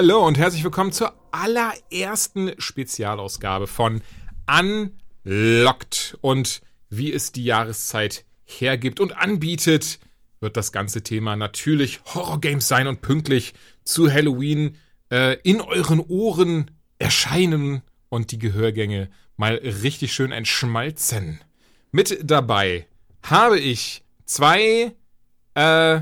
Hallo und herzlich willkommen zur allerersten Spezialausgabe von Unlocked. Und wie es die Jahreszeit hergibt und anbietet, wird das ganze Thema natürlich Horrorgames sein und pünktlich zu Halloween äh, in euren Ohren erscheinen und die Gehörgänge mal richtig schön entschmalzen. Mit dabei habe ich zwei äh,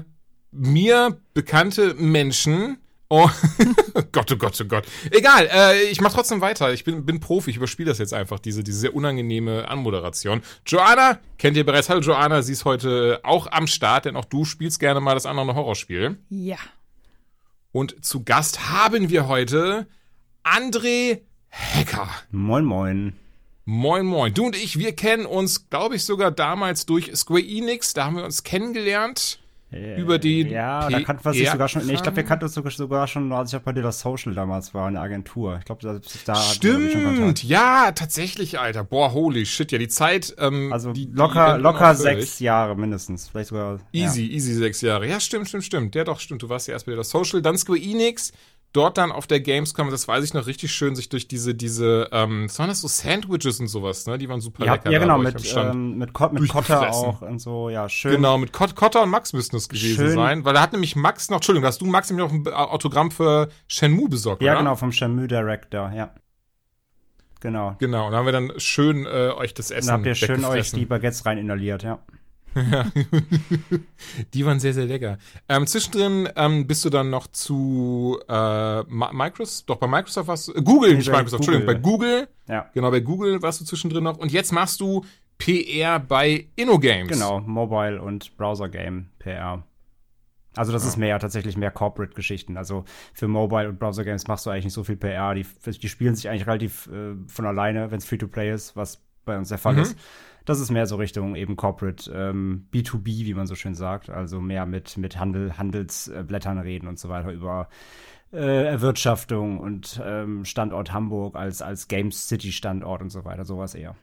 mir bekannte Menschen. Oh, Gott, oh Gott, oh Gott. Egal, äh, ich mach trotzdem weiter. Ich bin, bin Profi, ich überspiele das jetzt einfach, diese, diese sehr unangenehme Anmoderation. Joanna, kennt ihr bereits. Hallo Joanna, sie ist heute auch am Start, denn auch du spielst gerne mal das andere Horrorspiel. Ja. Und zu Gast haben wir heute André Hecker. Moin, moin. Moin, moin. Du und ich, wir kennen uns, glaube ich, sogar damals durch Square Enix. Da haben wir uns kennengelernt. Äh, über die Ja, da kannten wir sich sogar schon. Nee, ich glaube, wir kannten uns sogar, schon, als ich auch bei dir das Social damals war, in der Agentur. Ich glaube, da, da Stimmt, ja, tatsächlich, Alter. Boah, holy shit, ja, die Zeit. Ähm, also die, locker, die locker sechs Jahre mindestens. Vielleicht sogar. Easy, ja. easy sechs Jahre. Ja, stimmt, stimmt, stimmt. Ja, doch, stimmt. Du warst ja erst bei dir das Social, dann Square Enix dort dann auf der Gamescom, das weiß ich noch richtig schön, sich durch diese, diese, ähm, was waren das so Sandwiches und sowas, ne? Die waren super ja, lecker. Ja, genau, mit, ähm, mit, Kot mit Kotter auch und so, ja, schön. Genau, mit Kot Kotter und Max müssten es gewesen schön. sein, weil da hat nämlich Max noch, Entschuldigung, hast du Max nämlich auch ein Autogramm für Shenmue besorgt, Ja, oder? genau, vom Shenmue Director, ja. Genau. Genau, und da haben wir dann schön äh, euch das Essen Dann habt ihr schön euch die Baguettes rein inhaliert, ja. Ja. die waren sehr, sehr lecker. Ähm, zwischendrin ähm, bist du dann noch zu äh, Microsoft, doch bei Microsoft warst du, äh, Google, nee, nicht Microsoft, Google. Entschuldigung, bei Google. Ja. Genau, bei Google warst du zwischendrin noch. Und jetzt machst du PR bei InnoGames. Genau, Mobile und Browser Game PR. Also das ja. ist mehr tatsächlich mehr Corporate-Geschichten. Also für Mobile und Browser Games machst du eigentlich nicht so viel PR. Die, die spielen sich eigentlich relativ äh, von alleine, wenn es Free-to-Play ist, was bei uns der Fall mhm. ist. Das ist mehr so Richtung eben Corporate ähm, B2B, wie man so schön sagt. Also mehr mit, mit Handel, Handelsblättern reden und so weiter über äh, Erwirtschaftung und ähm, Standort Hamburg als, als Games City Standort und so weiter. Sowas eher.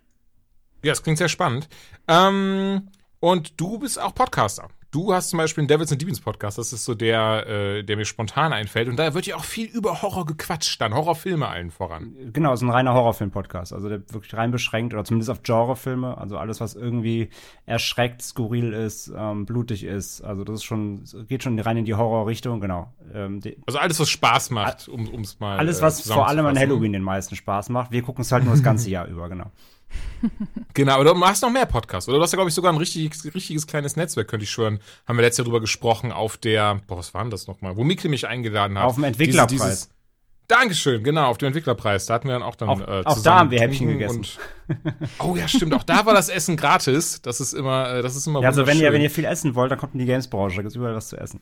Ja, das klingt sehr spannend. Ähm, und du bist auch Podcaster. Du hast zum Beispiel einen Devils and Demons Podcast, das ist so der, äh, der mir spontan einfällt. Und da wird ja auch viel über Horror gequatscht, dann Horrorfilme allen voran. Genau, es ist ein reiner Horrorfilm-Podcast, also der wirklich rein beschränkt oder zumindest auf Genrefilme, also alles, was irgendwie erschreckt, skurril ist, ähm, blutig ist. Also das ist schon, geht schon rein in die Horrorrichtung, genau. Ähm, also alles, was Spaß macht, um es mal. Alles, was äh, vor allem an Halloween den meisten Spaß macht. Wir gucken es halt nur das ganze Jahr über, genau. genau, aber du machst noch mehr Podcasts, oder? Du hast ja, glaube ich, sogar ein richtiges, richtiges kleines Netzwerk, könnte ich schwören. Haben wir letztes Jahr drüber gesprochen auf der, boah, was war denn das nochmal? Wo Mikkel mich eingeladen hat. Auf dem Entwicklerpreis. Diese, dieses, Dankeschön, genau, auf dem Entwicklerpreis. Da hatten wir dann auch dann auch, äh, auch da haben wir Häppchen gegessen. oh ja, stimmt. Auch da war das Essen gratis. Das ist immer, äh, das ist immer. Ja, also wenn ihr, wenn ihr viel essen wollt, dann kommt in die Games-Branche. Da gibt's überall was zu essen.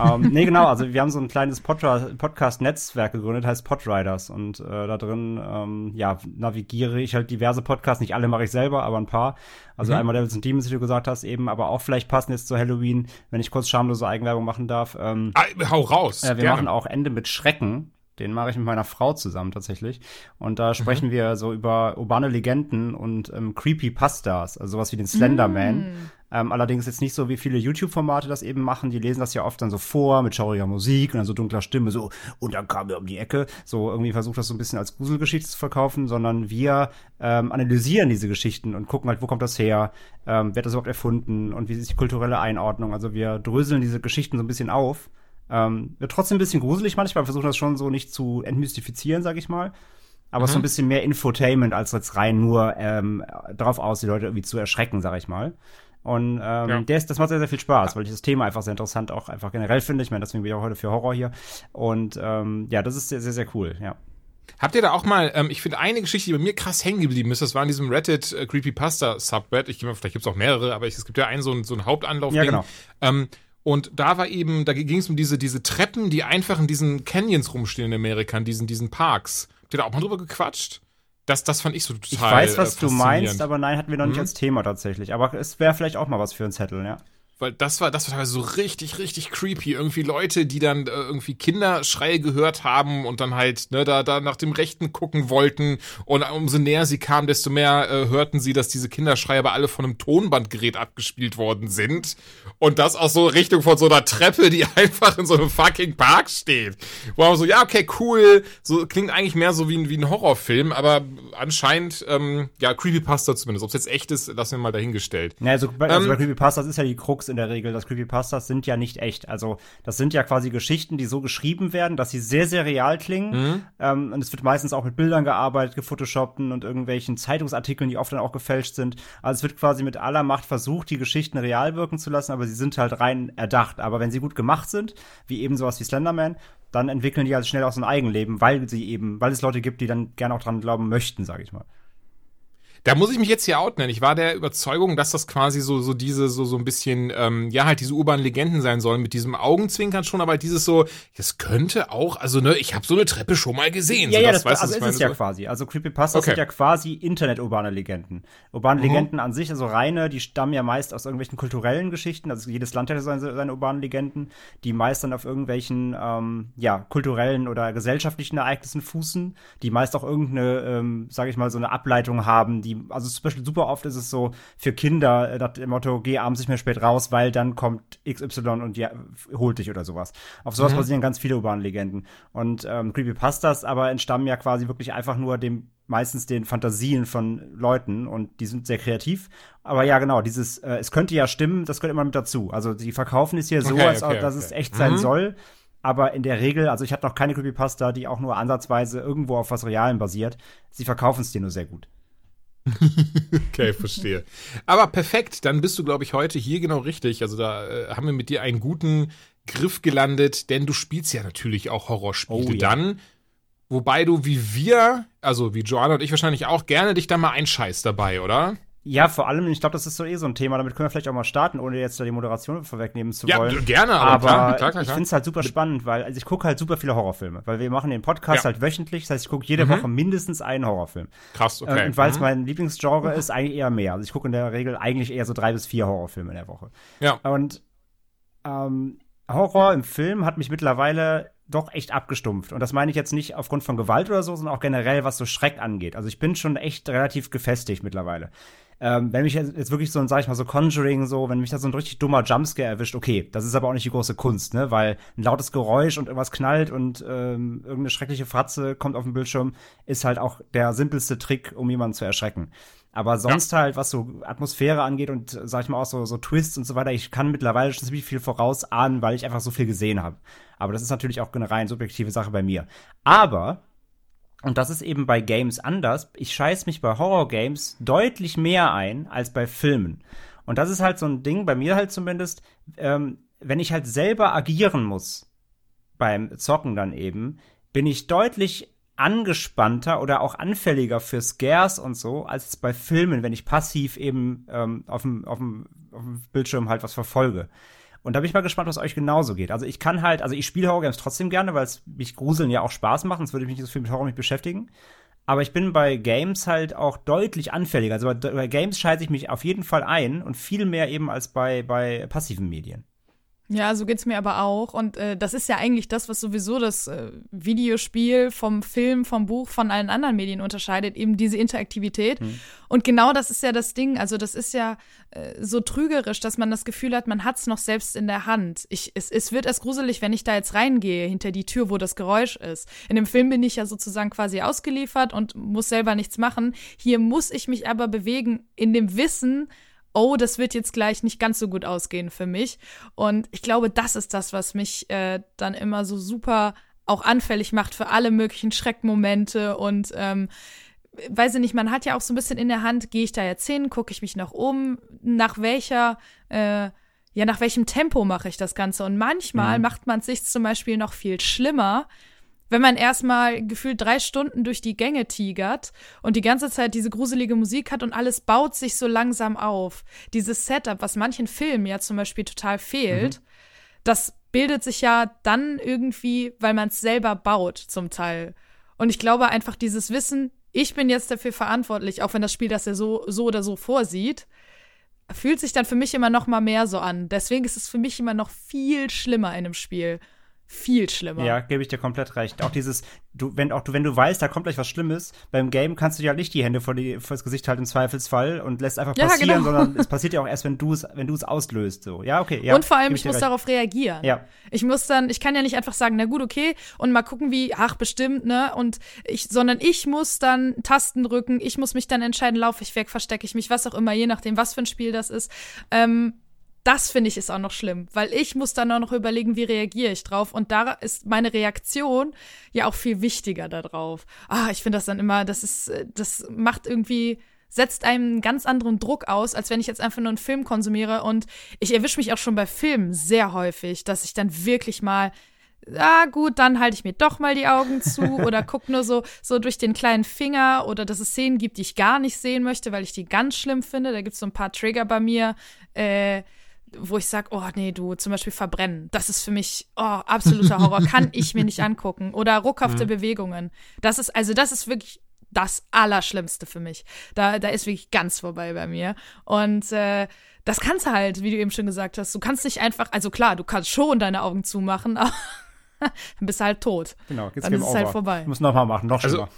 ähm, nee, genau. Also wir haben so ein kleines Podcast-Netzwerk gegründet, heißt Podriders. Und äh, da drin, ähm, ja, navigiere ich halt diverse Podcasts. Nicht alle mache ich selber, aber ein paar. Also mhm. einmal Devils and Demons, wie du gesagt hast, eben, aber auch vielleicht passen jetzt zu Halloween, wenn ich kurz schamlose Eigenwerbung machen darf. Ähm, ah, hau raus. Äh, wir gerne. machen auch Ende mit Schrecken. Den mache ich mit meiner Frau zusammen tatsächlich. Und da sprechen mhm. wir so über urbane Legenden und ähm, Creepypastas, also sowas wie den Slenderman. Mm. Ähm, allerdings jetzt nicht so, wie viele YouTube-Formate das eben machen. Die lesen das ja oft dann so vor mit schauriger Musik und dann so dunkler Stimme, so, und dann kam er um die Ecke. So irgendwie versucht das so ein bisschen als Gruselgeschichte zu verkaufen, sondern wir ähm, analysieren diese Geschichten und gucken halt, wo kommt das her, ähm, wer hat das überhaupt erfunden und wie ist die kulturelle Einordnung. Also wir dröseln diese Geschichten so ein bisschen auf ähm, wird trotzdem ein bisschen gruselig manchmal, versuchen das schon so nicht zu entmystifizieren, sag ich mal. Aber mhm. so ein bisschen mehr Infotainment als jetzt rein nur ähm, darauf aus, die Leute irgendwie zu erschrecken, sag ich mal. Und ähm, ja. der ist, das macht sehr, sehr viel Spaß, weil ich das Thema einfach sehr interessant auch einfach generell finde. Ich meine, deswegen bin ich auch heute für Horror hier. Und ähm, ja, das ist sehr, sehr, sehr cool, ja. Habt ihr da auch mal, ähm, ich finde eine Geschichte, die bei mir krass hängen geblieben ist, das war in diesem Reddit äh, Creepypasta Subreddit. Ich vielleicht gibt's auch mehrere, aber ich, es gibt ja einen so, so einen Hauptanlauf. Ja, genau. Ähm, und da war eben, da ging es um diese, diese Treppen, die einfach in diesen Canyons rumstehen in Amerika, in diesen, diesen Parks. Habt ihr da auch mal drüber gequatscht? Das, das fand ich so total. Ich weiß, was äh, du meinst, aber nein, hatten wir noch nicht mhm. als Thema tatsächlich. Aber es wäre vielleicht auch mal was für ein Zettel, ja. Weil das war, das war teilweise so richtig, richtig creepy. Irgendwie Leute, die dann äh, irgendwie Kinderschreie gehört haben und dann halt, ne, da, da nach dem Rechten gucken wollten. Und umso näher sie kamen, desto mehr äh, hörten sie, dass diese Kinderschreie aber alle von einem Tonbandgerät abgespielt worden sind. Und das aus so Richtung von so einer Treppe, die einfach in so einem fucking Park steht. Wo man so, ja, okay, cool. So klingt eigentlich mehr so wie ein, wie ein Horrorfilm, aber anscheinend, ähm, ja, Creepypasta zumindest. Ob es jetzt echt ist, lassen wir mal dahingestellt. Ja, also, bei, also ähm, bei Creepypastas ist ja die Krux in der Regel, dass Creepypastas sind ja nicht echt. Also das sind ja quasi Geschichten, die so geschrieben werden, dass sie sehr, sehr real klingen. Mhm. Ähm, und es wird meistens auch mit Bildern gearbeitet, gefotoshoppten und irgendwelchen Zeitungsartikeln, die oft dann auch gefälscht sind. Also es wird quasi mit aller Macht versucht, die Geschichten real wirken zu lassen, aber sie sind halt rein erdacht. Aber wenn sie gut gemacht sind, wie eben sowas wie Slenderman, dann entwickeln die halt schnell auch so ein Eigenleben, weil sie eben, weil es Leute gibt, die dann gerne auch dran glauben möchten, sage ich mal. Da muss ich mich jetzt hier outen, ich war der Überzeugung, dass das quasi so, so diese, so, so ein bisschen, ähm, ja, halt diese urbanen Legenden sein sollen, mit diesem Augenzwinkern schon, aber halt dieses so, das könnte auch, also ne, ich habe so eine Treppe schon mal gesehen. Ja, so, ja, das, das also ist es ja so. quasi. Also Creepypastas okay. sind ja quasi Internet-urbane Legenden. Urbane mhm. Legenden an sich, also reine, die stammen ja meist aus irgendwelchen kulturellen Geschichten, also jedes Land hat seine, seine urbanen Legenden, die meist dann auf irgendwelchen, ähm, ja, kulturellen oder gesellschaftlichen Ereignissen fußen, die meist auch irgendeine, ähm, sage ich mal, so eine Ableitung haben, die also zum Beispiel super oft ist es so für Kinder, äh, das Motto, geh abends nicht mehr spät raus, weil dann kommt XY und ja, holt dich oder sowas. Auf sowas mhm. basieren ganz viele urbanen Legenden. Und ähm, Creepypastas aber entstammen ja quasi wirklich einfach nur dem meistens den Fantasien von Leuten und die sind sehr kreativ. Aber ja, genau, dieses, äh, es könnte ja stimmen, das gehört immer mit dazu. Also die verkaufen es hier so, okay, als okay, dass okay. es echt sein mhm. soll. Aber in der Regel, also ich hatte noch keine Creepypasta, die auch nur ansatzweise irgendwo auf was Realem basiert. Sie verkaufen es dir nur sehr gut. okay, verstehe. Aber perfekt, dann bist du, glaube ich, heute hier genau richtig. Also da äh, haben wir mit dir einen guten Griff gelandet, denn du spielst ja natürlich auch Horrorspiele. Oh, ja. Dann, wobei du wie wir, also wie Joanna und ich wahrscheinlich auch, gerne dich da mal einscheißt dabei, oder? Ja, vor allem, ich glaube, das ist so eh so ein Thema, damit können wir vielleicht auch mal starten, ohne jetzt da die Moderation vorwegnehmen zu wollen. Ja, gerne, aber, aber klar, klar, klar, ich finde es halt super spannend, weil also ich gucke halt super viele Horrorfilme, weil wir machen den Podcast ja. halt wöchentlich, das heißt, ich gucke jede mhm. Woche mindestens einen Horrorfilm. Krass, okay. Äh, und weil es mhm. mein Lieblingsgenre mhm. ist, eigentlich eher mehr. Also ich gucke in der Regel eigentlich eher so drei bis vier Horrorfilme in der Woche. Ja. Und ähm, Horror im Film hat mich mittlerweile doch echt abgestumpft. Und das meine ich jetzt nicht aufgrund von Gewalt oder so, sondern auch generell, was so Schreck angeht. Also ich bin schon echt relativ gefestigt mittlerweile. Ähm, wenn mich jetzt wirklich so ein, sag ich mal, so Conjuring, so, wenn mich da so ein richtig dummer Jumpscare erwischt, okay, das ist aber auch nicht die große Kunst, ne? Weil ein lautes Geräusch und irgendwas knallt und ähm, irgendeine schreckliche Fratze kommt auf dem Bildschirm, ist halt auch der simpelste Trick, um jemanden zu erschrecken. Aber sonst ja. halt, was so Atmosphäre angeht und, sag ich mal, auch so, so Twists und so weiter, ich kann mittlerweile schon ziemlich viel vorausahnen, weil ich einfach so viel gesehen habe. Aber das ist natürlich auch eine rein subjektive Sache bei mir. Aber und das ist eben bei Games anders. Ich scheiß mich bei Horror-Games deutlich mehr ein als bei Filmen. Und das ist halt so ein Ding, bei mir halt zumindest, ähm, wenn ich halt selber agieren muss, beim Zocken dann eben, bin ich deutlich angespannter oder auch anfälliger für Scares und so, als bei Filmen, wenn ich passiv eben ähm, auf, dem, auf, dem, auf dem Bildschirm halt was verfolge. Und da bin ich mal gespannt, was euch genauso geht. Also ich kann halt, also ich spiele Horrorgames trotzdem gerne, weil es mich Gruseln ja auch Spaß macht, sonst würde ich mich nicht so viel mit Horror mich beschäftigen. Aber ich bin bei Games halt auch deutlich anfälliger. Also bei, bei Games scheiße ich mich auf jeden Fall ein und viel mehr eben als bei, bei passiven Medien. Ja, so geht's mir aber auch. Und äh, das ist ja eigentlich das, was sowieso das äh, Videospiel vom Film, vom Buch, von allen anderen Medien unterscheidet, eben diese Interaktivität. Mhm. Und genau das ist ja das Ding. Also das ist ja äh, so trügerisch, dass man das Gefühl hat, man hat's noch selbst in der Hand. Ich, es, es wird erst gruselig, wenn ich da jetzt reingehe, hinter die Tür, wo das Geräusch ist. In dem Film bin ich ja sozusagen quasi ausgeliefert und muss selber nichts machen. Hier muss ich mich aber bewegen in dem Wissen, oh, das wird jetzt gleich nicht ganz so gut ausgehen für mich. Und ich glaube, das ist das, was mich äh, dann immer so super auch anfällig macht für alle möglichen Schreckmomente und ähm, weiß ich nicht, man hat ja auch so ein bisschen in der Hand, gehe ich da jetzt hin, gucke ich mich noch um, nach welcher, äh, ja, nach welchem Tempo mache ich das Ganze. Und manchmal mhm. macht man es sich zum Beispiel noch viel schlimmer, wenn man erstmal gefühlt drei Stunden durch die Gänge tigert und die ganze Zeit diese gruselige Musik hat und alles baut sich so langsam auf. Dieses Setup, was manchen Filmen ja zum Beispiel total fehlt, mhm. das bildet sich ja dann irgendwie, weil man es selber baut, zum Teil. Und ich glaube einfach dieses Wissen, ich bin jetzt dafür verantwortlich, auch wenn das Spiel das ja so, so oder so vorsieht, fühlt sich dann für mich immer noch mal mehr so an. Deswegen ist es für mich immer noch viel schlimmer in einem Spiel viel schlimmer. Ja, gebe ich dir komplett recht. Auch dieses, du, wenn, auch du, wenn du weißt, da kommt gleich was Schlimmes, beim Game kannst du dir halt nicht die Hände vor, die, vor das Gesicht halten im Zweifelsfall und lässt einfach ja, passieren, genau. sondern es passiert ja auch erst, wenn du es, wenn du es auslöst, so. Ja, okay, ja. Und vor allem, ich muss recht. darauf reagieren. Ja. Ich muss dann, ich kann ja nicht einfach sagen, na gut, okay, und mal gucken, wie, ach, bestimmt, ne, und ich, sondern ich muss dann Tasten drücken, ich muss mich dann entscheiden, laufe ich weg, verstecke ich mich, was auch immer, je nachdem, was für ein Spiel das ist. Ähm, das finde ich ist auch noch schlimm, weil ich muss dann auch noch überlegen, wie reagiere ich drauf. Und da ist meine Reaktion ja auch viel wichtiger darauf. Ah, ich finde das dann immer, das ist, das macht irgendwie, setzt einem einen ganz anderen Druck aus, als wenn ich jetzt einfach nur einen Film konsumiere. Und ich erwische mich auch schon bei Filmen sehr häufig, dass ich dann wirklich mal ah gut, dann halte ich mir doch mal die Augen zu oder guck nur so, so durch den kleinen Finger oder dass es Szenen gibt, die ich gar nicht sehen möchte, weil ich die ganz schlimm finde. Da gibt es so ein paar Trigger bei mir. Äh, wo ich sage, oh nee, du zum Beispiel verbrennen. Das ist für mich oh, absoluter Horror, kann ich mir nicht angucken. Oder ruckhafte mhm. Bewegungen. Das ist, also das ist wirklich das Allerschlimmste für mich. Da, da ist wirklich ganz vorbei bei mir. Und äh, das kannst du halt, wie du eben schon gesagt hast. Du kannst nicht einfach, also klar, du kannst schon deine Augen zumachen, aber dann bist du halt tot. Genau, geht's dann ist es halt vorbei. Du musst nochmal machen, noch also, schlimmer.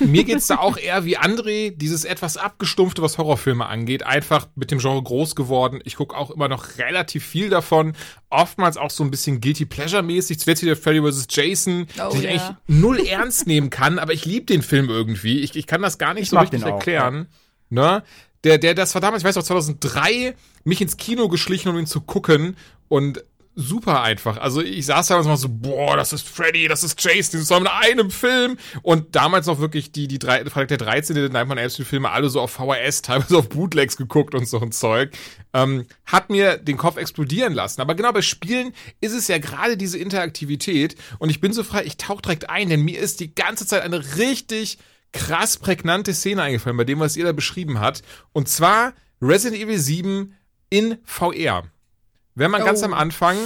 Also, mir geht's da auch eher wie André, dieses etwas abgestumpfte, was Horrorfilme angeht, einfach mit dem Genre groß geworden. Ich gucke auch immer noch relativ viel davon, oftmals auch so ein bisschen guilty pleasure mäßig. Zuletzt wieder Freddy vs. Jason, oh, den ich eigentlich null ernst nehmen kann, aber ich liebe den Film irgendwie. Ich, ich kann das gar nicht ich so richtig erklären. Auch, ja. Ne? Der, der, das war damals, ich weiß noch, 2003, mich ins Kino geschlichen, um ihn zu gucken. Und super einfach. Also ich saß da und mal so, boah, das ist Freddy, das ist Jason, die sind in einem Film. Und damals noch wirklich die, die drei, Freitag der 13. den Nightmare Elf Filme alle so auf VHS, teilweise auf Bootlegs geguckt und so ein Zeug. Ähm, hat mir den Kopf explodieren lassen. Aber genau bei Spielen ist es ja gerade diese Interaktivität. Und ich bin so frei, ich tauche direkt ein, denn mir ist die ganze Zeit eine richtig krass prägnante Szene eingefallen, bei dem, was ihr da beschrieben hat. Und zwar Resident Evil 7 in VR. Wenn man oh. ganz am Anfang,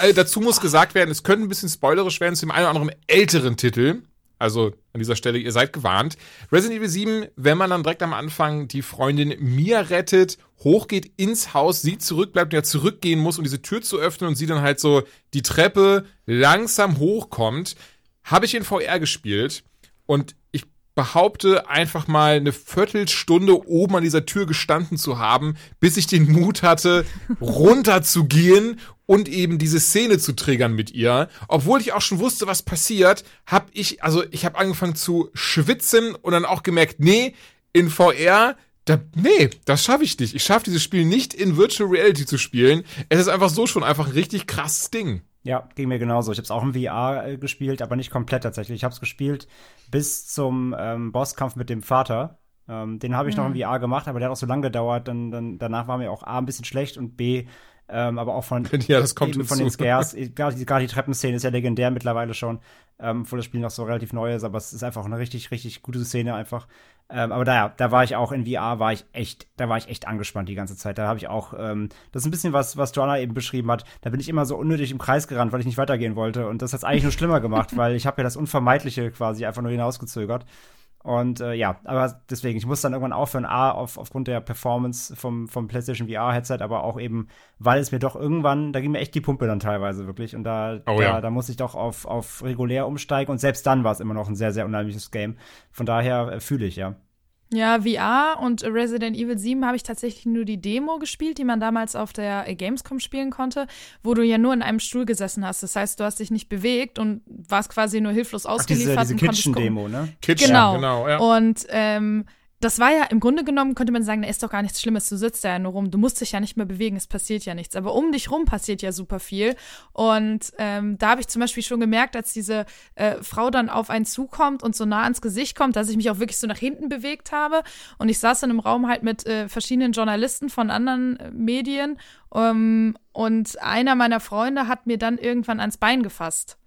äh, dazu muss gesagt werden, es könnte ein bisschen spoilerisch werden zu dem einen oder anderen älteren Titel. Also an dieser Stelle, ihr seid gewarnt. Resident Evil 7, wenn man dann direkt am Anfang die Freundin Mia rettet, hochgeht ins Haus, sie zurückbleibt und ja zurückgehen muss, um diese Tür zu öffnen und sie dann halt so die Treppe langsam hochkommt, habe ich in VR gespielt und ich behaupte, einfach mal eine Viertelstunde oben an dieser Tür gestanden zu haben, bis ich den Mut hatte, runterzugehen und eben diese Szene zu triggern mit ihr. Obwohl ich auch schon wusste, was passiert, habe ich, also ich habe angefangen zu schwitzen und dann auch gemerkt, nee, in VR da, nee, das schaffe ich nicht. Ich schaffe dieses Spiel nicht in Virtual Reality zu spielen. Es ist einfach so schon einfach ein richtig krasses Ding. Ja, ging mir genauso. Ich habe es auch im VR äh, gespielt, aber nicht komplett tatsächlich. Ich habe es gespielt bis zum ähm, Bosskampf mit dem Vater. Ähm, den habe ich mhm. noch im VR gemacht, aber der hat auch so lange gedauert. Dann, dann, danach war mir auch A ein bisschen schlecht und B, ähm, aber auch von, ja, das kommt von den Scares. Gerade die, die Treppenszene ist ja legendär mittlerweile schon, ähm, obwohl das Spiel noch so relativ neu ist, aber es ist einfach eine richtig, richtig gute Szene einfach. Ähm, aber da, da war ich auch in VR, war ich echt, da war ich echt angespannt die ganze Zeit. Da habe ich auch, ähm, das ist ein bisschen was, was Joanna eben beschrieben hat. Da bin ich immer so unnötig im Kreis gerannt, weil ich nicht weitergehen wollte. Und das hat es eigentlich nur schlimmer gemacht, weil ich habe ja das Unvermeidliche quasi einfach nur hinausgezögert. Und äh, ja, aber deswegen, ich muss dann irgendwann aufhören, A, auf, aufgrund der Performance vom, vom PlayStation VR-Headset, aber auch eben, weil es mir doch irgendwann, da ging mir echt die Pumpe dann teilweise wirklich. Und da, oh, da, ja. da muss ich doch auf, auf regulär umsteigen. Und selbst dann war es immer noch ein sehr, sehr unheimliches Game. Von daher äh, fühle ich, ja. Ja, VR und Resident Evil 7 habe ich tatsächlich nur die Demo gespielt, die man damals auf der Gamescom spielen konnte, wo du ja nur in einem Stuhl gesessen hast. Das heißt, du hast dich nicht bewegt und warst quasi nur hilflos ausgeliefert. Ach, diese, diese Kitchen-Demo, ne? Kitchen, genau. genau ja. Und ähm, das war ja im Grunde genommen, könnte man sagen, da ist doch gar nichts Schlimmes, du sitzt da ja nur rum, du musst dich ja nicht mehr bewegen, es passiert ja nichts. Aber um dich rum passiert ja super viel. Und ähm, da habe ich zum Beispiel schon gemerkt, als diese äh, Frau dann auf einen zukommt und so nah ans Gesicht kommt, dass ich mich auch wirklich so nach hinten bewegt habe. Und ich saß dann im Raum halt mit äh, verschiedenen Journalisten von anderen äh, Medien. Ähm, und einer meiner Freunde hat mir dann irgendwann ans Bein gefasst.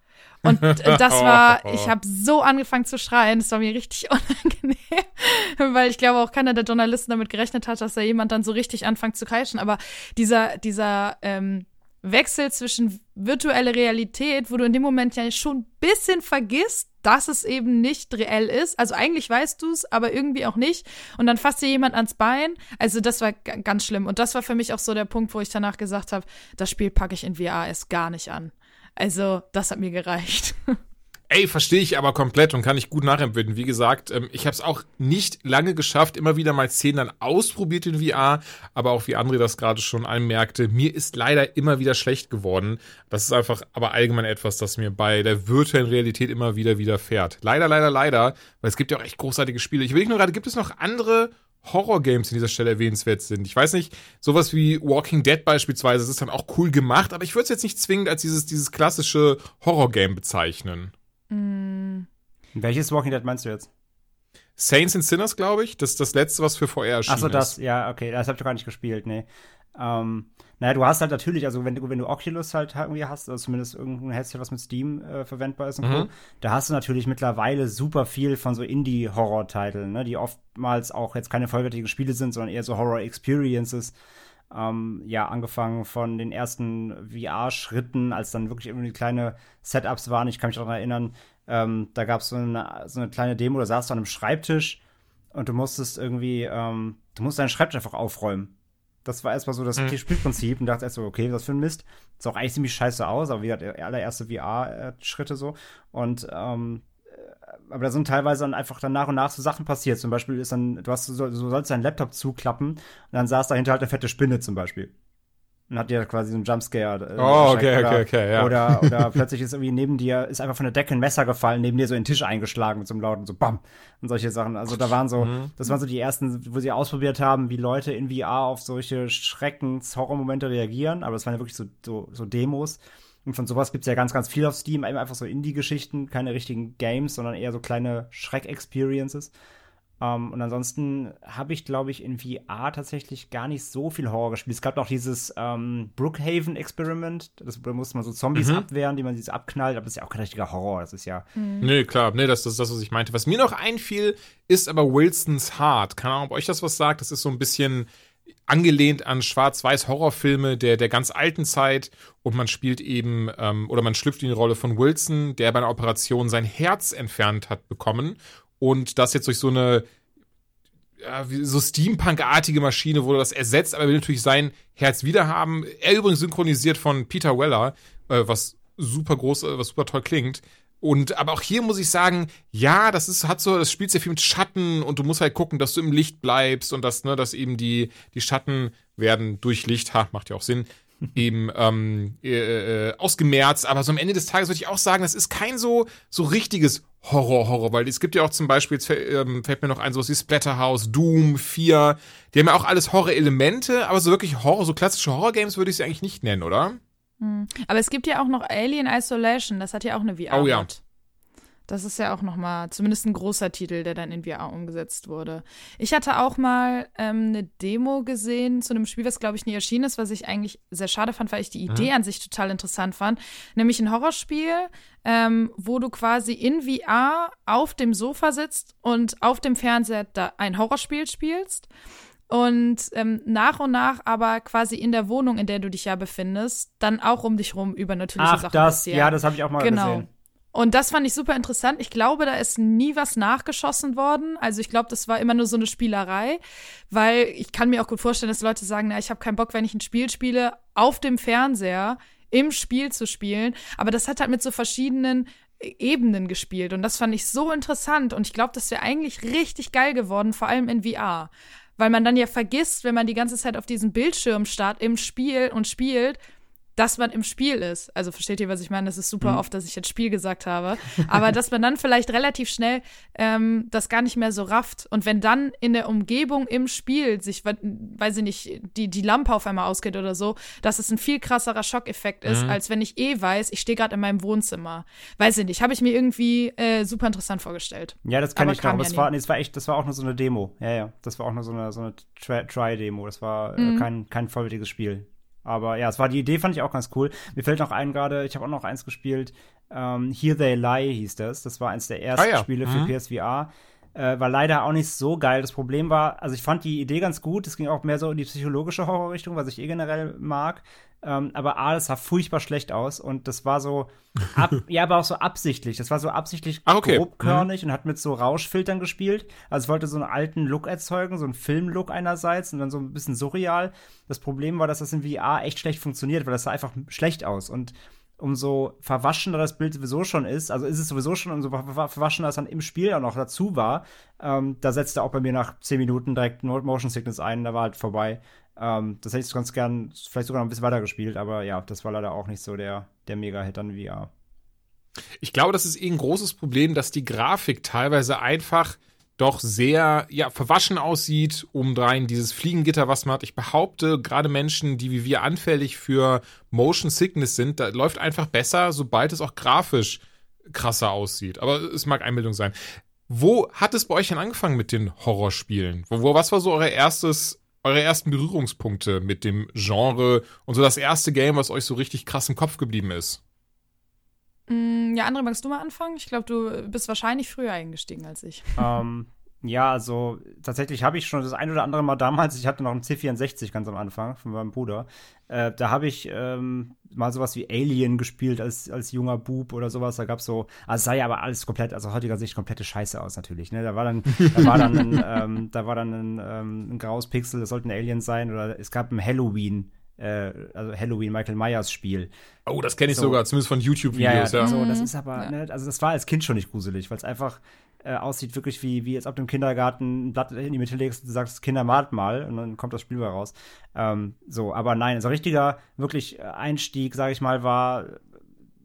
Und das war, ich habe so angefangen zu schreien, das war mir richtig unangenehm, weil ich glaube auch keiner der Journalisten damit gerechnet hat, dass da jemand dann so richtig anfängt zu kreischen. Aber dieser, dieser ähm, Wechsel zwischen virtuelle Realität, wo du in dem Moment ja schon ein bisschen vergisst, dass es eben nicht reell ist. Also eigentlich weißt du es, aber irgendwie auch nicht. Und dann fasst dir jemand ans Bein. Also das war ganz schlimm. Und das war für mich auch so der Punkt, wo ich danach gesagt habe, das Spiel packe ich in VR erst gar nicht an. Also das hat mir gereicht. Ey, verstehe ich aber komplett und kann ich gut nachempfinden. Wie gesagt, ähm, ich habe es auch nicht lange geschafft, immer wieder mal Szenen dann ausprobiert in VR, aber auch wie André das gerade schon anmerkte, mir ist leider immer wieder schlecht geworden. Das ist einfach aber allgemein etwas, das mir bei der virtuellen Realität immer wieder widerfährt. Leider, leider, leider, weil es gibt ja auch echt großartige Spiele. Ich will nur gerade, gibt es noch andere Horror-Games an dieser Stelle erwähnenswert sind. Ich weiß nicht, sowas wie Walking Dead beispielsweise, das ist dann auch cool gemacht, aber ich würde es jetzt nicht zwingend als dieses, dieses klassische Horror-Game bezeichnen. Mm. Welches Walking Dead meinst du jetzt? Saints and Sinners, glaube ich. Das ist das letzte, was für VR erschienen Achso, das, ja, okay. Das habe ich gar nicht gespielt, nee. Ähm, naja, du hast halt natürlich, also wenn du, wenn du Oculus halt irgendwie hast, oder zumindest irgendein Headset, was mit Steam äh, verwendbar ist und mhm. so, da hast du natürlich mittlerweile super viel von so Indie-Horror-Titeln, ne, die oftmals auch jetzt keine vollwertigen Spiele sind, sondern eher so Horror-Experiences. Ähm, ja, angefangen von den ersten VR-Schritten, als dann wirklich irgendwie kleine Setups waren. Ich kann mich daran erinnern, ähm, da gab so es so eine kleine Demo, da saß du an einem Schreibtisch und du musstest irgendwie, ähm, du musst deinen Schreibtisch einfach aufräumen. Das war erstmal so das mhm. Spielprinzip und dachte erst so, okay, was für ein Mist. Sah auch eigentlich ziemlich scheiße aus, aber wie gesagt, der allererste VR-Schritte so. Und ähm, aber da sind teilweise dann einfach dann nach und nach so Sachen passiert. Zum Beispiel ist dann, du hast, du sollst deinen Laptop zuklappen und dann saß dahinter halt eine fette Spinne zum Beispiel. Und hat dir quasi so einen Jumpscare. Äh, oh, okay, oder, okay, okay, ja. Oder, oder plötzlich ist irgendwie neben dir, ist einfach von der Decke ein Messer gefallen, neben dir so in den Tisch eingeschlagen mit so einem lauten so BAM und solche Sachen. Also da waren so, mhm. das waren so die ersten, wo sie ausprobiert haben, wie Leute in VR auf solche Schreckens-Horrormomente reagieren. Aber das waren ja wirklich so, so, so Demos. Und von sowas gibt es ja ganz, ganz viel auf Steam. Eben einfach so Indie-Geschichten, keine richtigen Games, sondern eher so kleine Schreck-Experiences. Um, ähm, und ansonsten habe ich, glaube ich, in VR tatsächlich gar nicht so viel Horror gespielt. Es gab noch dieses ähm, Brookhaven-Experiment. Da musste man so Zombies mhm. abwehren, die man sich abknallt. Aber das ist ja auch kein richtiger Horror. Das ist ja. Mhm. Nee, klar. Nee, das, das ist das, was ich meinte. Was mir noch einfiel, ist aber Wilson's Heart. Keine Ahnung, ob euch das was sagt. Das ist so ein bisschen angelehnt an Schwarz-Weiß-Horrorfilme der, der ganz alten Zeit und man spielt eben ähm, oder man schlüpft in die Rolle von Wilson, der bei einer Operation sein Herz entfernt hat bekommen und das jetzt durch so eine ja, so Steampunk-artige Maschine wurde das ersetzt, aber er will natürlich sein Herz wiederhaben. Er übrigens synchronisiert von Peter Weller, äh, was super groß, äh, was super toll klingt. Und aber auch hier muss ich sagen, ja, das ist, hat so, das spielt sehr viel mit Schatten und du musst halt gucken, dass du im Licht bleibst und dass, ne, dass eben die, die Schatten werden durch Licht, ha, macht ja auch Sinn, eben ähm, äh, äh, ausgemerzt. Aber so am Ende des Tages würde ich auch sagen, das ist kein so, so richtiges Horror, Horror, weil es gibt ja auch zum Beispiel, jetzt ähm, fällt mir noch ein, sowas wie Splatterhouse, Doom, 4, die haben ja auch alles Horror-Elemente, aber so wirklich Horror, so klassische Horror-Games würde ich sie eigentlich nicht nennen, oder? Hm. Aber es gibt ja auch noch Alien Isolation, das hat ja auch eine VR. Oh ja. Das ist ja auch noch mal zumindest ein großer Titel, der dann in VR umgesetzt wurde. Ich hatte auch mal ähm, eine Demo gesehen zu einem Spiel, was glaube ich nie erschienen ist, was ich eigentlich sehr schade fand, weil ich die Idee mhm. an sich total interessant fand. Nämlich ein Horrorspiel, ähm, wo du quasi in VR auf dem Sofa sitzt und auf dem Fernseher da ein Horrorspiel spielst und ähm, nach und nach aber quasi in der Wohnung, in der du dich ja befindest, dann auch um dich rum über natürliche Ach, Sachen das, passieren. Ja, das habe ich auch mal genau. gesehen. Und das fand ich super interessant. Ich glaube, da ist nie was nachgeschossen worden. Also ich glaube, das war immer nur so eine Spielerei, weil ich kann mir auch gut vorstellen, dass Leute sagen, na, ich habe keinen Bock, wenn ich ein Spiel spiele, auf dem Fernseher im Spiel zu spielen. Aber das hat halt mit so verschiedenen Ebenen gespielt. Und das fand ich so interessant. Und ich glaube, das wäre eigentlich richtig geil geworden, vor allem in VR weil man dann ja vergisst, wenn man die ganze Zeit auf diesen Bildschirm starrt im Spiel und spielt, dass man im Spiel ist. Also versteht ihr, was ich meine? Das ist super mhm. oft, dass ich jetzt Spiel gesagt habe. Aber dass man dann vielleicht relativ schnell ähm, das gar nicht mehr so rafft. Und wenn dann in der Umgebung im Spiel sich, weiß ich nicht, die, die Lampe auf einmal ausgeht oder so, dass es ein viel krasserer Schockeffekt ist, mhm. als wenn ich eh weiß, ich stehe gerade in meinem Wohnzimmer. Weiß ich nicht, habe ich mir irgendwie äh, super interessant vorgestellt. Ja, das kann aber ich noch. Ja es war, nee, es war echt, das war auch nur so eine Demo. Ja, ja. Das war auch nur so eine, so eine Try-Demo. Das war äh, mhm. kein, kein vollwertiges Spiel. Aber ja, es war die Idee, fand ich auch ganz cool. Mir fällt noch ein gerade, ich habe auch noch eins gespielt. Ähm, Here They Lie hieß das. Das war eins der ersten ah, ja. Spiele für mhm. PSVR. Äh, war leider auch nicht so geil. Das Problem war, also ich fand die Idee ganz gut. Es ging auch mehr so in die psychologische Horrorrichtung, was ich eh generell mag. Ähm, aber A, das sah furchtbar schlecht aus und das war so, ab, ja, aber auch so absichtlich. Das war so absichtlich ah, okay. grobkörnig mhm. und hat mit so Rauschfiltern gespielt. Also es wollte so einen alten Look erzeugen, so einen Filmlook einerseits und dann so ein bisschen surreal. Das Problem war, dass das in VR echt schlecht funktioniert, weil das sah einfach schlecht aus und umso verwaschener das Bild sowieso schon ist, also ist es sowieso schon, umso verwaschener es dann im Spiel auch noch dazu war, ähm, da setzte auch bei mir nach 10 Minuten direkt Motion Sickness ein, da war halt vorbei. Ähm, das hätte ich ganz gern vielleicht sogar noch ein bisschen weiter gespielt, aber ja, das war leider auch nicht so der, der Mega-Hit an VR. Ich glaube, das ist eh ein großes Problem, dass die Grafik teilweise einfach doch sehr ja, verwaschen aussieht, umdrein dieses Fliegengitter, was man hat. Ich behaupte, gerade Menschen, die wie wir anfällig für Motion Sickness sind, da läuft einfach besser, sobald es auch grafisch krasser aussieht. Aber es mag Einbildung sein. Wo hat es bei euch denn angefangen mit den Horrorspielen? Wo, wo was war so euer erstes eure ersten Berührungspunkte mit dem Genre und so das erste Game, was euch so richtig krass im Kopf geblieben ist? Mm, ja, André, magst du mal anfangen? Ich glaube, du bist wahrscheinlich früher eingestiegen als ich. Ähm, ja, also tatsächlich habe ich schon das ein oder andere Mal damals, ich hatte noch einen C64 ganz am Anfang von meinem Bruder, äh, da habe ich ähm, mal sowas wie Alien gespielt als, als junger Bub oder sowas. Da gab es so, also sah ja aber alles komplett, also heutiger Sicht komplette Scheiße aus natürlich. Ne? Da war dann, da war dann ein, ähm, da war dann ein, ähm, ein graues Pixel, das sollte ein Alien sein, oder es gab ein Halloween äh, also Halloween Michael Myers Spiel. Oh, das kenne ich so. sogar, zumindest von YouTube-Videos, ja. ja. So, das ist aber, ja. ne, also das war als Kind schon nicht gruselig, weil es einfach äh, aussieht wirklich wie, wie jetzt ab dem Kindergarten ein Blatt in die Mitte legst und du sagst, Kinder malt mal und dann kommt das Spiel mal raus. Ähm, so, aber nein, also richtiger, wirklich Einstieg, sage ich mal, war,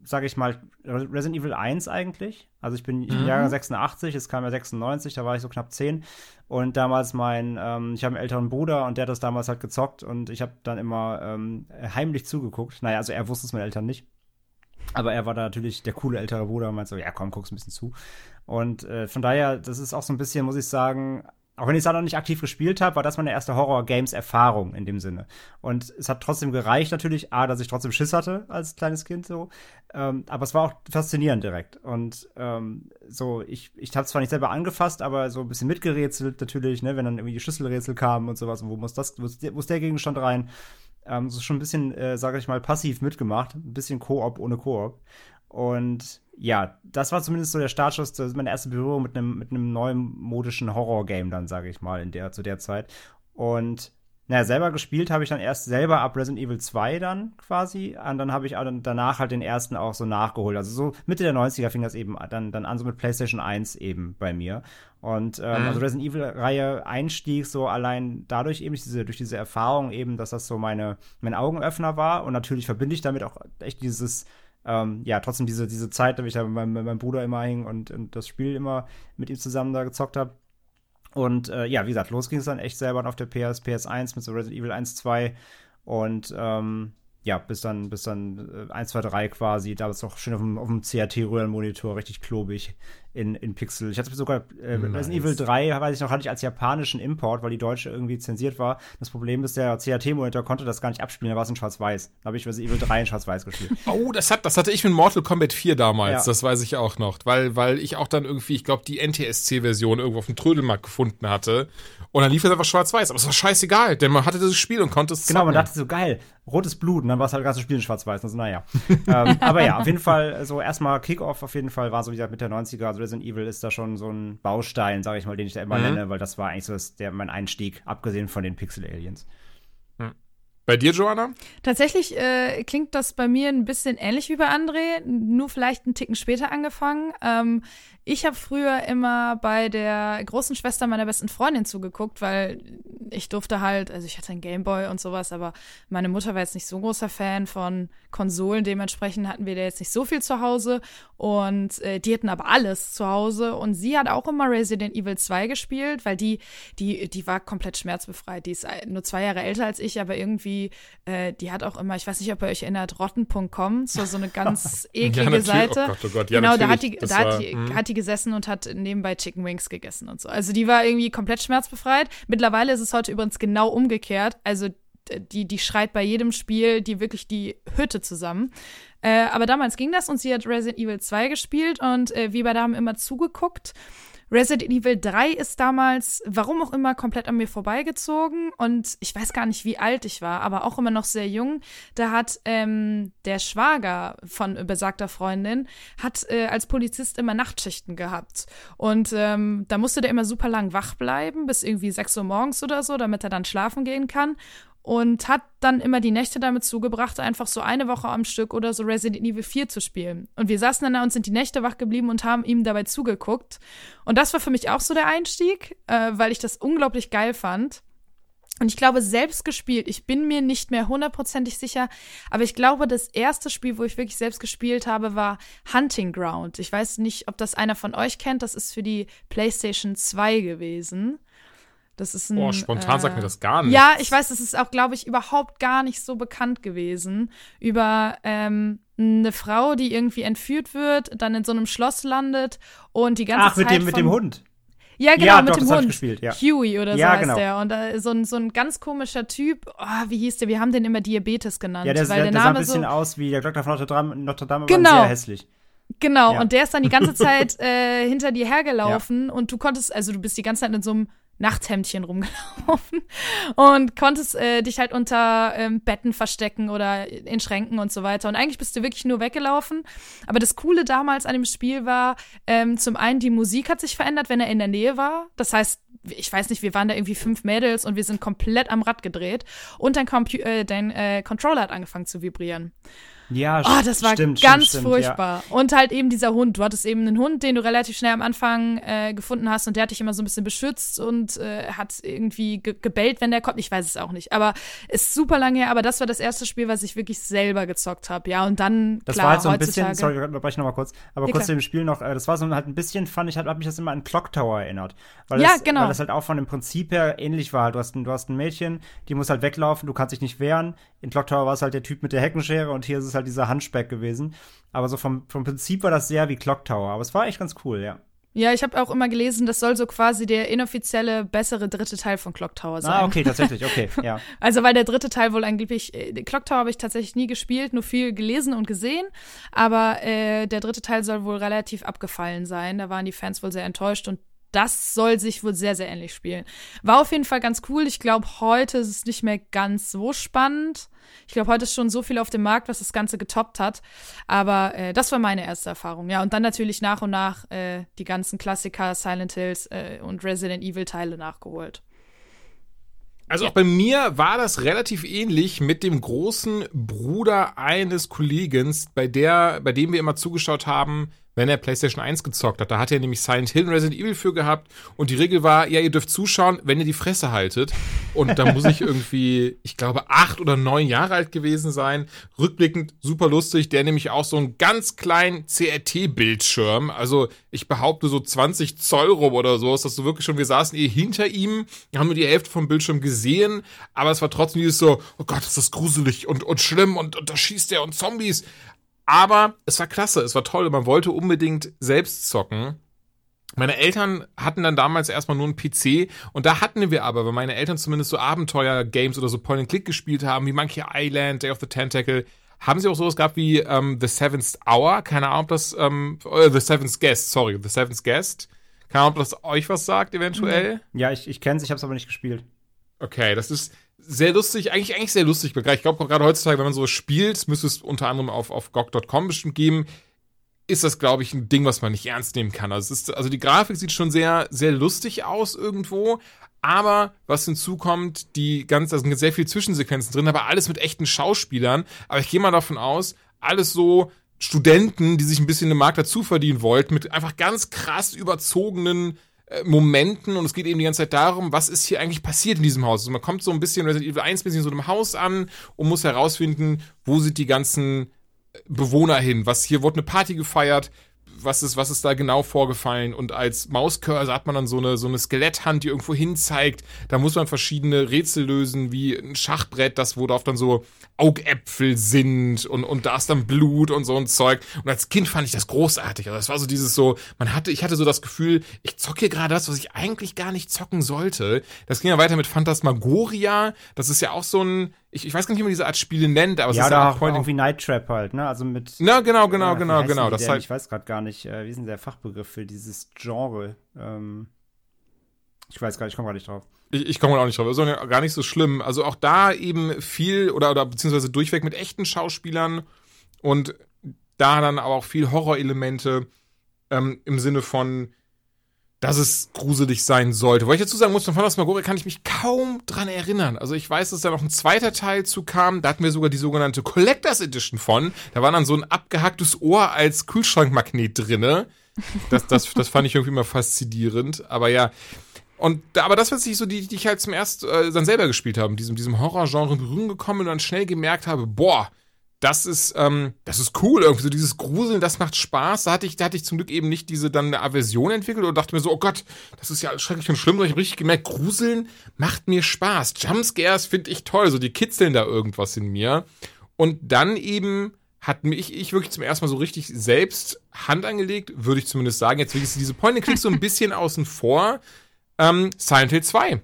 sage ich mal, Resident Evil 1 eigentlich. Also ich bin, ich bin mhm. Jahrgang 86, es kam ja 96, da war ich so knapp 10. Und damals mein, ähm, ich habe einen älteren Bruder und der hat das damals halt gezockt und ich habe dann immer ähm, heimlich zugeguckt. Naja, also er wusste es meine Eltern nicht. Aber er war da natürlich der coole ältere Bruder und meinte so, ja komm, guck's ein bisschen zu. Und äh, von daher, das ist auch so ein bisschen, muss ich sagen, auch wenn ich es da noch nicht aktiv gespielt habe, war das meine erste Horror-Games-Erfahrung in dem Sinne. Und es hat trotzdem gereicht natürlich, A, dass ich trotzdem Schiss hatte als kleines Kind so. Ähm, aber es war auch faszinierend direkt. Und ähm, so, ich, ich habe zwar nicht selber angefasst, aber so ein bisschen mitgerätselt natürlich, ne, wenn dann irgendwie die Schlüsselrätsel kamen und sowas, und wo muss das, wo ist der, Gegenstand rein? Ähm, so schon ein bisschen, äh, sage ich mal, passiv mitgemacht. Ein bisschen Koop ohne Koop. Und ja, das war zumindest so der Startschuss, das ist meine erste Berührung mit einem mit neuen modischen Horror-Game dann, sage ich mal, in der, zu der Zeit. Und naja, selber gespielt habe ich dann erst selber ab Resident Evil 2 dann quasi. Und dann habe ich danach halt den ersten auch so nachgeholt. Also so Mitte der 90er fing das eben dann, dann an, so mit PlayStation 1 eben bei mir. Und ähm, mhm. also Resident Evil-Reihe Einstieg so allein dadurch eben, diese, durch diese Erfahrung eben, dass das so meine, mein Augenöffner war. Und natürlich verbinde ich damit auch echt dieses ähm, ja, trotzdem diese, diese Zeit, da ich da mit meinem, mit meinem Bruder immer hing und, und, das Spiel immer mit ihm zusammen da gezockt habe. Und äh, ja, wie gesagt, los ging es dann echt selber auf der PS, PS1 mit so Resident Evil 1, 2 und ähm, ja, bis dann, bis dann äh, 1, 2, 3 quasi, da ist auch schön auf dem, auf dem CRT-Röhrenmonitor richtig klobig in, in Pixel. Ich hatte sogar äh, nice. Resident Evil 3, weiß ich noch, hatte ich als japanischen Import, weil die deutsche irgendwie zensiert war. Das Problem ist, der CRT-Monitor konnte das gar nicht abspielen, da war es in Schwarz-Weiß. Da habe ich Resident Evil 3 in Schwarz-Weiß gespielt. Oh, das, hat, das hatte ich mit Mortal Kombat 4 damals, ja. das weiß ich auch noch. Weil, weil ich auch dann irgendwie, ich glaube, die NTSC-Version irgendwo auf dem Trödelmarkt gefunden hatte. Und dann lief es einfach schwarz-weiß. Aber es war scheißegal, denn man hatte dieses Spiel und konnte es Genau, man dachte so, geil, rotes Blut. Und dann war es halt das ganze Spiel in schwarz-weiß. Also, naja. ähm, aber ja, auf jeden Fall, so erstmal Kickoff auf jeden Fall war so, wie gesagt, mit der 90er. Also Resident Evil ist da schon so ein Baustein, sage ich mal, den ich da immer mhm. nenne, weil das war eigentlich so das, der, mein Einstieg, abgesehen von den Pixel-Aliens. Bei dir, Joanna? Tatsächlich äh, klingt das bei mir ein bisschen ähnlich wie bei André, nur vielleicht einen Ticken später angefangen. Ähm, ich habe früher immer bei der großen Schwester meiner besten Freundin zugeguckt, weil ich durfte halt, also ich hatte einen Gameboy und sowas, aber meine Mutter war jetzt nicht so ein großer Fan von Konsolen. Dementsprechend hatten wir da jetzt nicht so viel zu Hause und äh, die hatten aber alles zu Hause und sie hat auch immer Resident Evil 2 gespielt, weil die, die, die war komplett schmerzbefreit. Die ist nur zwei Jahre älter als ich, aber irgendwie, äh, die hat auch immer, ich weiß nicht, ob ihr euch erinnert, rotten.com, so, so eine ganz eklige ja, Seite. Oh Gott, oh Gott. Ja, genau, da hat die, da hat, die, hat die gesessen und hat nebenbei Chicken Wings gegessen und so. Also die war irgendwie komplett schmerzbefreit. Mittlerweile ist es heute übrigens genau umgekehrt. Also die, die schreit bei jedem Spiel die wirklich die Hütte zusammen. Äh, aber damals ging das und sie hat Resident Evil 2 gespielt und äh, wir beide haben immer zugeguckt Resident Evil 3 ist damals, warum auch immer, komplett an mir vorbeigezogen. Und ich weiß gar nicht, wie alt ich war, aber auch immer noch sehr jung. Da hat ähm, der Schwager von besagter Freundin hat äh, als Polizist immer Nachtschichten gehabt. Und ähm, da musste der immer super lang wach bleiben, bis irgendwie 6 Uhr morgens oder so, damit er dann schlafen gehen kann und hat dann immer die Nächte damit zugebracht, einfach so eine Woche am Stück oder so Resident Evil 4 zu spielen. Und wir saßen dann da und sind die Nächte wach geblieben und haben ihm dabei zugeguckt. Und das war für mich auch so der Einstieg, äh, weil ich das unglaublich geil fand. Und ich glaube, selbst gespielt, ich bin mir nicht mehr hundertprozentig sicher, aber ich glaube, das erste Spiel, wo ich wirklich selbst gespielt habe, war Hunting Ground. Ich weiß nicht, ob das einer von euch kennt, das ist für die PlayStation 2 gewesen. Das ist ein. Boah, spontan äh, sagt mir das gar nicht. Ja, ich weiß, das ist auch, glaube ich, überhaupt gar nicht so bekannt gewesen. Über ähm, eine Frau, die irgendwie entführt wird, dann in so einem Schloss landet und die ganze Ach, Zeit. mit dem, mit von, dem Hund. Ja, genau, Ja, mit doch, dem Hund. gespielt, ja. Huey oder so Ja, heißt genau. der. Und äh, so, ein, so ein ganz komischer Typ. Oh, wie hieß der? Wir haben den immer Diabetes genannt. Ja, der, weil der, der der sah ein bisschen so. aus wie der Doktor von Notre Dame, Notre Dame aber Genau. sehr hässlich. Genau, Ja. und der ist dann die ganze Zeit äh, hinter dir hergelaufen und du konntest, also du bist die ganze Zeit in so einem Nachthemdchen rumgelaufen und konntest äh, dich halt unter ähm, Betten verstecken oder in Schränken und so weiter. Und eigentlich bist du wirklich nur weggelaufen. Aber das Coole damals an dem Spiel war, ähm, zum einen die Musik hat sich verändert, wenn er in der Nähe war. Das heißt, ich weiß nicht, wir waren da irgendwie fünf Mädels und wir sind komplett am Rad gedreht und dein, Compu äh, dein äh, Controller hat angefangen zu vibrieren. Ja, Oh, das war stimmt, ganz stimmt, furchtbar. Und halt eben dieser Hund. Du hattest eben einen Hund, den du relativ schnell am Anfang äh, gefunden hast und der hat dich immer so ein bisschen beschützt und äh, hat irgendwie ge gebellt, wenn der kommt. Ich weiß es auch nicht. Aber ist super lange her. Aber das war das erste Spiel, was ich wirklich selber gezockt habe. Ja, und dann, Das klar, war halt so ein bisschen, sorry, da ich noch mal kurz, aber Ja, kurz zu dem Spiel noch, äh, das war so halt ein bisschen, fand ich, hat, hat mich das immer an Clock Tower erinnert. Weil Ja, das, genau. Weil das halt auch von dem Prinzip her ähnlich war. Du hast, ein, du hast ein Mädchen, die muss halt weglaufen, du kannst dich nicht wehren. In Clock Tower war es halt der Typ mit der Heckenschere und hier ist es halt dieser Hunchback gewesen. Aber so vom, vom Prinzip war das sehr wie Clock Tower. Aber es war echt ganz cool, ja. Ja, ich habe auch immer gelesen, das soll so quasi der inoffizielle, bessere dritte Teil von Clock Tower sein. Ah, okay, tatsächlich, okay, ja. Also weil der dritte Teil wohl angeblich, äh, Clock Tower habe ich tatsächlich nie gespielt, nur viel gelesen und gesehen, aber äh, der dritte Teil soll wohl relativ abgefallen sein. Da waren die Fans wohl sehr enttäuscht und das soll sich wohl sehr, sehr ähnlich spielen. War auf jeden Fall ganz cool. Ich glaube, heute ist es nicht mehr ganz so spannend. Ich glaube, heute ist schon so viel auf dem Markt, was das Ganze getoppt hat. Aber äh, das war meine erste Erfahrung. Ja, und dann natürlich nach und nach äh, die ganzen Klassiker, Silent Hills äh, und Resident Evil Teile nachgeholt. Also auch bei mir war das relativ ähnlich mit dem großen Bruder eines Kollegens, bei der, bei dem wir immer zugeschaut haben, wenn er PlayStation 1 gezockt hat. Da hat er nämlich Silent Hill und Resident Evil für gehabt und die Regel war, ja, ihr dürft zuschauen, wenn ihr die Fresse haltet. Und da muss ich irgendwie, ich glaube, acht oder neun Jahre alt gewesen sein. Rückblickend super lustig, der nämlich auch so einen ganz kleinen CRT-Bildschirm, also ich behaupte so 20 Zoll rum oder so, ist das so wirklich schon, wir saßen eh hinter ihm, haben nur die Hälfte vom Bildschirm gesehen, aber es war trotzdem dieses so, oh Gott, ist das gruselig und, und schlimm und, und da schießt er und Zombies. Aber es war klasse, es war toll. Man wollte unbedingt selbst zocken. Meine Eltern hatten dann damals erstmal nur einen PC und da hatten wir aber, weil meine Eltern zumindest so Abenteuer-Games oder so Point-and-Click gespielt haben, wie Monkey Island, Day of the Tentacle, haben sie auch sowas gehabt wie ähm, The Seventh Hour, keine Ahnung, ob das, ähm, äh, The Seventh Guest, sorry, The Seventh Guest. Keine Ahnung, ob das euch was sagt, eventuell. Ja, ich, ich kenn's, ich hab's aber nicht gespielt. Okay, das ist sehr lustig, eigentlich, eigentlich sehr lustig. Ich glaube, gerade heutzutage, wenn man so spielt, müsste es unter anderem auf, auf GOG.com bestimmt geben, ist das, glaube ich, ein Ding, was man nicht ernst nehmen kann. Also, ist, also die Grafik sieht schon sehr, sehr lustig aus irgendwo. Aber was hinzukommt, die ganz, da sind sehr viele Zwischensequenzen drin, aber alles mit echten Schauspielern. Aber ich gehe mal davon aus, alles so Studenten, die sich ein bisschen den Markt dazu verdienen wollten, mit einfach ganz krass überzogenen Momenten und es geht eben die ganze Zeit darum, was ist hier eigentlich passiert in diesem Haus. Also man kommt so ein bisschen Resident Evil 1 ein bisschen in so einem Haus an und muss herausfinden, wo sind die ganzen äh, Bewohner hin, was hier wurde eine Party gefeiert, was ist, was ist da genau vorgefallen und als Mauscursor hat man dann so eine, so eine Skeletthand, die irgendwo hin zeigt. Da muss man verschiedene Rätsel lösen, wie ein Schachbrett, das wo drauf dann so Augäpfel sind und, und da ist dann Blut und so ein Zeug. Und als Kind fand ich das großartig. Also das war so dieses so, man hatte, ich hatte so das Gefühl, ich zocke hier gerade das, was ich eigentlich gar nicht zocken sollte. Das ging ja weiter mit Phantasmagoria. Das ist ja auch so ein, ich, ich weiß gar nicht, wie man diese Art Spiele nennt, aber es ja, ist da ja auch, Point auch wie Night Trap halt, ne? Also mit. Na, genau, genau, äh, genau, genau. Das halt, Ich weiß gerade gar nicht, äh, wie ist denn der Fachbegriff für dieses Genre? Ähm, ich weiß gar nicht, ich komme gar nicht drauf. ich, ich komme auch nicht drauf, das ist auch gar nicht so schlimm. Also auch da eben viel oder, oder beziehungsweise durchweg mit echten Schauspielern und da dann aber auch viel Horrorelemente ähm, im Sinne von, dass es gruselig sein sollte. Weil ich dazu sagen muss, von Phantasmagoria kann ich mich kaum dran erinnern. Also ich weiß, dass da noch ein zweiter Teil zu kam. Da hatten wir sogar die sogenannte Collectors Edition von. Da war dann so ein abgehacktes Ohr als Kühlschrankmagnet drinne. Das, das, das fand ich irgendwie immer faszinierend. Aber ja. Und aber das, was ich so, die, die ich halt zum ersten äh, dann selber gespielt habe, diesem, diesem Horrorgenre in Berührung gekommen und dann schnell gemerkt habe, boah, das ist, ähm, das ist cool, irgendwie so dieses Gruseln, das macht Spaß. Da hatte ich, da hatte ich zum Glück eben nicht diese dann eine Aversion entwickelt und dachte mir so, oh Gott, das ist ja alles schrecklich und schlimm. sondern Ich habe richtig gemerkt, Gruseln macht mir Spaß. Jumpscares finde ich toll, so die kitzeln da irgendwas in mir. Und dann eben hat mich ich wirklich zum ersten Mal so richtig selbst Hand angelegt, würde ich zumindest sagen. Jetzt wirklich diese Point-and-Click so ein bisschen außen vor. Ähm, Silent Hill 2.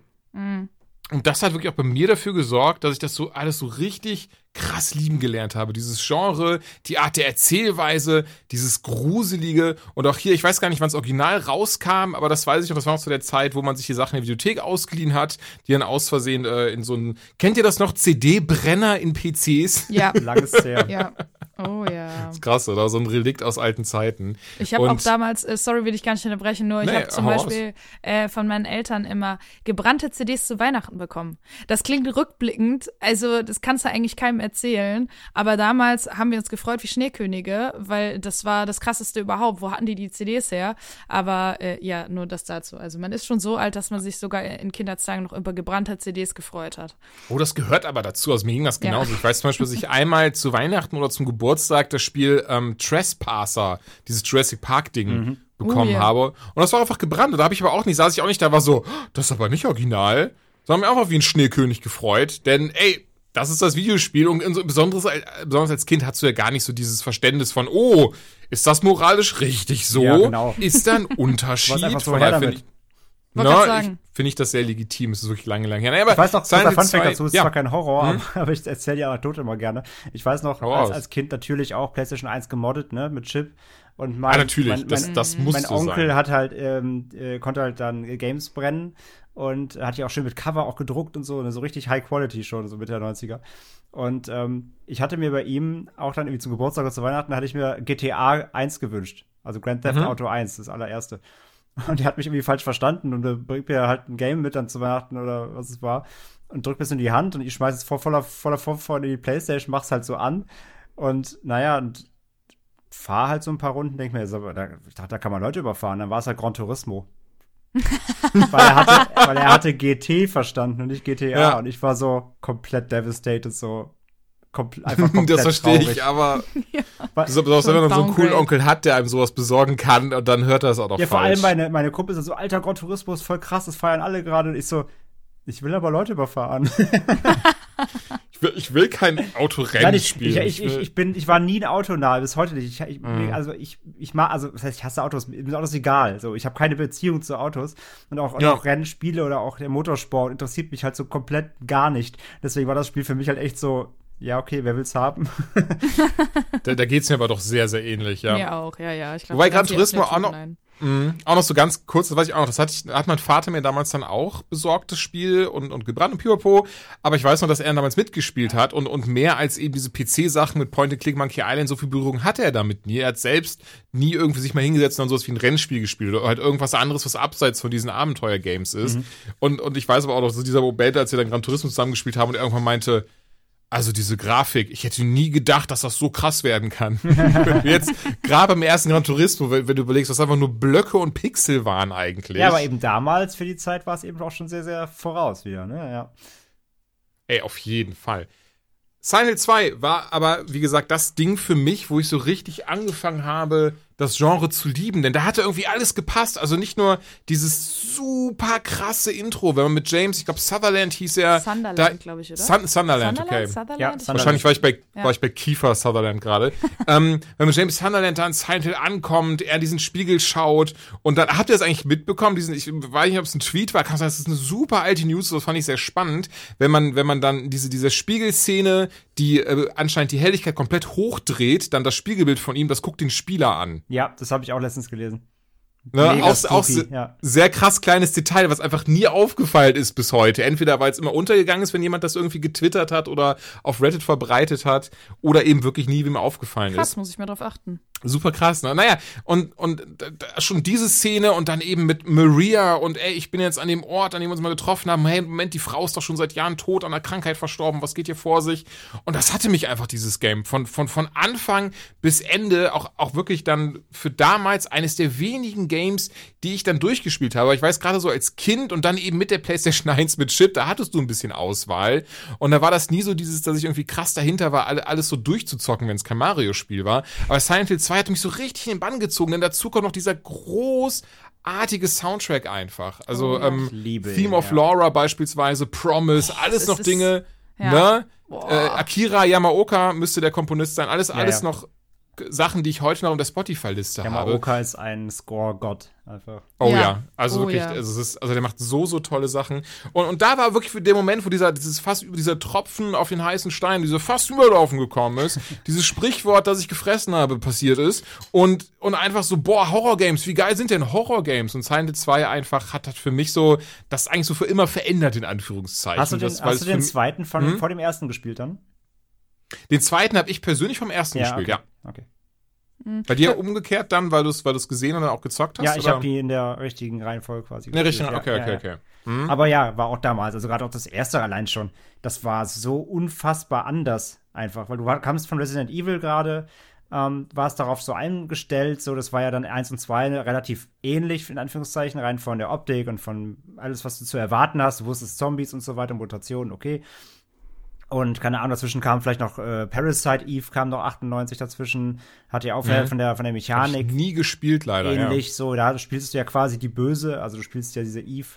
Und das hat wirklich auch bei mir dafür gesorgt, dass ich das so alles so richtig krass lieben gelernt habe. Dieses Genre, die Art der Erzählweise, dieses Gruselige. Und auch hier, ich weiß gar nicht, wann das Original rauskam, aber das weiß ich noch, das war noch zu der Zeit, wo man sich die Sachen in der Videothek ausgeliehen hat, die dann aus Versehen äh, in so einen, kennt ihr das noch? CD-Brenner in PCs? Ja, Langes her. ja. Oh ja. Krass, oder? So ein Relikt aus alten Zeiten. Ich habe auch damals, äh, sorry, will ich gar nicht unterbrechen, nur ich Nee, habe zum. Beispiel äh, von meinen Eltern immer gebrannte CDs zu Weihnachten bekommen. Das klingt rückblickend, also das kannst du eigentlich keinem erzählen, aber damals haben wir uns gefreut wie Schneekönige, weil das war das krasseste überhaupt. Wo hatten die die CDs her? Aber äh, ja, nur das dazu. Also man ist schon so alt, dass man sich sogar in Kindertagen noch über gebrannte CDs gefreut hat. Oh, das gehört aber dazu. Also mir ging das Ja. genauso. Ich weiß zum Beispiel, dass ich einmal zu Weihnachten oder zum Geburtstag das Spiel ähm, Trespasser, dieses Jurassic Park Ding, bekommen Oh, ja. habe. Und das war einfach gebrannt. Und da habe ich aber auch nicht, saß ich auch nicht da, war so, "Oh, das ist aber nicht original. Sondern mich einfach wie ein Schneekönig gefreut. Denn, ey, das ist das Videospiel und so besonders, besonders als Kind hast du ja gar nicht so dieses Verständnis von, oh, ist das moralisch richtig so? Ja, genau. Ist da ein Unterschied? So Von her daher damit. finde ich, na, ich finde ich das sehr legitim. Es ist wirklich lange, lange her. Naja, aber Ich weiß noch, Silent Funfact 2 dazu, ist ja. zwar kein Horror, Hm? aber, aber ich erzähle die Anekdote immer gerne. Ich weiß noch, Hau als, als Kind natürlich auch PlayStation 1 gemoddet, ne, mit Chip. Und mein, Ah, natürlich, mein, das, mein, das mein musste Onkel sein. hat halt, ähm, äh, konnte halt dann Games brennen und hat ja auch schön mit Cover auch gedruckt und so, ne, so richtig High Quality schon, so Mitte der 90er. Und ähm, ich hatte mir bei ihm auch dann irgendwie zum Geburtstag oder zu Weihnachten, hatte ich mir GTA 1 gewünscht. Also Grand Theft Mhm. Auto 1, das allererste. Und er hat mich irgendwie falsch verstanden und bringt mir halt ein Game mit dann zu Weihnachten oder was es war und drückt mir es in die Hand und ich schmeiß es vor voller, voller Vorfreude in die Playstation, mach's halt so an und naja, und fahr halt so ein paar Runden, denk mir, da, ich dachte, da kann man Leute überfahren, dann war es halt Gran Turismo. weil, er hatte, weil er hatte GT verstanden und nicht GTA Ja. und ich war so komplett devastated, so kompl einfach komplett das verstehe traurig. ich, aber Weil- besonders wenn man so einen coolen. Onkel hat, der einem sowas besorgen kann und dann hört er es auch noch Ja, vor falsch. allem meine, meine Kumpel ist so, alter Gran Turismo ist voll krass, das feiern alle gerade. Und ich so, ich will aber Leute überfahren. Ich, will, ich will kein Autorennen Nein, ich, spielen. ich, ich, ich, bin, ich war nie ein Autonah, bis heute nicht. Ich, ich, Mhm. Also ich, ich mag, also das heißt, ich hasse Autos, mir sind Autos egal. So, ich habe keine Beziehung zu Autos und auch, Ja. auch Rennspiele oder auch der Motorsport interessiert mich halt so komplett gar nicht. Deswegen war das Spiel für mich halt echt so, ja, okay, wer will's haben? da, da geht's mir aber doch sehr, sehr ähnlich, ja. Mir auch, ja, ja. Ich glaub, Wobei Gran Turismo auch noch- ein. Mhm. Auch noch so ganz kurz, das weiß ich auch noch, das hat, ich, hat mein Vater mir damals dann auch besorgt, das Spiel und, und gebrannt und pipapo. Aber ich weiß noch, dass er damals mitgespielt hat und, und mehr als eben diese PC-Sachen mit Point-and-Click Monkey Island, so viel Berührung hatte er damit nie. Er hat selbst nie irgendwie sich mal hingesetzt und dann sowas wie ein Rennspiel gespielt oder halt irgendwas anderes, was abseits von diesen Abenteuer-Games ist. Und, und ich weiß aber auch noch, so dieser Moment, als wir dann Gran Turismo zusammengespielt haben und er irgendwann meinte, also diese Grafik, ich hätte nie gedacht, dass das so krass werden kann. Jetzt gerade beim ersten Gran Turismo, wenn, wenn du überlegst, was einfach nur Blöcke und Pixel waren eigentlich. Ja, aber eben damals für die Zeit war es eben auch schon sehr, sehr voraus wieder, ne? Ja. Ey, auf jeden Fall. Silent Hill 2 war aber, wie gesagt, das Ding für mich, wo ich so richtig angefangen habe, das Genre zu lieben, denn da hatte irgendwie alles gepasst. Also nicht nur dieses super krasse Intro, wenn man mit James, ich glaube Sutherland hieß er. Sunderland, glaube ich, oder? Sun Sunderland, okay. Sutherland? Ja, Sunderland. Wahrscheinlich war ich bei, Ja. war ich bei Kiefer Sutherland gerade. ähm, wenn man James Sunderland da in Silent Hill ankommt, er diesen Spiegel schaut und dann habt ihr das eigentlich mitbekommen, diesen, ich weiß nicht, ob es ein Tweet war, kann sein, das ist eine super alte News, das fand ich sehr spannend, wenn man, wenn man dann diese, diese Spiegelszene, die äh, anscheinend die Helligkeit komplett hochdreht, dann das Spiegelbild von ihm, das guckt den Spieler an. Ja, das habe ich auch letztens gelesen. Ne? Mega Auch, auch se ja. sehr krass kleines Detail, was einfach nie aufgefallen ist bis heute. Entweder weil es immer untergegangen ist, wenn jemand das irgendwie getwittert hat oder auf Reddit verbreitet hat, oder eben wirklich nie, wie mir aufgefallen ist. Krass, muss ich mal drauf achten. Super krass, ne? Naja, und, und schon diese Szene und dann eben mit Maria und ey, ich bin jetzt an dem Ort, an dem wir uns mal getroffen haben. Hey, Moment, die Frau ist doch schon seit Jahren tot, an einer Krankheit verstorben, was geht hier vor sich? Und das hatte mich einfach, dieses Game. Von, von, von Anfang bis Ende, auch, auch wirklich dann für damals eines der wenigen Games, die ich dann durchgespielt habe. Ich weiß gerade so als Kind und dann eben mit der PlayStation 1 mit Chip, da hattest du ein bisschen Auswahl. Und da war das nie so dieses, dass ich irgendwie krass dahinter war, alle- alles so durchzuzocken, wenn es kein Mario-Spiel war. Aber Silent Hill 2 hat mich so richtig in den Bann gezogen, denn dazu kommt noch dieser großartige Soundtrack einfach. Also ähm, Ich liebe Theme of ja. Laura beispielsweise, Promise, alles es noch ist- Dinge, ja. ne? Boah. Äh, Akira Yamaoka müsste der Komponist sein. Alles, alles ja. noch G- Sachen, die ich heute noch in der Spotify-Liste habe. Yamaoka ist ein Score-Gott einfach. Oh ja, Ja. also Oh wirklich, ja. also, es ist, also der macht so, so tolle Sachen. Und, und da war wirklich für der Moment, wo dieser, dieses fast über dieser Tropfen auf den heißen Stein, dieser fast überlaufen gekommen ist, dieses Sprichwort, das ich gefressen habe, passiert ist. Und, und einfach so, boah, Horrorgames, wie geil sind denn Horrorgames? Und Silent Hill 2 einfach hat, hat für mich so, das eigentlich so für immer verändert, in Anführungszeichen. Hast du den, das, hast du den zweiten von, Hm? vor dem ersten gespielt dann? Den zweiten habe ich persönlich vom ersten gespielt, okay. ja. Okay. Bei dir umgekehrt dann, weil du es weil du's gesehen und dann auch gezockt hast? Ja, ich habe die in der richtigen Reihenfolge quasi In der gespielt, richtigen, ja. okay, Ja, okay, ja. okay. Hm? Aber ja, war auch damals, also gerade auch das erste allein schon, das war so unfassbar anders einfach, weil du war, kamst von Resident Evil gerade, ähm, warst darauf so eingestellt, so das war ja dann eins und zwei relativ ähnlich, in Anführungszeichen, rein von der Optik und von alles, was du zu erwarten hast, du wusstest Zombies und so weiter, Mutationen, okay. Und keine Ahnung, dazwischen kam vielleicht noch äh, Parasite Eve, kam noch 98 dazwischen, hat ja auch Mhm. von der von der Hab ich Mechanik nie gespielt, leider. Ja. ähnlich so. Da spielst du ja quasi die Böse, also du spielst ja diese Eve.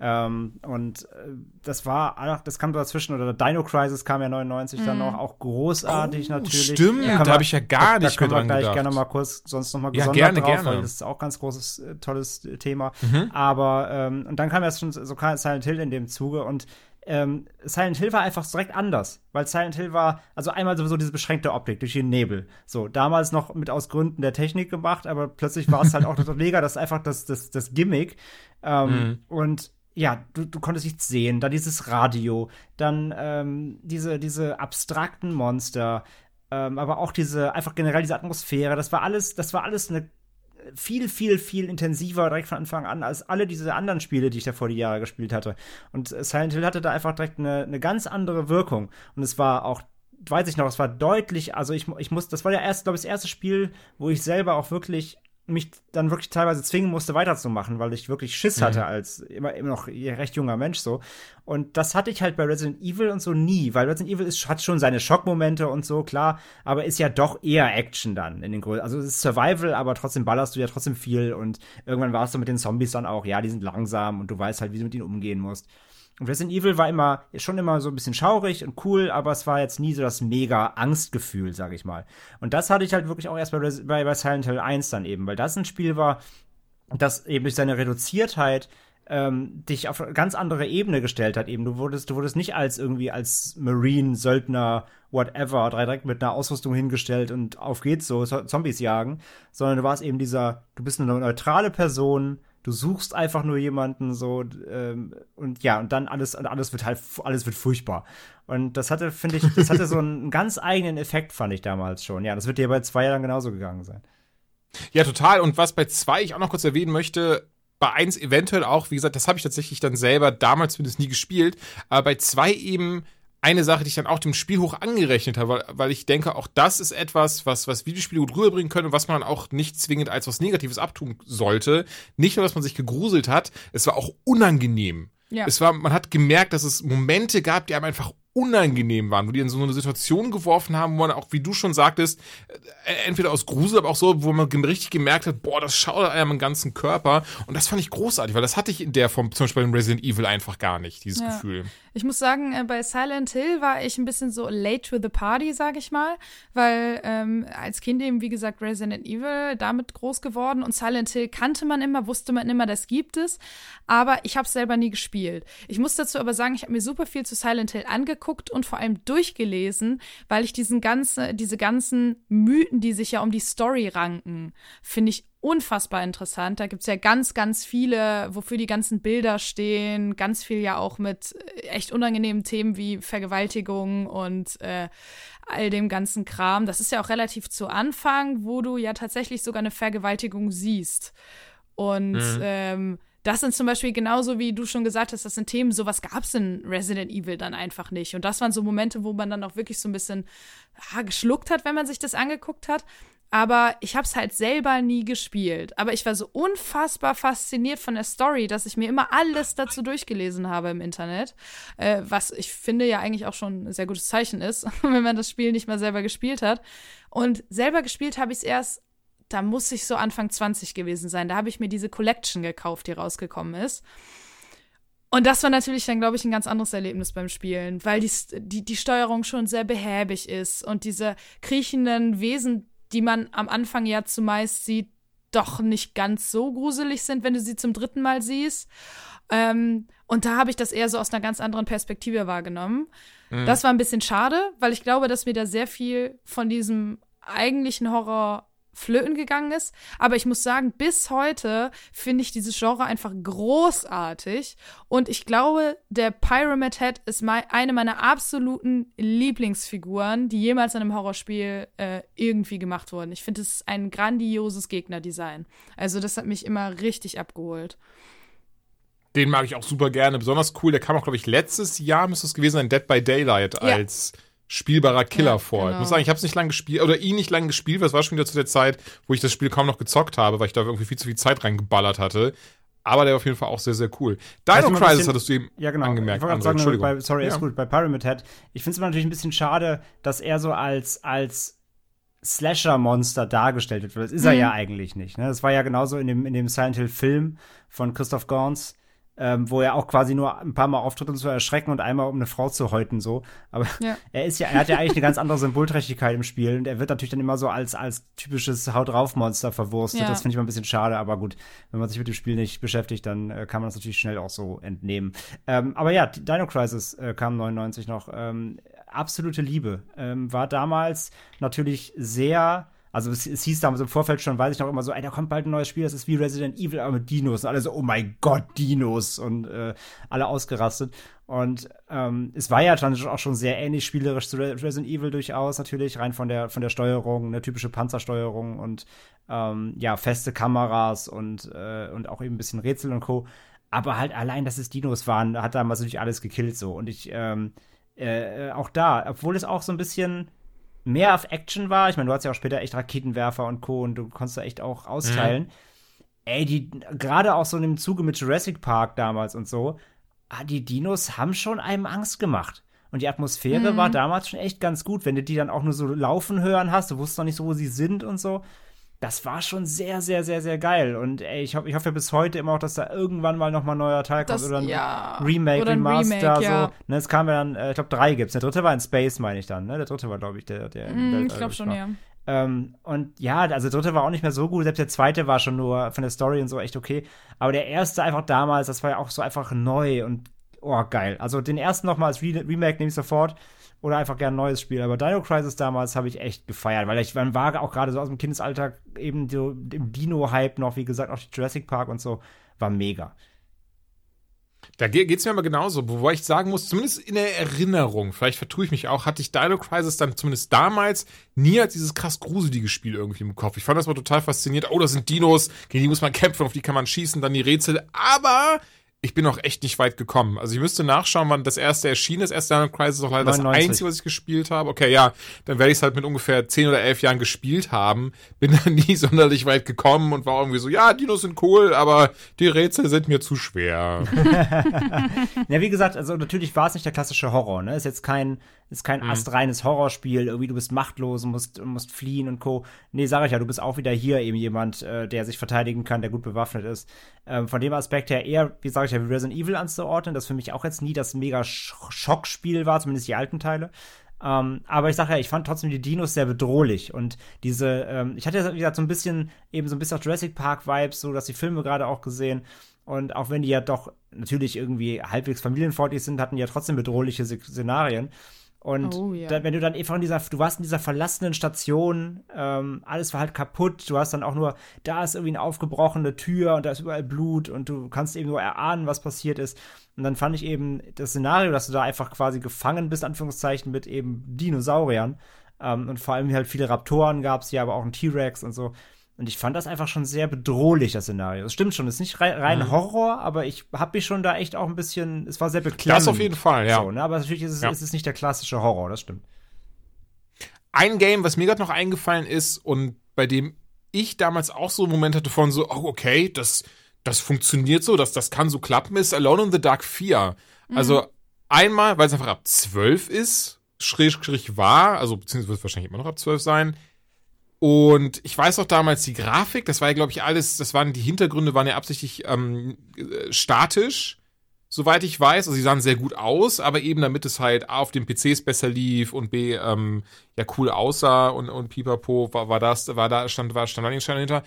Ähm, und äh, das war, ach, das kam dazwischen, oder Dino Crisis kam ja 99 dann noch, auch großartig Oh, natürlich. stimmt, können da wir- hab ich ja gar da, nicht da können mehr wir gleich gedacht. gerne mal kurz sonst noch mal Ja, gesondert gerne, drauf, gerne. weil das ist auch ganz großes, äh, tolles äh, Thema. Mhm. Aber, ähm, und dann kam erst schon so Silent Hill in dem Zuge und ähm, Silent Hill war einfach direkt anders, weil Silent Hill war, also einmal sowieso diese beschränkte Optik durch den Nebel. So, damals noch mit aus Gründen der Technik gemacht, aber plötzlich war es halt auch das mega, das ist einfach das, das, das Gimmick. Ähm, Mhm. Und ja, du, du konntest nichts sehen, dann dieses Radio, dann ähm, diese, diese abstrakten Monster, ähm, aber auch diese, einfach generell diese Atmosphäre, das war alles, das war alles eine viel, viel, viel intensiver direkt von Anfang an als alle diese anderen Spiele, die ich da vor die Jahre gespielt hatte. Und äh, Silent Hill hatte da einfach direkt eine, eine ganz andere Wirkung. Und es war auch, weiß ich noch, es war deutlich, also ich, ich muss, das war ja erst, glaube ich, das erste Spiel, wo ich selber auch wirklich mich dann wirklich teilweise zwingen musste, weiterzumachen, weil ich wirklich Schiss hatte als immer, immer noch recht junger Mensch so. Und das hatte ich halt bei Resident Evil und so nie, weil Resident Evil ist, hat schon seine Schockmomente und so, klar, aber ist ja doch eher Action dann in den Größen. Also es ist Survival, aber trotzdem ballerst du ja trotzdem viel und irgendwann warst du mit den Zombies dann auch, ja, die sind langsam und du weißt halt, wie du mit ihnen umgehen musst. Und Resident Evil war immer, schon immer so ein bisschen schaurig und cool, aber es war jetzt nie so das mega Angstgefühl, sag ich mal. Und das hatte ich halt wirklich auch erst bei, bei, bei Silent Hill 1 dann eben, weil das ein Spiel war, das eben durch seine Reduziertheit ähm, dich auf eine ganz andere Ebene gestellt hat. Eben, du wurdest, du wurdest nicht als irgendwie als Marine, Söldner, whatever, direkt mit einer Ausrüstung hingestellt und auf geht's so Zombies jagen, sondern du warst eben dieser, du bist eine neutrale Person, du suchst einfach nur jemanden so ähm, und ja und dann alles und alles wird halt alles wird furchtbar. Und das hatte finde ich das hatte so einen ganz eigenen Effekt fand ich damals schon. Ja das wird dir bei zwei Jahren genauso gegangen sein. Ja, total. Und was bei zwei ich auch noch kurz erwähnen möchte, bei eins eventuell auch, wie gesagt, das habe ich tatsächlich dann selber damals zumindest nie gespielt, aber bei zwei eben eine Sache, die ich dann auch dem Spiel hoch angerechnet habe, weil, weil ich denke, auch das ist etwas, was, was Videospiele gut rüberbringen können und was man auch nicht zwingend als was Negatives abtun sollte. Nicht nur, dass man sich gegruselt hat, es war auch unangenehm. Ja. Es war, man hat gemerkt, dass es Momente gab, die einem einfach unangenehm waren, wo die in so eine Situation geworfen haben, wo man auch, wie du schon sagtest, äh, entweder aus Grusel, aber auch so, wo man richtig gemerkt hat, boah, das schaudert einem im ganzen Körper. Und das fand ich großartig, weil das hatte ich in der Form, zum Beispiel in Resident Evil einfach gar nicht, dieses ja. Gefühl. Ich muss sagen, äh, bei Silent Hill war ich ein bisschen so late to the party, sag ich mal, weil ähm, als Kind eben, wie gesagt, Resident Evil damit groß geworden und Silent Hill kannte man immer, wusste man immer, das gibt es, aber ich habe es selber nie gespielt. Ich muss dazu aber sagen, ich habe mir super viel zu Silent Hill angeguckt und vor allem durchgelesen, weil ich diesen ganzen, diese ganzen Mythen, die sich ja um die Story ranken, finde ich unfassbar interessant. Da gibt's ja ganz, ganz viele, wofür die ganzen Bilder stehen, ganz viel ja auch mit äh, echt unangenehmen Themen wie Vergewaltigung und äh, all dem ganzen Kram. Das ist ja auch relativ zu Anfang, wo du ja tatsächlich sogar eine Vergewaltigung siehst. Und mhm. ähm, das sind zum Beispiel genauso wie du schon gesagt hast, das sind Themen, sowas gab's in Resident Evil dann einfach nicht. Und das waren so Momente, wo man dann auch wirklich so ein bisschen ja, geschluckt hat, wenn man sich das angeguckt hat aber ich habe es halt selber nie gespielt. Aber ich war so unfassbar fasziniert von der Story, dass ich mir immer alles dazu durchgelesen habe im Internet, äh, was ich finde ja eigentlich auch schon ein sehr gutes Zeichen ist, wenn man das Spiel nicht mal selber gespielt hat. Und selber gespielt habe ich es erst, da muss ich so Anfang 20 gewesen sein. Da habe ich mir diese Collection gekauft, die rausgekommen ist. Und das war natürlich dann, glaube ich, ein ganz anderes Erlebnis beim Spielen, weil die, die, die Steuerung schon sehr behäbig ist und diese kriechenden Wesen, die man am Anfang ja zumeist sieht, doch nicht ganz so gruselig sind, wenn du sie zum dritten Mal siehst. Ähm, und da habe ich das eher so aus einer ganz anderen Perspektive wahrgenommen. Mhm. Das war ein bisschen schade, weil ich glaube, dass mir da sehr viel von diesem eigentlichen Horror flöten gegangen ist. Aber ich muss sagen, bis heute finde ich dieses Genre einfach großartig. Und ich glaube, der Pyramid Head ist mein, eine meiner absoluten Lieblingsfiguren, die jemals in einem Horrorspiel äh, irgendwie gemacht wurden. Ich finde, es ist ein grandioses Gegnerdesign. Also, das hat mich immer richtig abgeholt. Den mag ich auch super gerne. Besonders cool, der kam auch, glaube ich, letztes Jahr, müsste es gewesen sein, Dead by Daylight ja. als spielbarer Killer ja, vor. Genau. Ich muss sagen, ich habe es nicht lange gespielt oder ihn nicht lange gespielt, weil es war schon wieder zu der Zeit, wo ich das Spiel kaum noch gezockt habe, weil ich da irgendwie viel zu viel Zeit reingeballert hatte. Aber der war auf jeden Fall auch sehr, sehr cool. Dino Crisis bisschen, hattest du eben ja, genau. angemerkt. Ich sagen, Entschuldigung. Bei, sorry, ja. ist gut. Bei Pyramid Head. Ich finde es natürlich ein bisschen schade, dass er so als, als Slasher-Monster dargestellt wird. Das ist mhm. er ja eigentlich nicht. Ne? Das war ja genauso in dem, in dem Silent Hill-Film von Christoph Gans ähm, wo er auch quasi nur ein paar Mal auftritt, um zu erschrecken und einmal um eine Frau zu häuten, so. Aber ja. er ist ja, er hat ja eigentlich eine ganz andere Symbolträchtigkeit im Spiel und er wird natürlich dann immer so als, als typisches Haut drauf Monster verwurstet. Ja. Das finde ich mal ein bisschen schade, aber gut, wenn man sich mit dem Spiel nicht beschäftigt, dann äh, kann man das natürlich schnell auch so entnehmen. Ähm, aber ja, Dino Crisis äh, kam 99 noch. Ähm, absolute Liebe. Ähm, war damals natürlich sehr also es, es, hieß damals im Vorfeld schon, weiß ich noch immer so, ey, da kommt bald ein neues Spiel, das ist wie Resident Evil, aber mit Dinos. Und alle so, oh mein Gott, Dinos. Und äh, alle ausgerastet. Und ähm, es war ja dann auch schon sehr ähnlich spielerisch zu Resident Evil durchaus, natürlich, rein von der, von der Steuerung, eine typische Panzersteuerung und ähm, ja, feste Kameras und, äh, und auch eben ein bisschen Rätsel und Co. Aber halt allein, dass es Dinos waren, hat damals natürlich alles gekillt so. Und ich, ähm, äh, auch da, obwohl es auch so ein bisschen mehr auf Action war. Ich meine, du hast ja auch später echt Raketenwerfer und Co. und du konntest da echt auch austeilen. Mhm. Ey, die, gerade auch so in dem Zuge mit Jurassic Park damals und so, ah, die Dinos haben schon einem Angst gemacht. Und die Atmosphäre mhm. war damals schon echt ganz gut, wenn du die dann auch nur so laufen hören hast, du wusstest noch nicht so, wo sie sind und so das war schon sehr, sehr, sehr, sehr geil. Und ey, ich, ho ich hoffe bis heute immer auch, dass da irgendwann mal noch mal ein neuer Teil kommt. Das, oder ein ja. Remake, oder ein Remaster, Remake, ja. so. Ne, es kam ja dann, äh, ich glaube, drei gibt's. Der dritte war in Space, meine ich dann. Ne? Der dritte war, glaube ich, der, der mm, Ich glaube schon, war. ja. Ähm, und ja, also der dritte war auch nicht mehr so gut. Selbst der zweite war schon nur von der Story und so echt okay. Aber der erste einfach damals, das war ja auch so einfach neu und oh, geil. Also den ersten noch mal als Re Remake nehme ich sofort oder einfach gern ein neues Spiel. Aber Dino Crisis damals habe ich echt gefeiert, weil ich man war auch gerade so aus dem Kindesalltag eben so im Dino-Hype noch, wie gesagt, auch die Jurassic Park und so, war mega. Da geht es mir aber genauso, wobei ich sagen muss, zumindest in der Erinnerung, vielleicht vertue ich mich auch, hatte ich Dino Crisis dann zumindest damals nie als dieses krass gruselige Spiel irgendwie im Kopf. Ich fand das mal total faszinierend. Oh, das sind Dinos, gegen die muss man kämpfen, auf die kann man schießen, dann die Rätsel. Aber ich bin noch echt nicht weit gekommen. Also ich müsste nachschauen, wann das erste erschien ist. Erst Dino Crisis ist auch leider 99. das einzige, was ich gespielt habe. Okay, ja, dann werde ich es halt mit ungefähr 10 oder 11 Jahren gespielt haben. Bin dann nie sonderlich weit gekommen und war irgendwie so, ja, Dinos sind cool, aber die Rätsel sind mir zu schwer. ja, wie gesagt, also natürlich war es nicht der klassische Horror, ne? Ist jetzt kein ist kein mhm. astreines Horrorspiel, irgendwie du bist machtlos und musst, musst fliehen und Co. Nee, sag ich ja, du bist auch wieder hier eben jemand, äh, der sich verteidigen kann, der gut bewaffnet ist. Ähm, von dem Aspekt her eher, wie sage ich ja, wie Resident Evil anzuordnen, das für mich auch jetzt nie das mega Schockspiel war, zumindest die alten Teile. Ähm, aber ich sage ja, ich fand trotzdem die Dinos sehr bedrohlich und diese, ähm, ich hatte ja, wie gesagt, so ein bisschen, eben so ein bisschen auch Jurassic Park Vibes, so dass die Filme gerade auch gesehen. Und auch wenn die ja doch natürlich irgendwie halbwegs familienfreundlich sind, hatten die ja trotzdem bedrohliche Szenarien. Und oh, ja. da, wenn du dann einfach in dieser, du warst in dieser verlassenen Station, ähm, alles war halt kaputt, du hast dann auch nur, da ist irgendwie eine aufgebrochene Tür und da ist überall Blut und du kannst eben nur erahnen, was passiert ist. Und dann fand ich eben das Szenario, dass du da einfach quasi gefangen bist, Anführungszeichen, mit eben Dinosauriern. Ähm, und vor allem halt viele Raptoren gab es hier, aber auch einen T-Rex und so. Und ich fand das einfach schon sehr bedrohlich, das Szenario. Es stimmt schon, es ist nicht rein mhm. Horror, aber ich habe mich schon da echt auch ein bisschen, es war sehr beklemmend. Das auf jeden Fall, ja. So, ne? Aber natürlich ist es, ja. ist es nicht der klassische Horror, das stimmt. Ein Game, was mir gerade noch eingefallen ist und bei dem ich damals auch so einen Moment hatte von so, oh, okay, das, das funktioniert so, das, das kann so klappen, ist Alone in the Dark 4. Mhm. Also einmal, weil es einfach ab 12 ist, schräg, schräg war, also beziehungsweise wird es wahrscheinlich immer noch ab 12 sein, und ich weiß auch damals die Grafik, das war ja, glaube ich, alles, das waren, die Hintergründe waren ja absichtlich ähm, statisch, soweit ich weiß. Also sie sahen sehr gut aus, aber eben damit es halt A auf den PCs besser lief und B ähm, ja cool aussah und, und pipapo war, war das, war da, stand, war stand hinter.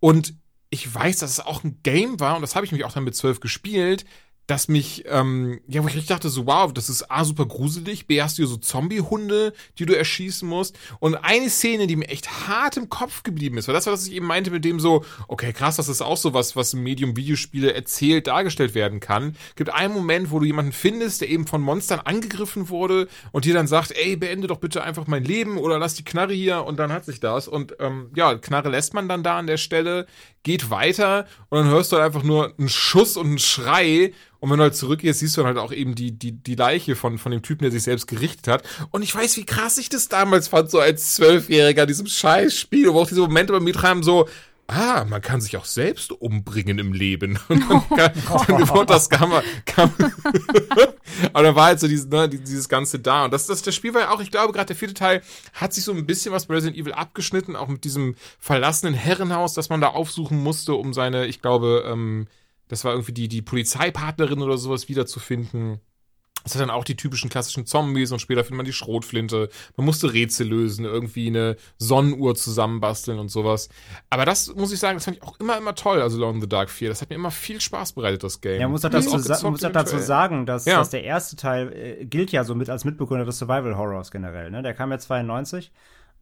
Und ich weiß, dass es auch ein Game war, und das habe ich mich auch dann mit zwölf gespielt, dass mich, ähm, ja, wo ich richtig dachte, so, wow, das ist A, super gruselig, B, hast du so Zombie-Hunde, die du erschießen musst. Und eine Szene, die mir echt hart im Kopf geblieben ist, weil das war, was ich eben meinte mit dem so, okay, krass, das ist auch so was, was im Medium Videospiele erzählt, dargestellt werden kann. Gibt einen Moment, wo du jemanden findest, der eben von Monstern angegriffen wurde und dir dann sagt, ey, beende doch bitte einfach mein Leben oder lass die Knarre hier und dann hat sich das. Und ähm, ja, Knarre lässt man dann da an der Stelle, geht weiter und dann hörst du halt einfach nur einen Schuss und einen Schrei und wenn du halt zurückgehst, siehst du dann halt auch eben die, die, die Leiche von, von dem Typen, der sich selbst gerichtet hat. Und ich weiß, wie krass ich das damals fand, so als Zwölfjähriger, diesem Scheißspiel, wo auch diese Momente bei mir haben, so, ah, man kann sich auch selbst umbringen im Leben. Und dann oh. das kam, kam aber dann war halt so dieses, ne, dieses Ganze da. Und das, das, das Spiel war ja auch, ich glaube, gerade der vierte Teil hat sich so ein bisschen was bei Resident Evil abgeschnitten, auch mit diesem verlassenen Herrenhaus, das man da aufsuchen musste, um seine, ich glaube, ähm, das war irgendwie die, die Polizeipartnerin oder sowas wiederzufinden. Es hat dann auch die typischen klassischen Zombies und später findet man die Schrotflinte. Man musste Rätsel lösen, irgendwie eine Sonnenuhr zusammenbasteln und sowas. Aber das muss ich sagen, das fand ich auch immer, immer toll, also Lone in the Dark 4. Das hat mir immer viel Spaß bereitet, das Game. Ja, muss auch dazu, sa muss auch dazu sagen, dass, ja. dass der erste Teil äh, gilt ja so mit als Mitbegründer des Survival Horrors generell. Ne? Der kam ja 92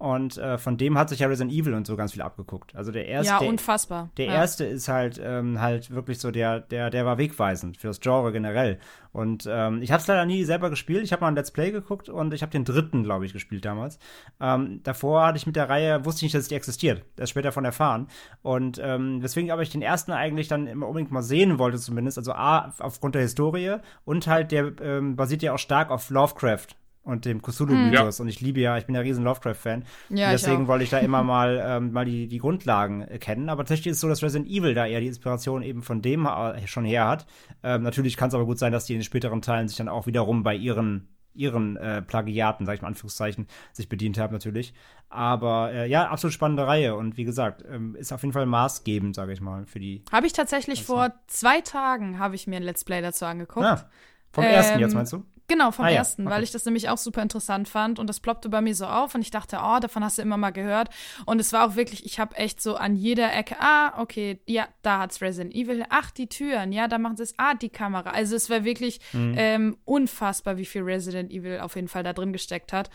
und äh, von dem hat sich ja Resident Evil und so ganz viel abgeguckt. Also der erste. Ja, unfassbar. Der, ja. erste ist halt ähm, halt wirklich so der, der, der war wegweisend fürs Genre generell. Und ähm, ich habe es leider nie selber gespielt. Ich habe mal ein Let's Play geguckt und ich habe den dritten, glaube ich, gespielt damals. Ähm, davor hatte ich mit der Reihe, wusste ich nicht, dass die existiert. Erst später von erfahren. Und ähm, deswegen aber ich den ersten eigentlich dann immer unbedingt mal sehen wollte, zumindest. Also A, aufgrund der Historie und halt der ähm, basiert ja auch stark auf Lovecraft und dem Cthulhu-Mythos. Mhm. Und ich liebe ja, ich bin ja riesen Lovecraft-Fan. Ja, und deswegen wollte ich da immer mal, ähm, mal die, die Grundlagen äh, kennen. Aber tatsächlich ist es so, dass Resident Evil da eher die Inspiration eben von dem äh, schon her hat. Ähm, natürlich kann es aber gut sein, dass die in den späteren Teilen sich dann auch wiederum bei ihren ihren äh, Plagiaten, sag ich mal Anführungszeichen, sich bedient haben natürlich. Aber äh, ja, absolut spannende Reihe und wie gesagt, ähm, ist auf jeden Fall maßgebend, sage ich mal, für die. Habe ich tatsächlich vor zwei Tagen habe ich mir ein Let's Play dazu angeguckt. Ja, ah, vom ähm, ersten jetzt meinst du? Genau, vom ah, ersten, okay. weil ich das nämlich auch super interessant fand und das ploppte bei mir so auf und ich dachte, oh, davon hast du immer mal gehört und es war auch wirklich, ich habe echt so an jeder Ecke, ah, okay, ja, da hat's Resident Evil, ach, die Türen, ja, da machen sie es, ah, die Kamera. Also es war wirklich mhm. ähm, unfassbar, wie viel Resident Evil auf jeden Fall da drin gesteckt hat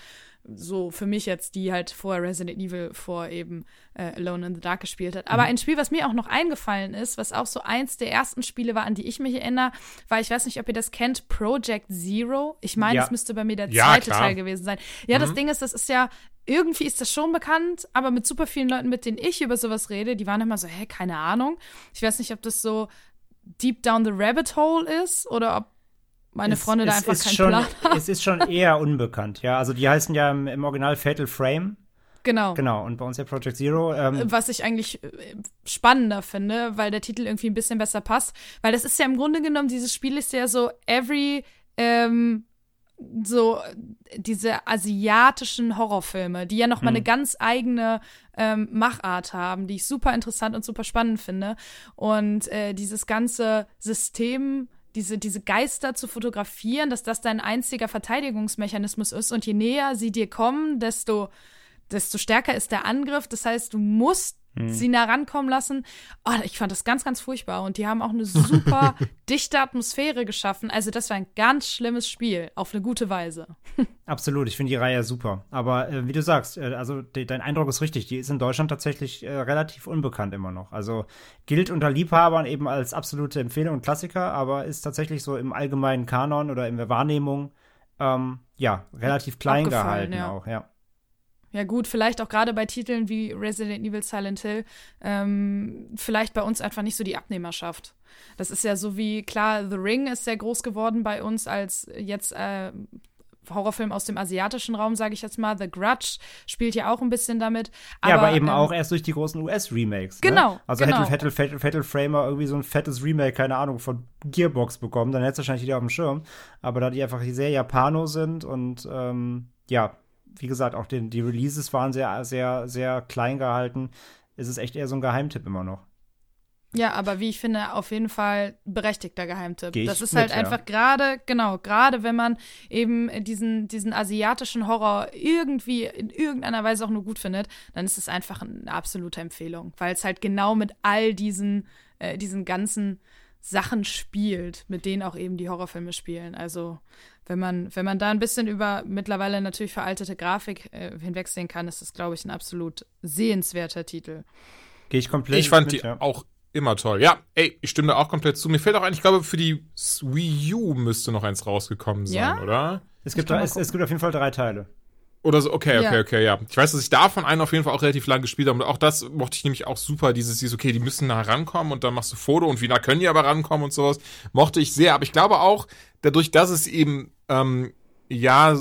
so für mich jetzt, die halt vorher Resident Evil vor eben äh, Alone in the Dark gespielt hat. Aber mhm. ein Spiel, was mir auch noch eingefallen ist, was auch so eins der ersten Spiele war, an die ich mich erinnere, war, ich weiß nicht, ob ihr das kennt, Project Zero. Ich meine, ja. das müsste bei mir der ja, zweite klar. Teil gewesen sein. Ja, mhm. das Ding ist, das ist ja irgendwie ist das schon bekannt, aber mit super vielen Leuten, mit denen ich über sowas rede, die waren immer so, hä, keine Ahnung. Ich weiß nicht, ob das so deep down the rabbit hole ist oder ob meine Es- Freunde da es einfach ist keinen schon, Plan haben. Es ist schon eher unbekannt, ja. Also die heißen ja im, im Original Fatal Frame. Genau. Genau, und bei uns ja Project Zero. Ähm, Was ich eigentlich äh, spannender finde, weil der Titel irgendwie ein bisschen besser passt. Weil das ist ja im Grunde genommen, dieses Spiel ist ja so every, ähm, so äh, diese asiatischen Horrorfilme, die ja noch mal eine ganz eigene ähm, Machart haben, die ich super interessant und super spannend finde. Und äh, dieses ganze System, diese, diese Geister zu fotografieren, dass das dein einziger Verteidigungsmechanismus ist. Und je näher sie dir kommen, desto desto stärker ist der Angriff. Das heißt, du musst sie nah rankommen lassen. Oh, ich fand das ganz, ganz furchtbar. Und die haben auch eine super dichte Atmosphäre geschaffen. Also, das war ein ganz schlimmes Spiel, auf eine gute Weise. Absolut, ich finde die Reihe super. Aber äh, wie du sagst, äh, also de dein Eindruck ist richtig, die ist in Deutschland tatsächlich äh, relativ unbekannt immer noch. Also gilt unter Liebhabern eben als absolute Empfehlung und Klassiker, aber ist tatsächlich so im allgemeinen Kanon oder in der Wahrnehmung ähm, ja relativ klein gehalten ja. auch, ja. Ja, gut, vielleicht auch gerade bei Titeln wie Resident Evil Silent Hill, ähm, vielleicht bei uns einfach nicht so die Abnehmerschaft. Das ist ja so wie, klar, The Ring ist sehr groß geworden bei uns als jetzt äh, Horrorfilm aus dem asiatischen Raum, sage ich jetzt mal. The Grudge spielt ja auch ein bisschen damit. Aber, ja, aber eben ähm, auch erst durch die großen US-Remakes. Genau, Ne? Also genau. hätte Fatal, Fatal, Fatal Framer irgendwie so ein fettes Remake, keine Ahnung, von Gearbox bekommen, dann hätte es wahrscheinlich jeder auf dem Schirm. Aber da die einfach sehr Japano sind und ähm, ja, wie gesagt, auch den, die Releases waren sehr, sehr, sehr klein gehalten, ist es echt eher so ein Geheimtipp immer noch. Ja, aber wie ich finde, auf jeden Fall berechtigter Geheimtipp. Das ist mit, halt ja. einfach gerade, genau, gerade wenn man eben diesen, diesen asiatischen Horror irgendwie in irgendeiner Weise auch nur gut findet, dann ist es einfach eine absolute Empfehlung, weil es halt genau mit all diesen, äh, diesen ganzen Sachen spielt, mit denen auch eben die Horrorfilme spielen. Also wenn man, wenn man da ein bisschen über mittlerweile natürlich veraltete Grafik äh, hinwegsehen kann, ist das, glaube ich, ein absolut sehenswerter Titel. Gehe ich komplett Ich fand mit, die ja. auch immer toll. Ja, ey, ich stimme da auch komplett zu. Mir fällt auch ein, ich glaube, für die Wii U müsste noch eins rausgekommen sein, Ja? oder? Es gibt, mal es, es gibt auf jeden Fall drei Teile. Oder so, okay, okay, Ja. okay, ja. Ich weiß, dass ich davon einen auf jeden Fall auch relativ lang gespielt habe. Und auch das mochte ich nämlich auch super. Dieses, dieses, okay, die müssen nah rankommen und dann machst du Foto und wie nah können die aber rankommen und sowas. Mochte ich sehr. Aber ich glaube auch, dadurch, dass es eben, ähm, ja,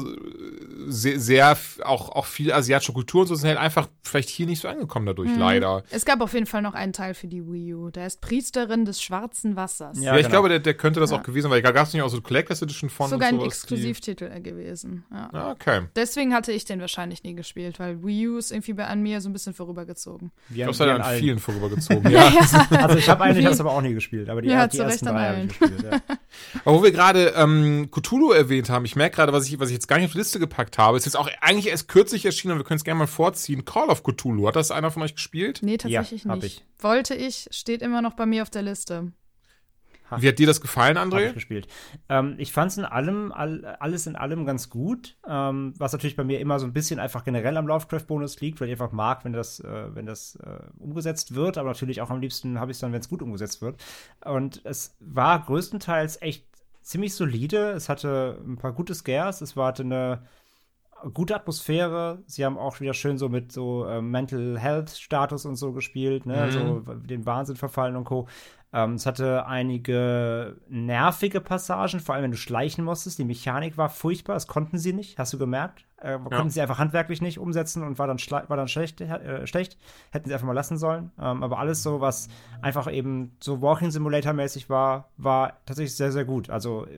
sehr, sehr auch, auch viel asiatische Kultur und so sind halt einfach vielleicht hier nicht so angekommen dadurch, Mhm. leider. Es gab auf jeden Fall noch einen Teil für die Wii U. Der ist Priesterin des schwarzen Wassers. Ja, Ja, ich genau. glaube, der, der könnte das Ja. auch gewesen sein, weil da gab es nicht auch so Collectors Edition von Sogar und ein Exklusivtitel äh, gewesen. Ja. Die, ah, okay. Deswegen hatte ich den wahrscheinlich nie gespielt, weil Wii U ist irgendwie bei, an mir so ein bisschen vorübergezogen. Wir Ich haben glaube, es hat an allen. vielen vorübergezogen. ja. Also ich habe einen, ich Wie- habe es aber auch nie gespielt, aber die, Ja, die zu ersten drei habe ich gespielt. Ja. Aber wo wir gerade ähm, Cthulhu erwähnt haben, ich merke gerade, was ich, was ich jetzt gar nicht auf die Liste gepackt habe, ist jetzt auch eigentlich erst kürzlich erschienen und wir können es gerne mal vorziehen. Call of Cthulhu. Hat das einer von euch gespielt? Nee, tatsächlich Ja, nicht. ich. Wollte ich, steht immer noch bei mir auf der Liste. Wie hat dir das gefallen, Hab André? ich gespielt. Ähm, ich fand es in allem, all, alles in allem ganz gut, ähm, was natürlich bei mir immer so ein bisschen einfach generell am Lovecraft-Bonus liegt, weil ich einfach mag, wenn das, äh, wenn das äh, umgesetzt wird, aber natürlich auch am liebsten habe ich es dann, wenn es gut umgesetzt wird. Und es war größtenteils echt ziemlich solide. Es hatte ein paar gute Scares, es war, hatte eine gute Atmosphäre. Sie haben auch wieder schön so mit so äh, Mental Health Status und so gespielt, ne? Mhm. So den Wahnsinn verfallen und Co. Ähm, es hatte einige nervige Passagen, vor allem wenn du schleichen musstest. Die Mechanik war furchtbar, das konnten sie nicht, hast du gemerkt. Äh, konnten sie einfach handwerklich nicht umsetzen und war dann, war dann schlecht, äh, schlecht. Hätten sie einfach mal lassen sollen. Ähm, aber alles so, was einfach eben so Walking Simulator mäßig war, war tatsächlich sehr, sehr gut. Also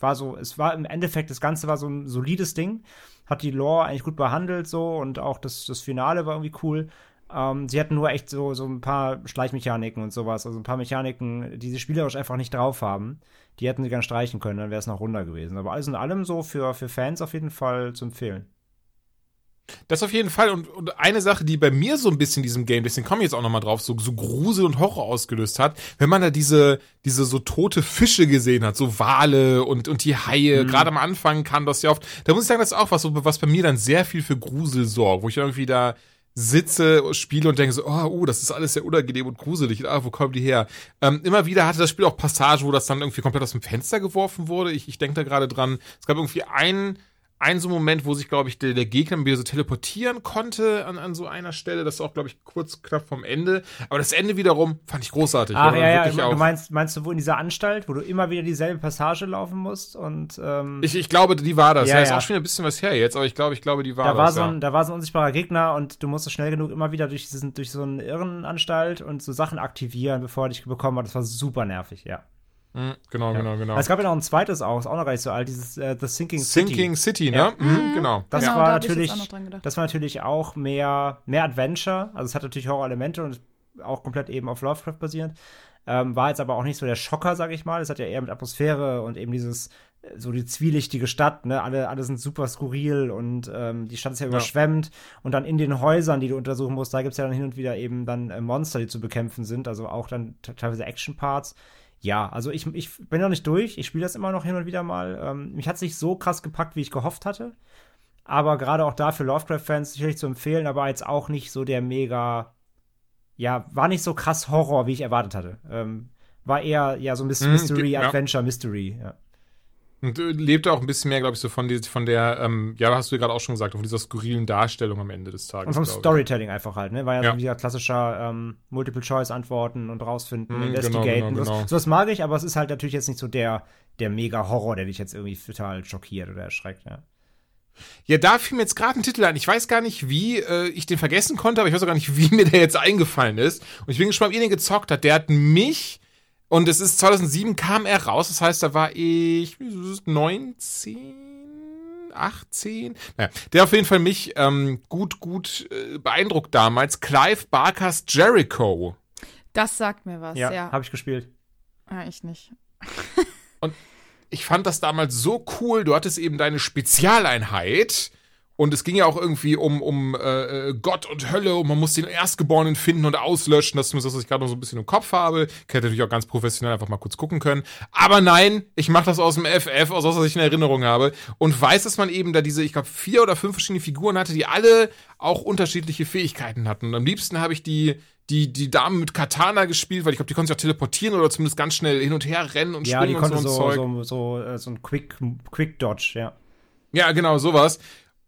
war so, es war im Endeffekt, das Ganze war so ein solides Ding, hat die Lore eigentlich gut behandelt so und auch das, das Finale war irgendwie cool. Ähm, sie hatten nur echt so, so ein paar Schleichmechaniken und sowas, also ein paar Mechaniken, die sie spielerisch einfach nicht drauf haben. Die hätten sie gern streichen können, dann wäre es noch runder gewesen. Aber alles in allem so für, für Fans auf jeden Fall zu empfehlen. Das auf jeden Fall. Und, und eine Sache, die bei mir so ein bisschen in diesem Game, deswegen komme ich jetzt auch nochmal drauf, so, so Grusel und Horror ausgelöst hat, wenn man da diese, diese so tote Fische gesehen hat, so Wale und, und die Haie, gerade am Anfang kam das ja oft, da muss ich sagen, das ist auch was, was bei mir dann sehr viel für Grusel sorgt, wo ich irgendwie da sitze, spiele und denke so, oh, oh, das ist alles sehr unangenehm und gruselig. Ah, wo kommen die her? Ähm, immer wieder hatte das Spiel auch Passagen, wo das dann irgendwie komplett aus dem Fenster geworfen wurde. Ich, ich denke da gerade dran, es gab irgendwie einen, ein so Moment, wo sich, glaube ich, der, der Gegner wieder so teleportieren konnte an, an so einer Stelle. Das ist auch, glaube ich, kurz knapp vom Ende. Aber das Ende wiederum fand ich großartig. Ach, ja, ja, du meinst, meinst du wo in dieser Anstalt, wo du immer wieder dieselbe Passage laufen musst und ähm, ich, ich glaube, die war das. Ja, ja, ist auch schon ein bisschen was her jetzt, aber ich glaube, ich glaube, die war da das. War so ein, ja. Da war so ein unsichtbarer Gegner und du musstest schnell genug immer wieder durch, diesen, durch so eine Irrenanstalt und so Sachen aktivieren, bevor er dich bekommen hat. Das war super nervig, ja. Mhm, genau, ja. genau, genau. Es gab ja noch ein zweites auch, ist auch noch gar nicht so alt, dieses äh, The Sinking City. Sinking City, ne? Ja. Mhm, genau. Das genau, war da natürlich, das war natürlich auch mehr, mehr Adventure. Also es hat natürlich Horror-Elemente und auch komplett eben auf Lovecraft basierend. Ähm, war jetzt aber auch nicht so der Schocker, sag ich mal. Es hat ja eher mit Atmosphäre und eben dieses, so die zwielichtige Stadt, ne? Alle, alle sind super skurril und ähm, die Stadt ist ja, ja überschwemmt. Und dann in den Häusern, die du untersuchen musst, da gibt's ja dann hin und wieder eben dann äh, Monster, die zu bekämpfen sind. Also auch dann teilweise Action-Parts ja, also ich, ich bin noch nicht durch. Ich spiele das immer noch hin und wieder mal. Ähm, mich hat es nicht so krass gepackt, wie ich gehofft hatte. Aber gerade auch da für Lovecraft-Fans sicherlich zu empfehlen, aber jetzt auch nicht so der mega. Ja, war nicht so krass Horror, wie ich erwartet hatte. Ähm, war eher ja so ein bisschen mhm, Mystery, ja. Adventure, Mystery, ja. Und äh, lebt auch ein bisschen mehr, glaube ich, so von, die, von der, ähm, ja, hast du ja gerade auch schon gesagt, von dieser skurrilen Darstellung am Ende des Tages. Und vom Storytelling einfach halt, ne? War ja, ja. so wieder klassischer ähm, Multiple-Choice-Antworten und rausfinden, mm, investigaten. Genau, genau, genau. So was mag ich, aber es ist halt natürlich jetzt nicht so der, der Mega-Horror, der dich jetzt irgendwie total schockiert oder erschreckt, ja. Ja, da fiel mir jetzt gerade ein Titel ein. Ich weiß gar nicht, wie äh, ich den vergessen konnte, aber ich weiß auch gar nicht, wie mir der jetzt eingefallen ist. Und ich bin gespannt, ob ihr den gezockt hat. Der hat mich und es ist 2007 kam er raus, das heißt, da war ich 19, 18. Naja, der auf jeden Fall mich ähm, gut, gut äh, beeindruckt damals. Clive Barkers Jericho. Das sagt mir was, ja. ja. Habe ich gespielt. Ah, ich nicht. Und ich fand das damals so cool. Du hattest eben deine Spezialeinheit und es ging ja auch irgendwie um, um äh, äh, Gott und Hölle und man muss den Erstgeborenen finden und auslöschen. Das ist das, was ich gerade noch so ein bisschen im Kopf habe. Ich hätte natürlich auch ganz professionell einfach mal kurz gucken können. Aber nein, ich mache das aus dem FF, aus was ich in Erinnerung habe. Und weiß, dass man eben da diese, ich glaube, vier oder fünf verschiedene Figuren hatte, die alle auch unterschiedliche Fähigkeiten hatten. Und am liebsten habe ich die die, die Dame mit Katana gespielt, weil ich glaube, die konnte sich auch teleportieren oder zumindest ganz schnell hin und her rennen und ja, springen und so, so, so, so, äh, so ein Quick, Quick Dodge, ja. Ja, genau, sowas.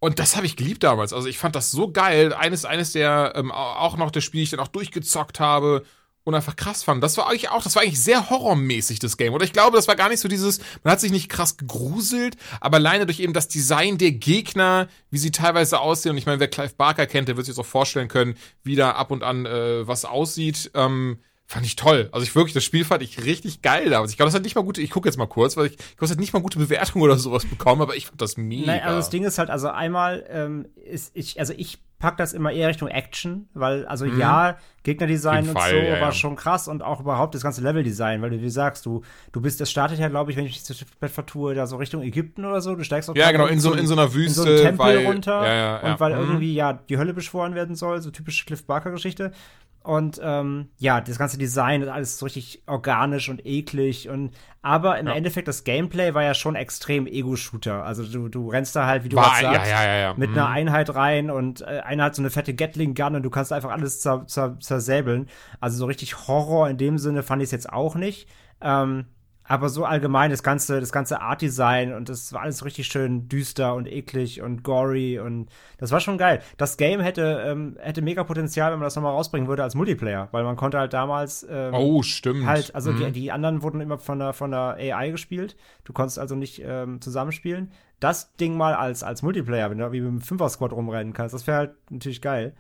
Und das habe ich geliebt damals. Also ich fand das so geil. Eines, eines der ähm, auch noch der Spiele, die ich dann auch durchgezockt habe und einfach krass fand. Das war eigentlich auch, das war eigentlich sehr horrormäßig, das Game. Oder ich glaube, das war gar nicht so dieses, man hat sich nicht krass gegruselt, aber alleine durch eben das Design der Gegner, wie sie teilweise aussehen. Und ich meine, wer Clive Barker kennt, der wird sich das auch vorstellen können, wie da ab und an äh, was aussieht. Ähm, Fand ich toll. Also ich wirklich, das Spiel fand ich richtig geil damals. Ich glaube, das hat nicht mal gute, ich gucke jetzt mal kurz, weil ich, ich glaube, das hat nicht mal gute Bewertungen oder sowas bekommen, aber ich fand das mega. Nein, also das Ding ist halt, also einmal ähm, ist ich, also ich pack das immer eher Richtung Action, weil, also mhm. ja, Gegnerdesign und Fall, so ja, war ja. schon krass und auch überhaupt das ganze Leveldesign, weil du, wie sagst, du, du bist, das startet ja, glaube ich, wenn ich mich zu spät vertue, da so Richtung Ägypten oder so, du steigst auch Ja, genau, in so, in so einer Wüste. In so einen Tempel weil, runter ja, und weil mhm. irgendwie, ja, die Hölle beschworen werden soll, so typische Cliff Barker-Geschichte. Und ähm, ja, das ganze Design ist alles so richtig organisch und eklig. Und aber im ja. Endeffekt, das Gameplay war ja schon extrem Ego-Shooter. Also du, du rennst da halt, wie du war, sagst, ja, ja, mit mhm. einer Einheit rein und äh, einer hat so eine fette Gatling-Gun und du kannst einfach alles zer zer zersäbeln. Also so richtig Horror in dem Sinne fand ich es jetzt auch nicht. Ähm, aber so allgemein das ganze, das ganze Art-Design und das war alles richtig schön düster und eklig und gory und das war schon geil. Das Game hätte, ähm, hätte mega Potenzial, wenn man das nochmal rausbringen würde als Multiplayer, weil man konnte halt damals ähm, Oh, stimmt. Halt, also mhm. die, die, anderen wurden immer von der, von der AI gespielt. Du konntest also nicht ähm, zusammenspielen. Das Ding mal als, als Multiplayer, wenn du wie mit einem Fünfer-Squad rumrennen kannst, das wäre halt natürlich geil.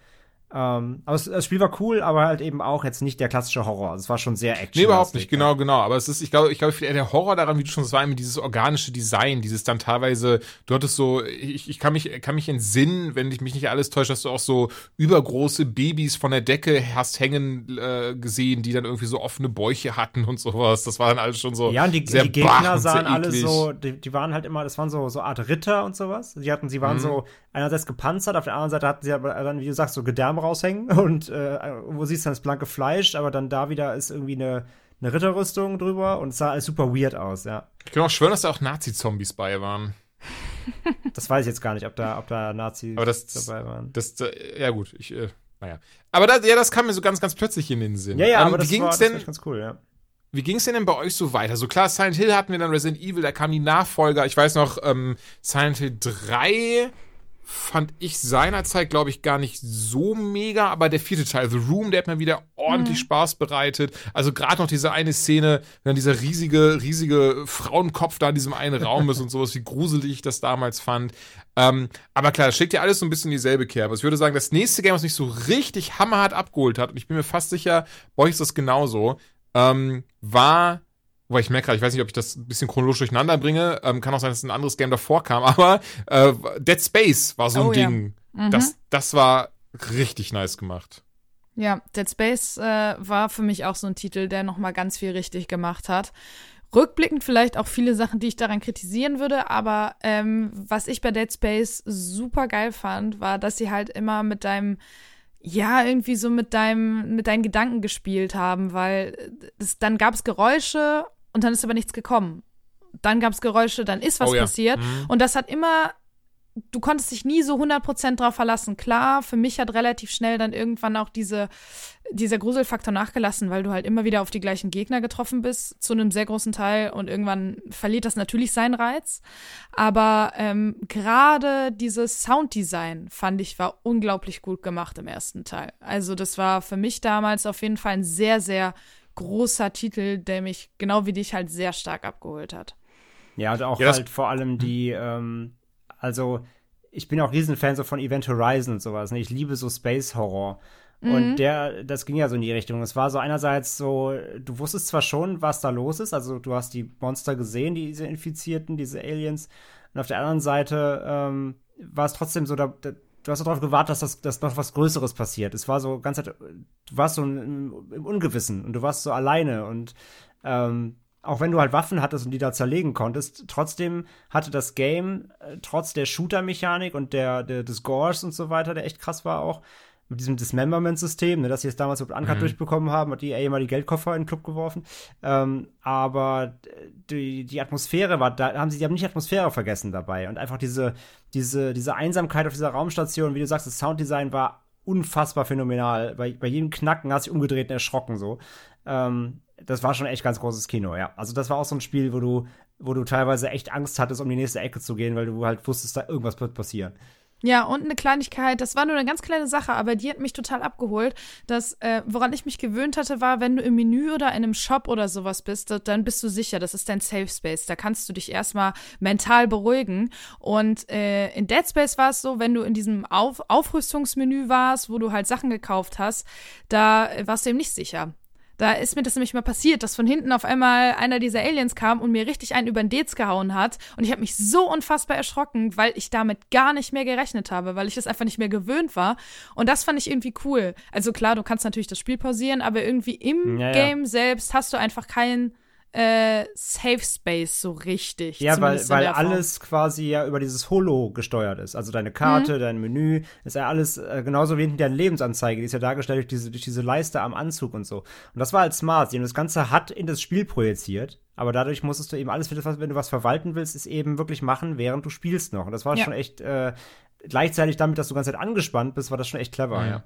Ähm, aber das Spiel war cool, aber halt eben auch jetzt nicht der klassische Horror. Also es war schon sehr action. Nee, überhaupt nicht, genau, genau. Aber es ist, ich glaube, ich glaube, der Horror daran, wie du schon sagst, war immer dieses organische Design, dieses dann teilweise, du hattest so, ich, ich kann mich, kann mich entsinnen, wenn ich mich nicht alles täusche, dass du auch so übergroße Babys von der Decke hast hängen äh, gesehen, die dann irgendwie so offene Bäuche hatten und sowas. Das war dann alles schon so. Ja, und die, die Gegner sahen alle so, die, die waren halt immer, das waren so, so Art Ritter und sowas. Die hatten, sie waren mhm. so einerseits gepanzert, auf der anderen Seite hatten sie aber dann, wie du sagst, so Gedärme raushängen und äh, wo siehst du dann das blanke Fleisch, aber dann da wieder ist irgendwie eine, eine Ritterrüstung drüber und es sah alles super weird aus, ja. Ich kann auch schwören, dass da auch Nazi-Zombies bei waren. das weiß ich jetzt gar nicht, ob da, ob da Nazis aber das, dabei waren. Das, das, äh, ja gut, ich, äh, naja. Aber das, ja, das kam mir so ganz, ganz plötzlich in den Sinn. Ja, ja, ähm, aber das, war, das denn, ganz cool, ja. wie ging es denn, denn bei euch so weiter? So klar, Silent Hill hatten wir dann Resident Evil, da kamen die Nachfolger. Ich weiß noch, ähm, Silent Hill 3 fand ich seinerzeit, glaube ich, gar nicht so mega, aber der vierte Teil, The Room, der hat mir wieder ordentlich mhm. Spaß bereitet. Also gerade noch diese eine Szene, wenn dieser riesige, riesige Frauenkopf da in diesem einen Raum ist und sowas, wie gruselig ich das damals fand. Ähm, aber klar, das schickt ja alles so ein bisschen in dieselbe Kerbe. Ich würde sagen, das nächste Game, was mich so richtig hammerhart abgeholt hat, und ich bin mir fast sicher, bei euch ist das genauso, ähm, war Wobei ich merke gerade, ich weiß nicht, ob ich das ein bisschen chronologisch durcheinander bringe. Ähm, kann auch sein, dass ein anderes Game davor kam, aber äh, Dead Space war so ein oh, Ding. Ja. Mhm. Das, das war richtig nice gemacht. Ja, Dead Space äh, war für mich auch so ein Titel, der nochmal ganz viel richtig gemacht hat. Rückblickend vielleicht auch viele Sachen, die ich daran kritisieren würde, aber ähm, was ich bei Dead Space super geil fand, war, dass sie halt immer mit deinem ja, irgendwie so mit deinem, mit deinen Gedanken gespielt haben, weil es, dann gab es Geräusche und dann ist aber nichts gekommen. Dann gab es Geräusche, dann ist was oh, ja. passiert. Mhm. Und das hat immer du konntest dich nie so 100% drauf verlassen. Klar, für mich hat relativ schnell dann irgendwann auch diese, dieser Gruselfaktor nachgelassen, weil du halt immer wieder auf die gleichen Gegner getroffen bist, zu einem sehr großen Teil und irgendwann verliert das natürlich seinen Reiz. Aber ähm, gerade dieses Sounddesign fand ich war unglaublich gut gemacht im ersten Teil. Also das war für mich damals auf jeden Fall ein sehr, sehr großer Titel, der mich genau wie dich halt sehr stark abgeholt hat. Ja, und auch ja, halt vor allem die, ähm, also, ich bin auch Riesenfan so von Event Horizon und sowas. Ne? Ich liebe so Space Horror. Und mhm. der, das ging ja so in die Richtung. Es war so einerseits so, du wusstest zwar schon, was da los ist, also du hast die Monster gesehen, diese Infizierten, diese Aliens. Und auf der anderen Seite ähm, war es trotzdem so, da, da, du hast darauf gewartet, dass, das, dass noch was Größeres passiert. Es war so ganz, du warst so im, im Ungewissen und du warst so alleine und ähm, auch wenn du halt Waffen hattest und die da zerlegen konntest, trotzdem hatte das Game, äh, trotz der Shooter-Mechanik und der, der, des Gores und so weiter, der echt krass war auch, mit diesem Dismemberment-System, ne, dass sie es damals mit Uncut mhm. durchbekommen haben, hat die EA mal die Geldkoffer in den Club geworfen. Ähm, aber die, die Atmosphäre war, da haben sie, die haben nicht Atmosphäre vergessen dabei. Und einfach diese, diese, diese Einsamkeit auf dieser Raumstation, wie du sagst, das Sounddesign war unfassbar phänomenal. Bei, bei jedem Knacken hast du dich umgedreht und erschrocken so. Ähm, das war schon echt ganz großes Kino, ja. Also das war auch so ein Spiel, wo du, wo du teilweise echt Angst hattest, um die nächste Ecke zu gehen, weil du halt wusstest, da irgendwas wird passieren. Ja, und eine Kleinigkeit, das war nur eine ganz kleine Sache, aber die hat mich total abgeholt. Das, äh, woran ich mich gewöhnt hatte, war, wenn du im Menü oder in einem Shop oder sowas bist, dann bist du sicher, das ist dein Safe Space. Da kannst du dich erstmal mental beruhigen. Und äh, in Dead Space war es so, wenn du in diesem Auf Aufrüstungsmenü warst, wo du halt Sachen gekauft hast, da warst du eben nicht sicher. Da ist mir das nämlich mal passiert, dass von hinten auf einmal einer dieser Aliens kam und mir richtig einen über den Dez gehauen hat. Und ich habe mich so unfassbar erschrocken, weil ich damit gar nicht mehr gerechnet habe, weil ich das einfach nicht mehr gewöhnt war. Und das fand ich irgendwie cool. Also klar, du kannst natürlich das Spiel pausieren, aber irgendwie im ja, Game ja. selbst hast du einfach keinen äh, Safe Space so richtig. Ja, weil, weil alles quasi ja über dieses Holo gesteuert ist. Also deine Karte, mhm. dein Menü, ist ja alles äh, genauso wie deine Lebensanzeige, die ist ja dargestellt durch diese, durch diese Leiste am Anzug und so. Und das war halt smart. Sie haben das Ganze hat in das Spiel projiziert. Aber dadurch musstest du eben alles, wenn du was verwalten willst, ist eben wirklich machen, während du spielst noch. Und das war ja. schon echt äh, gleichzeitig damit, dass du die ganze Zeit angespannt bist, war das schon echt clever, mhm. ja.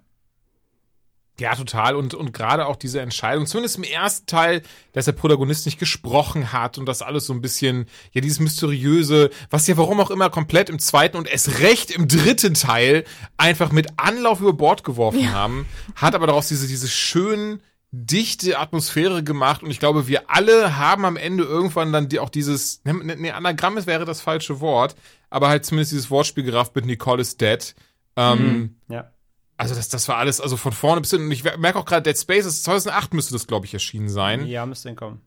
Ja, total. Und, und gerade auch diese Entscheidung, zumindest im ersten Teil, dass der Protagonist nicht gesprochen hat und das alles so ein bisschen, ja, dieses Mysteriöse, was ja warum auch immer komplett im zweiten und erst recht im dritten Teil einfach mit Anlauf über Bord geworfen ja. haben, hat aber daraus diese, diese schön dichte Atmosphäre gemacht und ich glaube, wir alle haben am Ende irgendwann dann die, auch dieses, ne, ne, Anagramm wäre das falsche Wort, aber halt zumindest dieses Wortspiel gerafft mit Nicole is dead. Ähm, mhm. ja also das, das war alles, also von vorne bis hinten. Und ich merke auch gerade, Dead Space, 2008 müsste das, glaube ich, erschienen sein. Ja, müsste hinkommen.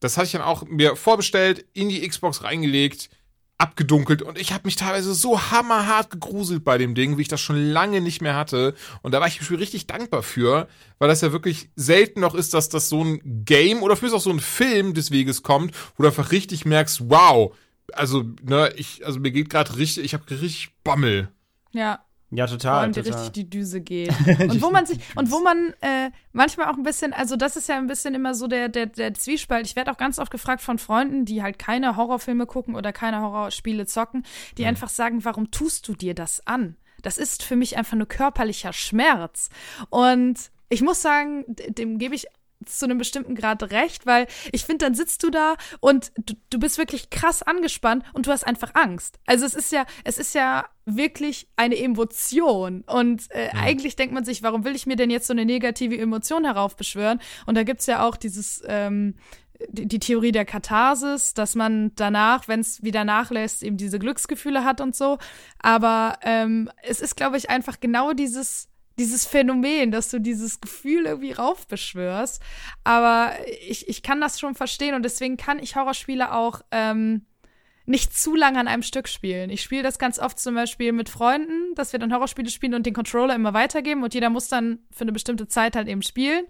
Das hatte ich dann auch mir vorbestellt, in die Xbox reingelegt, abgedunkelt und ich habe mich teilweise so hammerhart gegruselt bei dem Ding, wie ich das schon lange nicht mehr hatte. Und da war ich richtig dankbar für, weil das ja wirklich selten noch ist, dass das so ein Game oder für auch so ein Film des Weges kommt, wo du einfach richtig merkst, wow, also, ne, ich, also mir geht gerade richtig, ich habe richtig Bammel. Ja, ja, total. Und total. richtig die Düse geht. Und wo man sich, und wo man äh, manchmal auch ein bisschen, also das ist ja ein bisschen immer so der, der, der Zwiespalt. Ich werde auch ganz oft gefragt von Freunden, die halt keine Horrorfilme gucken oder keine Horrorspiele zocken, die mhm. einfach sagen, warum tust du dir das an? Das ist für mich einfach nur körperlicher Schmerz. Und ich muss sagen, dem gebe ich zu einem bestimmten Grad recht, weil ich finde, dann sitzt du da und du, du bist wirklich krass angespannt und du hast einfach Angst. Also es ist ja, es ist ja wirklich eine Emotion. Und äh, ja. eigentlich denkt man sich, warum will ich mir denn jetzt so eine negative Emotion heraufbeschwören? Und da gibt's ja auch dieses, ähm, die, die Theorie der Katharsis, dass man danach, wenn es wieder nachlässt, eben diese Glücksgefühle hat und so. Aber ähm, es ist, glaube ich, einfach genau dieses dieses Phänomen, dass du dieses Gefühl irgendwie raufbeschwörst. Aber ich, ich kann das schon verstehen und deswegen kann ich Horrorspiele auch ähm, nicht zu lange an einem Stück spielen. Ich spiele das ganz oft zum Beispiel mit Freunden, dass wir dann Horrorspiele spielen und den Controller immer weitergeben und jeder muss dann für eine bestimmte Zeit halt eben spielen.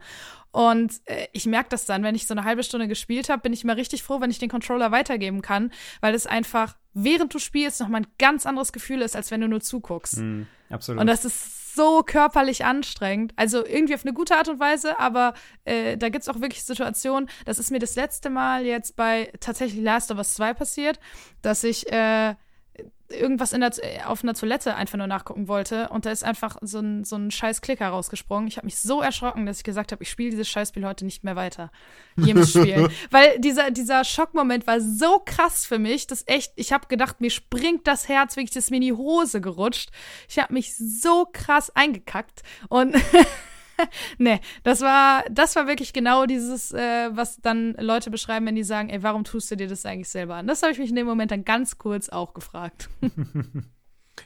Und äh, ich merke das dann, wenn ich so eine halbe Stunde gespielt habe, bin ich immer richtig froh, wenn ich den Controller weitergeben kann, weil es einfach, während du spielst, nochmal ein ganz anderes Gefühl ist, als wenn du nur zuguckst. Mm, absolut. Und das ist so körperlich anstrengend. Also irgendwie auf eine gute Art und Weise, aber äh, da gibt es auch wirklich Situationen, das ist mir das letzte Mal jetzt bei tatsächlich Last of Us 2 passiert, dass ich äh, irgendwas in der, auf einer Toilette einfach nur nachgucken wollte und da ist einfach so ein, so ein scheiß Klicker rausgesprungen. Ich habe mich so erschrocken, dass ich gesagt habe, ich spiele dieses Scheißspiel heute nicht mehr weiter. Jedes Spiel. Weil dieser, dieser Schockmoment war so krass für mich, dass echt, ich habe gedacht, mir springt das Herz wirklich, das mir in die Hose gerutscht. Ich habe mich so krass eingekackt und nee, das war, das war wirklich genau dieses, äh, was dann Leute beschreiben, wenn die sagen, ey, warum tust du dir das eigentlich selber an? Das habe ich mich in dem Moment dann ganz kurz auch gefragt.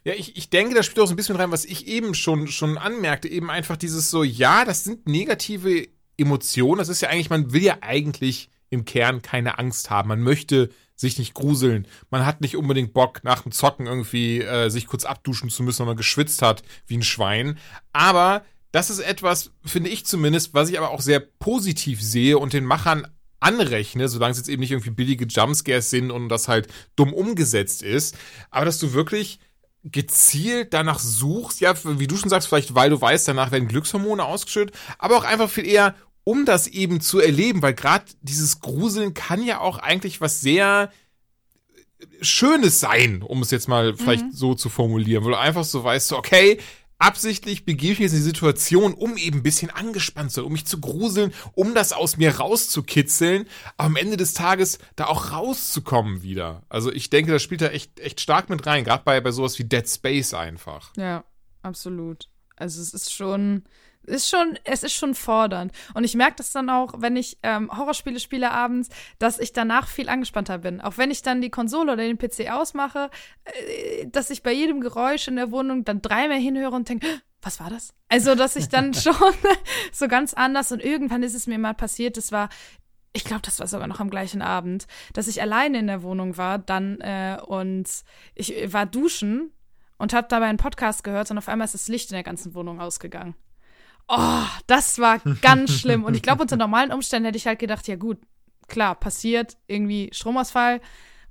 Ja, ich, ich denke, das spielt auch so ein bisschen rein, was ich eben schon, schon anmerkte. Eben einfach dieses so, ja, das sind negative Emotionen. Das ist ja eigentlich, man will ja eigentlich im Kern keine Angst haben. Man möchte sich nicht gruseln. Man hat nicht unbedingt Bock, nach dem Zocken irgendwie äh, sich kurz abduschen zu müssen, wenn man geschwitzt hat wie ein Schwein. Aber das ist etwas, finde ich zumindest, was ich aber auch sehr positiv sehe und den Machern anrechne, solange es jetzt eben nicht irgendwie billige Jumpscares sind und das halt dumm umgesetzt ist, aber dass du wirklich gezielt danach suchst, ja, wie du schon sagst, vielleicht weil du weißt, danach werden Glückshormone ausgeschüttet, aber auch einfach viel eher, um das eben zu erleben, weil gerade dieses Gruseln kann ja auch eigentlich was sehr Schönes sein, um es jetzt mal vielleicht mhm. so zu formulieren, wo du einfach so weißt, okay, absichtlich begebe ich mich in die Situation, um eben ein bisschen angespannt zu sein, um mich zu gruseln, um das aus mir rauszukitzeln, aber am Ende des Tages da auch rauszukommen wieder. Also ich denke, das spielt da echt, echt stark mit rein, gerade bei, bei sowas wie Dead Space einfach. Ja, absolut. Also es ist schon, ist schon, es ist schon fordernd. Und ich merke das dann auch, wenn ich ähm, Horrorspiele spiele abends, dass ich danach viel angespannter bin. Auch wenn ich dann die Konsole oder den PC ausmache, äh, dass ich bei jedem Geräusch in der Wohnung dann dreimal hinhöre und denke, was war das? Also, dass ich dann schon so ganz anders und irgendwann ist es mir mal passiert, das war ich glaube, das war sogar noch am gleichen Abend, dass ich alleine in der Wohnung war, dann äh, und ich war duschen und habe dabei einen Podcast gehört und auf einmal ist das Licht in der ganzen Wohnung ausgegangen. Oh, das war ganz schlimm. Und ich glaube, unter normalen Umständen hätte ich halt gedacht, ja gut, klar, passiert, irgendwie Stromausfall,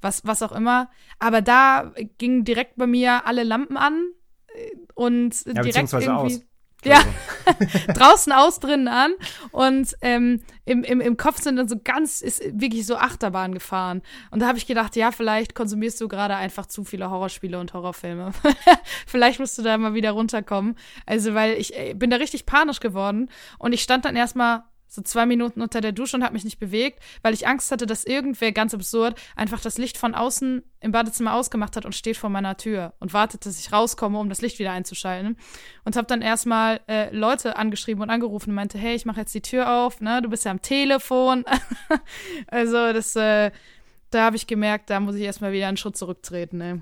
was, was auch immer. Aber da gingen direkt bei mir alle Lampen an äh, und ja, direkt irgendwie. Aus. Ja, draußen aus, drinnen an. Und ähm, im, im, im Kopf sind dann so ganz, ist wirklich so Achterbahn gefahren. Und da habe ich gedacht, ja, vielleicht konsumierst du gerade einfach zu viele Horrorspiele und Horrorfilme. vielleicht musst du da mal wieder runterkommen. Also, weil ich äh, bin da richtig panisch geworden. Und ich stand dann erstmal so zwei Minuten unter der Dusche und habe mich nicht bewegt, weil ich Angst hatte, dass irgendwer, ganz absurd, einfach das Licht von außen im Badezimmer ausgemacht hat und steht vor meiner Tür und wartet, dass ich rauskomme, um das Licht wieder einzuschalten. Und habe dann erstmal äh, Leute angeschrieben und angerufen und meinte, hey, ich mache jetzt die Tür auf, ne, du bist ja am Telefon. also das, äh, da habe ich gemerkt, da muss ich erstmal wieder einen Schritt zurücktreten, ne.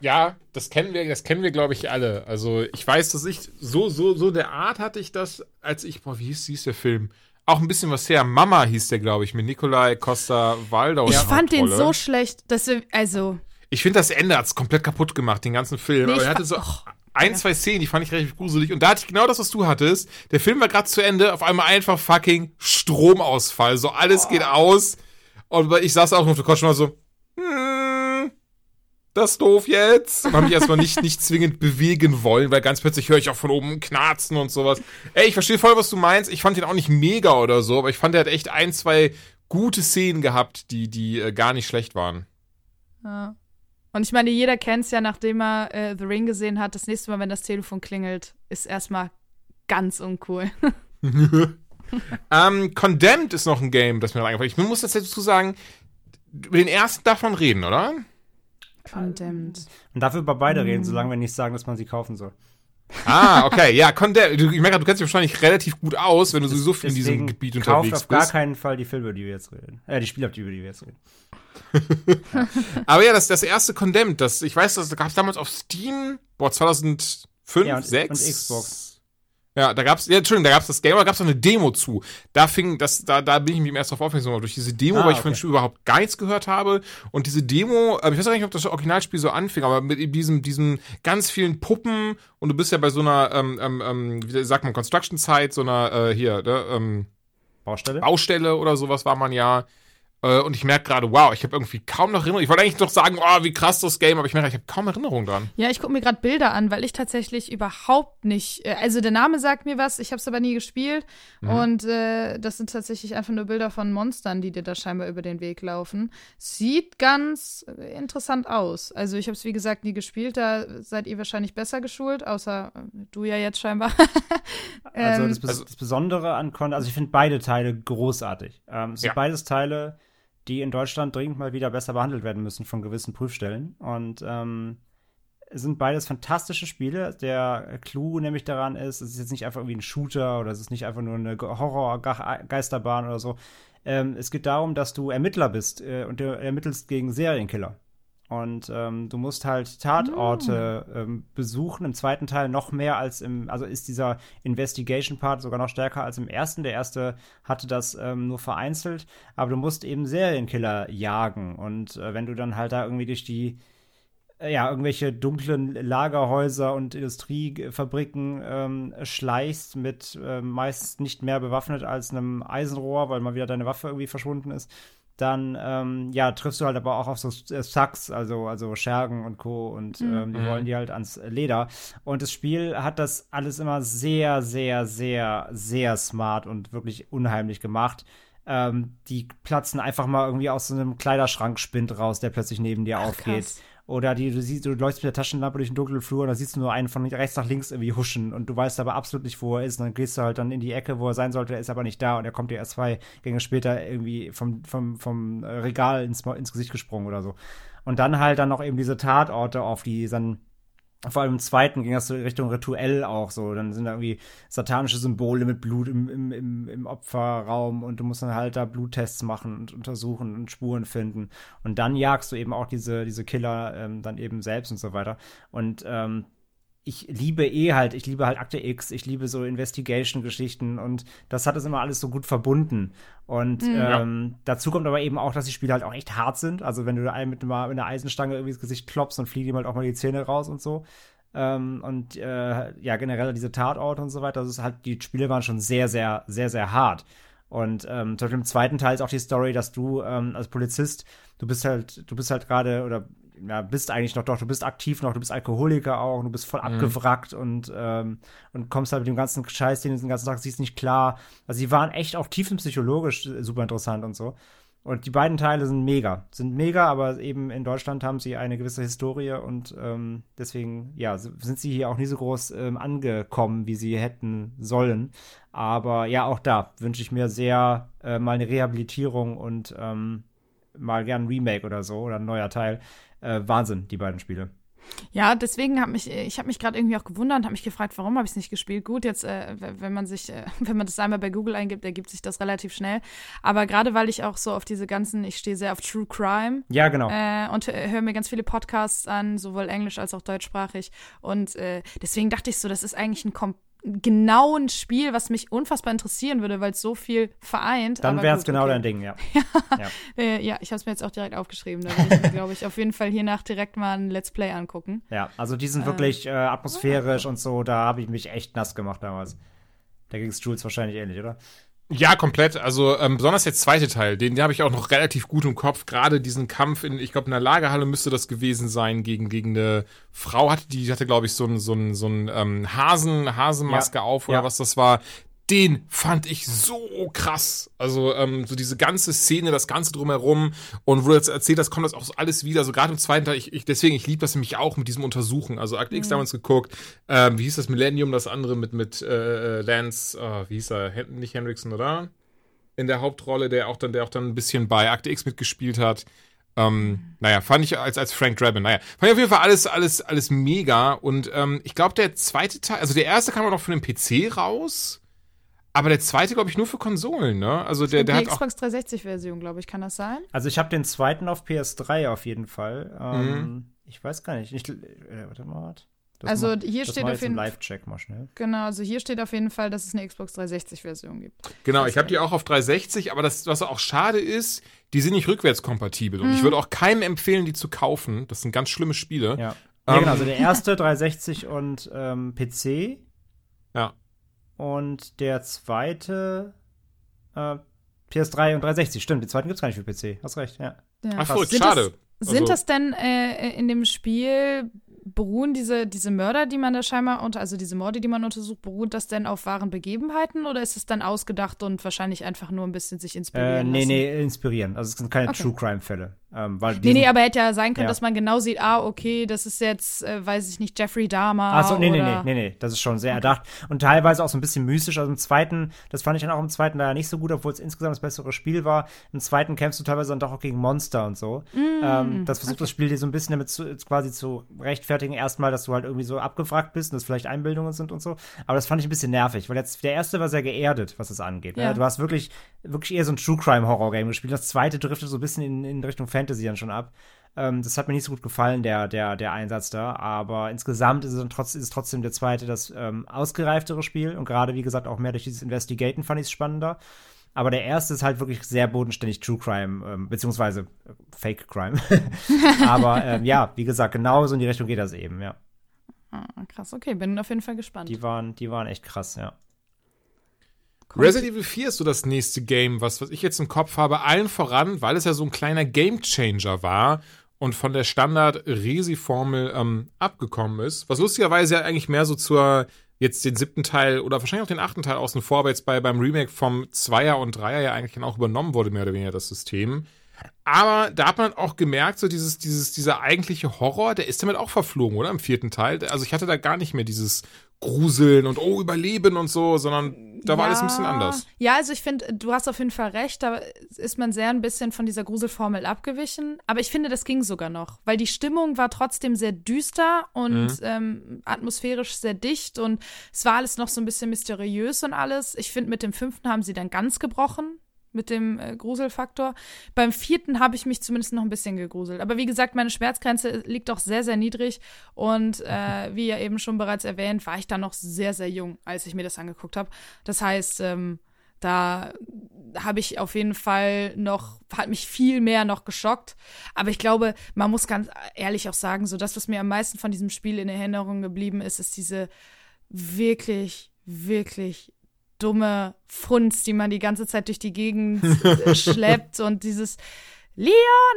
Ja, das kennen wir, das kennen wir, glaube ich, alle. Also ich weiß, dass ich so, so, so der Art hatte ich das, als ich, boah, wie hieß, hieß der Film? Auch ein bisschen was her. Mama hieß der, glaube ich, mit Nikolai Costa Waldau. Ich fand den so schlecht, dass wir, also. Ich finde, das Ende hat es komplett kaputt gemacht, den ganzen Film. Nee, Aber er hatte so oh, ein, zwei Szenen, die fand ich relativ gruselig. Und da hatte ich genau das, was du hattest. Der Film war gerade zu Ende, auf einmal einfach fucking Stromausfall. So alles oh. geht aus. Und ich saß auch noch auf der Couch und war so, das ist doof jetzt. Und habe mich erstmal nicht, nicht zwingend bewegen wollen, weil ganz plötzlich höre ich auch von oben knarzen und sowas. Ey, ich verstehe voll, was du meinst. Ich fand den auch nicht mega oder so, aber ich fand, der hat echt ein, zwei gute Szenen gehabt, die, die äh, gar nicht schlecht waren. Ja. Und ich meine, jeder kennt es ja, nachdem er äh, The Ring gesehen hat. Das nächste Mal, wenn das Telefon klingelt, ist erstmal ganz uncool. ähm, Condemned ist noch ein Game, das mir eingefallen ist. Ich muss jetzt dazu sagen, über den ersten darf man reden, oder? Condemned. Und dafür über beide reden, solange wir nicht sagen, dass man sie kaufen soll. Ah, okay, ja, Condemned. Ich merke, du kennst dich wahrscheinlich relativ gut aus, wenn du sowieso viel in diesem Gebiet unterwegs auf gar bist. keinen Fall die Filme, über die wir jetzt reden. Äh, die Spiele, über die wir jetzt reden. Aber ja, das, das erste Condemned, das, ich weiß, das gab es damals auf Steam, boah, 2005, Ja, und- 6. und Xbox. Ja, da gab's, ja, Entschuldigung, da gab's das Game, da gab's auch eine Demo zu. Da fing, das, da, da bin ich mir erst drauf aufmerksam geworden, durch diese Demo, Ah, weil ich okay. von dem Spiel überhaupt gar nichts gehört habe. Und diese Demo, äh, ich weiß gar nicht, ob das Originalspiel so anfing, aber mit diesem, diesem ganz vielen Puppen und du bist ja bei so einer, ähm, ähm, ähm, wie sagt man, Construction Site, so einer, äh, hier, ne, ähm, Baustelle? Baustelle oder sowas war man ja. Äh, Und ich merke gerade, wow, ich habe irgendwie kaum noch Erinnerung. Ich wollte eigentlich noch sagen, oh, wie krass das Game, aber ich merke, ich habe kaum Erinnerung dran. Ja, ich gucke mir gerade Bilder an, weil ich tatsächlich überhaupt nicht, äh, also der Name sagt mir was, ich habe es aber nie gespielt und äh, das sind tatsächlich einfach nur Bilder von Monstern, die dir da scheinbar über den Weg laufen. Sieht ganz interessant aus. Also ich habe es wie gesagt nie gespielt, da seid ihr wahrscheinlich besser geschult, außer äh, du ja jetzt scheinbar. Also Ähm, das, Bes also- das Besondere an Con, also ich finde beide Teile großartig. Ähm, es sind Ja. beides Teile, die in Deutschland dringend mal wieder besser behandelt werden müssen von gewissen Prüfstellen. Und ähm, sind beides fantastische Spiele. Der Clou nämlich daran ist, es ist jetzt nicht einfach irgendwie ein Shooter oder es ist nicht einfach nur eine Ge- Horror-Geisterbahn oder so. Ähm, es geht darum, dass du Ermittler bist äh, und du ermittelst gegen Serienkiller. Und ähm, du musst halt Tatorte ähm, besuchen. Im zweiten Teil noch mehr als im, also ist dieser Investigation-Part sogar noch stärker als im ersten. Der erste hatte das ähm, nur vereinzelt, aber du musst eben Serienkiller jagen. Und äh, wenn du dann halt da irgendwie durch die äh, ja, irgendwelche dunklen Lagerhäuser und Industriefabriken ähm, schleichst mit ähm, meist nicht mehr bewaffnet als einem Eisenrohr, weil mal wieder deine Waffe irgendwie verschwunden ist, dann ähm, ja, triffst du halt aber auch auf so äh, Sucks, also, also Schergen und Co. und ähm, die Mhm. wollen die halt ans Leder. Und das Spiel hat das alles immer sehr, sehr, sehr, sehr smart und wirklich unheimlich gemacht. Ähm, die platzen einfach mal irgendwie aus so einem Kleiderschrankspind raus, der plötzlich neben dir aufgeht. krass. Oder die, du siehst, du läufst mit der Taschenlampe durch den dunklen Flur und da siehst du nur einen von rechts nach links irgendwie huschen und du weißt aber absolut nicht, wo er ist. Und dann gehst du halt dann in die Ecke, wo er sein sollte, er ist aber nicht da und er kommt dir erst zwei Gänge später irgendwie vom, vom, vom Regal ins, ins Gesicht gesprungen oder so. Und dann halt dann noch eben diese Tatorte, auf die dann vor allem im zweiten ging das so Richtung Rituell auch so. Dann sind da irgendwie satanische Symbole mit Blut im, im, im, im Opferraum und du musst dann halt da Bluttests machen und untersuchen und Spuren finden. Und dann jagst du eben auch diese, diese Killer ähm, dann eben selbst und so weiter. Und ähm, ich liebe eh halt, ich liebe halt Akte X, ich liebe so Investigation-Geschichten und das hat es immer alles so gut verbunden. Und ähm, dazu kommt aber eben auch, dass die Spiele halt auch echt hart sind. Also wenn du einen mit einer, mit einer Eisenstange irgendwie ins Gesicht klopfst, dann fliegen ihm halt auch mal die Zähne raus und so. Ähm, und äh, ja, generell diese Tatorte und so weiter. Das ist halt, die Spiele waren schon sehr, sehr, sehr, sehr hart. Und ähm, zum Beispiel im zweiten Teil ist auch die Story, dass du ähm, als Polizist, du bist halt, du bist halt gerade oder ja, bist eigentlich noch doch, du bist aktiv noch, du bist Alkoholiker auch, du bist voll abgewrackt und, ähm, und kommst halt mit dem ganzen Scheiß, den du den ganzen Tag siehst, nicht klar. Also die waren echt auch tiefenpsychologisch super interessant und so. Und die beiden Teile sind mega, sind mega, aber eben in Deutschland haben sie eine gewisse Historie und ähm, deswegen, ja, sind sie hier auch nie so groß ähm, angekommen, wie sie hätten sollen. Aber ja, auch da wünsche ich mir sehr äh, mal eine Rehabilitierung und ähm, mal gern ein Remake oder so oder ein neuer Teil. Äh, Wahnsinn, die beiden Spiele. Ja, deswegen habe mich, ich habe mich gerade irgendwie auch gewundert und habe mich gefragt, warum habe ich es nicht gespielt. Gut, jetzt, äh, wenn man sich, äh, wenn man das einmal bei Google eingibt, ergibt sich das relativ schnell. Aber gerade weil ich auch so auf diese ganzen, ich stehe sehr auf True Crime Ja, genau. äh, und hö- höre mir ganz viele Podcasts an, sowohl englisch als auch deutschsprachig. Und äh, deswegen dachte ich so, das ist eigentlich ein kom genau ein Spiel, was mich unfassbar interessieren würde, weil es so viel vereint. Dann wäre es genau okay. dein Ding, ja. Äh, ja, ich habe es mir jetzt auch direkt aufgeschrieben. Da werde ich mir, glaube ich, auf jeden Fall hiernach direkt mal ein Let's Play angucken. Ja, also die sind wirklich äh, atmosphärisch und so, da habe ich mich echt nass gemacht damals. Da ging es Jules wahrscheinlich ähnlich, oder? Ja, komplett. Also ähm, besonders der zweite Teil, den, den habe ich auch noch relativ gut im Kopf. Gerade diesen Kampf in, ich glaube, in der Lagerhalle müsste das gewesen sein gegen gegen eine Frau hatte, die hatte glaube ich so ein so ein so ein ähm, Hasen Hasenmaske Ja. auf oder Ja. was das war. Den fand ich so krass. Also ähm, so diese ganze Szene, das ganze drumherum und wo du jetzt erzählt hast, kommt das auch so alles wieder. So gerade im zweiten Teil, ich, ich deswegen, ich liebe das nämlich auch mit diesem Untersuchen. Also Akt X mhm. damals geguckt, ähm, wie hieß das Millennium, das andere mit mit äh, Lance, äh, wie hieß er, nicht Henriksen, oder? In der Hauptrolle, der auch dann, der auch dann ein bisschen bei Akte X mitgespielt hat. Ähm, naja, fand ich als, als Frank Drabin, naja, fand ich auf jeden Fall alles, alles, alles mega. Und ähm, ich glaube, der zweite Teil, also der erste kam auch noch von dem PC raus. Aber der zweite, glaube ich, nur für Konsolen, ne? Also der, der die hat Xbox 360-Version, glaube ich, kann das sein? Also ich habe den zweiten auf PS3 auf jeden Fall. Ähm, mhm. Ich weiß gar nicht. Ich, äh, warte mal. Das also mal, hier steht auf jeden Fall. Live-Check mal schnell. Genau, also hier steht auf jeden Fall, dass es eine Xbox 360-Version gibt. Genau, ich habe die auch auf 360, aber das, was auch schade ist, die sind nicht rückwärtskompatibel. Mhm. Und ich mhm. würde auch keinem empfehlen, die zu kaufen. Das sind ganz schlimme Spiele. Ja. Ähm, ja, genau, also der erste 360 und ähm, PC. Ja. Und der zweite äh, PS3 und 360, stimmt. Den zweiten gibt es gar nicht für PC. Hast recht, ja. ja. Ach so, schade. Das, sind also, das denn äh, in dem Spiel beruhen diese, diese Mörder, die man da scheinbar unter, also diese Morde, die man untersucht, beruht das denn auf wahren Begebenheiten oder ist es dann ausgedacht und wahrscheinlich einfach nur ein bisschen sich inspirieren? Äh, nee, lassen? nee, inspirieren. Also es sind keine okay. True Crime-Fälle. Ähm, weil nee, nee, aber hätte ja sein können, ja. dass man genau sieht, ah, okay, das ist jetzt, äh, weiß ich nicht, Jeffrey Dahmer. Achso, nee, nee, nee, nee, nee, das ist schon sehr okay. erdacht. Und teilweise auch so ein bisschen mystisch. Also im zweiten, das fand ich dann auch im zweiten leider nicht so gut, obwohl es insgesamt das bessere Spiel war. Im zweiten kämpfst du teilweise dann doch auch gegen Monster und so. Mm, ähm, das versucht okay. das Spiel dir so ein bisschen damit zu, quasi zu rechtfertigen, erstmal, dass du halt irgendwie so abgefragt bist und das vielleicht Einbildungen sind und so. Aber das fand ich ein bisschen nervig, weil jetzt der erste war sehr geerdet, was das angeht. Ne? Ja. Ne? Du hast wirklich, wirklich eher so ein True Crime Horror Game gespielt. Das zweite driftet so ein bisschen in, in Richtung Fantasy dann schon ab. Ähm, das hat mir nicht so gut gefallen, der, der, der Einsatz da. Aber insgesamt ist es, trotz, ist es trotzdem der zweite das ähm, ausgereiftere Spiel. Und gerade, wie gesagt, auch mehr durch dieses Investigaten fand ich es spannender. Aber der erste ist halt wirklich sehr bodenständig True Crime, ähm, beziehungsweise äh, Fake Crime. Aber ähm, ja, wie gesagt, genauso in die Richtung geht das eben, ja. Ah, krass, okay, bin auf jeden Fall gespannt. Die waren, die waren echt krass, ja. Resident Evil 4 ist so das nächste Game, was, was ich jetzt im Kopf habe, allen voran, weil es ja so ein kleiner Game Changer war und von der Standard-Resi-Formel ähm, abgekommen ist. Was lustigerweise ja eigentlich mehr so zur jetzt den siebten Teil oder wahrscheinlich auch den achten Teil außen vor, aber jetzt bei, beim Remake vom Zweier und Dreier ja eigentlich dann auch übernommen wurde, mehr oder weniger das System. Aber da hat man auch gemerkt, so dieses, dieses, dieser eigentliche Horror, der ist damit auch verflogen, oder? Im vierten Teil. Also ich hatte da gar nicht mehr dieses Gruseln und oh, Überleben und so, sondern da war ja, alles ein bisschen anders. Ja, also ich finde, du hast auf jeden Fall recht, da ist man sehr ein bisschen von dieser Gruselformel abgewichen. Aber ich finde, das ging sogar noch, weil die Stimmung war trotzdem sehr düster und mhm. ähm, atmosphärisch sehr dicht und es war alles noch so ein bisschen mysteriös und alles. Ich finde, mit dem fünften haben sie dann ganz gebrochen mit dem äh, Gruselfaktor. Beim vierten habe ich mich zumindest noch ein bisschen gegruselt. Aber wie gesagt, meine Schmerzgrenze liegt doch sehr, sehr niedrig. Und äh, wie ja eben schon bereits erwähnt, war ich da noch sehr, sehr jung, als ich mir das angeguckt habe. Das heißt, ähm, da habe ich auf jeden Fall noch, hat mich viel mehr noch geschockt. Aber ich glaube, man muss ganz ehrlich auch sagen, so das, was mir am meisten von diesem Spiel in Erinnerung geblieben ist, ist diese wirklich, wirklich dumme Funz, die man die ganze Zeit durch die Gegend schleppt und dieses Leon,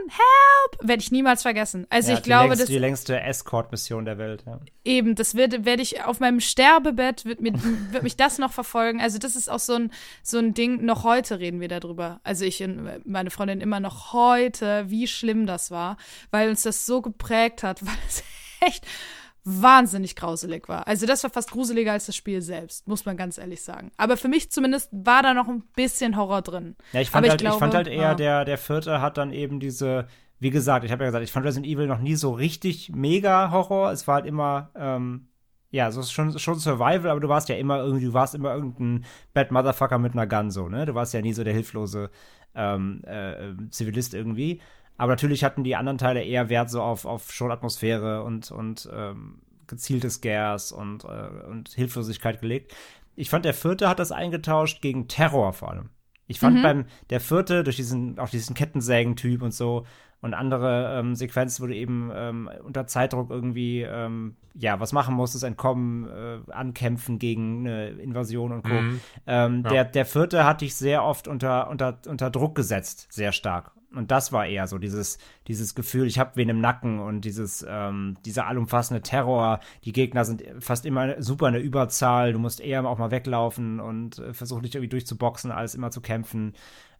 help! Werde ich niemals vergessen. Also ja, ich glaube, längste, das die längste Escort-Mission der Welt. Ja. Eben, das werde werd ich auf meinem Sterbebett wird, mir, wird mich das noch verfolgen. Also das ist auch so ein so ein Ding. Noch heute reden wir darüber. Also ich und meine Freundin immer noch heute, wie schlimm das war, weil uns das so geprägt hat, weil es echt wahnsinnig grauselig war. Also das war fast gruseliger als das Spiel selbst, muss man ganz ehrlich sagen. Aber für mich zumindest war da noch ein bisschen Horror drin. Ja, ich fand, halt, ich, glaube, ich fand halt eher, ja. der, der vierte hat dann eben diese, wie gesagt, ich habe ja gesagt, ich fand Resident Evil noch nie so richtig mega Horror. Es war halt immer, ähm, ja, so ist schon, schon Survival, aber du warst ja immer irgendwie, du warst immer irgendein Bad Motherfucker mit einer Gun so, ne? Du warst ja nie so der hilflose ähm, äh, Zivilist irgendwie. Aber natürlich hatten die anderen Teile eher Wert so auf, auf schon Atmosphäre und, und ähm, gezieltes Scares und, äh, und Hilflosigkeit gelegt. Ich fand, der vierte hat das eingetauscht gegen Terror vor allem. Ich fand mhm. beim der vierte durch diesen auch diesen Kettensägen-Typ und so und andere ähm, Sequenzen, wo du eben ähm, unter Zeitdruck irgendwie ähm, ja was machen musstest, entkommen, äh, ankämpfen gegen eine Invasion und Co. Mhm. Ähm, ja. Der der vierte hatte ich sehr oft unter unter unter Druck gesetzt, sehr stark Und das war eher so dieses, dieses Gefühl, ich habe wen im Nacken und dieses, ähm, dieser allumfassende Terror. Die Gegner sind fast immer super in der Überzahl. Du musst eher auch mal weglaufen und äh, versuchen dich irgendwie durchzuboxen, als immer zu kämpfen.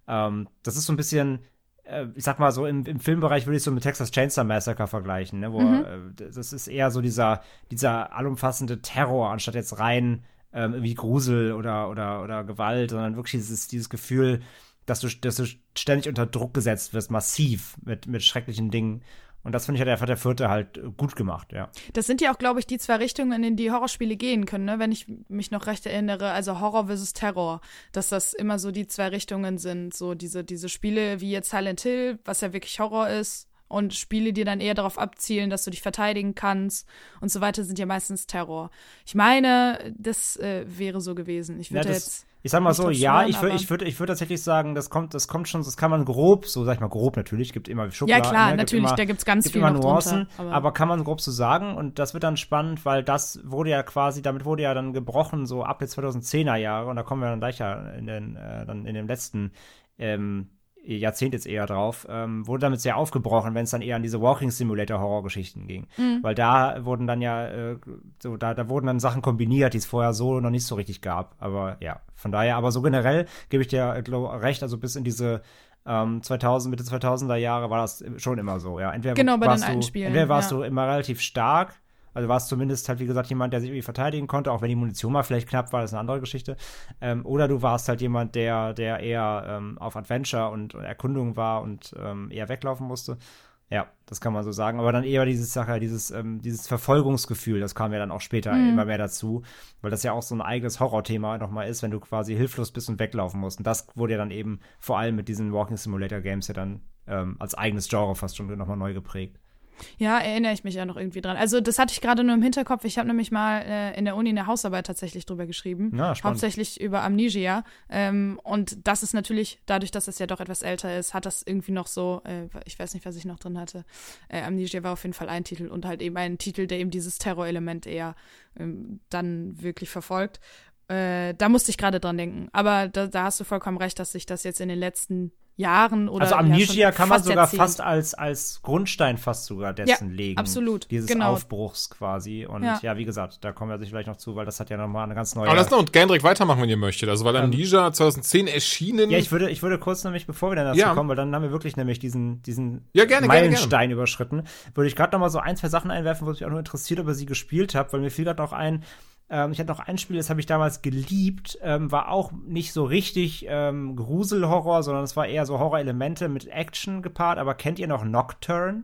Ähm, das ist so ein bisschen, äh, ich sag mal so, im, im Filmbereich würde ich so mit Texas Chainsaw Massacre vergleichen, ne? Wo mhm. äh, das ist eher so dieser, dieser allumfassende Terror, anstatt jetzt rein ähm, irgendwie Grusel oder, oder, oder Gewalt, sondern wirklich dieses, dieses Gefühl, dass du, dass du ständig unter Druck gesetzt wirst, massiv mit, mit schrecklichen Dingen. Und das finde ich hat einfach der vierte halt gut gemacht, ja. Das sind ja auch, glaube ich, die zwei Richtungen, in die Horrorspiele gehen können, ne? wenn ich mich noch recht erinnere. Also Horror versus Terror, dass das immer so die zwei Richtungen sind. So diese, diese Spiele wie jetzt Silent Hill, was ja wirklich Horror ist, und Spiele, die dann eher darauf abzielen, dass du dich verteidigen kannst und so weiter, sind ja meistens Terror. Ich meine, das äh, wäre so gewesen. Ich würde ja, jetzt. Ich sag mal so, ja, ich würde ich würde ich würde tatsächlich sagen, das kommt das kommt schon, das kann man grob, so sag ich mal grob natürlich, gibt immer Schubladen. Ja, klar, ne, natürlich, immer, da gibt's ganz gibt immer Nuancen, drunter, aber, aber, kann man grob so sagen und das wird dann spannend, weil das wurde ja quasi, damit wurde ja dann gebrochen so ab den 2010er Jahre und da kommen wir dann gleich ja in den äh, dann in dem letzten ähm, Jahrzehnt jetzt eher drauf, ähm, wurde damit sehr aufgebrochen, wenn es dann eher an diese Walking Simulator Horrorgeschichten ging. Mhm. Weil da wurden dann ja, äh, so, da, da wurden dann Sachen kombiniert, die es vorher so noch nicht so richtig gab. Aber ja, von daher, aber so generell gebe ich dir äh, glaub, recht, also bis in diese ähm, 2000, Mitte 2000er Jahre war das schon immer so, ja. Entweder genau, bei warst den du, entweder warst ja. du immer relativ stark also war es zumindest halt, wie gesagt, jemand, der sich irgendwie verteidigen konnte, auch wenn die Munition mal vielleicht knapp war, das ist eine andere Geschichte. Ähm, oder du warst halt jemand, der, der eher ähm, auf Adventure und, und, Erkundung war und ähm, eher weglaufen musste. Ja, das kann man so sagen. Aber dann eher dieses Sache, dieses, ähm, dieses Verfolgungsgefühl, das kam ja dann auch später mhm. immer mehr dazu, weil das ja auch so ein eigenes Horrorthema nochmal ist, wenn du quasi hilflos bist und weglaufen musst. Und das wurde ja dann eben vor allem mit diesen Walking Simulator Games ja dann ähm, als eigenes Genre fast schon nochmal neu geprägt. Ja, erinnere ich mich ja noch irgendwie dran. Also das hatte ich gerade nur im Hinterkopf. Ich habe nämlich mal äh, in der Uni eine Hausarbeit tatsächlich drüber geschrieben. Ja, hauptsächlich über Amnesia. Ähm, und das ist natürlich, dadurch, dass es ja doch etwas älter ist, hat das irgendwie noch so, äh, ich weiß nicht, was ich noch drin hatte. Äh, Amnesia war auf jeden Fall ein Titel und halt eben ein Titel, der eben dieses Terrorelement eher ähm, dann wirklich verfolgt. Äh, da musste ich gerade dran denken. Aber da, da hast du vollkommen recht, dass sich das jetzt in den letzten Jahren oder Also Amnesia ja, kann man sogar Jahrzehnt. fast als als Grundstein fast sogar dessen ja, legen. Absolut. Dieses genau. Aufbruchs quasi und ja. ja. wie gesagt, da kommen wir sich vielleicht noch zu, weil das hat ja nochmal eine ganz neue Aber lass noch gerne direkt weitermachen, wenn ihr möchtet. Also weil ähm, Amnesia 2010 erschienen. Ja, ich würde ich würde kurz nämlich bevor wir dann dazu kommen, weil dann haben wir wirklich nämlich diesen diesen ja, gerne, Meilenstein gerne, gerne. überschritten, würde ich gerade noch mal so ein, zwei Sachen einwerfen, wo mich auch nur interessiert, ob ihr sie gespielt habt, weil mir fiel gerade noch ein ähm, ich hatte noch ein Spiel, das habe ich damals geliebt, ähm, war auch nicht so richtig ähm, Gruselhorror, sondern es war eher so Horrorelemente mit Action gepaart. Aber kennt ihr noch Nocturne?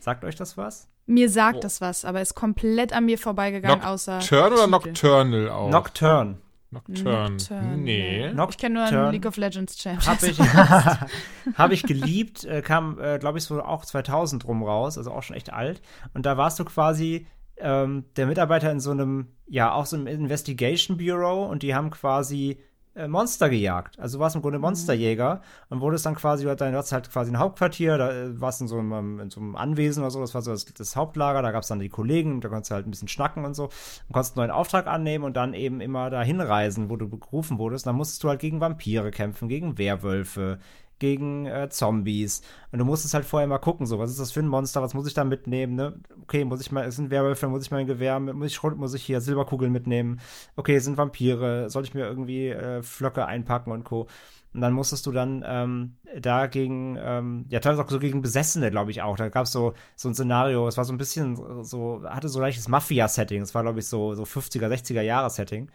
Sagt euch das was? Mir sagt oh. das was, aber ist komplett an mir vorbeigegangen, außer. Nocturne oder Nocturnal auch? Nocturne. Nocturne. Nocturne. Nee. Nocturne. Ich kenne nur einen League of Legends Champ. Habe ich, hab ich geliebt, äh, kam, äh, glaube ich, so auch 2000 rum raus, also auch schon echt alt. Und da warst du quasi ähm, der Mitarbeiter in so einem, ja, auch so einem Investigation Bureau und die haben quasi äh, Monster gejagt. Also du warst im Grunde mhm. Monsterjäger und wurdest dann quasi, du hattest halt quasi ein Hauptquartier, da äh, warst in so einem, in so einem Anwesen oder so, das war so das, das Hauptlager, da gab es dann die Kollegen, da konntest du halt ein bisschen schnacken und so und konntest einen neuen Auftrag annehmen und dann eben immer dahin reisen, wo du berufen wurdest. Dann musstest du halt gegen Vampire kämpfen, gegen Werwölfe, gegen äh, Zombies. Und du musstest halt vorher mal gucken, so, was ist das für ein Monster, was muss ich da mitnehmen, ne? Okay, muss ich mal, es sind Werwölfe, muss ich mein Gewehr, muss ich, muss ich hier Silberkugeln mitnehmen? Okay, es sind Vampire, soll ich mir irgendwie äh, Flöcke einpacken und Co. Und dann musstest du dann ähm, da gegen, ähm, ja, teilweise auch so gegen Besessene, glaube ich auch. Da gab es so, so ein Szenario, es war so ein bisschen so, hatte so leichtes Mafia-Setting. Es war, glaube ich, so, so 50er, 60er Jahre-Setting.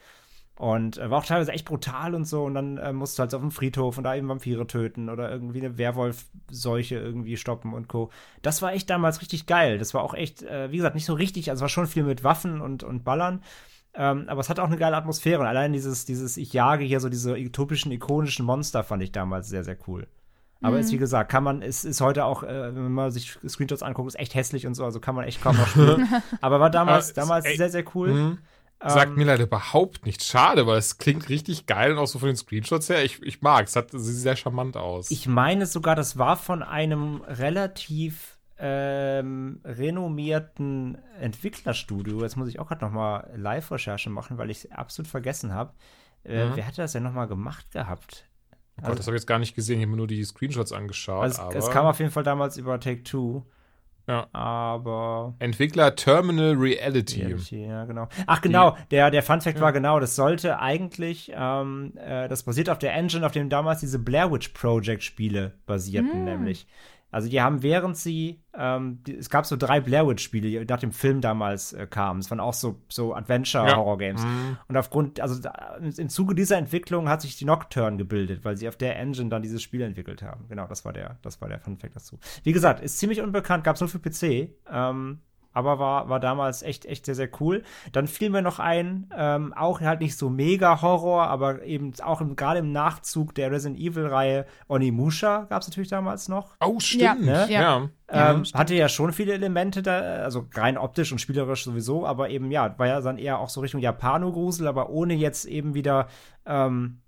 Und äh, war auch teilweise echt brutal und so. Und dann äh, musst du halt auf dem Friedhof und da eben Vampire töten oder irgendwie eine Werwolf-Seuche irgendwie stoppen und Co. Das war echt damals richtig geil. Das war auch echt, äh, wie gesagt, nicht so richtig. Also es war schon viel mit Waffen und, und Ballern. Ähm, aber es hat auch eine geile Atmosphäre. Und allein dieses, dieses, ich jage hier so diese utopischen, ikonischen Monster fand ich damals sehr, sehr cool. Aber mhm. ist wie gesagt, kann man, es ist heute auch, äh, wenn man sich Screenshots anguckt, ist echt hässlich und so, also kann man echt kaum noch spielen. aber war damals, damals sehr, sehr cool. Mhm. Sagt ähm, mir leider überhaupt nicht. Schade, weil es klingt richtig geil und auch so von den Screenshots her. Ich, ich mag es. Hat sieht sehr charmant aus. Ich meine sogar, das war von einem relativ ähm, renommierten Entwicklerstudio. Jetzt muss ich auch gerade noch mal Live-Recherche machen, weil ich es absolut vergessen habe. Äh, mhm. Wer hatte das denn noch mal gemacht gehabt? Oh Gott, das habe ich jetzt gar nicht gesehen. Ich habe mir nur die Screenshots angeschaut. Also aber es kam auf jeden Fall damals über Take Two. Ja. Aber. Entwickler Terminal Reality. Reality ja, genau. Ach, genau. Der, der Fun Fact ja. war genau, das sollte eigentlich, ähm, äh, das basiert auf der Engine, auf dem damals diese Blair Witch Project Spiele basierten, mm. nämlich. Also die haben während sie, ähm, die, es gab so drei Blair Witch Spiele, die nach dem Film damals äh, kamen. Es waren auch so, so Adventure-Horror-Games. Ja. Mhm. Und aufgrund, also da, im Zuge dieser Entwicklung hat sich die Nocturne gebildet, weil sie auf der Engine dann dieses Spiel entwickelt haben. Genau, das war der, das war der Fun Fact dazu. Wie gesagt, ist ziemlich unbekannt, gab es nur für PC. Ähm, aber war, war damals echt, echt sehr, sehr cool. Dann fiel mir noch ein, ähm, auch halt nicht so mega Horror, aber eben auch gerade im Nachzug der Resident Evil-Reihe Onimusha gab es natürlich damals noch. Oh, stimmt. Ne? Ja. ja. Ähm, ja hatte ja schon viele Elemente da, also rein optisch und spielerisch sowieso, aber eben, ja, war ja dann eher auch so Richtung Japano-Grusel, aber ohne jetzt eben wieder, ähm,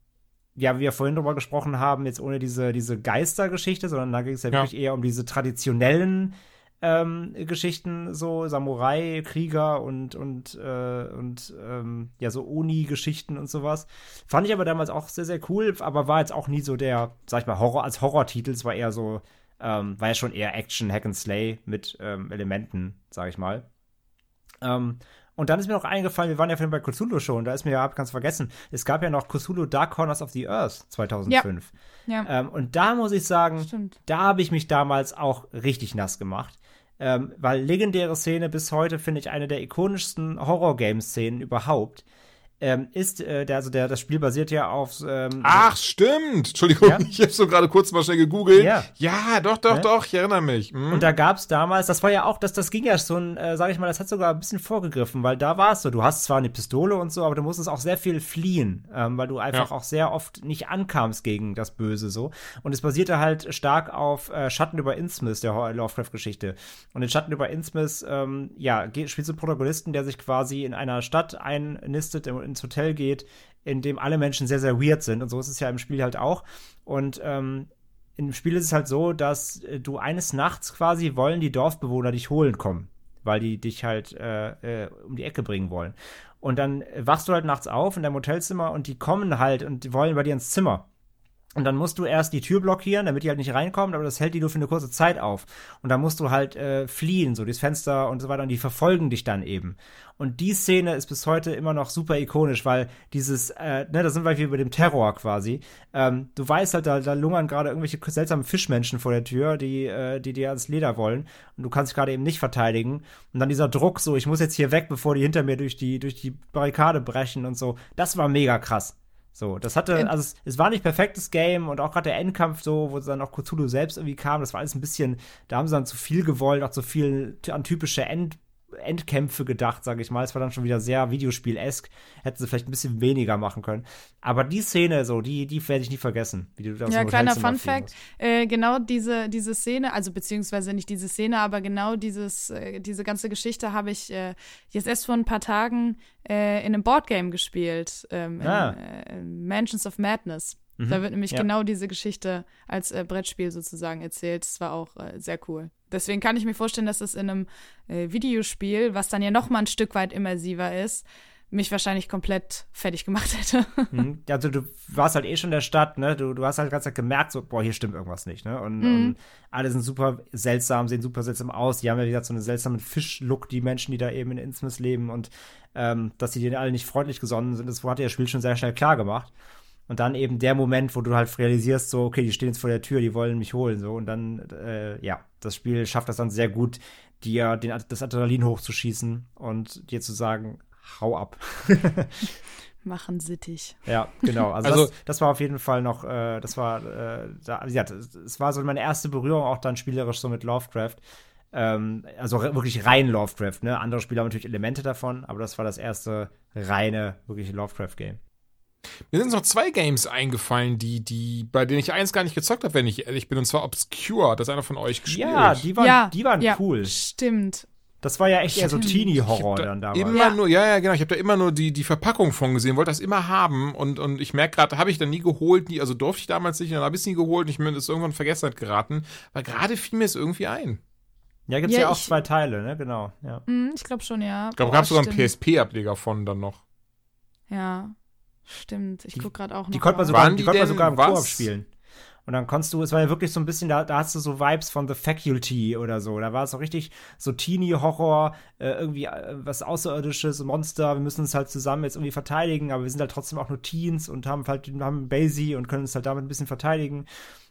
ja, wie wir vorhin drüber gesprochen haben, jetzt ohne diese, diese Geistergeschichte, sondern da ging es ja, ja, wirklich eher um diese traditionellen ähm, Geschichten, so Samurai, Krieger und, und, äh, und ähm, ja, so Oni-Geschichten und sowas. Fand ich aber damals auch sehr, sehr cool, aber war jetzt auch nie so der, sag ich mal, Horror als Horrortitel. Es war eher so, ähm, war ja schon eher Action, Hack and Slay mit ähm, Elementen, sag ich mal. Ähm, und dann ist mir noch eingefallen, wir waren ja vorhin bei Cthulhu schon, da ist mir ja ganz vergessen, es gab ja noch Cthulhu Dark Corners of the Earth 2005. Ja. ja. Ähm, und da muss ich sagen, Stimmt. da habe ich mich damals auch richtig nass gemacht. Ähm, weil legendäre Szene bis heute finde ich eine der ikonischsten Horror-Game-Szenen überhaupt ähm, ist, äh, der, also der, das Spiel basiert ja auf. Ähm, Ach, stimmt. Entschuldigung, ja? ich habe so gerade kurz mal schnell gegoogelt. Ja, ja doch, doch, ja? doch, ich erinnere mich. Mhm. Und da gab's damals, das war ja auch, das, das ging ja so ein, äh, sag ich mal, das hat sogar ein bisschen vorgegriffen, weil da war es so, du hast zwar eine Pistole und so, aber du musstest auch sehr viel fliehen, ähm, weil du einfach auch sehr oft nicht ankamst gegen das Böse so. Und es basierte halt stark auf äh, Schatten über Innsmouth, der Lovecraft-Geschichte. Und in Schatten über Innsmouth, ähm, ja, spielst du einen Protagonisten, der sich quasi in einer Stadt einnistet, ins Hotel geht, in dem alle Menschen sehr, sehr weird sind. Und so ist es ja im Spiel halt auch. Und ähm, im Spiel ist es halt so, dass äh, du eines Nachts quasi wollen die Dorfbewohner dich holen kommen, weil die dich halt äh, äh, um die Ecke bringen wollen. Und dann wachst du halt nachts auf in deinem Hotelzimmer und die kommen halt und die wollen bei dir ins Zimmer. Und dann musst du erst die Tür blockieren, damit die halt nicht reinkommen, aber das hält die nur für eine kurze Zeit auf. Und dann musst du halt äh, fliehen, so durchs Fenster und so weiter, und die verfolgen dich dann eben. Und die Szene ist bis heute immer noch super ikonisch, weil dieses, äh, ne, da sind wir wieder über dem Terror quasi. Ähm, du weißt halt, da, da lungern gerade irgendwelche seltsamen Fischmenschen vor der Tür, die, äh, die dir ans Leder wollen. Und du kannst dich gerade eben nicht verteidigen. Und dann dieser Druck, so, ich muss jetzt hier weg, bevor die hinter mir durch die, durch die Barrikade brechen und so. Das war mega krass. So, das hatte, also es, es war nicht perfektes Game und auch gerade der Endkampf so, wo dann auch Cthulhu selbst irgendwie kam, das war alles ein bisschen, da haben sie dann zu viel gewollt, auch zu viel an typische End Endkämpfe gedacht, sage ich mal. Es war dann schon wieder sehr Videospiel-esk. Hätten sie vielleicht ein bisschen weniger machen können. Aber die Szene, so, die, die werde ich nie vergessen. Wie du ja, kleiner Fun-Fact. Äh, genau diese, diese Szene, also beziehungsweise nicht diese Szene, aber genau dieses, äh, diese ganze Geschichte habe ich äh, jetzt erst vor ein paar Tagen äh, in einem Boardgame gespielt. Ähm, ah. in, äh, Mansions of Madness. Mhm. Da wird nämlich ja. genau diese Geschichte als äh, Brettspiel sozusagen erzählt. Das war auch sehr cool. Deswegen kann ich mir vorstellen, dass es in einem äh, Videospiel, was dann ja noch mal ein Stück weit immersiver ist, mich wahrscheinlich komplett fertig gemacht hätte. Mhm. Also du warst halt eh schon in der Stadt, ne? Du, du hast halt ganz gemerkt, so, boah, hier stimmt irgendwas nicht, ne? Und, mhm. und, alle sind super seltsam, sehen super seltsam aus. Die haben ja, wie gesagt, so einen seltsamen Fischlook, die Menschen, die da eben in Innsmouth leben und ähm, dass sie denen alle nicht freundlich gesonnen sind, das hat ja das Spiel schon sehr schnell klar gemacht. Und dann eben der Moment, wo du halt realisierst, so, okay, die stehen jetzt vor der Tür, die wollen mich holen, so. Und dann, äh, ja, das Spiel schafft das dann sehr gut, dir den, das Adrenalin hochzuschießen und dir zu sagen, hau ab. Machen sittig. Ja, genau. Also, also das, das, war auf jeden Fall noch, äh, das war, äh, da, ja, es war so meine erste Berührung auch dann spielerisch so mit Lovecraft. Ähm, also wirklich rein Lovecraft, ne? Andere Spiele haben natürlich Elemente davon, aber das war das erste reine, wirklich Lovecraft-Game. Mir sind noch zwei Games eingefallen, die, die, bei denen ich eins gar nicht gezockt habe, wenn ich ehrlich bin, und zwar Obscure, das einer von euch gespielt. Ja, die waren, ja, die waren ja, cool. Stimmt. Das war ja echt eher so Teenie-Horror da dann damals. Immer ja. nur, ja, ja, genau. Ich habe da immer nur die, die Verpackung von gesehen, wollte das immer haben und, und ich merke gerade, habe ich dann nie geholt, nie, also durfte ich damals nicht, dann habe ich es nie geholt und ich mir das irgendwann in Vergessenheit geraten, weil gerade fiel mir es irgendwie ein. Ja, gibt's ja, ja auch ich, zwei Teile, ne? Genau. Ja. Mm, ich glaube schon, ja. Ich glaube, gab es sogar einen PSP-Ableger von dann noch. Ja. Stimmt, ich guck gerade auch noch. Die konnte man auf. sogar, Waren die die konnte man sogar im? Koop spielen. Und dann konntest du, es war ja wirklich so ein bisschen, da, da hast du so Vibes von The Faculty oder so. Da war es so richtig so Teenie-Horror, äh, irgendwie äh, was Außerirdisches, Monster. Wir müssen uns halt zusammen jetzt irgendwie verteidigen, aber wir sind halt trotzdem auch nur Teens und haben halt haben Basie und können uns halt damit ein bisschen verteidigen.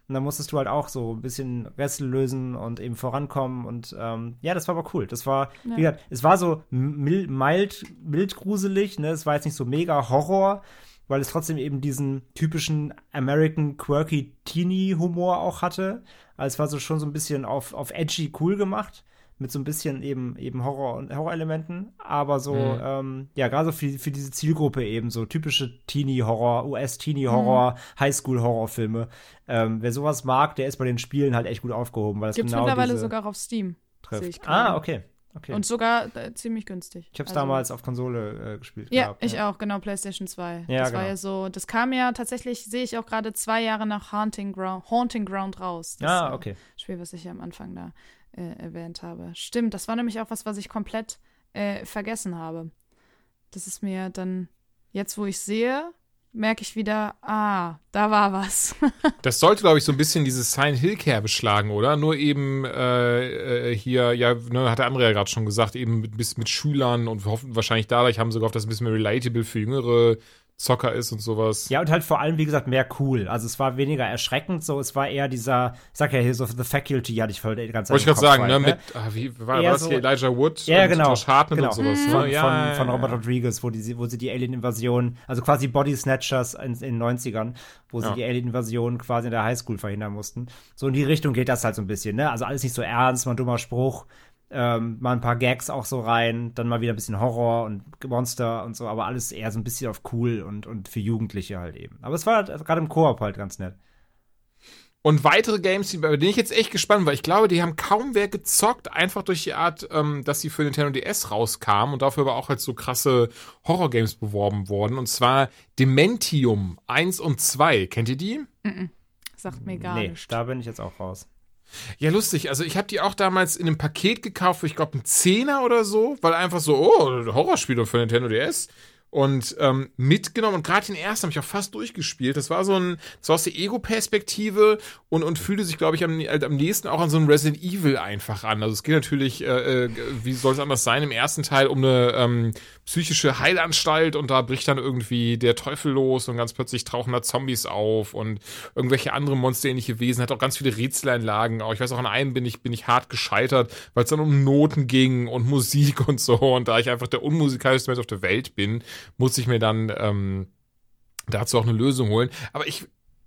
Und dann musstest du halt auch so ein bisschen Rätsel lösen und eben vorankommen. Und ähm, ja, das war aber cool. Das war, wie gesagt, es war so mild, mild, mild gruselig, ne? Es war jetzt nicht so mega Horror, weil es trotzdem eben diesen typischen American quirky Teenie-Humor auch hatte. Also es war so schon so ein bisschen auf, auf edgy cool gemacht. Mit so ein bisschen eben, eben Horror und Horrorelementen. Aber so, Mhm. ähm, ja, gerade so für, für diese Zielgruppe eben, so typische Teenie-Horror, US-Teenie-Horror, Highschool-Horrorfilme. Ähm, wer sowas mag, der ist bei den Spielen halt echt gut aufgehoben, weil es genau mittlerweile diese sogar auf Steam. trifft. Ah, okay. Okay. Und sogar äh, ziemlich günstig. ich habe es Also- damals auf Konsole äh, gespielt. Ja, gehabt, ich auch, genau, PlayStation 2. Ja, das war genau. ja so, das kam ja tatsächlich, sehe ich auch gerade zwei Jahre nach Haunting Ground, Haunting Ground raus. Das, Ah, äh, okay. Spiel, was ich ja am Anfang da äh, erwähnt habe. Stimmt, das war nämlich auch was, was ich komplett äh, vergessen habe. Das ist mir dann, jetzt wo ich sehe, merke ich wieder, ah, da war was. Das sollte, glaube ich, so ein bisschen dieses Silent Hill Kerbe schlagen, oder? Nur eben äh, äh, hier, ja, ne, hat der andere ja gerade schon gesagt, eben mit, mit Schülern und hoffen wahrscheinlich dadurch haben sie gehofft, dass es ein bisschen mehr relatable für jüngere Zocker ist und sowas. Ja, und halt vor allem, wie gesagt, mehr cool. Also es war weniger erschreckend, so es war eher dieser, ich sag ja hier so The Faculty, hatte ich voll die ganze Wollte ich gerade sagen, halt, ne? Mit, ah, wie war, war das so- hier Elijah Wood Ja, und genau. Josh Hartnett genau. und sowas, Von, ne? Ja, von, ja, von ja. Robert Rodriguez, wo, die, wo sie die Alien-Invasion, also quasi Body Snatchers in, in den 90ern, wo sie Ja. die Alien-Invasion quasi in der Highschool verhindern mussten. So in die Richtung geht das halt so ein bisschen, ne? Also alles nicht so ernst, mal ein dummer Spruch. Ähm, mal ein paar Gags auch so rein, dann mal wieder ein bisschen Horror und Monster und so, aber alles eher so ein bisschen auf cool und, und für Jugendliche halt eben. Aber es war halt gerade im Koop halt ganz nett. Und weitere Games, die, bei denen ich jetzt echt gespannt war, ich glaube, die haben kaum wer gezockt, einfach durch die Art, ähm, dass sie für Nintendo DS rauskamen und dafür aber auch halt so krasse Horror-Games beworben wurden. Und zwar Dementium 1 und 2. Kennt ihr die? Sagt mir gar nee, nicht. da bin ich jetzt auch raus. Ja, lustig. Also ich habe die auch damals in einem Paket gekauft, für ich glaube einen Zehner oder so, weil einfach so, oh, Horrorspiele für Nintendo DS. Und ähm, mitgenommen und gerade den ersten habe ich auch fast durchgespielt. Das war so ein, das war aus der Ego-Perspektive und, und fühlte sich, glaube ich, am, halt am nächsten auch an so ein Resident Evil einfach an. Also es geht natürlich, äh, äh, wie soll es anders sein, im ersten Teil um eine ähm, psychische Heilanstalt und da bricht dann irgendwie der Teufel los und ganz plötzlich tauchen da Zombies auf und irgendwelche andere monsterähnliche Wesen, hat auch ganz viele Rätseleinlagen. Auch ich weiß auch, an einem bin ich, bin ich hart gescheitert, weil es dann um Noten ging und Musik und so. Und da ich einfach der unmusikalischste Mensch auf der Welt bin, muss ich mir dann ähm, dazu auch eine Lösung holen. Aber ich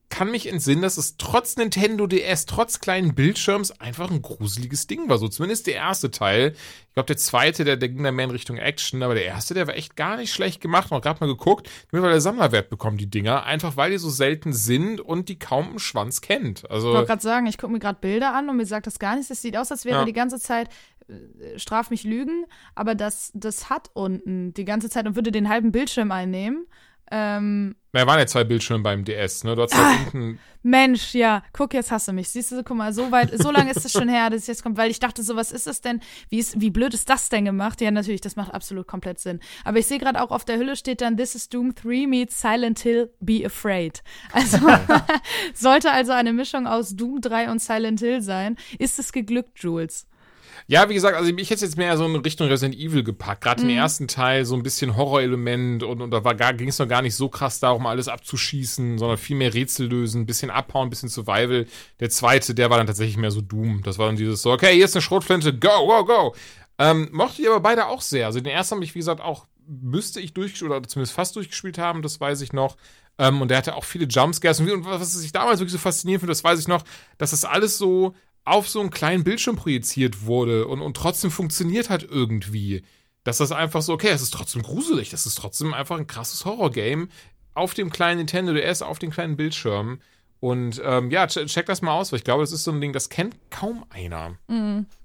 kann mich entsinnen, dass es trotz Nintendo DS, trotz kleinen Bildschirms einfach ein gruseliges Ding war. So zumindest der erste Teil. Ich glaube, der zweite, der, der ging dann mehr in Richtung Action, aber der erste, der war echt gar nicht schlecht gemacht. Und gerade mal geguckt, mittlerweile Sammlerwert bekommen die Dinger, einfach weil die so selten sind und die kaum einen Schwanz kennt. Ich Also wollte gerade sagen, ich gucke mir gerade Bilder an und mir sagt das gar nichts. Das sieht aus, als wäre Ja. die ganze Zeit, äh, straf mich Lügen, aber das, das hat unten die ganze Zeit und würde den halben Bildschirm einnehmen. Ähm, da waren ja zwei Bildschirme beim DS, ne? Du hast halt unten Mensch, ja, guck, jetzt hast du mich. Siehst du, guck mal, so weit, so lange ist es schon her, dass es jetzt kommt, weil ich dachte, so, was ist das denn? Wie, ist, wie blöd ist das denn gemacht? Ja, natürlich, das macht absolut komplett Sinn. Aber ich sehe gerade auch auf der Hülle steht dann, This is Doom 3 meets Silent Hill, be afraid. Also, sollte also eine Mischung aus Doom 3 und Silent Hill sein. Ist es geglückt, Jules? Ja, wie gesagt, also ich hätte jetzt mehr so in Richtung Resident Evil gepackt. Gerade Mhm. im ersten Teil so ein bisschen Horrorelement und, und da ging es noch gar nicht so krass darum, alles abzuschießen, sondern viel mehr Rätsel lösen, ein bisschen abhauen, ein bisschen Survival. Der zweite, der war dann tatsächlich mehr so Doom. Das war dann dieses so, okay, hier ist eine Schrotflinte, go, go, go. Ähm, mochte ich aber beide auch sehr. Also den ersten habe ich, wie gesagt, auch müsste ich durchgespielt oder zumindest fast durchgespielt haben, das weiß ich noch. Ähm, und der hatte auch viele Jumpscares. Und was ich damals wirklich so faszinierend finde, das weiß ich noch, dass das alles so auf so einen kleinen Bildschirm projiziert wurde und, und trotzdem funktioniert halt irgendwie. Dass das einfach so, okay, es ist trotzdem gruselig, das ist trotzdem einfach ein krasses Horrorgame auf dem kleinen Nintendo DS, auf den kleinen Bildschirm. Und ähm, ja, check, check das mal aus, weil ich glaube, das ist so ein Ding, das kennt kaum einer.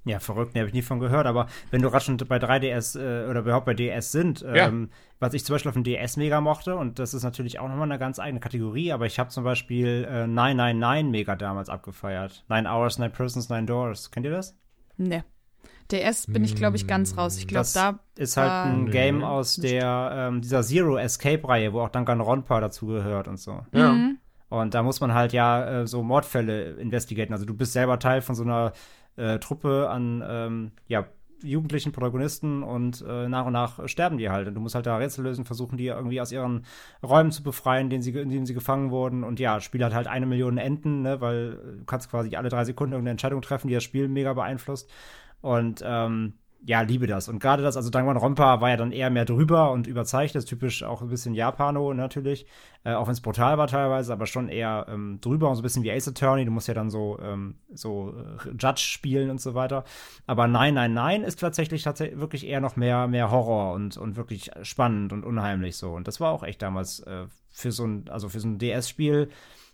Ja, verrückt, ne, habe ich nie von gehört. Aber wenn du gerade schon bei 3DS äh, oder überhaupt bei DS sind, Ja. Was ich zum Beispiel auf dem DS mega mochte, und das ist natürlich auch nochmal eine ganz eigene Kategorie, aber ich habe zum Beispiel äh, 999 mega damals abgefeiert. Nine Hours, Nine Persons, Nine Doors. Kennt ihr das? Ne. DS bin ich, glaube ich, ganz raus. Ich glaube, da ist halt ein Nee. Game aus der ähm, dieser Zero Escape Reihe, wo auch Danganronpa dazugehört und so. Ja. Mhm. Und da muss man halt ja äh, so Mordfälle investigaten. Also du bist selber Teil von so einer äh, Truppe an ähm, ja, jugendlichen Protagonisten und äh, nach und nach sterben die halt. Und du musst halt da Rätsel lösen, versuchen die irgendwie aus ihren Räumen zu befreien, in denen sie, in denen sie gefangen wurden. Und ja, das Spiel hat halt eine Million Enden, ne, weil du kannst quasi alle drei Sekunden irgendeine Entscheidung treffen, die das Spiel mega beeinflusst. Und ähm, ja, liebe das. Und gerade das, also Danganronpa war ja dann eher mehr drüber und überzeichnet, ist typisch auch ein bisschen Japano natürlich, äh, auch wenn es brutal war teilweise, aber schon eher ähm, drüber und so ein bisschen wie Ace Attorney. Du musst ja dann so, ähm, so äh, Judge spielen und so weiter. Aber nein, nein, nein ist tatsächlich tatsächlich wirklich eher noch mehr, mehr Horror und, und wirklich spannend und unheimlich so. Und das war auch echt damals äh, für so ein, also für so ein DS-Spiel.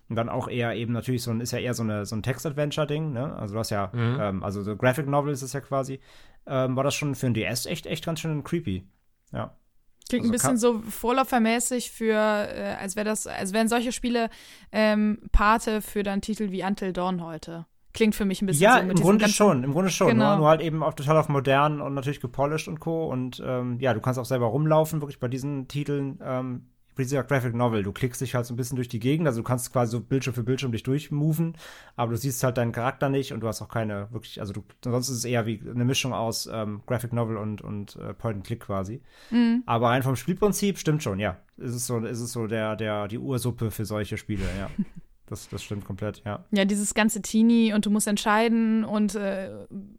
Und dann auch eher eben natürlich so ein, ist ja eher so, eine, so ein Text-Adventure-Ding, ne? Also du hast ja, Mhm. ähm, also so Graphic Novel ist es ja quasi. Ähm, war das schon für ein DS echt, echt ganz schön creepy. Ja. Klingt Also ein bisschen so vorläufermäßig für, äh, als wäre das, als wären solche Spiele ähm, Pate für dann Titel wie Until Dawn heute. Klingt für mich ein bisschen Ja, so mit im Grunde schon, im Grunde schon. Genau. Nur, nur halt eben auf total auf modern und natürlich gepolished und Co. Und ähm, ja, du kannst auch selber rumlaufen, wirklich bei diesen Titeln. Ähm, dieser Graphic Novel, du klickst dich halt so ein bisschen durch die Gegend, also du kannst quasi so Bildschirm für Bildschirm dich durchmoven, aber du siehst halt deinen Charakter nicht und du hast auch keine wirklich, also du, sonst ist es eher wie eine Mischung aus ähm, Graphic Novel und, und äh, Point and Click quasi. Mhm. Aber rein vom Spielprinzip stimmt schon, ja. Ist es so, ist es so der, der, die Ursuppe für solche Spiele, ja. Das, das stimmt komplett, ja. Ja, dieses ganze Teenie und du musst entscheiden und äh,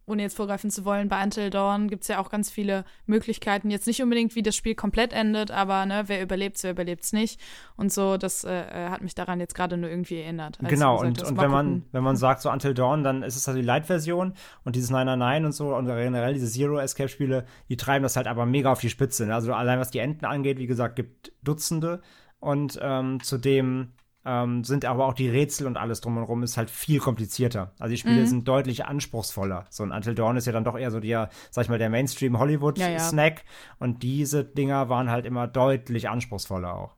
ohne jetzt vorgreifen zu wollen, bei Until Dawn gibt es ja auch ganz viele Möglichkeiten. Jetzt nicht unbedingt, wie das Spiel komplett endet, aber ne, wer überlebt, wer überlebt nicht. Und so, das äh, äh, hat mich daran jetzt gerade nur irgendwie erinnert. Genau, gesagt und, und wenn man, wenn man sagt so Until Dawn, dann ist es halt die Light-Version und dieses 999 und so und generell diese Zero-Escape-Spiele, die treiben das halt aber mega auf die Spitze. Ne? Also allein was die Enden angeht, wie gesagt, gibt Dutzende und ähm, zudem ähm, sind aber auch die Rätsel und alles drumherum ist halt viel komplizierter. Also die Spiele Mhm. sind deutlich anspruchsvoller. So ein Until Dawn ist ja dann doch eher so der, sag ich mal, der Ja, ja. Mainstream-Hollywood-Snack und diese Dinger waren halt immer deutlich anspruchsvoller auch.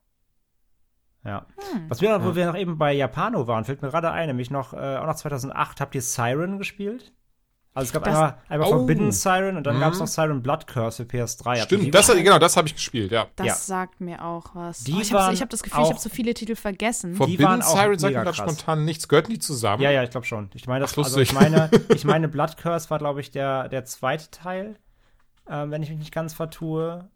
Ja. Hm. Was wir, wo wir noch eben bei Japano waren, fällt mir gerade ein, nämlich noch, äh, auch noch 2008, habt ihr Siren gespielt? Also es gab Das- einmal, einmal Oh. Forbidden Siren und dann Mhm. gab es noch Siren Blood Curse für PS3. Habt ihr die Stimmt, das, genau, das habe ich gespielt, ja. Das ja. sagt mir auch was. Die oh, ich habe hab das Gefühl, ich habe so viele Titel vergessen. Forbidden waren auch Siren sagt mir gerade spontan nichts. Gehörten die zusammen? Ja, ja, ich glaube schon. Ich meine, das Ach, also ich meine, ich meine, Blood Curse war, glaube ich, der, der zweite Teil, ähm, wenn ich mich nicht ganz vertue.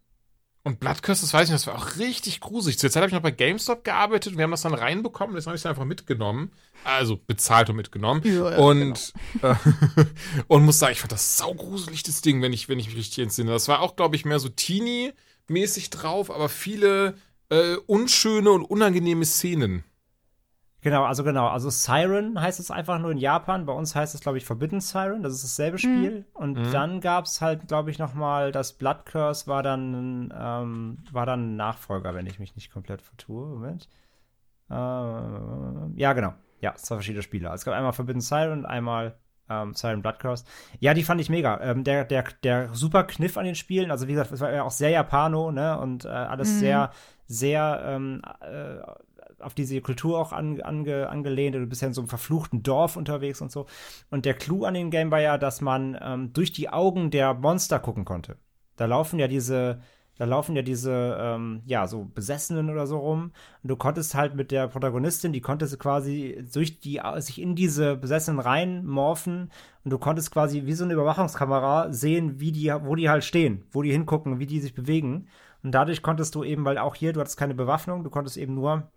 Und Blood Curse, das weiß ich nicht, das war auch richtig gruselig. Zur Zeit habe ich noch bei GameStop gearbeitet und wir haben das dann reinbekommen, das habe ich dann einfach mitgenommen. Also bezahlt und mitgenommen. Ja, ja, und, äh, und muss sagen, ich fand das saugruselig, das Ding, wenn ich, wenn ich mich richtig entsinne. Das war auch, glaube ich, mehr so Teenie-mäßig drauf, aber viele äh, unschöne und unangenehme Szenen. Genau, also genau, also Siren heißt es einfach nur in Japan. Bei uns heißt es, glaube ich, Forbidden Siren. Das ist dasselbe Spiel. Und Mhm. dann gab es halt, glaube ich, noch mal das Blood Curse war dann ähm, war dann ein Nachfolger, wenn ich mich nicht komplett vertue. Moment. Äh, ja, genau. Ja, zwei verschiedene Spiele. Es gab einmal Forbidden Siren und einmal ähm, Siren Blood Curse. Ja, die fand ich mega. Ähm, der, der, der super Kniff an den Spielen, also wie gesagt, es war ja auch sehr Japano, ne? Und äh, alles Mhm. sehr, sehr ähm, äh, auf diese Kultur auch an, ange, angelehnt. Du bist ja in so einem verfluchten Dorf unterwegs und so. Und der Clou an dem Game war ja, dass man ähm, durch die Augen der Monster gucken konnte. Da laufen ja diese, da laufen ja diese, ähm, ja, so Besessenen oder so rum. Und du konntest halt mit der Protagonistin, die konnte quasi durch die, sich in diese Besessenen reinmorphen. Und du konntest quasi wie so eine Überwachungskamera sehen, wie die, wo die halt stehen, wo die hingucken, wie die sich bewegen. Und dadurch konntest du eben, weil auch hier, du hattest keine Bewaffnung, du konntest eben nur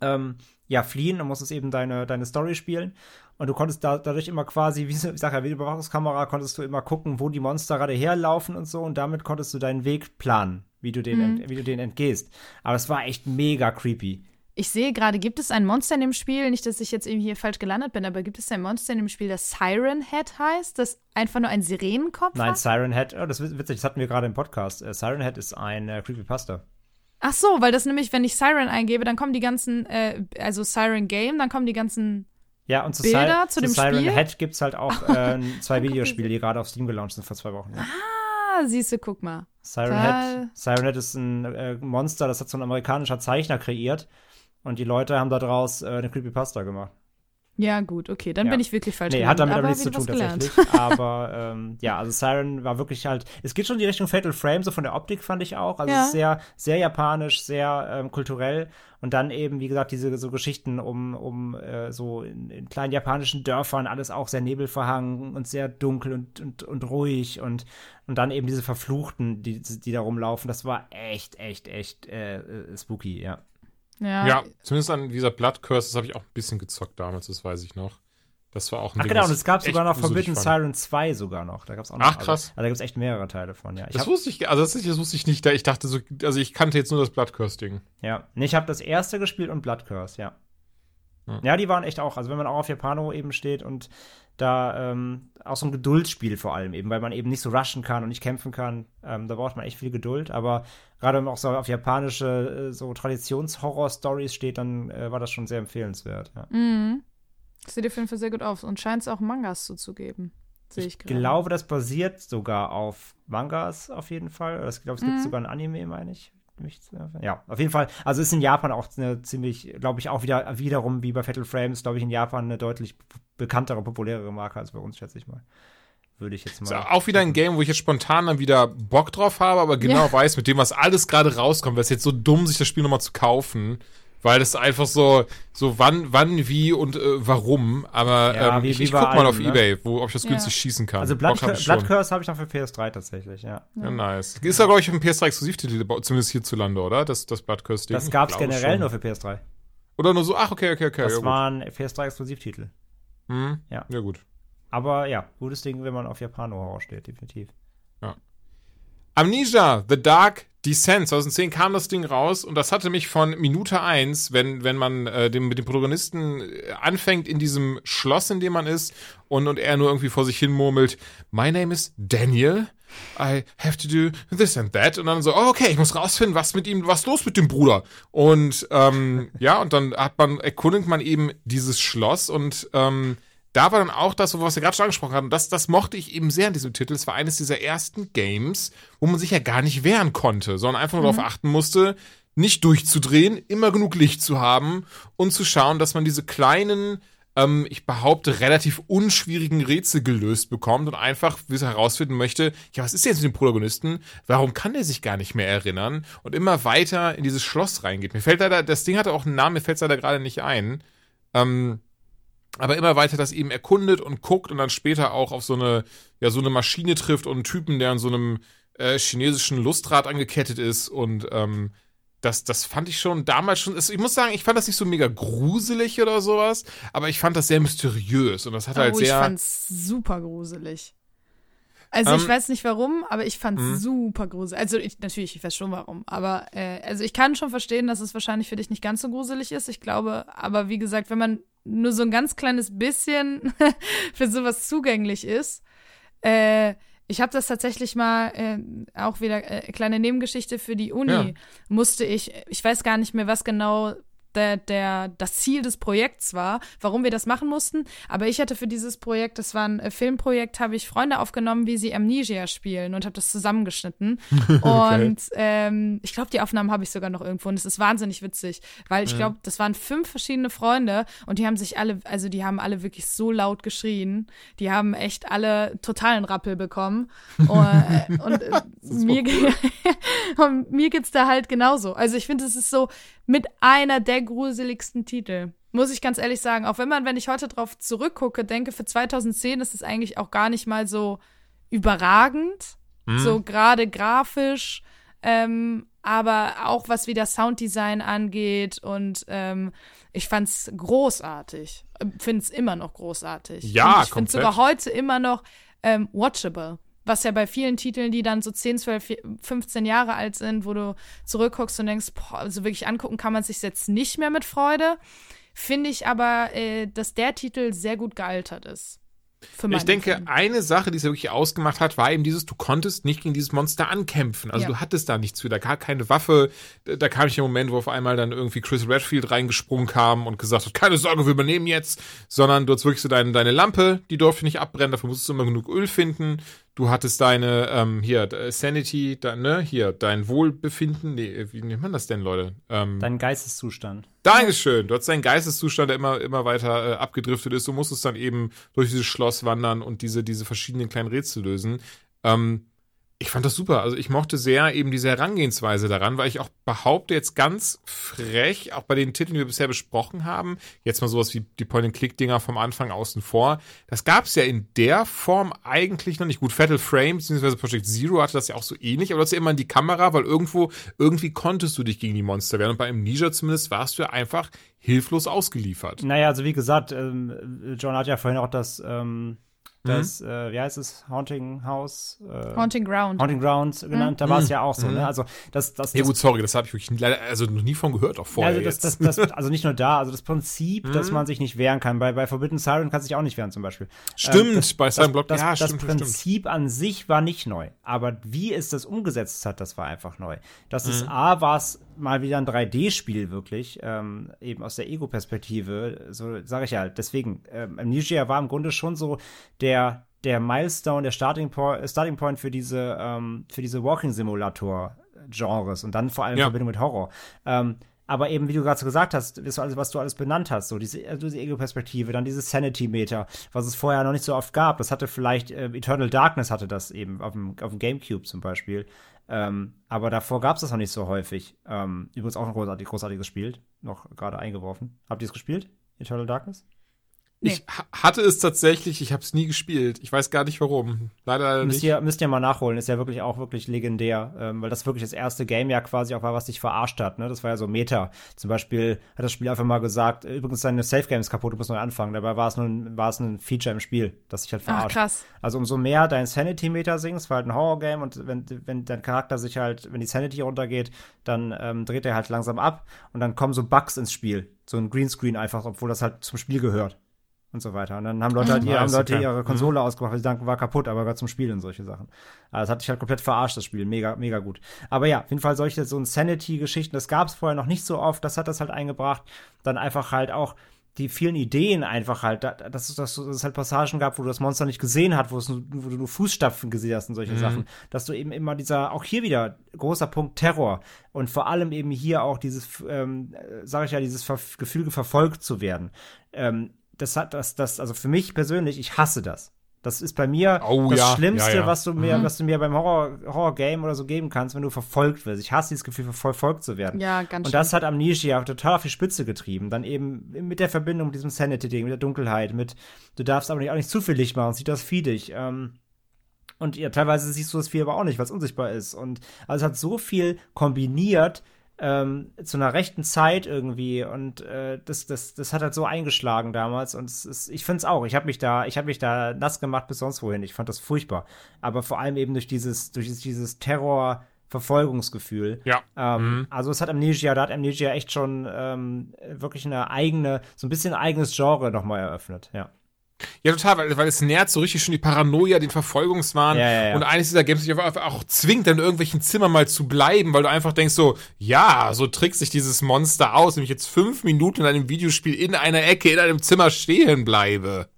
ähm, ja, fliehen und musstest eben deine, deine Story spielen. Und du konntest da, dadurch immer quasi, wie ich sag ja, wie die Überwachungskamera, konntest du immer gucken, wo die Monster gerade herlaufen und so. Und damit konntest du deinen Weg planen, wie du den, ent, wie du den entgehst. Aber es war echt mega creepy. Ich sehe gerade, gibt es ein Monster in dem Spiel, nicht, dass ich jetzt irgendwie hier falsch gelandet bin, aber gibt es ein Monster in dem Spiel, das Siren Head heißt, das einfach nur ein Sirenenkopf Nein, hat? Siren Head, oh, das ist witzig, das hatten wir gerade im Podcast. Äh, Siren Head ist ein äh, Creepypasta. Ach so, weil das nämlich, wenn ich Siren eingebe, dann kommen die ganzen, äh, also Siren Game, dann kommen die ganzen Ja, und zu, Bilder Si zu dem Siren Spiel? Head gibt es halt auch äh, zwei Videospiele, die gerade auf Steam gelauncht sind vor zwei Wochen. Ja. Ah, siehste, guck mal. Siren Head, Siren Head ist ein äh, Monster, das hat so ein amerikanischer Zeichner kreiert. Und die Leute haben daraus äh, eine Creepypasta gemacht. Ja, gut, okay, dann Ja. bin ich wirklich falsch Nee, hat damit aber nichts zu tun tatsächlich. Aber ähm, ja, also Siren war wirklich halt, es geht schon in die Richtung Fatal Frame, so von der Optik fand ich auch. Also Ja. es ist sehr, sehr japanisch, sehr ähm, kulturell. Und dann eben, wie gesagt, diese so Geschichten um, um äh, so in, in kleinen japanischen Dörfern, alles auch sehr nebelverhangen und sehr dunkel und, und, und ruhig und, und dann eben diese Verfluchten, die, die da rumlaufen. Das war echt, echt, echt äh, äh, spooky, ja. Ja, Ja, zumindest an dieser Blood Curse, das habe ich auch ein bisschen gezockt damals, das weiß ich noch. Das war auch ein Ach Ding, genau, und es gab sogar noch Forbidden. Siren 2 sogar noch. Da gab's auch noch. Ach, krass. Also, also da gibt's echt mehrere Teile von, ja. Ich Das hab, wusste ich, also das, das wusste ich nicht, da ich dachte so, also ich kannte jetzt nur das Blood Curse Ding. Ja, nee, ich habe das erste gespielt und Blood Curse, ja. Ja. Ja, die waren echt auch, also wenn man auch auf Japano eben steht und da ähm, auch so ein Geduldsspiel vor allem eben, weil man eben nicht so rushen kann und nicht kämpfen kann, ähm, da braucht man echt viel Geduld, aber gerade wenn man auch so auf japanische äh, so Traditions-Horror-Stories steht, dann äh, war das schon sehr empfehlenswert, ja. Mhm. Sieht auf jeden Fall sehr gut aus und scheint es auch Mangas zuzugeben. Sehe ich, Ich glaube, das basiert sogar auf Mangas auf jeden Fall. Ich glaube, es gibt Mhm. sogar ein Anime, meine ich. Mich zu- Ja, auf jeden Fall. Also ist in Japan auch eine ziemlich, glaube ich, auch wieder wiederum wie bei Fatal Frames, glaube ich, in Japan eine deutlich bekanntere, populärere Marke als bei uns, schätze ich mal. Würde ich jetzt Ist mal. ja auch wieder ein Game, wo ich jetzt spontan dann wieder Bock drauf habe, aber genau Ja. weiß, mit dem, was alles gerade rauskommt, wäre es jetzt so dumm, sich das Spiel nochmal zu kaufen. Weil das einfach so, so wann, wann, wie und äh, warum. Aber Ja, ähm, wie- ich, ich guck mal allem, auf ne? Ebay, wo, ob ich das Ja. günstig schießen kann. Also Blood, Blood schon. Curse habe ich noch für PS3 tatsächlich, ja. Ja, nice. Ist ja, glaube ich, ein PS3-Exklusivtitel, zumindest hierzulande, oder? Das, das Blood Curse-Ding. Das gab es generell schon. nur für PS3. Oder nur so, ach, okay, okay, okay. Das ja, waren PS3-Exklusivtitel. Hm? ja. ja, gut. Aber ja, gutes Ding, wenn man auf Japano-Horror steht, definitiv. Amnesia, The Dark Descent, 2010 kam das Ding raus und das hatte mich von Minute eins, wenn, wenn man äh, dem, mit dem Protagonisten äh, anfängt in diesem Schloss, in dem man ist und, und er nur irgendwie vor sich hin murmelt, My name is Daniel, I have to do this and that. Und dann so, oh, okay, ich muss rausfinden, was mit ihm, was los mit dem Bruder. Und ähm, ja, und dann hat man, erkundet man eben dieses Schloss und ähm, da war dann auch das, was wir gerade schon angesprochen haben, das, das mochte ich eben sehr an diesem Titel. Es war eines dieser ersten Games, wo man sich ja gar nicht wehren konnte, sondern einfach nur darauf achten musste, nicht durchzudrehen, immer genug Licht zu haben und zu schauen, dass man diese kleinen, ähm, ich behaupte, relativ unschwierigen Rätsel gelöst bekommt und einfach wie es herausfinden möchte, ja, was ist jetzt mit dem Protagonisten? Warum kann der sich gar nicht mehr erinnern? Und immer weiter in dieses Schloss reingeht. Mir fällt leider, das Ding hatte auch einen Namen, mir fällt es leider gerade nicht ein. Ähm, aber immer weiter das eben erkundet und guckt und dann später auch auf so eine, ja, so eine Maschine trifft und einen Typen, der an so einem äh, chinesischen Lustrad angekettet ist und ähm, das, das fand ich schon damals schon, ich muss sagen, ich fand das nicht so mega gruselig oder sowas, aber ich fand das sehr mysteriös und das hat halt oh, ich sehr, fand's super gruselig. Also ich Ähm, weiß nicht warum, aber ich fand's Mhm. super gruselig. Also ich, natürlich, ich weiß schon warum, aber äh, also ich kann schon verstehen, dass es wahrscheinlich für dich nicht ganz so gruselig ist. Ich glaube, aber wie gesagt, wenn man nur so ein ganz kleines bisschen für sowas zugänglich ist, äh, ich habe das tatsächlich mal äh, auch wieder äh, kleine Nebengeschichte für die Uni. Ja. Musste ich, ich weiß gar nicht mehr, was genau der, der, das Ziel des Projekts war, warum wir das machen mussten. Aber ich hatte für dieses Projekt, das war ein äh, Filmprojekt, habe ich Freunde aufgenommen, wie sie Amnesia spielen und habe das zusammengeschnitten. Und ähm, ich glaube, die Aufnahmen habe ich sogar noch irgendwo und es ist wahnsinnig witzig, weil ich glaube, das waren fünf verschiedene Freunde und die haben sich alle, also die haben alle wirklich so laut geschrien. Die haben echt alle totalen Rappel bekommen. Und, äh, und äh, mir, ge- und mir geht's da halt genauso. Also ich finde, es ist so mit einer der gruseligsten Titel. Muss ich ganz ehrlich sagen. Auch wenn man, wenn ich heute drauf zurückgucke, denke, für 2010 ist es eigentlich auch gar nicht mal so überragend. Mhm. So gerade grafisch. Ähm, aber auch was wieder Sounddesign angeht und ähm, ich fand's großartig. Find's immer noch großartig. Ja, und ich find's komplett. sogar heute immer noch ähm, watchable. Was ja bei vielen Titeln, die dann so 10, 12, 15 Jahre alt sind, wo du zurückguckst und denkst, boah, also wirklich angucken kann man sich jetzt nicht mehr mit Freude. Finde ich aber, äh, dass der Titel sehr gut gealtert ist. Ich denke, Empfinden. eine Sache, die es ja wirklich ausgemacht hat, war eben dieses, du konntest nicht gegen dieses Monster ankämpfen. Also Ja. du hattest da nichts für, da gar keine Waffe. Da da kam ich im Moment, wo auf einmal dann irgendwie Chris Redfield reingesprungen kam und gesagt hat, keine Sorge, wir übernehmen jetzt. Sondern du hast wirklich so deine, deine Lampe, die durfte nicht abbrennen, dafür musstest du immer genug Öl finden. Du hattest deine, ähm, hier, Sanity, da, ne, hier, dein Wohlbefinden, nee, wie nennt man das denn, Leute? Ähm, Dein Geisteszustand. Dankeschön. Du hattest deinen Geisteszustand, der immer, immer weiter äh, abgedriftet ist. Du musstest dann eben durch dieses Schloss wandern und diese, diese verschiedenen kleinen Rätsel lösen. Ähm, ich fand das super. Also ich mochte sehr eben diese Herangehensweise daran, weil ich auch behaupte jetzt ganz frech, auch bei den Titeln, die wir bisher besprochen haben, jetzt mal sowas wie die Point-and-Click-Dinger vom Anfang außen vor, das gab es ja in der Form eigentlich noch nicht. Gut, Fatal Frame bzw. Project Zero hatte das ja auch so ähnlich, aber das ist ja immer in die Kamera, weil irgendwo, irgendwie konntest du dich gegen die Monster wehren und bei Amnesia zumindest warst du ja einfach hilflos ausgeliefert. Naja, also wie gesagt, ähm, John hat ja vorhin auch das ähm das, mhm. äh, wie heißt es, Haunting House? Äh, Haunting Ground. Haunting Ground genannt, mhm. da war es ja auch so, ne? Mhm. Also das, das, Ja gut, sorry, das habe ich wirklich leider, also noch nie von gehört, auch vorher. Also, das, das, das, also nicht nur da, also das Prinzip, dass mhm. man sich nicht wehren kann. Bei, bei Forbidden Siren kann sich auch nicht wehren, zum Beispiel. Stimmt, ähm, das, bei Silent Block, das, ja, das, stimmt, Prinzip stimmt. an sich war nicht neu. Aber wie es das umgesetzt hat, das war einfach neu. Das ist A, war es mal wieder ein 3D-Spiel wirklich, ähm, eben aus der Ego-Perspektive, so sage ich ja. Deswegen, ähm, Amnesia war im Grunde schon so der der Milestone, der Starting Point, Starting Point für diese, ähm, für diese Walking Simulator Genres und dann vor allem ja. in Verbindung mit Horror. Ähm, aber eben, wie du gerade so gesagt hast, was du alles benannt hast, so diese, also diese Ego-Perspektive, dann dieses Sanity-Meter, was es vorher noch nicht so oft gab. Das hatte vielleicht, äh, Eternal Darkness hatte das eben auf dem, auf dem Gamecube zum Beispiel. Ähm, aber davor gab es das noch nicht so häufig. Ähm, übrigens auch ein großartig, großartiges Spiel, noch gerade eingeworfen. Habt ihr es gespielt? Eternal Darkness? Nee. Ich hatte es tatsächlich, ich habe es nie gespielt. Ich weiß gar nicht warum. Leider müsst nicht. Ihr, müsst ihr mal nachholen, ist ja wirklich auch wirklich legendär, ähm, weil das wirklich das erste Game ja quasi auch war, was dich verarscht hat. Ne? Das war ja so Meta. Zum Beispiel hat das Spiel einfach mal gesagt, äh, übrigens deine Safe Games kaputt, du musst neu anfangen. Dabei war es nur ein, war es ein Feature im Spiel, das sich halt verarscht. Ach, krass. Also umso mehr dein Sanity-Meter sinkst, war halt ein Horror-Game und wenn, wenn dein Charakter sich halt, wenn die Sanity runtergeht, dann ähm, dreht er halt langsam ab und dann kommen so Bugs ins Spiel. So ein Greenscreen einfach, obwohl das halt zum Spiel gehört und so weiter. Und dann haben Leute halt ihr, haben Leute ihre Konsole mhm. ausgemacht, weil sie dachten, war kaputt, aber gehört zum Spiel und solche Sachen. Also das hat sich halt komplett verarscht, das Spiel. Mega, mega gut. Aber ja, auf jeden Fall solche, so ein Sanity-Geschichten, das gab es vorher noch nicht so oft, das hat das halt eingebracht. Dann einfach halt auch die vielen Ideen einfach halt, dass, dass, es halt Passagen gab, wo du das Monster nicht gesehen hast, wo, es, wo du nur Fußstapfen gesehen hast und solche mhm. Sachen, dass du eben immer dieser, auch hier wieder großer Punkt Terror und vor allem eben hier auch dieses, ähm, sage ich ja, dieses Ver Gefühl verfolgt zu werden. Ähm, das hat das, das, also für mich persönlich, ich hasse das. Das ist bei mir oh, das ja, Schlimmste, ja, ja. was du mir, mhm. was du mir beim Horror, Horror-Game oder so geben kannst, wenn du verfolgt wirst. Ich hasse dieses Gefühl, verfolgt zu werden. Ja, ganz Und das hat Amnesia total auf die Spitze getrieben. Dann eben mit der Verbindung mit diesem Sanity-Ding, mit der Dunkelheit, mit, du darfst aber nicht, auch nicht zu viel Licht machen, sieht das fiedig. Ähm, und ja, teilweise siehst du das Vieh aber auch nicht, weil es unsichtbar ist. Und also es hat so viel kombiniert, ähm, zu einer rechten Zeit irgendwie und äh, das, das, das hat halt so eingeschlagen damals und es ist, ich finde es auch. Ich habe mich da, ich habe mich da nass gemacht bis sonst wohin. Ich fand das furchtbar. Aber vor allem eben durch dieses, durch dieses Terror. Verfolgungsgefühl. Ja. Ähm, mhm. Also es hat Amnesia, da hat Amnesia echt schon ähm, wirklich eine eigene, so ein bisschen eigenes Genre nochmal eröffnet, ja. Ja, total, weil, weil es nährt so richtig schon die Paranoia, den Verfolgungswahn. Ja, ja, ja. Und eines dieser Games dich auch, auch zwingt, dann in irgendwelchen Zimmern mal zu bleiben, weil du einfach denkst so, ja, so trickst sich dieses Monster aus, nämlich jetzt fünf Minuten in einem Videospiel in einer Ecke in einem Zimmer stehen bleibe.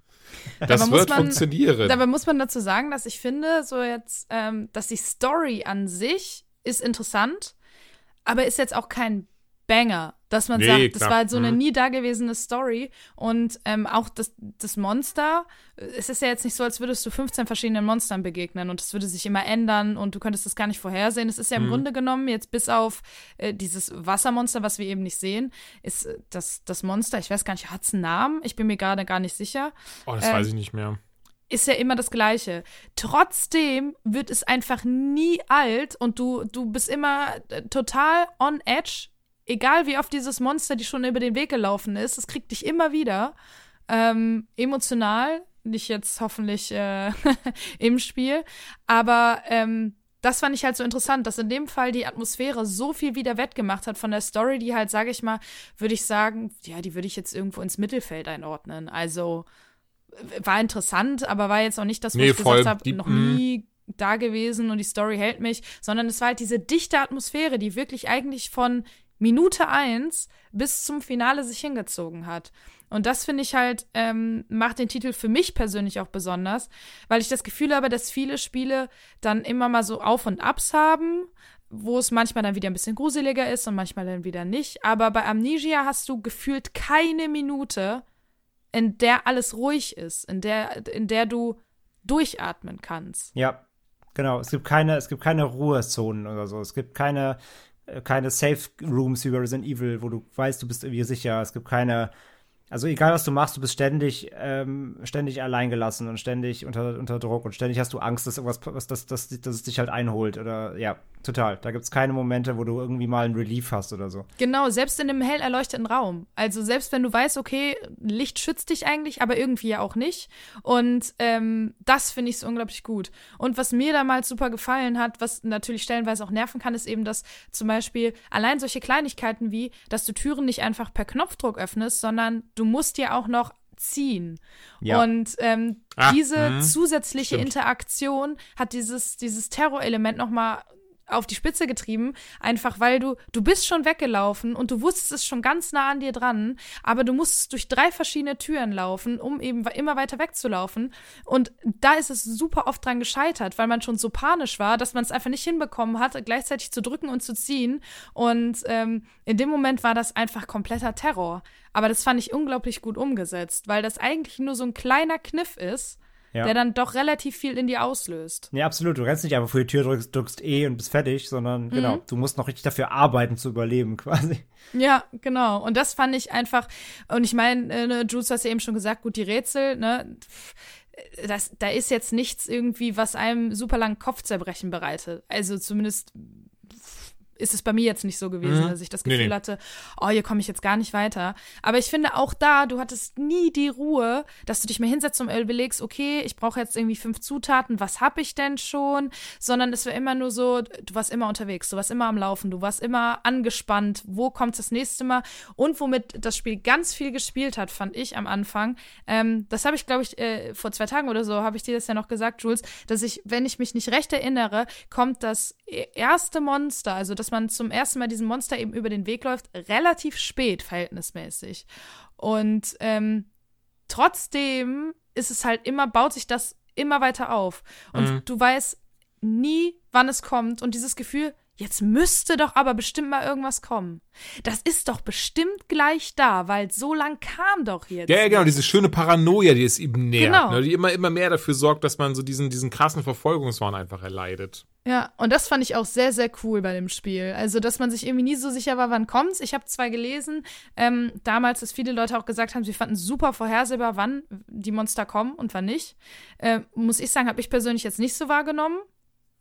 Das wird man, funktionieren. Dabei muss man dazu sagen, dass ich finde, so jetzt, ähm, dass die Story an sich ist interessant, aber ist jetzt auch kein Banger, dass man nee, sagt, klar. das war halt so eine mhm. nie dagewesene Story und ähm, auch das, das Monster, es ist ja jetzt nicht so, als würdest du 15 verschiedenen Monstern begegnen und es würde sich immer ändern und du könntest das gar nicht vorhersehen. Es ist ja im mhm. Grunde genommen jetzt bis auf äh, dieses Wassermonster, was wir eben nicht sehen, ist äh, das, das Monster, ich weiß gar nicht, hat es einen Namen? Ich bin mir gerade gar nicht sicher. Oh, das ähm, weiß ich nicht mehr ist ja immer das Gleiche. Trotzdem wird es einfach nie alt und du, du bist immer äh, total on edge egal wie oft dieses Monster die schon über den Weg gelaufen ist, es kriegt dich immer wieder ähm, emotional, nicht jetzt hoffentlich äh, im Spiel, aber ähm, das fand ich halt so interessant, dass in dem Fall die Atmosphäre so viel wieder wettgemacht hat von der Story, die halt, sage ich mal, würde ich sagen, ja, die würde ich jetzt irgendwo ins Mittelfeld einordnen. Also war interessant, aber war jetzt auch nicht das, wo nee, ich voll. gesagt habe, noch mhm. nie da gewesen und die Story hält mich, sondern es war halt diese dichte Atmosphäre, die wirklich eigentlich von Minute eins bis zum Finale sich hingezogen hat. Und das finde ich halt, ähm, macht den Titel für mich persönlich auch besonders, weil ich das Gefühl habe, dass viele Spiele dann immer mal so Auf und Abs haben, wo es manchmal dann wieder ein bisschen gruseliger ist und manchmal dann wieder nicht. Aber bei Amnesia hast du gefühlt keine Minute, in der alles ruhig ist, in der, in der du durchatmen kannst. Ja, genau. Es gibt keine, es gibt keine Ruhezonen oder so. Es gibt keine, keine Safe Rooms wie bei Resident Evil, wo du weißt, du bist irgendwie sicher. Es gibt keine also egal was du machst, du bist ständig, ähm, ständig alleingelassen und ständig unter, unter Druck und ständig hast du Angst, dass irgendwas, was, dass, dass, dass es dich halt einholt. Oder ja, total. Da gibt es keine Momente, wo du irgendwie mal einen Relief hast oder so. Genau, selbst in einem hell erleuchteten Raum. Also selbst wenn du weißt, okay, Licht schützt dich eigentlich, aber irgendwie ja auch nicht. Und ähm, das finde ich so unglaublich gut. Und was mir damals super gefallen hat, was natürlich stellenweise auch nerven kann, ist eben, dass zum Beispiel allein solche Kleinigkeiten wie, dass du Türen nicht einfach per Knopfdruck öffnest, sondern du musst ja auch noch ziehen. Ja. Und ähm, ah, diese mh, zusätzliche stimmt. Interaktion hat dieses, dieses Terrorelement noch mal auf die Spitze getrieben, einfach weil du, du bist schon weggelaufen und du wusstest es schon ganz nah an dir dran, aber du musst durch drei verschiedene Türen laufen, um eben immer weiter wegzulaufen. Und da ist es super oft dran gescheitert, weil man schon so panisch war, dass man es einfach nicht hinbekommen hat, gleichzeitig zu drücken und zu ziehen. Und ähm, in dem Moment war das einfach kompletter Terror. Aber das fand ich unglaublich gut umgesetzt, weil das eigentlich nur so ein kleiner Kniff ist, ja. der dann doch relativ viel in dir auslöst. Ja, absolut. Du rennst nicht einfach vor die Tür, drückst, drückst E und bist fertig, sondern mhm. genau, du musst noch richtig dafür arbeiten zu überleben, quasi. Ja, genau. Und das fand ich einfach, und ich meine, äh, ne, Jules hast ja eben schon gesagt, gut, die Rätsel, ne, das, da ist jetzt nichts irgendwie, was einem super lang Kopfzerbrechen bereitet. Also zumindest ist es bei mir jetzt nicht so gewesen, mhm. dass ich das Gefühl nee, nee. hatte, oh, hier komme ich jetzt gar nicht weiter. Aber ich finde auch da, du hattest nie die Ruhe, dass du dich mal hinsetzt und überlegst, okay, ich brauche jetzt irgendwie fünf Zutaten, was habe ich denn schon? Sondern es war immer nur so, du warst immer unterwegs, du warst immer am Laufen, du warst immer angespannt, wo kommt das nächste Mal? Und womit das Spiel ganz viel gespielt hat, fand ich am Anfang, ähm, das habe ich, glaube ich, äh, vor zwei Tagen oder so, habe ich dir das ja noch gesagt, Jules, dass ich, wenn ich mich nicht recht erinnere, kommt das e-, erste Monster, also das man zum ersten Mal diesem Monster eben über den Weg läuft, relativ spät verhältnismäßig. Und ähm, trotzdem ist es halt immer, baut sich das immer weiter auf. Und mhm. du weißt nie, wann es kommt. Und dieses Gefühl, Jetzt müsste doch aber bestimmt mal irgendwas kommen. Das ist doch bestimmt gleich da, weil so lang kam doch jetzt. Ja, ja genau, diese schöne Paranoia, die es eben nährt, genau. ne, die immer, immer mehr dafür sorgt, dass man so diesen, diesen krassen Verfolgungswahn einfach erleidet. Ja, und das fand ich auch sehr, sehr cool bei dem Spiel. Also, dass man sich irgendwie nie so sicher war, wann kommt's. Ich habe zwar gelesen, ähm, damals, dass viele Leute auch gesagt haben, sie fanden super vorhersehbar, wann die Monster kommen und wann nicht. Äh, muss ich sagen, habe ich persönlich jetzt nicht so wahrgenommen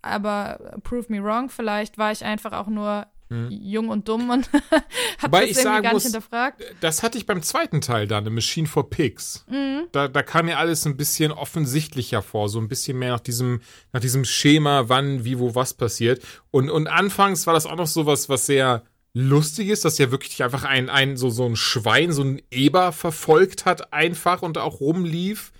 aber prove me wrong, vielleicht war ich einfach auch nur hm. jung und dumm und habe das irgendwie gar muss, nicht hinterfragt. Das hatte ich beim zweiten Teil da, eine Machine for Pigs. Mhm. Da, da kam mir alles ein bisschen offensichtlicher vor, so ein bisschen mehr nach diesem, nach diesem Schema, wann, wie, wo, was passiert. Und, und anfangs war das auch noch so was, was sehr lustig ist, dass ja wirklich einfach ein, ein, so, so ein Schwein, so ein Eber verfolgt hat einfach und auch rumlief.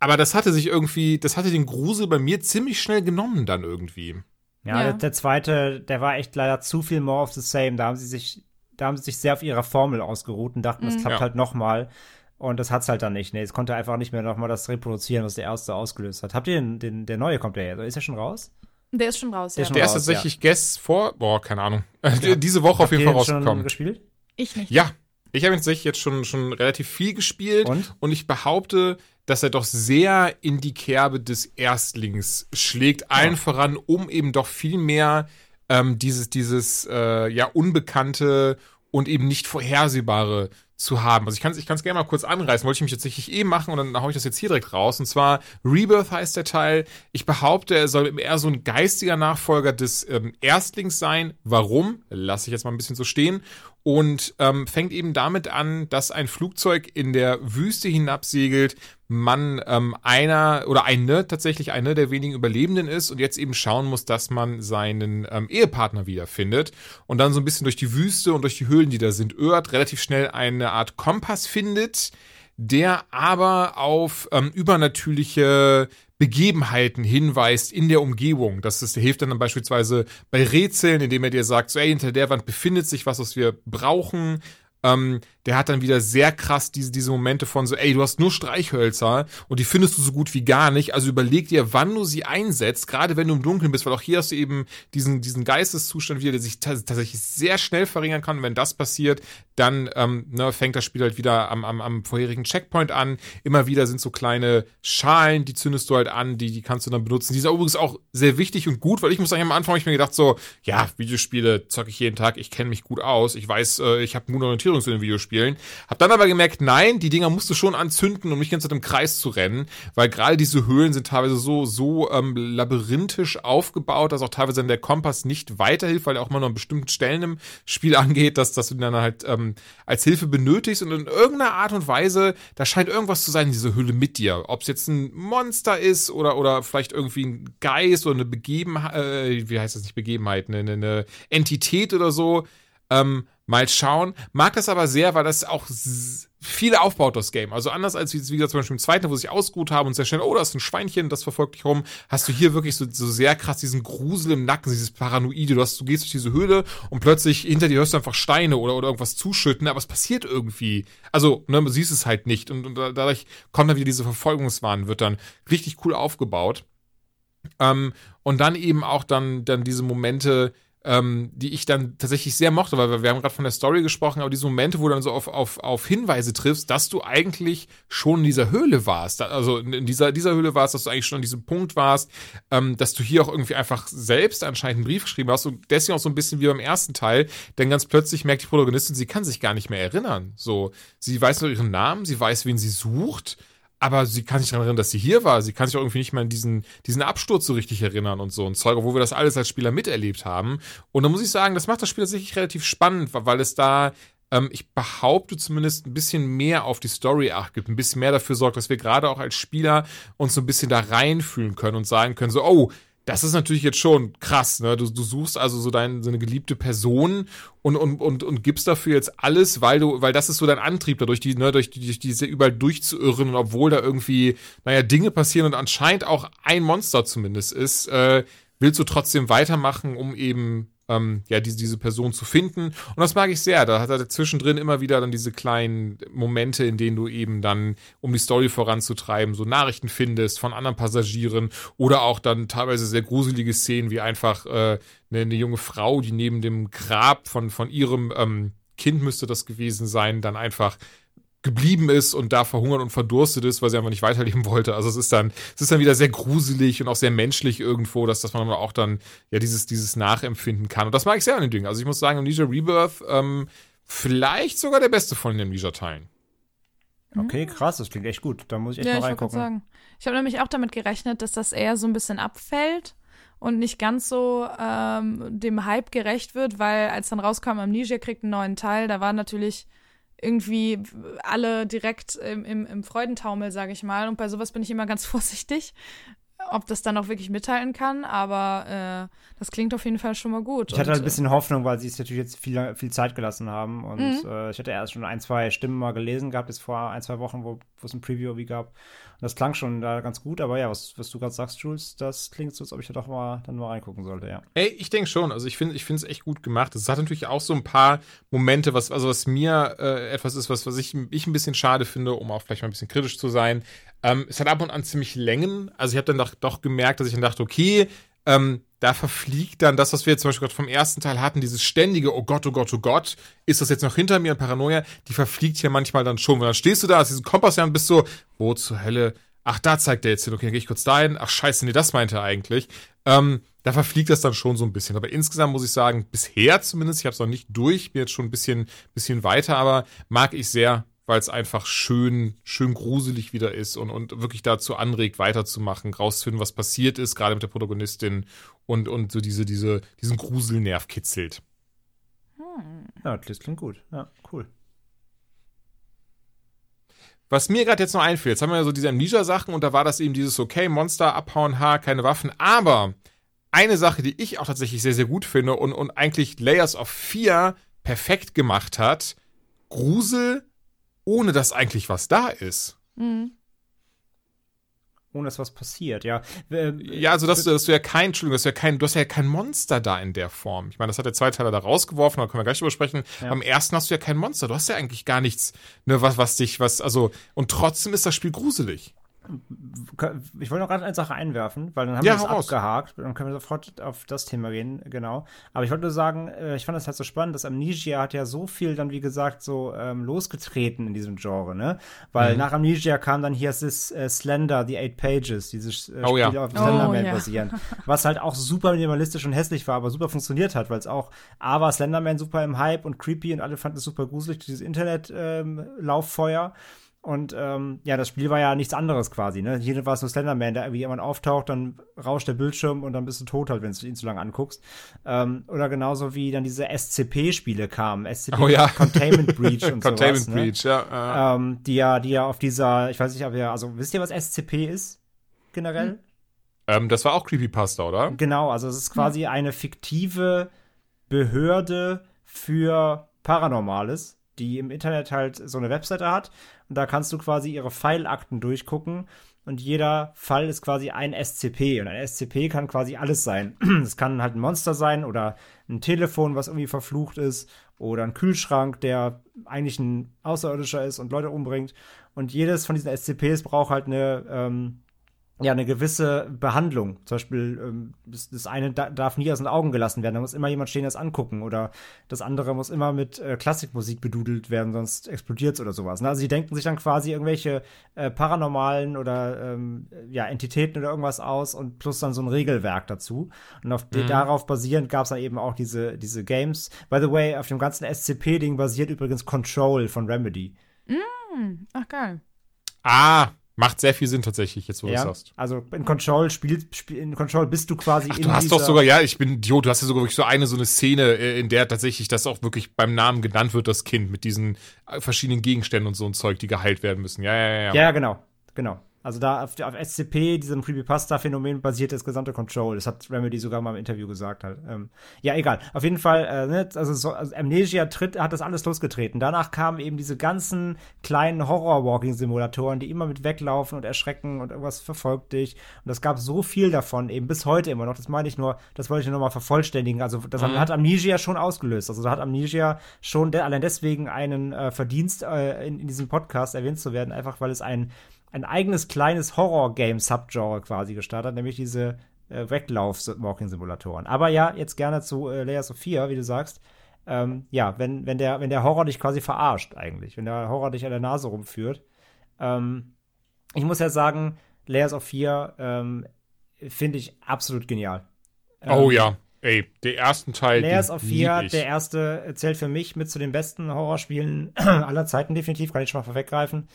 Aber das hatte sich irgendwie, das hatte den Grusel bei mir ziemlich schnell genommen dann irgendwie. Ja, ja. Der, der, zweite, der war echt leider zu viel more of the same. Da haben sie sich, da haben sie sich sehr auf ihrer Formel ausgeruht und dachten, mhm. das klappt ja. halt noch mal. Und das hat's halt dann nicht. Nee, es konnte einfach nicht mehr noch mal das reproduzieren, was der erste ausgelöst hat. Habt ihr den, den der neue kommt der jetzt? Ist er schon raus? Der ist schon raus, der ja. Ist schon der raus, ist tatsächlich ja. Guess vor, boah, keine Ahnung. Ja. Diese Woche Habt auf jeden Fall rausgekommen. Schon gespielt? Ich nicht. Ja, ich habe tatsächlich jetzt schon, schon relativ viel gespielt und? und ich behaupte, dass er doch sehr in die Kerbe des Erstlings schlägt, allen ja. voran, um eben doch viel mehr ähm, dieses, dieses äh, ja Unbekannte und eben nicht Vorhersehbare zu haben. Also ich kann es ich kann's gerne mal kurz anreißen, wollte ich mich tatsächlich eh machen und dann haue ich das jetzt hier direkt raus. Und zwar Rebirth heißt der Teil. Ich behaupte, er soll eher so ein geistiger Nachfolger des ähm, Erstlings sein. Warum? Lasse ich jetzt mal ein bisschen so stehen und ähm, fängt eben damit an, dass ein Flugzeug in der Wüste hinabsegelt, man ähm, einer oder eine tatsächlich eine der wenigen Überlebenden ist und jetzt eben schauen muss, dass man seinen ähm, Ehepartner wiederfindet und dann so ein bisschen durch die Wüste und durch die Höhlen, die da sind, irrt, relativ schnell eine Art Kompass findet, der aber auf ähm, übernatürliche Begebenheiten hinweist in der Umgebung. Das ist, hilft dann, dann beispielsweise bei Rätseln, indem er dir sagt, so, ey, hinter der Wand befindet sich was, was wir brauchen. Ähm, der hat dann wieder sehr krass diese, diese Momente von so, ey, du hast nur Streichhölzer und die findest du so gut wie gar nicht. Also überleg dir, wann du sie einsetzt, gerade wenn du im Dunkeln bist, weil auch hier hast du eben diesen, diesen Geisteszustand wieder, der sich tatsächlich sehr schnell verringern kann. Und wenn das passiert, dann ähm, ne, fängt das Spiel halt wieder am, am, am vorherigen Checkpoint an. Immer wieder sind so kleine Schalen, die zündest du halt an, die, die kannst du dann benutzen. Die sind übrigens auch sehr wichtig und gut, weil ich muss sagen, am Anfang habe ich mir gedacht so, ja, Videospiele zocke ich jeden Tag, ich kenne mich gut aus, ich weiß, äh, ich habe gute Orientierung zu den Videospielen spielen. Hab dann aber gemerkt, nein, die Dinger musst du schon anzünden, um nicht ganz im Kreis zu rennen, weil gerade diese Höhlen sind teilweise so, so ähm, labyrinthisch aufgebaut, dass auch teilweise der Kompass nicht weiterhilft, weil er auch mal nur an bestimmten Stellen im Spiel angeht, dass, dass du ihn dann halt ähm, als Hilfe benötigst und in irgendeiner Art und Weise, da scheint irgendwas zu sein in dieser Höhle mit dir. Ob es jetzt ein Monster ist oder, oder vielleicht irgendwie ein Geist oder eine Begebenheit, äh, wie heißt das nicht Begebenheit, eine, eine Entität oder so. Ähm, Mal schauen. Mag das aber sehr, weil das auch viel aufbaut, das Game. Also anders als wie, gesagt, zum Beispiel im zweiten, wo sie ausgeruht haben und sehr schnell, oh, da ist ein Schweinchen, das verfolgt dich rum, hast du hier wirklich so, so sehr krass diesen Grusel im Nacken, dieses Paranoide. Du, hast, du gehst durch diese Höhle und plötzlich hinter dir hörst du einfach Steine oder, oder irgendwas zuschütten, aber es passiert irgendwie. Also, ne, du siehst es halt nicht und, und dadurch kommt dann wieder diese Verfolgungswahn, wird dann richtig cool aufgebaut. Ähm, und dann eben auch dann, dann diese Momente, ähm, die ich dann tatsächlich sehr mochte, weil wir, wir haben gerade von der Story gesprochen, aber diese Momente, wo du dann so auf, auf, auf Hinweise triffst, dass du eigentlich schon in dieser Höhle warst, also in dieser, dieser Höhle warst, dass du eigentlich schon an diesem Punkt warst, ähm, dass du hier auch irgendwie einfach selbst anscheinend einen Brief geschrieben hast und deswegen auch so ein bisschen wie beim ersten Teil, denn ganz plötzlich merkt die Protagonistin, sie kann sich gar nicht mehr erinnern. So, sie weiß nur ihren Namen, sie weiß, wen sie sucht, aber sie kann sich daran erinnern, dass sie hier war. Sie kann sich auch irgendwie nicht mehr an diesen, diesen Absturz so richtig erinnern und so ein Zeug, wo wir das alles als Spieler miterlebt haben. Und da muss ich sagen, das macht das Spiel tatsächlich relativ spannend, weil es da, ähm, ich behaupte zumindest, ein bisschen mehr auf die Story acht gibt, ein bisschen mehr dafür sorgt, dass wir gerade auch als Spieler uns so ein bisschen da reinfühlen können und sagen können, so, oh, das ist natürlich jetzt schon krass, ne? Du, du suchst also so deine so eine geliebte Person und, und, und, und gibst dafür jetzt alles, weil du, weil das ist so dein Antrieb, dadurch die, ne, durch, durch diese überall durchzuirren und obwohl da irgendwie, naja, Dinge passieren und anscheinend auch ein Monster zumindest ist, äh, willst du trotzdem weitermachen, um eben ähm, ja, diese, diese Person zu finden. Und das mag ich sehr. Da hat er zwischendrin immer wieder dann diese kleinen Momente, in denen du eben dann, um die Story voranzutreiben, so Nachrichten findest von anderen Passagieren oder auch dann teilweise sehr gruselige Szenen, wie einfach äh, eine, eine junge Frau, die neben dem Grab von, von ihrem ähm, Kind müsste das gewesen sein, dann einfach geblieben ist und da verhungert und verdurstet ist, weil sie einfach nicht weiterleben wollte. Also es ist dann, es ist dann wieder sehr gruselig und auch sehr menschlich irgendwo, dass, dass man auch dann ja dieses, dieses Nachempfinden kann. Und das mag ich sehr an den Dingen. Also ich muss sagen, Amnesia Rebirth, ähm, vielleicht sogar der beste von den Amnesia-Teilen. Okay, krass, das klingt echt gut. Da muss ich echt ja, mal reingucken. Ich, sagen. ich habe nämlich auch damit gerechnet, dass das eher so ein bisschen abfällt und nicht ganz so ähm, dem Hype gerecht wird, weil als dann rauskam, Amnesia kriegt einen neuen Teil, da war natürlich irgendwie alle direkt im, im, im Freudentaumel, sage ich mal. Und bei sowas bin ich immer ganz vorsichtig, ob das dann auch wirklich mitteilen kann, aber äh, das klingt auf jeden Fall schon mal gut. Ich hatte halt ein bisschen Hoffnung, weil sie es natürlich jetzt viel, viel Zeit gelassen haben und mhm. äh, ich hatte erst schon ein, zwei Stimmen mal gelesen gehabt, jetzt vor ein, zwei Wochen, wo es ein Preview wie gab. Und das klang schon da ganz gut, aber ja, was, was du gerade sagst, Jules, das klingt so, als ob ich da doch mal dann mal reingucken sollte, ja. Ey, ich denke schon. Also ich finde ich finde es echt gut gemacht. Es hat natürlich auch so ein paar Momente, was, also was mir äh, etwas ist, was, was ich, ich ein bisschen schade finde, um auch vielleicht mal ein bisschen kritisch zu sein. Ähm, es hat ab und an ziemlich Längen. Also ich habe dann doch, doch gemerkt, dass ich dann dachte, okay, ähm, da verfliegt dann das, was wir jetzt zum Beispiel gerade vom ersten Teil hatten, dieses ständige, oh Gott, oh Gott, oh Gott, ist das jetzt noch hinter mir, Paranoia, die verfliegt hier manchmal dann schon. Und dann stehst du da, hast diesen Kompass ja und bist so, wo zur Hölle, ach, da zeigt der jetzt hin, okay, dann gehe ich kurz dahin, ach scheiße, nee, das meinte er eigentlich. Ähm, da verfliegt das dann schon so ein bisschen. Aber insgesamt muss ich sagen, bisher zumindest, ich habe es noch nicht durch, bin jetzt schon ein bisschen, bisschen weiter, aber mag ich sehr, weil es einfach schön, schön gruselig wieder ist und, und wirklich dazu anregt, weiterzumachen, rauszufinden, was passiert ist, gerade mit der Protagonistin und, und so diese, diese, diesen Gruselnerv kitzelt. Hm. Ja, das klingt gut. Ja, cool. Was mir gerade jetzt noch einfällt, jetzt haben wir ja so diese Amnesia-Sachen und da war das eben dieses, okay, Monster, abhauen, Haar, keine Waffen, aber eine Sache, die ich auch tatsächlich sehr, sehr gut finde und, und eigentlich Layers of 4 perfekt gemacht hat, Grusel ohne dass eigentlich was da ist. Mhm. ohne dass was passiert, ja. Ja, also dass du, dass du ja kein, Entschuldigung, dass du ja kein, du hast ja kein Monster da in der Form. Ich meine, das hat der zweite Teil da rausgeworfen, da können wir gleich drüber sprechen. Ja. Am ersten hast du ja kein Monster. Du hast ja eigentlich gar nichts, ne, was, was dich, was, also, und trotzdem ist das Spiel gruselig. Ich wollte noch gerade eine Sache einwerfen, weil dann haben ja, wir das abgehakt. Dann können wir sofort auf das Thema gehen, genau. Aber ich wollte nur sagen, äh, ich fand das halt so spannend, dass Amnesia hat ja so viel dann, wie gesagt, so ähm, losgetreten in diesem Genre, ne? Weil mhm. nach Amnesia kam dann hier das äh, Slender, The Eight Pages, dieses äh, oh, Spiel ja. auf Slenderman oh, ja. basieren. Was halt auch super minimalistisch und hässlich war, aber super funktioniert hat, weil es auch A war Slenderman super im Hype und creepy und alle fanden es super gruselig, dieses Internet-Lauffeuer. Ähm, und ähm, ja, das Spiel war ja nichts anderes quasi. Ne? Hier war es nur Slenderman, der irgendwie jemand auftaucht, dann rauscht der Bildschirm und dann bist du tot halt, wenn du ihn zu lange anguckst. Ähm, oder genauso wie dann diese SCP-Spiele kamen. SCP oh, ja. Containment Breach und Containment sowas, ne? Breach, ne? ja. Ähm, die ja, die ja auf dieser, ich weiß nicht, ob ihr, also wisst ihr, was SCP ist? Generell? Hm. Ähm, das war auch Creepypasta, oder? Genau, also es ist quasi hm. eine fiktive Behörde für Paranormales die im Internet halt so eine Webseite hat und da kannst du quasi ihre Pfeilakten durchgucken und jeder Fall ist quasi ein SCP und ein SCP kann quasi alles sein. Es kann halt ein Monster sein oder ein Telefon, was irgendwie verflucht ist oder ein Kühlschrank, der eigentlich ein Außerirdischer ist und Leute umbringt und jedes von diesen SCPs braucht halt eine ähm, ja eine gewisse Behandlung. Zum Beispiel, ähm, das, eine da, darf nie aus den Augen gelassen werden. Da muss immer jemand stehen, das angucken. Oder das andere muss immer mit äh, Klassikmusik bedudelt werden, sonst explodiert es oder sowas. Ne? Also sie denken sich dann quasi irgendwelche äh, paranormalen oder ähm, ja, Entitäten oder irgendwas aus und plus dann so ein Regelwerk dazu. Und auf, mhm. darauf basierend gab es dann eben auch diese, diese Games. By the way, auf dem ganzen SCP-Ding basiert übrigens Control von Remedy. Mm, ach geil. Ah, Macht sehr viel Sinn tatsächlich, jetzt wo ja, du sagst. Also in Control spielt, spiel, in Control bist du quasi Ach, in Du hast doch sogar, ja, ich bin Idiot, du hast ja sogar wirklich so eine, so eine Szene, äh, in der tatsächlich das auch wirklich beim Namen genannt wird, das Kind, mit diesen äh, verschiedenen Gegenständen und so ein Zeug, die geheilt werden müssen. Ja, ja, ja. Ja, genau, genau. Also da auf, auf SCP, diesem Creepypasta-Phänomen, basiert das gesamte Control. Das hat Remedy sogar mal im Interview gesagt halt. Ähm, ja, egal. Auf jeden Fall, äh, ne, also, so, also Amnesia tritt, hat das alles losgetreten. Danach kamen eben diese ganzen kleinen Horror-Walking-Simulatoren, die immer mit weglaufen und erschrecken und irgendwas verfolgt dich. Und es gab so viel davon, eben bis heute immer noch. Das meine ich nur, das wollte ich nur mal vervollständigen. Also das mhm. hat Amnesia schon ausgelöst. Also da hat Amnesia schon de allein deswegen einen äh, Verdienst äh, in, in diesem Podcast erwähnt zu werden, einfach weil es ein ein eigenes kleines Horror-Game-Subgenre quasi gestartet, nämlich diese äh, Weglauf-Walking-Simulatoren. Aber ja, jetzt gerne zu äh, Layers of Fear, wie du sagst. Ähm, ja, wenn, wenn, der, wenn der Horror dich quasi verarscht, eigentlich, wenn der Horror dich an der Nase rumführt. Ähm, ich muss ja sagen, Layers of Fear ähm, finde ich absolut genial. oh ähm, ja, ey, der ersten Teil. Layers of Fear, der erste, zählt für mich mit zu den besten Horrorspielen aller Zeiten definitiv, kann ich schon mal vorweggreifen.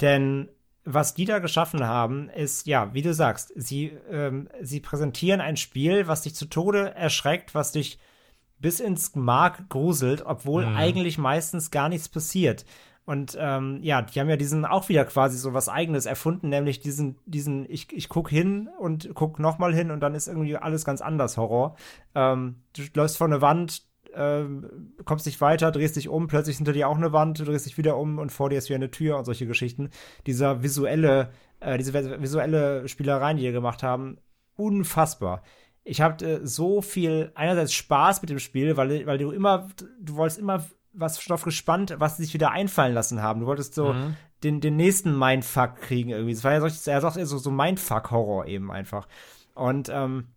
Denn was die da geschaffen haben, ist, ja, wie du sagst, sie, ähm, sie präsentieren ein Spiel, was dich zu Tode erschreckt, was dich bis ins Mark gruselt, obwohl mhm. eigentlich meistens gar nichts passiert. Und ähm, ja, die haben ja diesen auch wieder quasi so was eigenes erfunden, nämlich diesen, diesen, ich, ich guck hin und guck nochmal hin und dann ist irgendwie alles ganz anders Horror. Ähm, du läufst vor eine Wand, ähm, kommst nicht weiter, drehst dich um, plötzlich hinter dir auch eine Wand, du drehst dich wieder um und vor dir ist wieder eine Tür und solche Geschichten. Dieser visuelle, äh, diese visuelle Spielereien, die wir gemacht haben, unfassbar. Ich hatte äh, so viel einerseits Spaß mit dem Spiel, weil, weil du immer, du wolltest immer was Stoff gespannt, was sie sich wieder einfallen lassen haben. Du wolltest so mhm. den, den nächsten Mindfuck kriegen irgendwie. Es war ja solch, er sagt so, so Mindfuck-Horror eben einfach. Und ähm,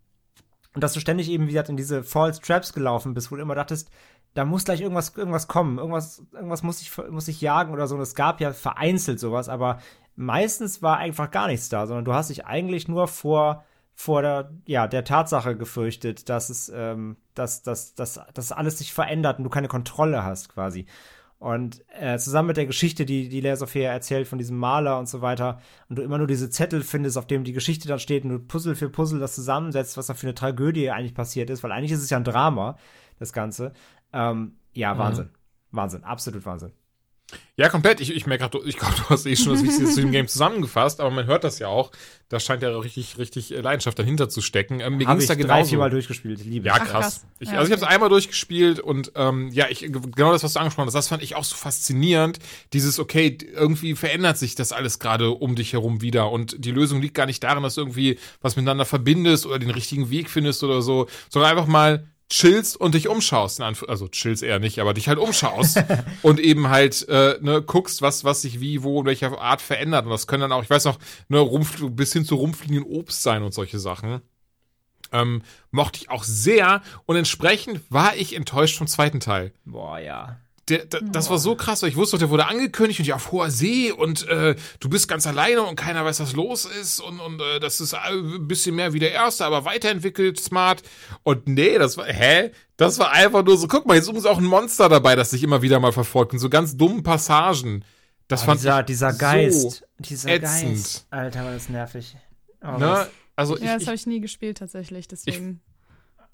und dass du ständig eben, wie gesagt, in diese False Traps gelaufen bist, wo du immer dachtest, da muss gleich irgendwas, irgendwas kommen, irgendwas, irgendwas muss ich, muss ich jagen oder so. Und es gab ja vereinzelt sowas, aber meistens war einfach gar nichts da, sondern du hast dich eigentlich nur vor, vor der, ja, der Tatsache gefürchtet, dass es, ähm, dass, dass, dass, dass alles sich verändert und du keine Kontrolle hast, quasi. Und äh, zusammen mit der Geschichte, die, die Lea Sophia erzählt von diesem Maler und so weiter, und du immer nur diese Zettel findest, auf dem die Geschichte dann steht, und du Puzzle für Puzzle das zusammensetzt, was da für eine Tragödie eigentlich passiert ist, weil eigentlich ist es ja ein Drama, das Ganze. Ähm, ja, mhm. Wahnsinn. Wahnsinn, absolut Wahnsinn. Ja, komplett. Ich, ich merke gerade, ich glaube, du hast eh schon das Wichtigste zu dem Game zusammengefasst, aber man hört das ja auch. Da scheint ja richtig, richtig Leidenschaft dahinter zu stecken. Ähm, mir Habe ging's ich da drei, genauso. vier Mal durchgespielt. Liebe Ja, ich. krass. krass. Ich, Ja, also ich habe es einmal durchgespielt und ähm, ja, ich genau das, was du angesprochen hast, das fand ich auch so faszinierend. Dieses, okay, irgendwie verändert sich das alles gerade um dich herum wieder und die Lösung liegt gar nicht darin, dass du irgendwie was miteinander verbindest oder den richtigen Weg findest oder so, sondern einfach mal chillst und dich umschaust. Also chillst eher nicht, aber dich halt umschaust und eben halt äh, ne, guckst, was, was sich wie, wo, in welcher Art verändert. Und das können dann auch, ich weiß noch, ne, Rumpf, bis hin zu rumfliegenden Obst sein und solche Sachen. Ähm, mochte ich auch sehr und entsprechend war ich enttäuscht vom zweiten Teil. Boah, ja. Der, der, das war so krass, weil ich wusste, der wurde angekündigt und ja auf hoher See und äh, du bist ganz alleine und keiner weiß, was los ist und, und äh, das ist ein bisschen mehr wie der erste, aber weiterentwickelt, smart. Und nee, das war, hä? Das war einfach nur so, guck mal, jetzt ist auch ein Monster dabei, das sich immer wieder mal verfolgt in so ganz dummen Passagen. Das Oh, fand dieser, ich dieser so Geist. dieser ätzend. Geist. Alter, war das nervig. Oh, Ne? Also ich, Ja, das ich, habe ich nie gespielt tatsächlich, deswegen.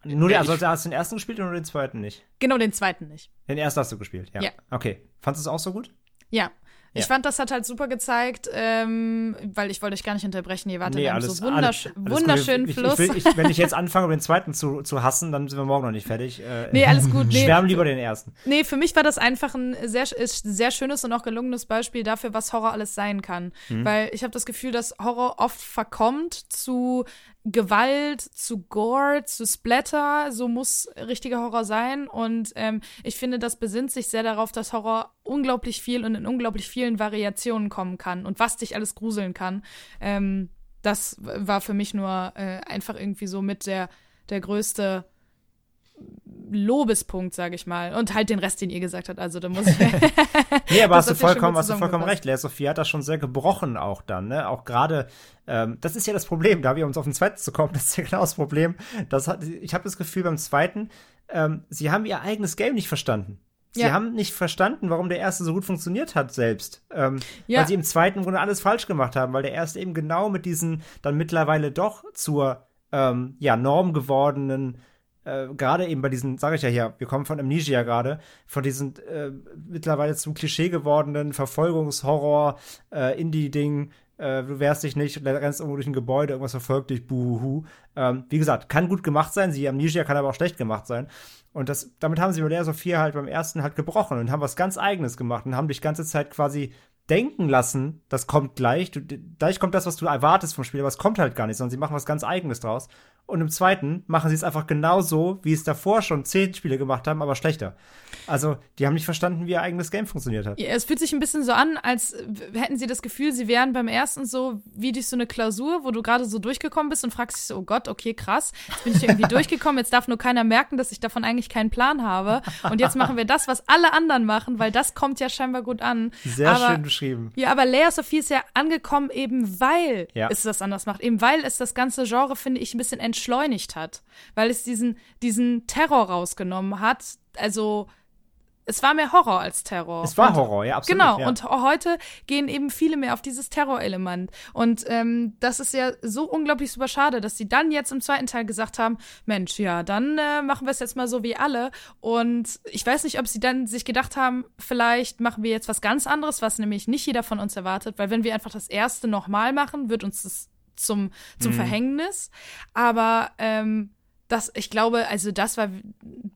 Nur Ja, den, also ich- hast du den ersten gespielt oder nur den zweiten nicht? genau den zweiten nicht. Den ersten hast du gespielt, ja. Ja. Okay. Fandest du es auch so gut? Ja. Ich Ja. fand, das hat halt super gezeigt, ähm, weil ich wollte euch gar nicht unterbrechen. Ihr wartet in so wundersch alles- alles wunderschönen ich, Fluss. Ich, will, ich, wenn ich jetzt anfange, um den zweiten zu, zu hassen, dann sind wir morgen noch nicht fertig. Äh, nee, alles gut. Nee, Schwärmen lieber den ersten. Nee, für mich war das einfach ein sehr, sehr schönes und auch gelungenes Beispiel dafür, was Horror alles sein kann. Mhm. Weil ich habe das Gefühl, dass Horror oft verkommt zu Gewalt, zu Gore, zu Splatter. So muss richtiger Horror sein. Und ähm, ich finde, das besinnt sich sehr darauf, dass Horror unglaublich viel und in unglaublich vielen Variationen kommen kann und was dich alles gruseln kann. Ähm, das war für mich nur äh, einfach irgendwie so mit der, der größte Lobespunkt, sage ich mal. Und halt den Rest, den ihr gesagt habt. Also da muss ich. Nee, aber hast du vollkommen, hast du vollkommen recht. Lea Sophie hat das schon sehr gebrochen auch dann, ne? Auch gerade, ähm, das ist ja das Problem, da wir uns auf den zweiten zu kommen, das ist ja genau das Problem. Das hat, ich habe das Gefühl beim zweiten, ähm, sie haben ihr eigenes Game nicht verstanden. Sie Ja. haben nicht verstanden, warum der erste so gut funktioniert hat selbst. Ähm, Ja. Weil sie im zweiten Grunde alles falsch gemacht haben, weil der erste eben genau mit diesen dann mittlerweile doch zur ähm, ja, Norm gewordenen äh, gerade eben bei diesen, sage ich ja hier, wir kommen von Amnesia gerade, von diesen äh, mittlerweile zum Klischee gewordenen Verfolgungshorror, äh, Indie-Ding, äh, du wehrst dich nicht, rennst irgendwo durch ein Gebäude, irgendwas verfolgt dich, buhu. Ähm, wie gesagt, kann gut gemacht sein, sie Amnesia kann aber auch schlecht gemacht sein. Und das, damit haben sie Layers of Fear halt beim ersten halt gebrochen und haben was ganz Eigenes gemacht und haben dich ganze Zeit quasi denken lassen, das kommt gleich, du, gleich kommt das, was du erwartest vom Spiel, aber es kommt halt gar nicht, sondern sie machen was ganz Eigenes draus. Und im zweiten machen sie es einfach genauso, wie es davor schon zehn Spiele gemacht haben, aber schlechter. Also, die haben nicht verstanden, wie ihr eigenes Game funktioniert hat. Ja, es fühlt sich ein bisschen so an, als hätten sie das Gefühl, sie wären beim ersten so wie durch so eine Klausur, wo du gerade so durchgekommen bist und fragst dich so, oh Gott, okay, krass, jetzt bin ich irgendwie durchgekommen, jetzt darf nur keiner merken, dass ich davon eigentlich keinen Plan habe. Und jetzt machen wir das, was alle anderen machen, weil das kommt ja scheinbar gut an. Sehr aber, schön beschrieben. Ja, aber Layer Sophie ist ja angekommen, eben weil Ja. es das anders macht. Eben weil es das ganze Genre, finde ich, ein bisschen entschleunigt hat. Weil es diesen, diesen Terror rausgenommen hat. Also, es war mehr Horror als Terror. Es war Und- Horror, ja, absolut. Genau, ja. und heute gehen eben viele mehr auf dieses Terrorelement. Und ähm, das ist ja so unglaublich super schade, dass sie dann jetzt im zweiten Teil gesagt haben, Mensch, ja, dann äh, machen wir es jetzt mal so wie alle. Und ich weiß nicht, ob sie dann sich gedacht haben, vielleicht machen wir jetzt was ganz anderes, was nämlich nicht jeder von uns erwartet, weil wenn wir einfach das erste nochmal machen, wird uns das zum, zum Mhm. Verhängnis. Aber ähm, das, ich glaube, also das war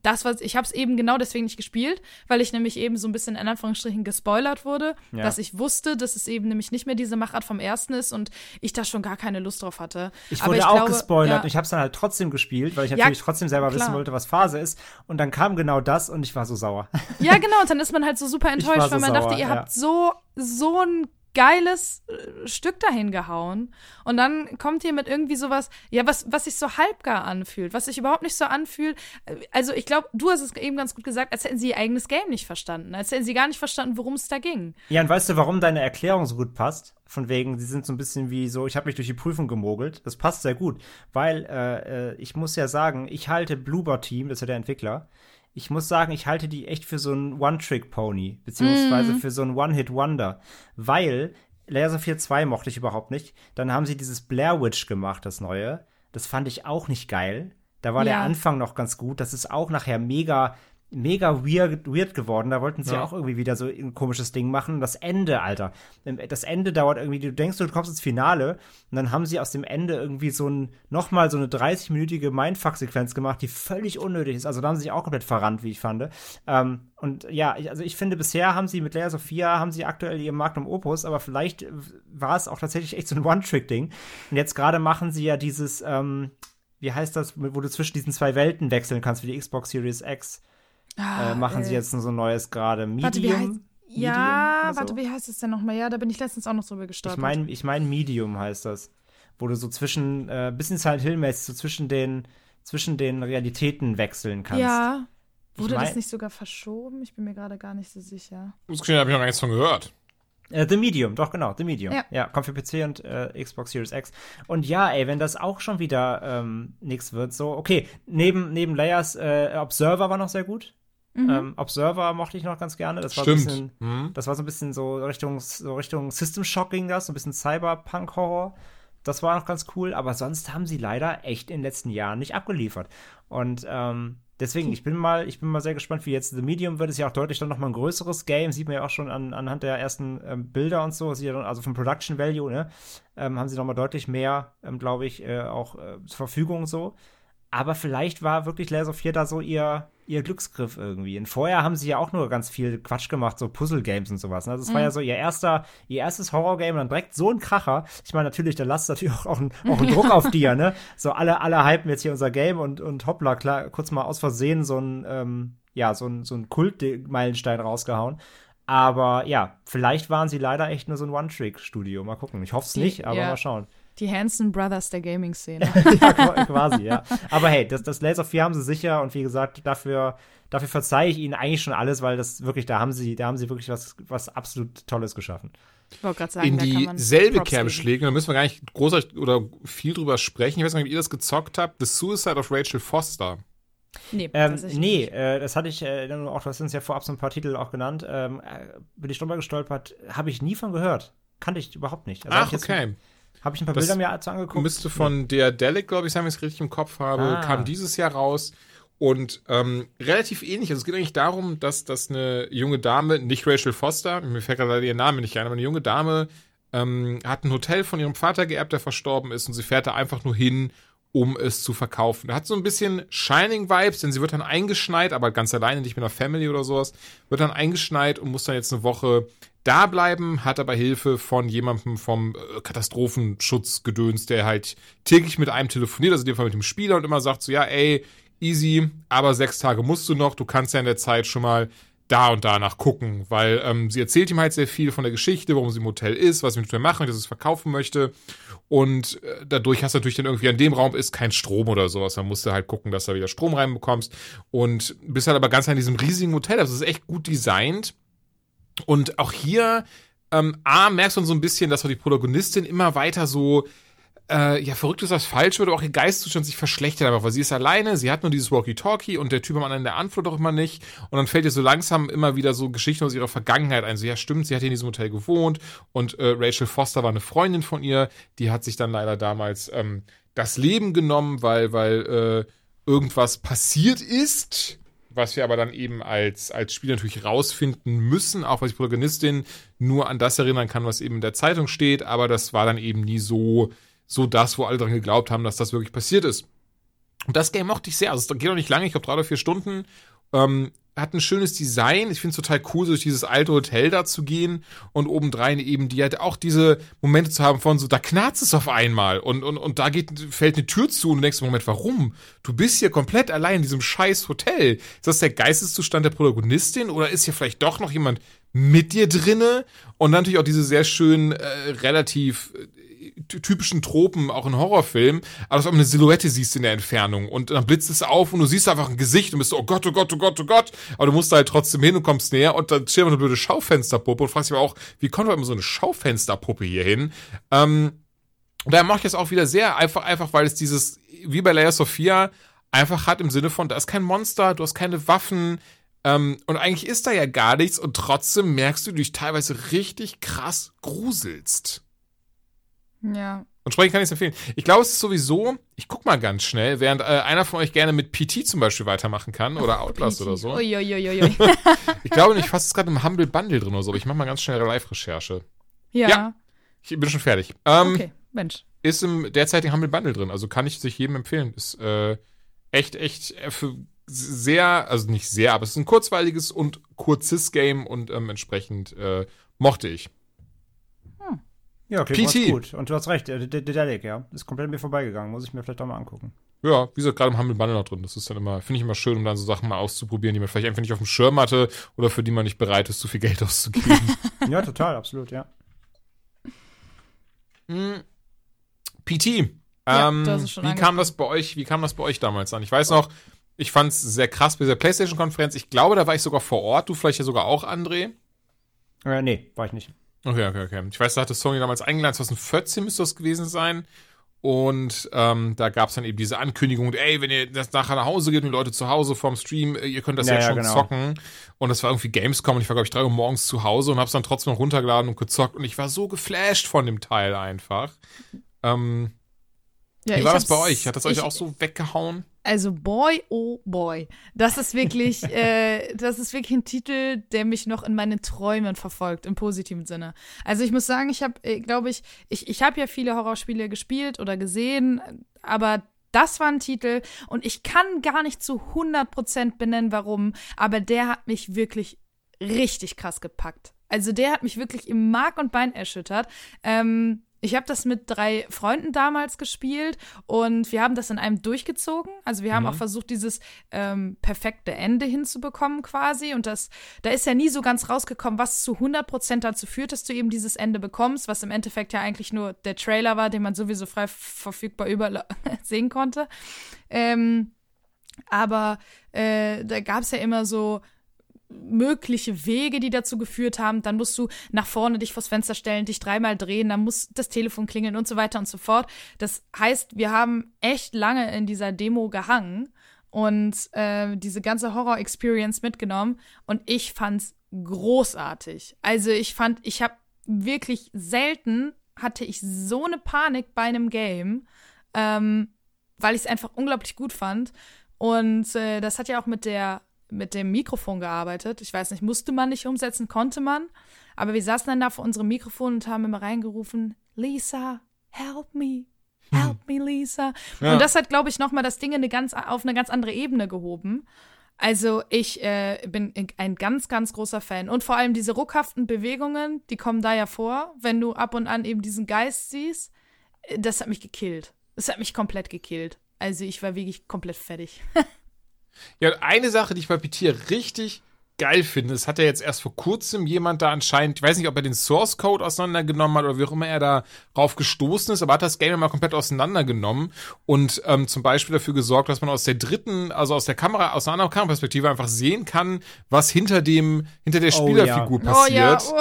das, was ich habe es eben genau deswegen nicht gespielt, weil ich nämlich eben so ein bisschen in Anführungsstrichen gespoilert wurde, Ja. dass ich wusste, dass es eben nämlich nicht mehr diese Machart vom ersten ist und ich da schon gar keine Lust drauf hatte. Ich wurde auch glaube, gespoilert ja, und ich habe es dann halt trotzdem gespielt, weil ich Ja, natürlich trotzdem selber wissen klar. wollte, was Phase ist. Und dann kam genau das und ich war so sauer. Ja, genau, und dann ist man halt so super enttäuscht, so weil man sauer, dachte, ihr ja. habt so, so ein geiles äh, Stück dahin gehauen. Und dann kommt ihr mit irgendwie sowas, ja, was, was sich so halbgar anfühlt, was sich überhaupt nicht so anfühlt. Äh, Also, ich glaube, du hast es eben ganz gut gesagt, als hätten sie ihr eigenes Game nicht verstanden, als hätten sie gar nicht verstanden, worum es da ging. Ja, und weißt du, warum deine Erklärung so gut passt? Von wegen, sie sind so ein bisschen wie so, ich habe mich durch die Prüfung gemogelt. Das passt sehr gut, weil äh, äh, ich muss ja sagen, ich halte Bloober Team, das ist ja der Entwickler, ich muss sagen, ich halte die echt für so ein One-Trick-Pony, beziehungsweise für so ein One-Hit-Wonder, weil Layers of Fear 2 mochte ich überhaupt nicht. Dann haben sie dieses Blair Witch gemacht, das neue. Das fand ich auch nicht geil. Da war der Ja. Anfang noch ganz gut. Das ist auch nachher mega mega weird, weird geworden. Da wollten sie Ja. auch irgendwie wieder so ein komisches Ding machen. Das Ende, Alter. Das Ende dauert irgendwie, du denkst, du kommst ins Finale und dann haben sie aus dem Ende irgendwie so ein, nochmal so eine 30-minütige Mindfuck-Sequenz gemacht, die völlig unnötig ist. Also da haben sie sich auch komplett verrannt, wie ich fand. Ähm, und ja, ich, also ich finde, bisher haben sie mit Leia Sophia, haben sie aktuell ihr Magnum Opus, aber vielleicht war es auch tatsächlich echt so ein One-Trick-Ding. Und jetzt gerade machen sie ja dieses, ähm, wie heißt das, wo du zwischen diesen zwei Welten wechseln kannst, wie die Xbox Series X. Ah, Äh, machen sie äh, jetzt so ein neues gerade Medium. Warte, wie heißt, Medium ja, so? warte, wie heißt es denn nochmal? Ja, da bin ich letztens auch noch drüber Ich gestolpert. meine, ich mein Medium heißt das. Wo du so zwischen, äh, bisschen Silent Hill-mäßig, so zwischen den, zwischen den Realitäten wechseln kannst. ja. Ich Wurde mein- das nicht sogar verschoben? Ich bin mir gerade gar nicht so sicher. Das habe ich noch gar nichts von gehört. Äh, The Medium, doch genau, The Medium. Ja. Ja, kommt für PC und äh, Xbox Series X. Und ja, ey, wenn das auch schon wieder ähm, nix wird, so, okay, neben, neben Layers äh, Observer war noch sehr gut. Mhm. Ähm, Observer mochte ich noch ganz gerne. Das war Stimmt. ein bisschen, Hm. das war so ein bisschen so Richtung, so Richtung System Shock ging das, so ein bisschen Cyberpunk-Horror. Das war noch ganz cool, aber sonst haben sie leider echt in den letzten Jahren nicht abgeliefert. Und ähm, deswegen, ich bin mal, ich bin mal sehr gespannt, wie jetzt The Medium wird. Es ja auch deutlich dann noch mal ein größeres Game, sieht man ja auch schon an, anhand der ersten ähm, Bilder und so, sieht ja dann, also vom Production Value, ne, ähm, haben sie noch mal deutlich mehr, ähm, glaube ich, äh, auch äh, zur Verfügung so. Aber vielleicht war wirklich Layers of 4 da so ihr, ihr Glücksgriff irgendwie. Und vorher haben sie ja auch nur ganz viel Quatsch gemacht, so Puzzle-Games und sowas. Ne? Also es war ja so ihr erster, ihr erstes Horror-Game und dann direkt so ein Kracher. Ich meine, natürlich, da lasst natürlich auch, auch, ein, auch einen Druck auf dir, ne? So alle, alle hypen jetzt hier unser Game und, und hoppla, klar, kurz mal aus Versehen so ein, ähm, ja, so ein, so ein Kult-Meilenstein rausgehauen. Aber ja, vielleicht waren sie leider echt nur so ein One-Trick-Studio. Mal gucken. Ich hoffe es nicht, aber ja. mal schauen. Die Hanson Brothers der Gaming-Szene. ja, qu- quasi, ja. Aber hey, das, das Laser 4 haben sie sicher und wie gesagt, dafür, dafür verzeihe ich ihnen eigentlich schon alles, weil das wirklich, da haben sie, da haben sie wirklich was, was absolut Tolles geschaffen. Ich wollte gerade sagen, in dieselbe Kerbe schlägen. Da müssen wir gar nicht großartig oder viel drüber sprechen. Ich weiß gar nicht, ob ihr das gezockt habt. The Suicide of Rachel Foster. Nee, Ähm, nee, äh, das hatte ich äh, auch, du hast uns ja vorab so ein paar Titel auch genannt, ähm, äh, bin ich drüber gestolpert, habe ich nie von gehört. Kannte ich überhaupt nicht. Also Ach, ich jetzt- okay. Habe ich ein paar Das Bilder mir dazu angeguckt. Müsste von der Delic, glaube ich, sein, wenn ich es richtig im Kopf habe, Ah. kam dieses Jahr raus. Und ähm, relativ ähnlich. Also es geht eigentlich darum, dass, dass eine junge Dame, nicht Rachel Foster, mir fällt gerade ihr Name nicht ein, aber eine junge Dame ähm, hat ein Hotel von ihrem Vater geerbt, der verstorben ist, und sie fährt da einfach nur hin, um es zu verkaufen. Hat so ein bisschen Shining-Vibes, denn sie wird dann eingeschneit, aber ganz alleine, nicht mit einer Family oder sowas, wird dann eingeschneit und muss dann jetzt eine Woche da bleiben, hat aber Hilfe von jemandem vom äh, Katastrophenschutzgedöns, der halt täglich mit einem telefoniert, also in dem Fall mit dem Spieler und immer sagt so, ja, ey, easy, aber sechs Tage musst du noch, du kannst ja in der Zeit schon mal da und danach gucken, weil ähm, sie erzählt ihm halt sehr viel von der Geschichte, warum sie im Hotel ist, was sie mit dem machen, dass sie es verkaufen möchte. Und äh, dadurch hast du natürlich dann irgendwie an dem Raum ist kein Strom oder sowas. Dann musst du halt gucken, dass du wieder Strom reinbekommst. Und bist halt aber ganz an diesem riesigen Hotel. Also es ist echt gut designt. Und auch hier, ähm, A, merkst du so ein bisschen, dass die Protagonistin immer weiter so äh, ja, verrückt ist das falsch, oder auch ihr Geistzustand sich verschlechtert einfach, weil sie ist alleine, sie hat nur dieses Walkie-Talkie und der Typ am anderen, der antwortet auch immer nicht. Und dann fällt ihr so langsam immer wieder so Geschichten aus ihrer Vergangenheit ein. So, ja, stimmt, sie hat hier in diesem Hotel gewohnt und äh, Rachel Foster war eine Freundin von ihr, die hat sich dann leider damals ähm, das Leben genommen, weil, weil äh, irgendwas passiert ist. Was wir aber dann eben als, als Spieler natürlich rausfinden müssen, auch weil die Protagonistin nur an das erinnern kann, was eben in der Zeitung steht, aber das war dann eben nie so, so das, wo alle dran geglaubt haben, dass das wirklich passiert ist. Und das Game mochte ich sehr. Also es geht auch nicht lange, ich glaube drei oder vier Stunden. Ähm, hat ein schönes Design. Ich finde es total cool, so durch dieses alte Hotel da zu gehen und obendrein eben die halt auch diese Momente zu haben von so, da knarzt es auf einmal und, und, und da geht, fällt eine Tür zu und du denkst, Moment, warum? Du bist hier komplett allein in diesem scheiß Hotel. Ist das der Geisteszustand der Protagonistin oder ist hier vielleicht doch noch jemand mit dir drinne? Und dann natürlich auch diese sehr schön, äh, relativ äh, typischen Tropen, auch in Horrorfilmen, aber dass du eine Silhouette siehst in der Entfernung und dann blitzt es auf und du siehst einfach ein Gesicht und bist so, oh Gott, oh Gott, oh Gott, oh Gott, aber du musst da halt trotzdem hin und kommst näher und dann steht immer eine blöde Schaufensterpuppe und fragst dich aber auch, wie kommt immer so eine Schaufensterpuppe hier hin? Ähm, und da mache ich das auch wieder sehr einfach, einfach, weil es dieses, wie bei Leia Sophia, einfach hat im Sinne von, da ist kein Monster, du hast keine Waffen, ähm, und eigentlich ist da ja gar nichts und trotzdem merkst du, du dich teilweise richtig krass gruselst. Ja. Entsprechend kann ich es empfehlen. Ich glaube, es ist sowieso, ich guck mal ganz schnell, während äh, einer von euch gerne mit PT zum Beispiel weitermachen kann oder Outlast oder so. Uiuiuiui. Ich glaube, ich fasse es gerade im Humble Bundle drin oder so, aber ich mache mal ganz schnell Live-Recherche. ja. Ja. Ich bin schon fertig. Ähm, Okay, Mensch. Ist im derzeitigen Humble Bundle drin, also kann ich sich jedem empfehlen. Ist äh, echt, echt äh, für sehr, also nicht sehr, aber es ist ein kurzweiliges und kurzes Game und ähm, entsprechend äh, mochte ich. Ja, klingt PT. gut. Und du hast recht, äh, D- Dedelic, ja. Ist komplett an mir vorbeigegangen. Muss ich mir vielleicht auch mal angucken. Ja, wie gesagt, gerade im Humble Bundle noch drin. Das ist dann immer, finde ich immer schön, um dann so Sachen mal auszuprobieren, die man vielleicht einfach nicht auf dem Schirm hatte oder für die man nicht bereit ist, zu viel Geld auszugeben. ja, total, absolut, ja. Hm. PT. Ja, ähm, wie kam das bei euch, wie kam das bei euch damals an? Ich weiß noch, ich fand es sehr krass bei dieser PlayStation-Konferenz. Ich glaube, da war ich sogar vor Ort. Du vielleicht ja sogar auch, André. Äh, nee, war ich nicht. Okay, okay, okay. Ich weiß, da hatte Sony damals eingeladen, 2014 müsste das gewesen sein. Und ähm, da gab es dann eben diese Ankündigung, ey, wenn ihr das nachher nach Hause geht und die Leute zu Hause vorm Stream, äh, ihr könnt das Ja, jetzt ja, schon genau. zocken. Und das war irgendwie Gamescom und ich war, glaube ich, drei Uhr morgens zu Hause und hab's dann trotzdem noch runtergeladen und gezockt. Und ich war so geflasht von dem Teil einfach. Ähm, Ja, wie war das bei euch? Hat das euch ich- auch so weggehauen? Also boy, oh boy. Das ist wirklich, äh, das ist wirklich ein Titel, der mich noch in meinen Träumen verfolgt, im positiven Sinne. Also ich muss sagen, ich habe, äh, glaube ich, ich, ich habe ja viele Horrorspiele gespielt oder gesehen, aber das war ein Titel und ich kann gar nicht zu 100% benennen, warum, aber der hat mich wirklich richtig krass gepackt. Also der hat mich wirklich im Mark und Bein erschüttert. Ähm, ich habe das mit drei Freunden damals gespielt und wir haben das in einem durchgezogen. Also wir haben auch versucht, dieses ähm, perfekte Ende hinzubekommen quasi. Und das, da ist ja nie so ganz rausgekommen, was zu 100% dazu führt, dass du eben dieses Ende bekommst, was im Endeffekt ja eigentlich nur der Trailer war, den man sowieso frei verfügbar überall sehen konnte. Ähm, aber äh, da gab es ja immer so mögliche Wege, die dazu geführt haben. Dann musst du nach vorne dich vors Fenster stellen, dich dreimal drehen, dann muss das Telefon klingeln und so weiter und so fort. Das heißt, wir haben echt lange in dieser Demo gehangen und äh, diese ganze Horror-Experience mitgenommen und ich fand's großartig. Also ich fand, ich habe wirklich selten hatte ich so eine Panik bei einem Game, ähm, weil ich es einfach unglaublich gut fand. Und äh, das hat ja auch mit der mit dem Mikrofon gearbeitet. Ich weiß nicht, musste man nicht umsetzen, konnte man. Aber wir saßen dann da vor unserem Mikrofon und haben immer reingerufen, Lisa, help me. Help me, Lisa. Ja. Und das hat, glaube ich, nochmal das Ding in eine ganz, auf eine ganz andere Ebene gehoben. Also ich äh, bin ein ganz, ganz großer Fan. Und vor allem diese ruckhaften Bewegungen, die kommen da ja vor, wenn du ab und an eben diesen Geist siehst. Das hat mich gekillt. Das hat mich komplett gekillt. Also ich war wirklich komplett fertig. Ja, eine Sache, die ich bei Petir richtig geil finde, es hat ja jetzt erst vor kurzem jemand da anscheinend, ich weiß nicht, ob er den Source Code auseinandergenommen hat oder wie auch immer er da drauf gestoßen ist, aber hat das Game ja mal komplett auseinandergenommen und ähm, zum Beispiel dafür gesorgt, dass man aus der dritten, also aus der Kamera, aus einer anderen Kameraperspektive einfach sehen kann, was hinter dem, hinter der Oh, Spielerfigur Oh ja, passiert.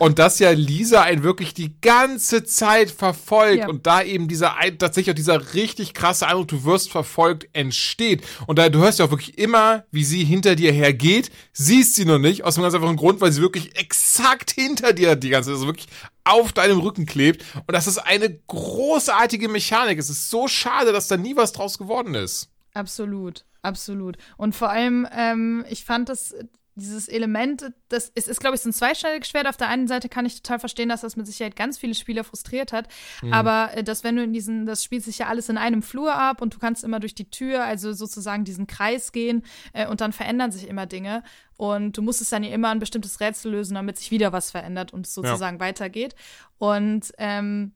oh. Und dass ja Lisa einen wirklich die ganze Zeit verfolgt Ja. und da eben dieser ein- tatsächlich auch dieser richtig krasse Eindruck, du wirst verfolgt, entsteht. Und da du hörst ja auch wirklich immer, wie sie hinter dir hergeht, siehst sie noch nicht, aus einem ganz einfachen Grund, weil sie wirklich exakt hinter dir die ganze Zeit, also wirklich auf deinem Rücken klebt. Und das ist eine großartige Mechanik. Es ist so schade, dass da nie was draus geworden ist. Absolut, absolut. Und vor allem, ähm, ich fand das, dieses Element, das es ist, glaube ich, so ein zweischneidiges Schwert. Auf der einen Seite kann ich total verstehen, dass das mit Sicherheit ganz viele Spieler frustriert hat. Aber äh, dass wenn du in diesen, das spielt sich ja alles in einem Flur ab und du kannst immer durch die Tür, also sozusagen diesen Kreis gehen äh, und dann verändern sich immer Dinge. Und du musstest dann ja immer ein bestimmtes Rätsel lösen, damit sich wieder was verändert und es sozusagen weitergeht. Und ähm,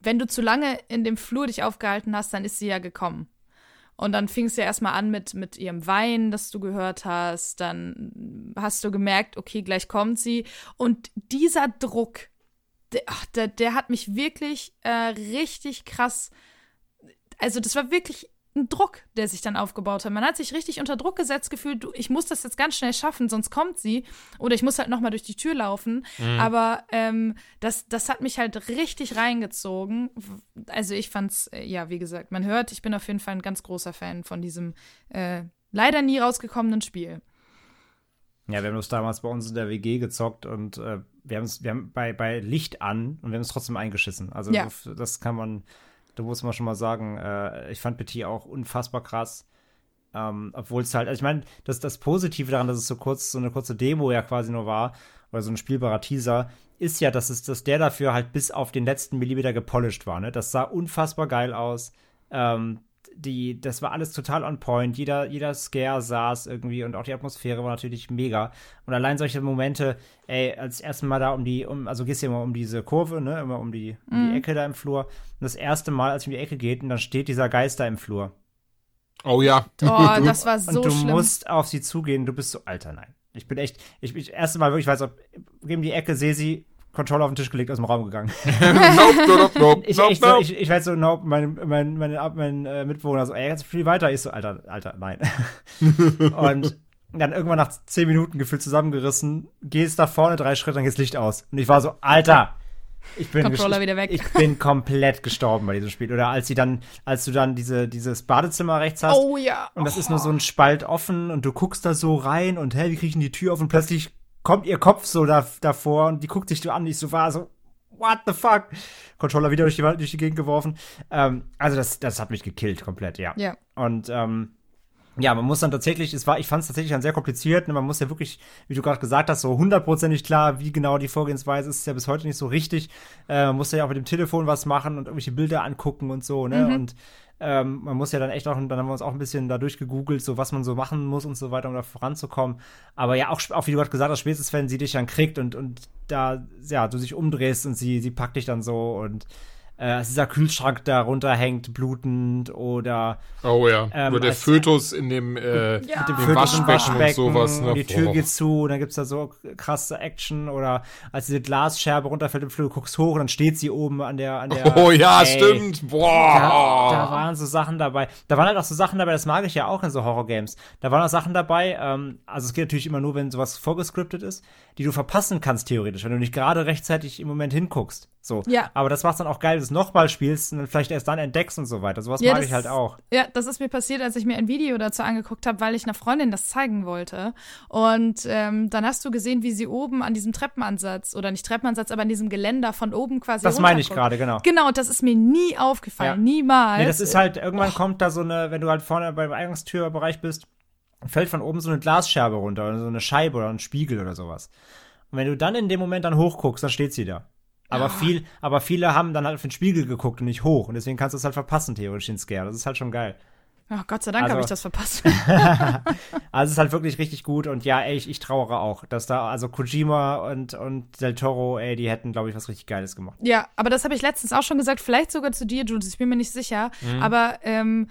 wenn du zu lange in dem Flur dich aufgehalten hast, dann ist sie ja gekommen. Und dann fing es ja erstmal an mit, mit ihrem Wein, das du gehört hast. Dann hast du gemerkt, okay, gleich kommt sie. Und dieser Druck, der, ach, der, der hat mich wirklich äh, richtig krass. Also, das war wirklich ein Druck, der sich dann aufgebaut hat. Man hat sich richtig unter Druck gesetzt gefühlt, ich muss das jetzt ganz schnell schaffen, sonst kommt sie. Oder ich muss halt nochmal durch die Tür laufen. Aber ähm, das, das hat mich halt richtig reingezogen. Also ich fand's, äh, ja, wie gesagt, man hört, ich bin auf jeden Fall ein ganz großer Fan von diesem äh, leider nie rausgekommenen Spiel. Ja, wir haben das damals bei uns in der WG gezockt und äh, wir haben es, wir haben bei, bei Licht an und wir haben es trotzdem eingeschissen. Also Ja. das kann man, da muss man schon mal sagen, äh, ich fand Petit auch unfassbar krass. Ähm, obwohl es halt, also ich meine, das, das Positive daran, dass es so kurz, so eine kurze Demo ja quasi nur war, oder so ein spielbarer Teaser, ist ja, dass es, dass der dafür halt bis auf den letzten Millimeter gepolished war, ne? Das sah unfassbar geil aus. Ähm, die, das war alles total on point. Jeder, jeder Scare saß irgendwie und auch die Atmosphäre war natürlich mega. Und allein solche Momente, ey, als erste Mal da um die, um, also gehst du immer um diese Kurve, ne, immer um die, um die Ecke da im Flur. Und das erste Mal, als ich um die Ecke geht, und dann steht dieser Geist da im Flur. Oh ja. Oh, das war so und du schlimm. musst auf sie zugehen, du bist so, Alter, nein. Ich bin echt, ich, ich erste Mal wirklich, weiß, ob, um die Ecke, sehe sie, Controller auf den Tisch gelegt, aus dem Raum gegangen. nope, nope, nope, Ich, nope, ich, so, nope. ich, ich weiß so, nope, mein, mein, mein, mein äh, Mitbewohner so, ey, jetzt viel weiter. Ich so, Alter, Alter, nein. und dann irgendwann nach zehn Minuten gefühlt zusammengerissen, gehst da vorne drei Schritte, dann geht's Licht aus. Und ich war so, Alter, ich bin, Controller ich, wieder weg. ich bin komplett gestorben bei diesem Spiel. Oder als sie dann, als du dann diese, dieses Badezimmer rechts hast, Oh ja. und das ist nur so ein Spalt offen und du guckst da so rein und hey, wie kriegen die Tür auf und plötzlich kommt ihr Kopf so da, davor und die guckt sich so an, ich so war so, what the fuck? Controller wieder durch die, Wand- durch die Gegend geworfen. Ähm, also das, das hat mich gekillt komplett, ja. Ja. Und ähm, ja, man muss dann tatsächlich, es war, ich fand es tatsächlich dann sehr kompliziert. Ne? Man muss ja wirklich, wie du gerade gesagt hast, so hundertprozentig klar, wie genau die Vorgehensweise ist, ist ja bis heute nicht so richtig. Äh, man muss ja auch mit dem Telefon was machen und irgendwelche Bilder angucken und so, ne? Und ähm, man muss ja dann echt auch, dann haben wir uns auch ein bisschen da durchgegoogelt, so was man so machen muss und so weiter, um da voranzukommen. Aber ja, auch, auch wie du gerade gesagt hast, spätestens wenn sie dich dann kriegt und, und da, ja, du dich umdrehst und sie, sie packt dich dann so und äh, als dieser Kühlschrank da runterhängt, blutend oder Oh ja. Ähm, Nur der Fötus in dem, äh, Ja. mit dem dem Waschbecken und sowas. Ne? die Tür Boah. geht zu und dann gibt's da so krasse Action oder als diese Glasscherbe runterfällt im Flur, du guckst hoch und dann steht sie oben an der, an der. Oh ja, Ey, stimmt. Da, Boah. da waren so Sachen dabei. Da waren halt auch so Sachen dabei, das mag ich ja auch in so Horror-Games. Da waren auch Sachen dabei, ähm, also es geht natürlich immer nur, wenn sowas vorgescriptet ist, die du verpassen kannst, theoretisch, wenn du nicht gerade rechtzeitig im Moment hinguckst. So. Ja. Aber das macht's dann auch geil, wenn du es nochmal spielst und dann vielleicht erst dann entdeckst und so weiter. Sowas Ja, mag das- ich halt auch. Ja, das ist mir passiert, als ich mir ein Video dazu angeguckt habe, weil ich einer Freundin das zeigen wollte. Und ähm, dann hast du gesehen, wie sie oben an diesem Treppenansatz, oder nicht Treppenansatz, aber an diesem Geländer von oben quasi Das meine ich gerade, genau. Genau, und das ist mir nie aufgefallen, Ja. niemals. Nee, das ist halt, irgendwann kommt da so eine, wenn du halt vorne beim Eingangstürbereich bist, fällt von oben so eine Glasscherbe runter oder so eine Scheibe oder ein Spiegel oder sowas. Und wenn du dann in dem Moment dann hochguckst, dann steht sie da. Aber viel, aber viele haben dann halt auf den Spiegel geguckt und nicht hoch. Und deswegen kannst du es halt verpassen, theoretisch, den Scare. Das ist halt schon geil. Oh, Gott sei Dank Also- habe ich das verpasst. Also es ist halt wirklich richtig gut und ja, ey, ich, ich trauere auch, dass da, also Kojima und, und Del Toro, ey, die hätten, glaube ich, was richtig Geiles gemacht. Ja, aber das habe ich letztens auch schon gesagt, vielleicht sogar zu dir, Jules, ich bin mir nicht sicher. Mhm. Aber ähm,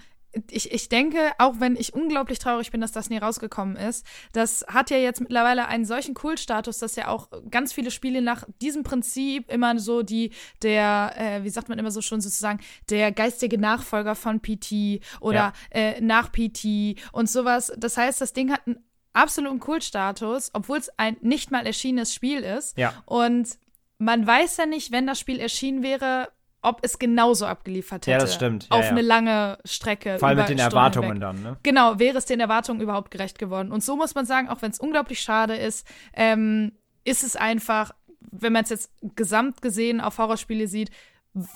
ich, ich denke, auch wenn ich unglaublich traurig bin, dass das nie rausgekommen ist, das hat ja jetzt mittlerweile einen solchen Kultstatus, dass ja auch ganz viele Spiele nach diesem Prinzip immer so die, der, äh, wie sagt man immer so schon sozusagen, der geistige Nachfolger von PT oder Ja. äh, nach PT und sowas. Das heißt, das Ding hat einen absoluten Kultstatus, obwohl es ein nicht mal erschienenes Spiel ist. Ja. Und man weiß ja nicht, wenn das Spiel erschienen wäre, ob es genauso abgeliefert hätte. Ja, das stimmt. Ja, auf ja. eine lange Strecke. Vor allem über mit den Stunden Erwartungen hinweg. dann, ne? Genau, wäre es den Erwartungen überhaupt gerecht geworden. Und so muss man sagen, auch wenn es unglaublich schade ist, ähm, ist es einfach, wenn man es jetzt gesamt gesehen auf Horrorspiele sieht,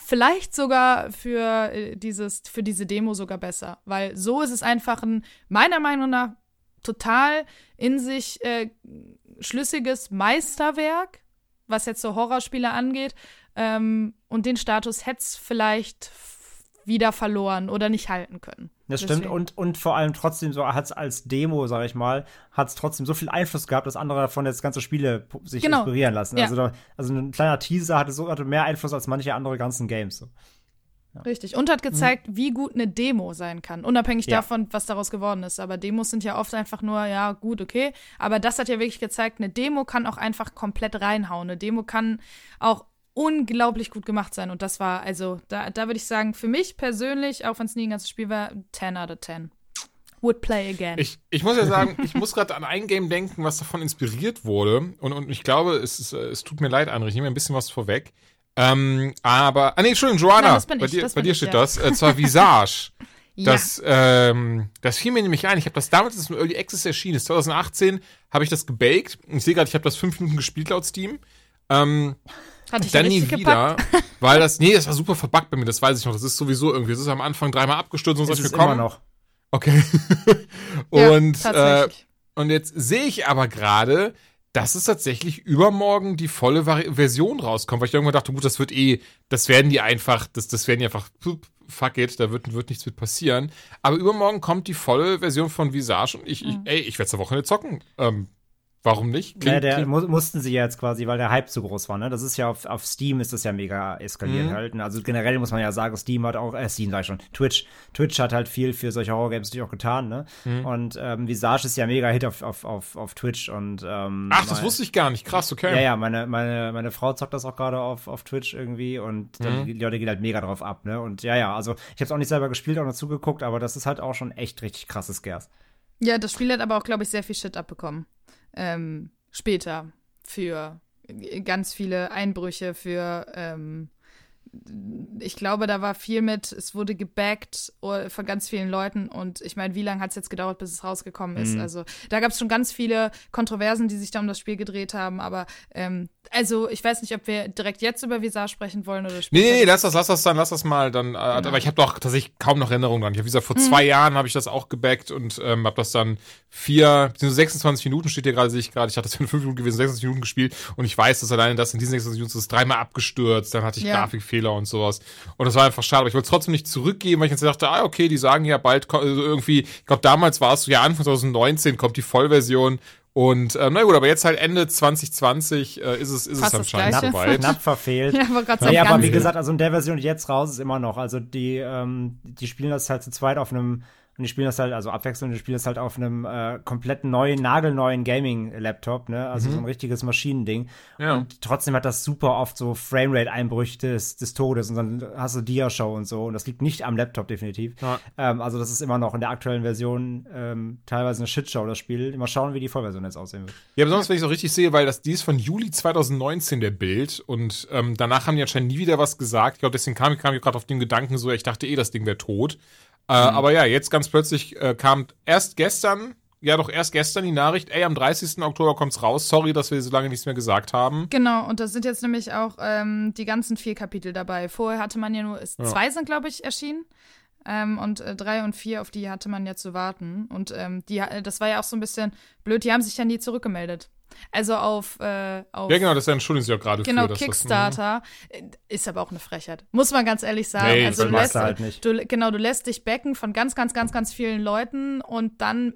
vielleicht sogar für äh, dieses, für diese Demo sogar besser. Weil so ist es einfach ein, meiner Meinung nach, total in sich äh, schlüssiges Meisterwerk, was jetzt so Horrorspiele angeht. Ähm, und den Status hätte es vielleicht wieder verloren oder nicht halten können. Das stimmt Deswegen. und, und vor allem trotzdem so hat es als Demo, sag ich mal, hat es trotzdem so viel Einfluss gehabt, dass andere davon jetzt ganze Spiele sich Genau. inspirieren lassen. Ja. Also, da, also ein kleiner Teaser hatte so hatte mehr Einfluss als manche andere ganzen Games. So. Richtig. Und hat gezeigt, wie gut eine Demo sein kann. Unabhängig Ja. davon, was daraus geworden ist. Aber Demos sind ja oft einfach nur, ja, gut, okay. Aber das hat ja wirklich gezeigt, eine Demo kann auch einfach komplett reinhauen. Eine Demo kann auch unglaublich gut gemacht sein. Und das war, also, da, da würde ich sagen, für mich persönlich, auch wenn es nie ein ganzes Spiel war, 10 out of 10. Would play again. Ich, ich muss ja sagen, ich muss gerade an ein Game denken, was davon inspiriert wurde. Und, und ich glaube, es, ist, es tut mir leid, André, ich nehme ein bisschen was vorweg. Ähm, aber, ah nee, Entschuldigung, Joanna, Nein, das bin bei ich, dir, bei dir ich, steht ja. das. Äh, zwar Visage. ja. Das, ähm, das fiel mir nämlich ein. Ich habe das damals, als es im Early Access erschienen ist, 2018, habe ich das gebaked. Ich sehe gerade, ich habe das fünf Minuten gespielt laut Steam. Ähm, Hatte ich dann nie wieder, weil das, nee, das war super verbuggt bei mir, das weiß ich noch. Das ist sowieso irgendwie, das ist am Anfang dreimal abgestürzt und so Das ist ist mir immer noch. Okay. Ja, und, äh, tatsächlich. und jetzt sehe ich aber gerade, dass es tatsächlich übermorgen die volle Vari Version rauskommt, weil ich irgendwann dachte, gut, das wird eh, das werden die einfach, das, das werden die einfach, fuck it, da wird, wird nichts mit passieren. Aber übermorgen kommt die volle Version von Visage und ich, ich ey, ich werde es Woche nicht zocken. Ähm, warum nicht? Ja, der mu mussten sie jetzt quasi, weil der Hype zu groß war, ne? Das ist ja auf, auf Steam ist das ja mega eskaliert Mhm. halt. ne? Also generell muss man ja sagen, Steam hat auch, äh, Steam sag ich schon, Twitch. Twitch hat halt viel für solche Horror-Games natürlich auch getan, ne? Mhm. Und ähm, Visage ist ja mega Hit auf, auf, auf, auf Twitch und ähm, Ach, das mein- wusste ich gar nicht. Krass, okay. Ja, ja, meine, meine, meine Frau zockt das auch gerade auf, auf Twitch irgendwie und dann, Mhm. die Leute gehen halt mega drauf ab, ne? Und ja, ja, also ich habe es auch nicht selber gespielt, auch noch zugeguckt, aber das ist halt auch schon echt richtig krasses Scares. Ja, das Spiel hat aber auch, glaube ich, sehr viel Shit abbekommen. Ähm, später. Für ganz viele Einbrüche, für, ähm, ich glaube, da war viel mit, es wurde gebackt von ganz vielen Leuten und ich meine, wie lange hat es jetzt gedauert, bis es rausgekommen ist? Mhm. Also da gab es schon ganz viele Kontroversen, die sich da um das Spiel gedreht haben, aber ähm, also ich weiß nicht, ob wir direkt jetzt über Visage sprechen wollen oder später. Nee, nee, nee, lass das, lass das dann, lass das mal dann. Äh, Genau. Aber ich habe doch tatsächlich kaum noch Erinnerungen dran. Ich habe, wie gesagt, vor zwei Jahren habe ich das auch gebackt und ähm, habe das dann vier, beziehungsweise 26 Minuten steht hier gerade, sehe ich gerade. Ich hatte das für fünf Minuten gewesen, 26 Minuten gespielt und ich weiß, dass alleine das in diesen 26 Minuten ist dreimal abgestürzt, dann hatte ich Ja. Grafikfehler und sowas. Und das war einfach schade, aber ich wollte es trotzdem nicht zurückgeben, weil ich jetzt dachte, ah, okay, die sagen ja bald also irgendwie, ich glaube, damals war es so, ja, Anfang 2019 kommt die Vollversion. Und äh, na gut, aber jetzt halt Ende 2020 äh, ist es, ist Fast es anscheinend Gleiche. soweit. Knapp verfehlt. Ja, aber Gott sei Ja, Dank. aber wie gesagt, also in der Version, die jetzt raus ist, immer noch. Also die, ähm, die spielen das halt zu zweit auf einem, und die spielen das halt, also abwechselnd, die spielen das halt auf einem äh, komplett neuen, nagelneuen Gaming-Laptop, ne? Also so ein richtiges Maschinending. Ja. Und trotzdem hat das super oft so Framerate-Einbrüche des, des Todes und dann hast du Dia-Show und so. Und das liegt nicht am Laptop definitiv. Ja. Ähm, also das ist immer noch in der aktuellen Version ähm, teilweise eine Shitshow, das Spiel. Mal schauen, wie die Vollversion jetzt aussehen wird. Ja, besonders wenn ich es auch richtig sehe, weil das, die ist von Juli 2019 der Bild und ähm, danach haben die anscheinend nie wieder was gesagt. Ich glaube, deswegen kam, kam ich gerade auf den Gedanken so, ich dachte eh, das Ding wäre tot. Äh, Aber ja, jetzt ganz plötzlich äh, kam erst gestern, ja doch erst gestern die Nachricht, ey, am 30. Oktober kommt's raus. Sorry, dass wir so lange nichts mehr gesagt haben. Genau, und da sind jetzt nämlich auch ähm, die ganzen vier Kapitel dabei. Vorher hatte man ja nur, es, zwei sind, glaube ich, erschienen. Ähm, und äh, drei und vier, auf die hatte man ja zu warten. Und ähm, die, äh, das war ja auch so ein bisschen blöd, die haben sich ja nie zurückgemeldet. Also auf, äh, auf Ja, genau, das entschuldigen sie auch gerade Genau, für. dass Kickstarter äh, ist aber auch eine Frechheit. Muss man ganz ehrlich sagen. Nee, also das du lässt, halt nicht. Du, genau, du lässt dich becken von ganz, ganz, ganz, ganz vielen Leuten und dann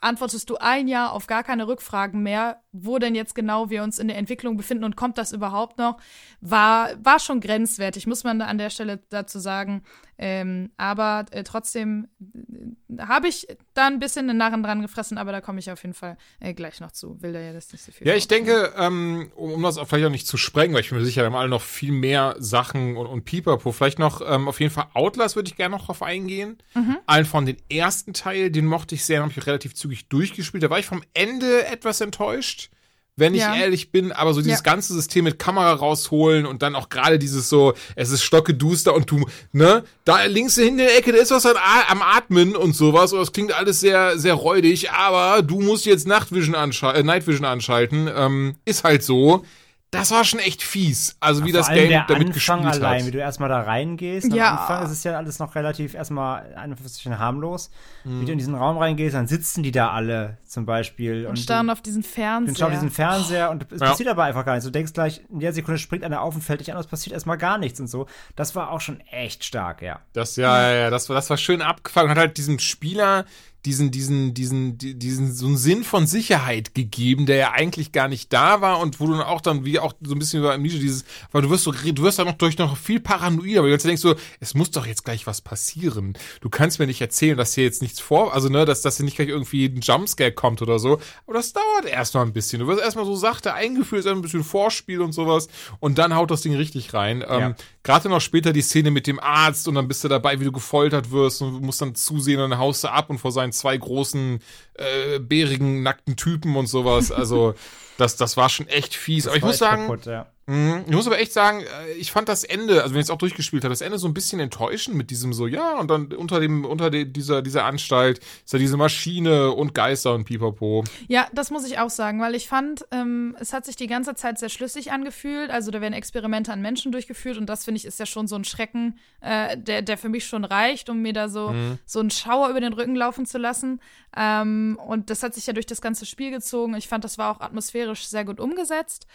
antwortest du ein Jahr auf gar keine Rückfragen mehr, wo denn jetzt genau wir uns in der Entwicklung befinden und kommt das überhaupt noch, war, war schon grenzwertig, muss man an der Stelle dazu sagen. Ähm, aber äh, trotzdem äh, habe ich da ein bisschen einen Narren dran gefressen, aber da komme ich auf jeden Fall äh, gleich noch zu. Will da ja das nicht so viel. Ja, ich denke, ähm, um, um das auch vielleicht auch nicht zu sprengen, weil ich bin mir sicher, wir haben alle noch viel mehr Sachen und, und Pipapo. Vielleicht noch ähm, auf jeden Fall Outlast würde ich gerne noch drauf eingehen. Allen von den ersten Teil, den mochte ich sehr, den habe ich relativ zügig durchgespielt. Da war ich vom Ende etwas enttäuscht. Wenn ich Ja. ehrlich bin, aber so dieses Ja. ganze System mit Kamera rausholen und dann auch gerade dieses so, es ist stockeduster und du, ne, da links in der Ecke, da ist was an, am Atmen und sowas und das klingt alles sehr, sehr räudig, aber du musst jetzt Nachtvision anschal äh, Night Vision anschalten, ähm, ist halt so. Das war schon echt fies, also wie Vor das Game damit Anfang gespielt allein, hat. wie du erstmal da reingehst. Ja. Am Anfang ist es ja alles noch relativ erstmal ein bisschen harmlos. Mhm. Wie du in diesen Raum reingehst, dann sitzen die da alle zum Beispiel. und starren du, auf diesen Fernseher. schauen diesen Fernseher und es Ja. passiert aber einfach gar nichts. Du denkst gleich, in der Sekunde springt einer auf und fällt dich an, es passiert erstmal gar nichts und so. Das war auch schon echt stark, ja. Das, ja, ja, ja, das war, das war schön abgefangen und hat halt diesem Spieler diesen, diesen, diesen, die- diesen, so einen Sinn von Sicherheit gegeben, der ja eigentlich gar nicht da war und wo du dann auch dann, wie auch so ein bisschen über Amnesia dieses, weil du wirst so, du wirst dann noch durch noch viel paranoider, weil du denkst so, es muss doch jetzt gleich was passieren. Du kannst mir nicht erzählen, dass hier jetzt nichts vor, also ne, dass, dass hier nicht gleich irgendwie ein Jumpscare kommt oder so, aber das dauert erstmal ein bisschen. Du wirst erstmal so sachte eingeführt, ist ein bisschen Vorspiel und sowas und dann haut das Ding richtig rein. Ähm, Ja. Gerade noch später die Szene mit dem Arzt und dann bist du dabei, wie du gefoltert wirst und musst dann zusehen und dann haust du ab und vor seinen zwei großen, äh, bärigen, nackten Typen und sowas. Also, das, das war schon echt fies. Aber ich muss sagen, kaputt, ja. Mhm. Ich muss aber echt sagen, äh, ich fand das Ende, also wenn ich es auch durchgespielt habe, das Ende so ein bisschen enttäuschend mit diesem so, ja, und dann unter dem, unter de, dieser, dieser Anstalt ist ja diese Maschine und Geister und Pipapo. Ja, das muss ich auch sagen, weil ich fand, ähm, es hat sich die ganze Zeit sehr schlüssig angefühlt. Also da werden Experimente an Menschen durchgeführt und das finde ich ist ja schon so ein Schrecken, äh, der, der für mich schon reicht, um mir da so, mhm. so einen Schauer über den Rücken laufen zu lassen. Ähm, und das hat sich ja durch das ganze Spiel gezogen. Ich fand, das war auch atmosphärisch sehr gut umgesetzt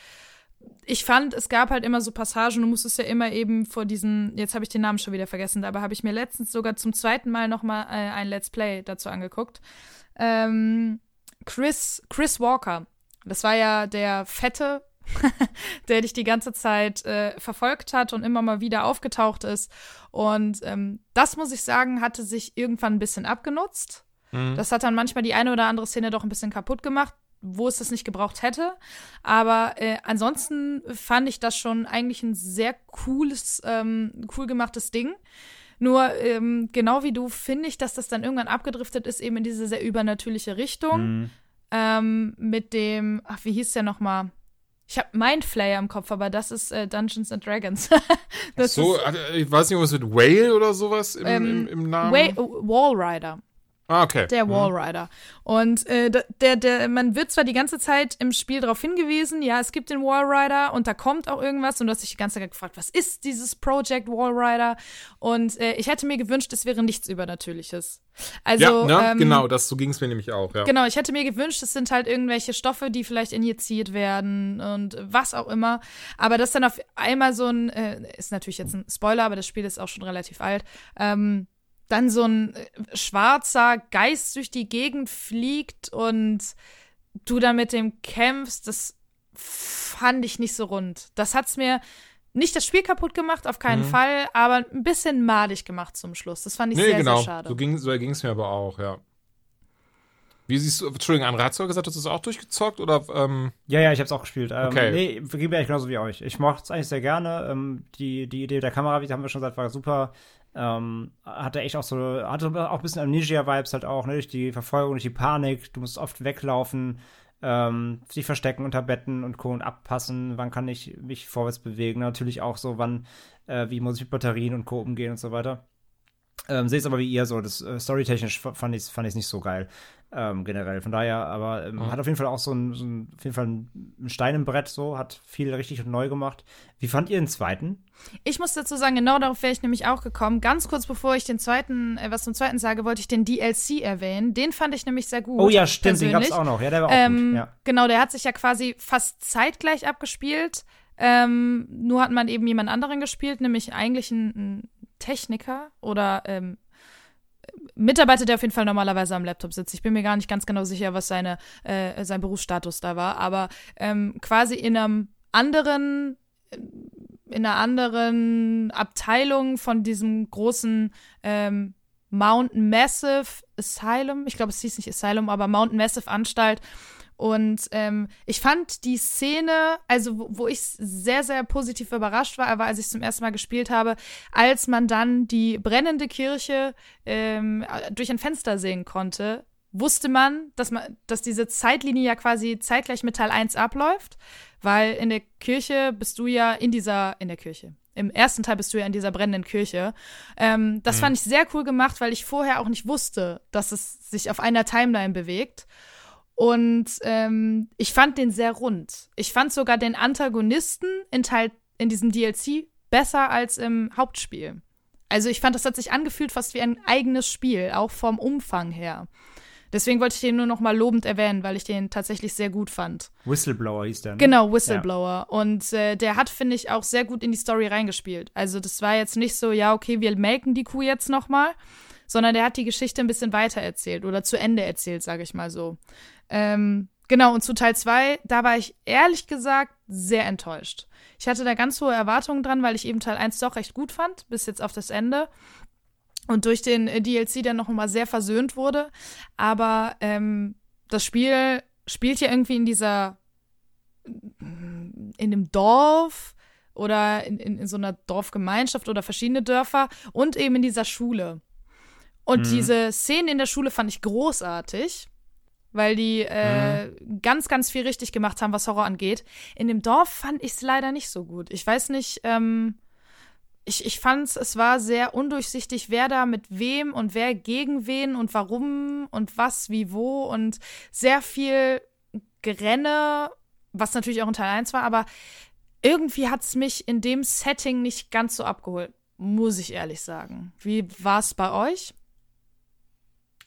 ich fand, es gab halt immer so Passagen, du musstest ja immer eben vor diesen, jetzt habe ich den Namen schon wieder vergessen, aber habe ich mir letztens sogar zum zweiten Mal nochmal äh, ein Let's Play dazu angeguckt. Ähm, Chris, Chris Walker. Das war ja der Fette, der dich die ganze Zeit äh, verfolgt hat und immer mal wieder aufgetaucht ist. Und ähm, das, muss ich sagen, hatte sich irgendwann ein bisschen abgenutzt. Mhm. Das hat dann manchmal die eine oder andere Szene doch ein bisschen kaputt gemacht wo es das nicht gebraucht hätte. Aber äh, ansonsten fand ich das schon eigentlich ein sehr cooles, ähm, cool gemachtes Ding. Nur ähm, genau wie du finde ich, dass das dann irgendwann abgedriftet ist, eben in diese sehr übernatürliche Richtung. Mhm. Ähm, mit dem, ach, wie hieß der nochmal? Ich habe Mindflayer im Kopf, aber das ist äh, Dungeons and Dragons. das so, ist, ich weiß nicht, was mit Whale oder sowas im, ähm, im, im Namen. Whale, Wall Rider. Ah, okay. Der mhm. Wallrider. Mhm. Und äh, der, der, man wird zwar die ganze Zeit im Spiel darauf hingewiesen, ja, es gibt den Wallrider und da kommt auch irgendwas und du hast dich die ganze Zeit gefragt, was ist dieses Project Wallrider? Und äh, ich hätte mir gewünscht, es wäre nichts Übernatürliches. Also, ja, ne? ähm, genau, das so ging es mir nämlich auch, ja. Genau, ich hätte mir gewünscht, es sind halt irgendwelche Stoffe, die vielleicht injiziert werden und was auch immer. Aber das dann auf einmal so ein, äh, ist natürlich jetzt ein Spoiler, aber das Spiel ist auch schon relativ alt, ähm, dann so ein äh, schwarzer Geist durch die Gegend fliegt und du da mit dem kämpfst, das fand ich nicht so rund. Das hat's mir nicht das Spiel kaputt gemacht, auf keinen mhm. Fall, aber ein bisschen madig gemacht zum Schluss. Das fand ich nee, sehr, genau. sehr schade. So ging so ging's mir aber auch, ja. Wie siehst du, Entschuldigung, André, hast du gesagt, hast du es auch durchgezockt oder? Ähm? Ja, ja, ich habe es auch gespielt. Ähm, okay. Nee, gebe mir eigentlich genauso wie euch. Ich mochte es eigentlich sehr gerne. Ähm, die, die Idee der Kamera, wie haben wir schon gesagt, war super. Ähm, hatte echt auch so, hatte auch ein bisschen Amnesia-Vibes halt auch, ne, durch die Verfolgung, durch die Panik. Du musst oft weglaufen, ähm, sich verstecken unter Betten und Co. und abpassen, wann kann ich mich vorwärts bewegen. Natürlich auch so, wann, äh, wie muss ich mit Batterien und Co. umgehen und so weiter. Ähm, Sehe es aber wie ihr so, das äh, storytechnisch fand ich es fand nicht so geil ähm, generell. Von daher, aber ähm, mhm. hat auf jeden Fall auch so ein, so ein, auf jeden Fall ein Stein im Brett, so, hat viel richtig und neu gemacht. Wie fand ihr den zweiten? Ich muss dazu sagen, genau darauf wäre ich nämlich auch gekommen. Ganz kurz bevor ich den zweiten, äh, was zum zweiten sage, wollte ich den DLC erwähnen. Den fand ich nämlich sehr gut. Oh ja, stimmt, persönlich. den gab's auch noch. Ja, der war auch ähm, gut. Ja. Genau, der hat sich ja quasi fast zeitgleich abgespielt. Ähm, nur hat man eben jemand anderen gespielt, nämlich eigentlich ein, Techniker oder ähm, Mitarbeiter, der auf jeden Fall normalerweise am Laptop sitzt. Ich bin mir gar nicht ganz genau sicher, was seine, äh, sein Berufsstatus da war, aber ähm, quasi in einem anderen in einer anderen Abteilung von diesem großen ähm, Mountain Massive Asylum, ich glaube, es hieß nicht Asylum, aber Mountain Massive Anstalt, und ähm, ich fand die Szene, also wo, wo ich sehr, sehr positiv überrascht war, war, als ich zum ersten Mal gespielt habe, als man dann die brennende Kirche ähm, durch ein Fenster sehen konnte, wusste man, dass man, dass diese Zeitlinie ja quasi zeitgleich mit Teil 1 abläuft, weil in der Kirche bist du ja in dieser, in der Kirche. Im ersten Teil bist du ja in dieser brennenden Kirche. Ähm, das mhm. fand ich sehr cool gemacht, weil ich vorher auch nicht wusste, dass es sich auf einer Timeline bewegt. Und ähm, ich fand den sehr rund. Ich fand sogar den Antagonisten in Teil in diesem DLC besser als im Hauptspiel. Also ich fand, das hat sich angefühlt fast wie ein eigenes Spiel, auch vom Umfang her. Deswegen wollte ich den nur noch mal lobend erwähnen, weil ich den tatsächlich sehr gut fand. Whistleblower hieß der. Ne? Genau, Whistleblower. Ja. Und äh, der hat, finde ich, auch sehr gut in die Story reingespielt. Also das war jetzt nicht so, ja, okay, wir melken die Kuh jetzt noch mal, sondern der hat die Geschichte ein bisschen weiter erzählt oder zu Ende erzählt, sage ich mal so. Ähm, genau, und zu Teil 2, da war ich ehrlich gesagt sehr enttäuscht. Ich hatte da ganz hohe Erwartungen dran, weil ich eben Teil 1 doch recht gut fand, bis jetzt auf das Ende. Und durch den äh, DLC dann noch mal sehr versöhnt wurde. Aber ähm, das Spiel spielt ja irgendwie in dieser in dem Dorf oder in, in, in so einer Dorfgemeinschaft oder verschiedene Dörfer und eben in dieser Schule. Und mhm. diese Szenen in der Schule fand ich großartig. weil die äh, mhm. ganz, ganz viel richtig gemacht haben, was Horror angeht. In dem Dorf fand ich es leider nicht so gut. Ich weiß nicht, ähm, ich, ich fand es war sehr undurchsichtig, wer da mit wem und wer gegen wen und warum und was, wie, wo und sehr viel Gerenne, was natürlich auch in Teil 1 war, aber irgendwie hat es mich in dem Setting nicht ganz so abgeholt, muss ich ehrlich sagen. Wie war es bei euch?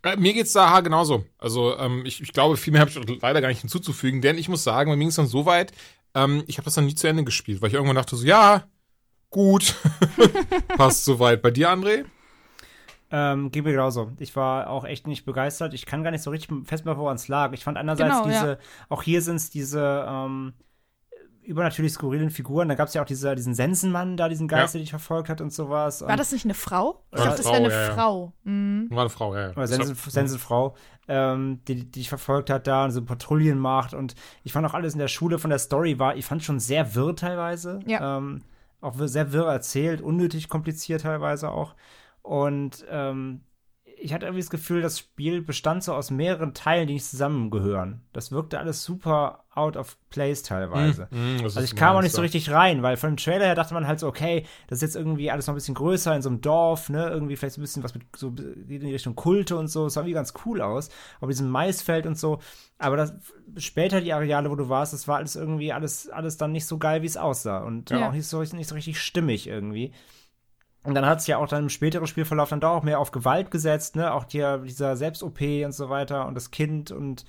Äh, mir geht's da genauso. Also ähm, ich, ich glaube, viel mehr habe ich leider gar nicht hinzuzufügen, denn ich muss sagen, bei mir ging es dann so weit, ähm, ich habe das dann nie zu Ende gespielt, weil ich irgendwann dachte so, ja, gut, passt soweit. Bei dir, André? Ähm, geht mir genauso. Ich war auch echt nicht begeistert. Ich kann gar nicht so richtig festmachen, woran es lag. Ich fand einerseits genau, diese, ja. auch hier sind es diese ähm, übernatürlich skurrilen Figuren. Da gab es ja auch diese, diesen Sensenmann da, diesen Geist, ja. der dich verfolgt hat und sowas. War das nicht eine Frau? Ich dachte, das wäre eine ja, Frau. Mhm. War eine Frau, ja. Oder Sensen, Sensenfrau, ähm, die, die dich verfolgt hat da und so Patrouillen macht. Und ich fand auch alles in der Schule von der Story war, ich fand schon sehr wirr teilweise. Ja. Ähm, auch sehr wirr erzählt, unnötig kompliziert teilweise auch. Und ähm, ich hatte irgendwie das Gefühl, das Spiel bestand so aus mehreren Teilen, die nicht zusammengehören. Das wirkte alles super out of place teilweise. Mm, mm, also ich kam auch nicht so richtig rein, weil von dem Trailer her dachte man halt so, okay, das ist jetzt irgendwie alles noch ein bisschen größer in so einem Dorf, ne, irgendwie vielleicht so ein bisschen was mit so in die Richtung Kulte und so. Das sah irgendwie ganz cool aus. Aber diesem Maisfeld und so. Aber das, später die Areale, wo du warst, das war alles irgendwie alles, alles dann nicht so geil, wie es aussah. Und ja. auch nicht so, nicht so richtig stimmig irgendwie. Und dann hat es ja auch dann im späteren Spielverlauf dann doch auch mehr auf Gewalt gesetzt, ne? Auch hier dieser Selbst-OP und so weiter und das Kind und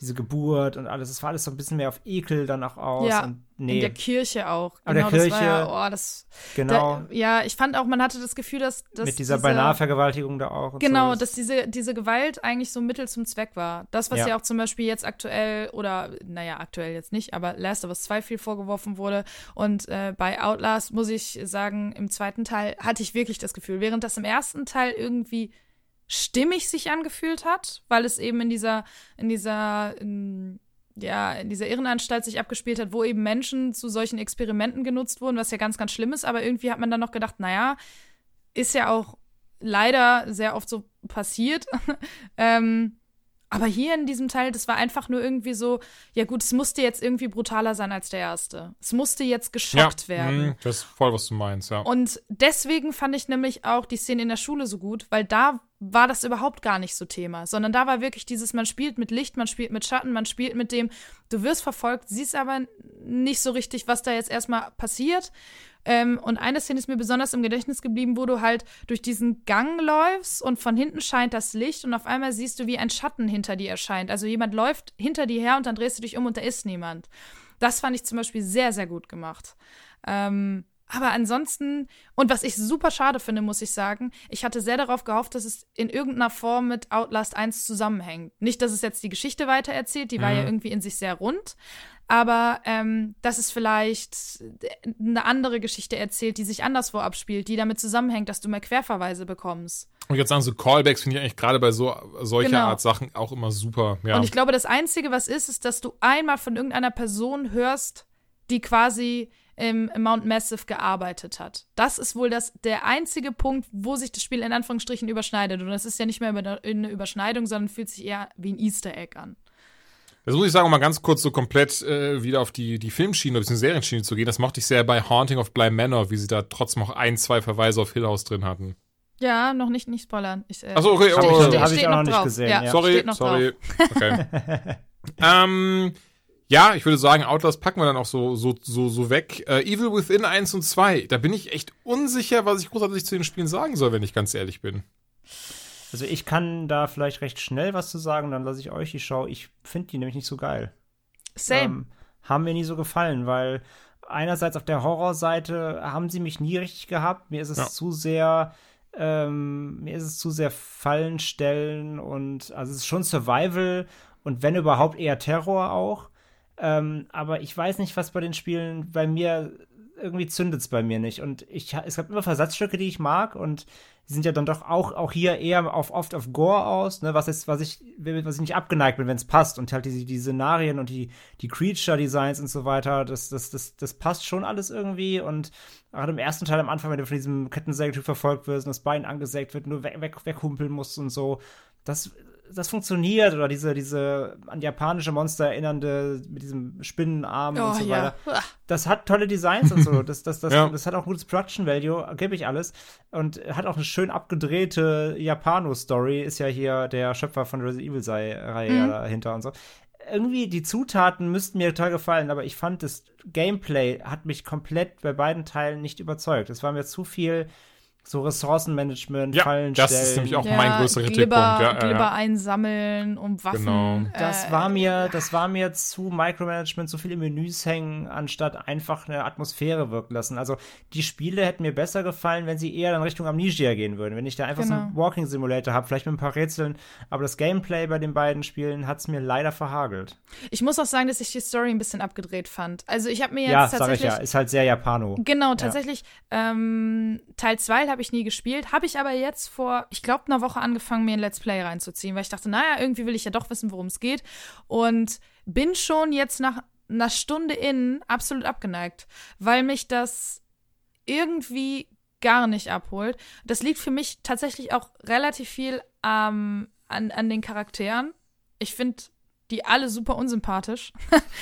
diese Geburt und alles. Es war alles so ein bisschen mehr auf Ekel dann auch aus. Ja, und nee. in der Kirche auch. Genau, der Kirche. Das war ja, oh, das, genau. Da, ja, ich fand auch, man hatte das Gefühl, dass. dass Mit dieser diese, Beinahe-Vergewaltigung da auch. genau, so. dass diese, diese Gewalt eigentlich so Mittel zum Zweck war. Das, was ja. ja auch zum Beispiel jetzt aktuell, oder naja, aktuell jetzt nicht, aber Last of Us 2 viel vorgeworfen wurde. Und äh, bei Outlast, muss ich sagen, im zweiten Teil hatte ich wirklich das Gefühl, während das im ersten Teil irgendwie stimmig sich angefühlt hat, weil es eben in dieser, in dieser, in, ja, in dieser Irrenanstalt sich abgespielt hat, wo eben Menschen zu solchen Experimenten genutzt wurden, was ja ganz, ganz schlimm ist. Aber irgendwie hat man dann noch gedacht, naja, ist ja auch leider sehr oft so passiert. ähm, aber hier in diesem Teil, das war einfach nur irgendwie so, ja gut, es musste jetzt irgendwie brutaler sein als der erste. Es musste jetzt geschockt ja, werden. Mh, das ist voll, was du meinst, ja. Und deswegen fand ich nämlich auch die Szene in der Schule so gut, weil da war das überhaupt gar nicht so Thema, sondern da war wirklich dieses, man spielt mit Licht, man spielt mit Schatten, man spielt mit dem, du wirst verfolgt, siehst aber nicht so richtig, was da jetzt erstmal passiert. Ähm, und eine Szene ist mir besonders im Gedächtnis geblieben, wo du halt durch diesen Gang läufst und von hinten scheint das Licht und auf einmal siehst du, wie ein Schatten hinter dir erscheint. Also jemand läuft hinter dir her und dann drehst du dich um und da ist niemand. Das fand ich zum Beispiel sehr, sehr gut gemacht. Ähm, aber ansonsten, und was ich super schade finde, muss ich sagen, ich hatte sehr darauf gehofft, dass es in irgendeiner Form mit Outlast 1 zusammenhängt. Nicht, dass es jetzt die Geschichte weitererzählt, die mhm. war ja irgendwie in sich sehr rund, aber ähm, dass es vielleicht eine andere Geschichte erzählt, die sich anderswo abspielt, die damit zusammenhängt, dass du mehr Querverweise bekommst. Und jetzt sagen so Callbacks finde ich eigentlich gerade bei so solcher genau. Art Sachen auch immer super. Ja. Und ich glaube, das Einzige, was ist, ist, dass du einmal von irgendeiner Person hörst, die quasi im, Mount Massive gearbeitet hat. Das ist wohl das, der einzige Punkt, wo sich das Spiel in Anführungsstrichen überschneidet. Und das ist ja nicht mehr eine Überschneidung, sondern fühlt sich eher wie ein Easter Egg an. Das muss ich sagen, um mal ganz kurz so komplett äh, wieder auf die, die Filmschiene oder die Serienschiene zu gehen. Das mochte ich sehr bei Haunting of Bly Manor, wie sie da trotzdem noch ein, zwei Verweise auf Hill House drin hatten. Ja, noch nicht, nicht spoilern. Ich, äh, Achso, okay, oh, habe ich auch noch nicht gesehen. Ja, ja. Sorry, sorry. Okay. ähm, ja, ich würde sagen, Outlast packen wir dann auch so, so, so, so weg. Uh, Evil Within 1 und 2, da bin ich echt unsicher, was ich großartig zu den Spielen sagen soll, wenn ich ganz ehrlich bin. Also ich kann da vielleicht recht schnell was zu sagen, dann lasse ich euch die Show. Ich finde die nämlich nicht so geil. Same. Ähm, haben mir nie so gefallen, weil einerseits auf der Horrorseite haben sie mich nie richtig gehabt. Mir ist es ja. zu sehr, ähm, mir ist es zu sehr Fallen stellen und also es ist schon Survival und wenn überhaupt eher Terror auch. Ähm, aber ich weiß nicht, was bei den Spielen bei mir irgendwie zündet es bei mir nicht. Und ich, es gab immer Versatzstücke, die ich mag und die sind ja dann doch auch, auch hier eher auf, oft auf Gore aus, ne, was ist, was ich, was ich nicht abgeneigt bin, wenn es passt. Und halt diese, die Szenarien und die, die Creature-Designs und so weiter, das, das, das, das passt schon alles irgendwie. Und gerade im ersten Teil am Anfang, wenn du von diesem Kettensägetyp verfolgt wirst und das Bein angesägt wird, nur weg, weg, weghumpeln musst und so, das das funktioniert oder diese, diese an japanische Monster erinnernde mit diesem Spinnenarm oh, und so weiter. Ja. Das hat tolle Designs und so. Das, das, das, ja. das hat auch gutes Production Value, gebe ich alles. Und hat auch eine schön abgedrehte Japano-Story. Ist ja hier der Schöpfer von Resident Evil-Reihe mhm. dahinter und so irgendwie die Zutaten müssten mir total gefallen, aber ich fand das Gameplay hat mich komplett bei beiden Teilen nicht überzeugt. Es war mir zu viel so Ressourcenmanagement, ja, Fallen das stellen. ist nämlich auch ja, mein größter Kritikpunkt. Ja, Glibber ja. einsammeln, um Waffen. Genau. Äh, das war mir, das war mir zu Micromanagement, zu viele Menüs hängen, anstatt einfach eine Atmosphäre wirken lassen. Also die Spiele hätten mir besser gefallen, wenn sie eher in Richtung Amnesia gehen würden. Wenn ich da einfach genau. so einen genau. Walking Simulator habe, vielleicht mit ein paar Rätseln. Aber das Gameplay bei den beiden Spielen hat es mir leider verhagelt. Ich muss auch sagen, dass ich die Story ein bisschen abgedreht fand. Also ich habe mir jetzt ja, tatsächlich. Sag ich ja, ist halt sehr Japano. Genau, tatsächlich. Ähm, Teil 2 habe ich nie gespielt, habe ich aber jetzt vor, ich glaube, einer Woche angefangen, mir ein Let's Play reinzuziehen, weil ich dachte, naja, irgendwie will ich ja doch wissen, worum es geht. Und bin schon jetzt nach einer Stunde in absolut abgeneigt, weil mich das irgendwie gar nicht abholt. Das liegt für mich tatsächlich auch relativ viel ähm, an, an den Charakteren. Ich finde die alle super unsympathisch.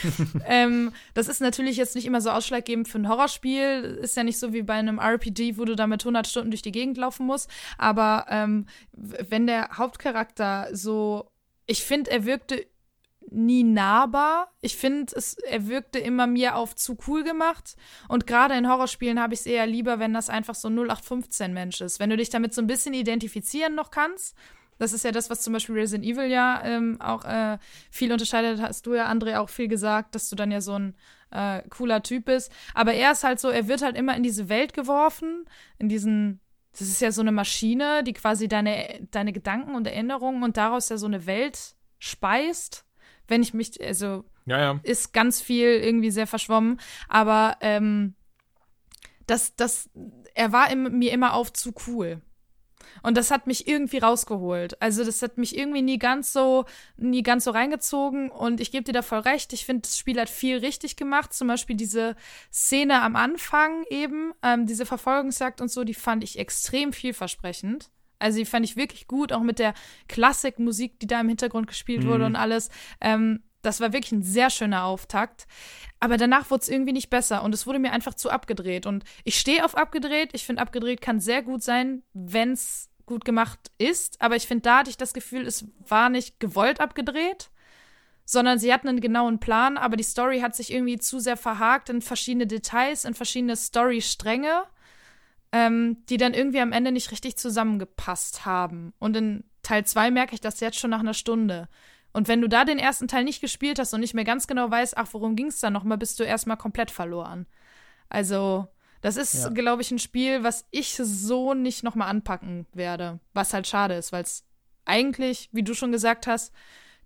ähm, das ist natürlich jetzt nicht immer so ausschlaggebend für ein Horrorspiel. Ist ja nicht so wie bei einem RPG, wo du da mit 100 Stunden durch die Gegend laufen musst. Aber ähm, wenn der Hauptcharakter so, ich finde, er wirkte nie nahbar. Ich finde, er wirkte immer mir auf zu cool gemacht. Und gerade in Horrorspielen habe ich es eher lieber, wenn das einfach so 0815 Mensch ist. Wenn du dich damit so ein bisschen identifizieren noch kannst das ist ja das, was zum Beispiel Resident Evil ja ähm, auch äh, viel unterscheidet. Hast du ja, André, auch viel gesagt, dass du dann ja so ein äh, cooler Typ bist. Aber er ist halt so, er wird halt immer in diese Welt geworfen, in diesen das ist ja so eine Maschine, die quasi deine, deine Gedanken und Erinnerungen und daraus ja so eine Welt speist. Wenn ich mich, also ja, ja. ist ganz viel irgendwie sehr verschwommen, aber ähm, das, das, er war im, mir immer auf zu cool. Und das hat mich irgendwie rausgeholt. Also das hat mich irgendwie nie ganz so, nie ganz so reingezogen. Und ich gebe dir da voll recht. Ich finde, das Spiel hat viel richtig gemacht. Zum Beispiel diese Szene am Anfang eben, ähm, diese Verfolgungsjagd und so, die fand ich extrem vielversprechend. Also die fand ich wirklich gut, auch mit der Klassikmusik, die da im Hintergrund gespielt mhm. wurde und alles. Ähm, das war wirklich ein sehr schöner Auftakt. Aber danach wurde es irgendwie nicht besser und es wurde mir einfach zu abgedreht. Und ich stehe auf abgedreht. Ich finde, abgedreht kann sehr gut sein, wenn es gut gemacht ist. Aber ich finde, da hatte ich das Gefühl, es war nicht gewollt abgedreht, sondern sie hatten einen genauen Plan. Aber die Story hat sich irgendwie zu sehr verhakt in verschiedene Details, in verschiedene Story-Stränge, ähm, die dann irgendwie am Ende nicht richtig zusammengepasst haben. Und in Teil 2 merke ich das jetzt schon nach einer Stunde. Und wenn du da den ersten Teil nicht gespielt hast und nicht mehr ganz genau weißt, ach, worum ging es da nochmal, bist du erstmal komplett verloren. Also, das ist, ja. glaube ich, ein Spiel, was ich so nicht nochmal anpacken werde. Was halt schade ist, weil es eigentlich, wie du schon gesagt hast,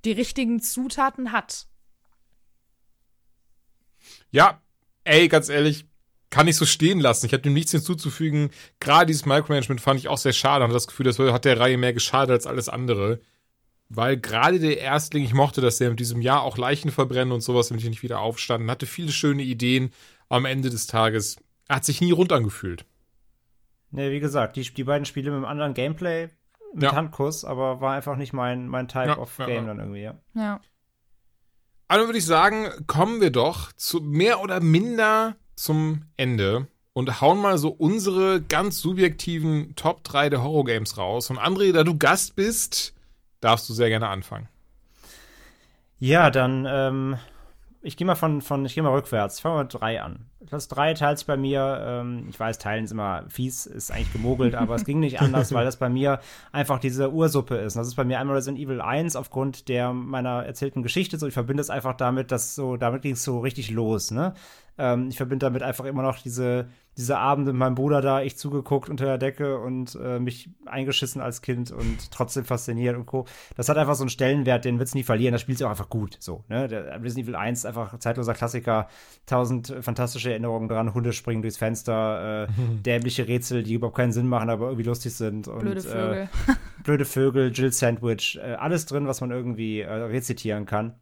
die richtigen Zutaten hat. Ja, ey, ganz ehrlich, kann ich so stehen lassen. Ich habe dem nichts hinzuzufügen. Gerade dieses Micromanagement fand ich auch sehr schade. Ich hatte das Gefühl, das hat der Reihe mehr geschadet als alles andere weil gerade der Erstling, ich mochte das sehr mit diesem Jahr auch Leichen verbrennen und sowas, damit ich nicht wieder aufstanden, hatte viele schöne Ideen. Am Ende des Tages er hat sich nie rund angefühlt. Nee, wie gesagt, die, die beiden Spiele mit einem anderen Gameplay, mit ja. Handkuss, aber war einfach nicht mein, mein Type ja, of Game ja, dann irgendwie, ja. Ja. Also würde ich sagen, kommen wir doch zu mehr oder minder zum Ende und hauen mal so unsere ganz subjektiven Top 3 der Horror Games raus. Und André, da du Gast bist, darfst du sehr gerne anfangen. Ja, dann, ähm, ich gehe mal von, von ich gehe mal rückwärts. Ich fange mal mit drei an. Platz drei teilt sich bei mir, ähm, ich weiß, teilen ist immer fies, ist eigentlich gemogelt, aber es ging nicht anders, weil das bei mir einfach diese Ursuppe ist. Und das ist bei mir einmal Resident Evil 1 aufgrund der meiner erzählten Geschichte. So, ich verbinde es einfach damit, dass so, damit ging es so richtig los, ne? Ähm, ich verbinde damit einfach immer noch diese, diese Abende mit meinem Bruder da, ich zugeguckt unter der Decke und äh, mich eingeschissen als Kind und trotzdem fasziniert und Co. Das hat einfach so einen Stellenwert, den wird es nie verlieren. Das spielt sich auch einfach gut. So, ne? Der Resident Evil 1 ist einfach zeitloser Klassiker, tausend fantastische Erinnerungen dran, Hunde springen durchs Fenster, äh, dämliche Rätsel, die überhaupt keinen Sinn machen, aber irgendwie lustig sind. Und, blöde Vögel. Äh, blöde Vögel, Jill Sandwich, äh, alles drin, was man irgendwie äh, rezitieren kann.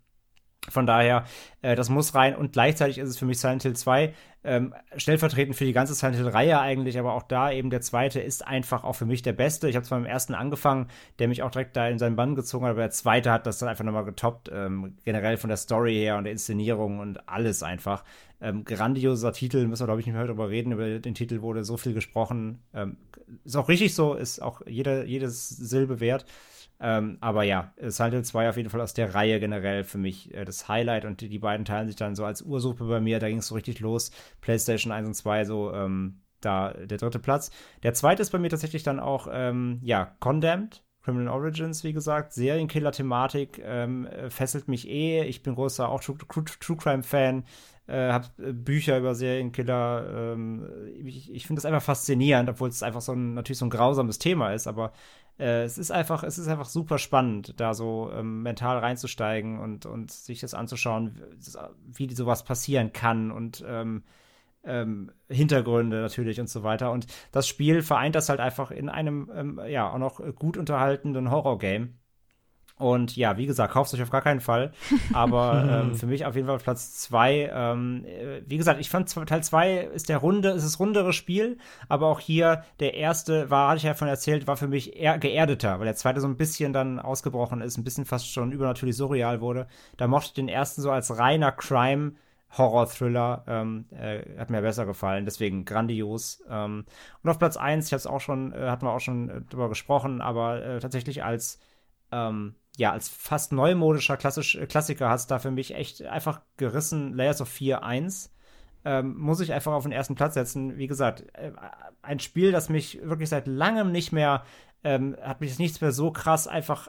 Von daher, äh, das muss rein und gleichzeitig ist es für mich Silent Hill 2 ähm, stellvertretend für die ganze Silent Hill-Reihe eigentlich, aber auch da eben der zweite ist einfach auch für mich der beste. Ich habe zwar mit ersten angefangen, der mich auch direkt da in seinen Bann gezogen hat, aber der zweite hat das dann einfach nochmal getoppt, ähm, generell von der Story her und der Inszenierung und alles einfach. Ähm, grandioser Titel, müssen wir glaube ich nicht mehr darüber reden, über den Titel wurde so viel gesprochen. Ähm, ist auch richtig so, ist auch jede, jedes Silbe wert. Ähm, aber ja, Silent Hill 2 auf jeden Fall aus der Reihe generell für mich äh, das Highlight und die, beiden teilen sich dann so als Ursuppe bei mir. Da ging es so richtig los. PlayStation 1 und 2 so ähm, da der dritte Platz. Der zweite ist bei mir tatsächlich dann auch, ähm, ja, Condemned. Criminal Origins, wie gesagt, Serienkiller-Thematik, ähm, fesselt mich eh. Ich bin großer auch True, True, True Crime-Fan, äh, habe äh, Bücher über Serienkiller. Ähm, ich ich finde das einfach faszinierend, obwohl es einfach so ein, natürlich so ein grausames Thema ist, aber äh, es ist einfach, es ist einfach super spannend, da so ähm, mental reinzusteigen und, und sich das anzuschauen, wie sowas passieren kann und ähm, ähm, Hintergründe natürlich und so weiter. Und das Spiel vereint das halt einfach in einem, ähm, ja, auch noch gut unterhaltenden Horror-Game. Und ja, wie gesagt, kauft es euch auf gar keinen Fall. Aber ähm, für mich auf jeden Fall Platz zwei. Ähm, äh, wie gesagt, ich fand Teil zwei ist der runde, ist das rundere Spiel, aber auch hier der erste war, hatte ich ja von erzählt, war für mich eher geerdeter, weil der zweite so ein bisschen dann ausgebrochen ist, ein bisschen fast schon übernatürlich surreal wurde. Da mochte ich den ersten so als reiner Crime. Horror-Thriller ähm, äh, hat mir besser gefallen, deswegen grandios. Ähm, und auf Platz 1, ich habe es auch schon, äh, hatten wir auch schon äh, drüber gesprochen, aber äh, tatsächlich als ähm, ja, als fast neumodischer Klassisch, äh, Klassiker hat es da für mich echt einfach gerissen. Layers of 4 1. Ähm, muss ich einfach auf den ersten Platz setzen. Wie gesagt, äh, ein Spiel, das mich wirklich seit langem nicht mehr, ähm, hat mich nichts mehr so krass einfach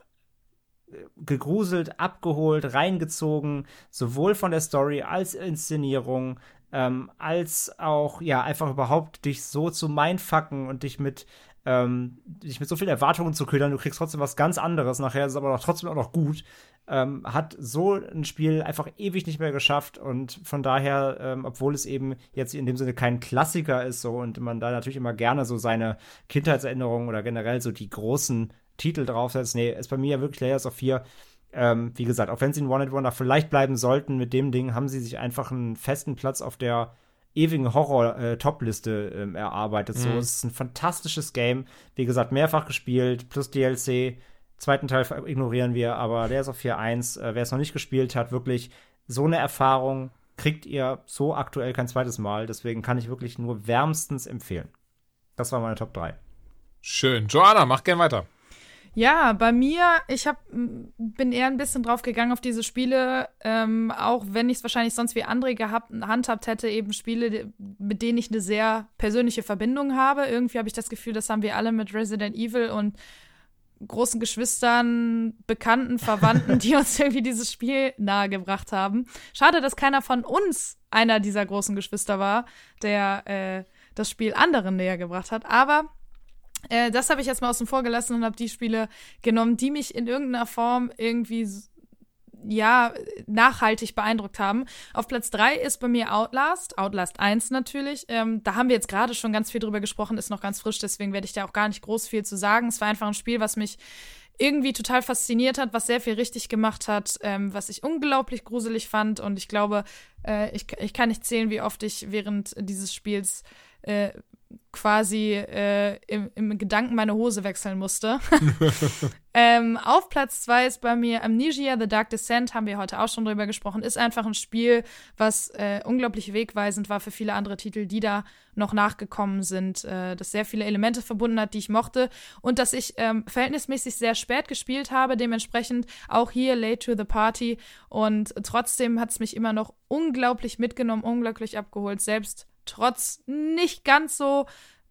äh, gegruselt, abgeholt, reingezogen, sowohl von der Story als Inszenierung, ähm, als auch, ja, einfach überhaupt dich so zu mindfucken und dich mit ähm, dich mit so vielen Erwartungen zu ködern, du kriegst trotzdem was ganz anderes, nachher ist es aber noch, trotzdem auch noch gut, ähm, hat so ein Spiel einfach ewig nicht mehr geschafft und von daher, ähm, obwohl es eben jetzt in dem Sinne kein Klassiker ist so und man da natürlich immer gerne so seine Kindheitserinnerungen oder generell so die großen Titel draufsetzt, nee, ist bei mir wirklich Layers of 4 ähm, wie gesagt, auch wenn sie in One and Wonder vielleicht bleiben sollten, mit dem Ding haben sie sich einfach einen festen Platz auf der ewigen Horror-Top-Liste äh, ähm, erarbeitet. Mhm. So, es ist ein fantastisches Game. Wie gesagt, mehrfach gespielt, plus DLC. Zweiten Teil ignorieren wir, aber der ist auf 4.1. Äh, wer es noch nicht gespielt hat, wirklich so eine Erfahrung kriegt ihr so aktuell kein zweites Mal. Deswegen kann ich wirklich nur wärmstens empfehlen. Das war meine Top 3. Schön. Joanna, mach gern weiter. Ja, bei mir, ich hab, bin eher ein bisschen drauf gegangen auf diese Spiele, ähm, auch wenn ich es wahrscheinlich sonst wie andere gehabt, handhabt hätte, eben Spiele, mit denen ich eine sehr persönliche Verbindung habe. Irgendwie habe ich das Gefühl, das haben wir alle mit Resident Evil und großen Geschwistern, Bekannten, Verwandten, die uns irgendwie dieses Spiel nahegebracht haben. Schade, dass keiner von uns einer dieser großen Geschwister war, der äh, das Spiel anderen näher gebracht hat. Aber äh, das habe ich jetzt mal außen vor gelassen und habe die Spiele genommen, die mich in irgendeiner Form irgendwie ja, nachhaltig beeindruckt haben. Auf Platz 3 ist bei mir Outlast, Outlast 1 natürlich. Ähm, da haben wir jetzt gerade schon ganz viel drüber gesprochen, ist noch ganz frisch, deswegen werde ich da auch gar nicht groß viel zu sagen. Es war einfach ein Spiel, was mich irgendwie total fasziniert hat, was sehr viel richtig gemacht hat, ähm, was ich unglaublich gruselig fand. Und ich glaube, äh, ich, ich kann nicht zählen, wie oft ich während dieses Spiels äh, quasi äh, im, im, Gedanken meine Hose wechseln musste. ähm, auf Platz zwei ist bei mir Amnesia The Dark Descent, haben wir heute auch schon drüber gesprochen, ist einfach ein Spiel, was äh, unglaublich wegweisend war für viele andere Titel, die da noch nachgekommen sind, äh, das sehr viele Elemente verbunden hat, die ich mochte. Und dass ich ähm, verhältnismäßig sehr spät gespielt habe, dementsprechend auch hier late to the party. Und trotzdem hat es mich immer noch unglaublich mitgenommen, unglaublich abgeholt, selbst trotz nicht ganz so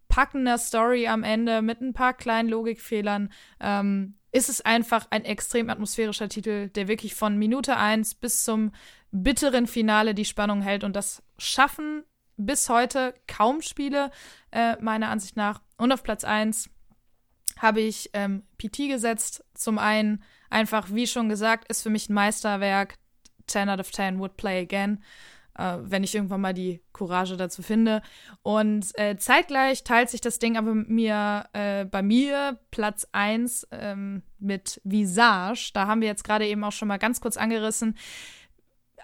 packender Story am Ende mit ein paar kleinen Logikfehlern ähm, ist es einfach ein extrem atmosphärischer Titel, der wirklich von Minute 1 bis zum bitteren Finale die Spannung hält. Und das schaffen bis heute kaum Spiele, äh, meiner Ansicht nach. Und auf Platz 1 habe ich ähm, PT gesetzt. Zum einen einfach, wie schon gesagt, ist für mich ein Meisterwerk. 10 out of 10 would play again äh, wenn ich irgendwann mal die Courage dazu finde. Und äh, zeitgleich teilt sich das Ding aber mir äh, bei mir Platz 1 ähm, mit Visage. Da haben wir jetzt gerade eben auch schon mal ganz kurz angerissen.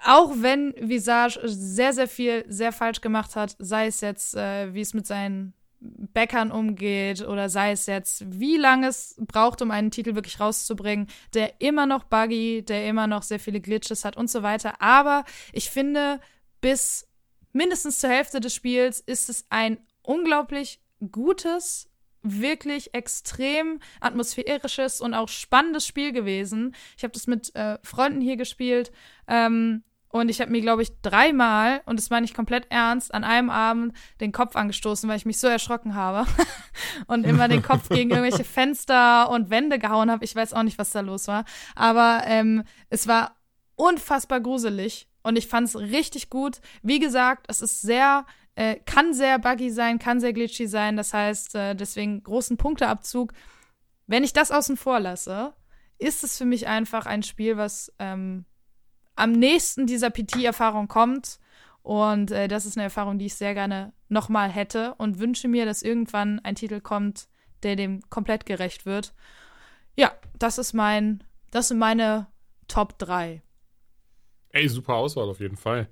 auch wenn Visage sehr, sehr viel sehr falsch gemacht hat, sei es jetzt, äh, wie es mit seinen Bäckern umgeht oder sei es jetzt, wie lange es braucht, um einen Titel wirklich rauszubringen, der immer noch buggy, der immer noch sehr viele Glitches hat und so weiter. Aber ich finde, bis mindestens zur Hälfte des Spiels ist es ein unglaublich gutes, wirklich extrem atmosphärisches und auch spannendes Spiel gewesen. Ich habe das mit äh, Freunden hier gespielt. Ähm, und ich habe mir, glaube ich, dreimal, und das war nicht komplett ernst, an einem Abend den Kopf angestoßen, weil ich mich so erschrocken habe. und immer den Kopf gegen irgendwelche Fenster und Wände gehauen habe. Ich weiß auch nicht, was da los war. Aber ähm, es war unfassbar gruselig. Und ich fand es richtig gut. Wie gesagt, es ist sehr, äh, kann sehr buggy sein, kann sehr glitchy sein. Das heißt, äh, deswegen großen Punkteabzug. Wenn ich das außen vor lasse, ist es für mich einfach ein Spiel, was ähm, am nächsten dieser PT-Erfahrung kommt. Und äh, das ist eine Erfahrung, die ich sehr gerne nochmal hätte und wünsche mir, dass irgendwann ein Titel kommt, der dem komplett gerecht wird. Ja, das ist mein, das sind meine Top 3. Ey, super Auswahl auf jeden Fall.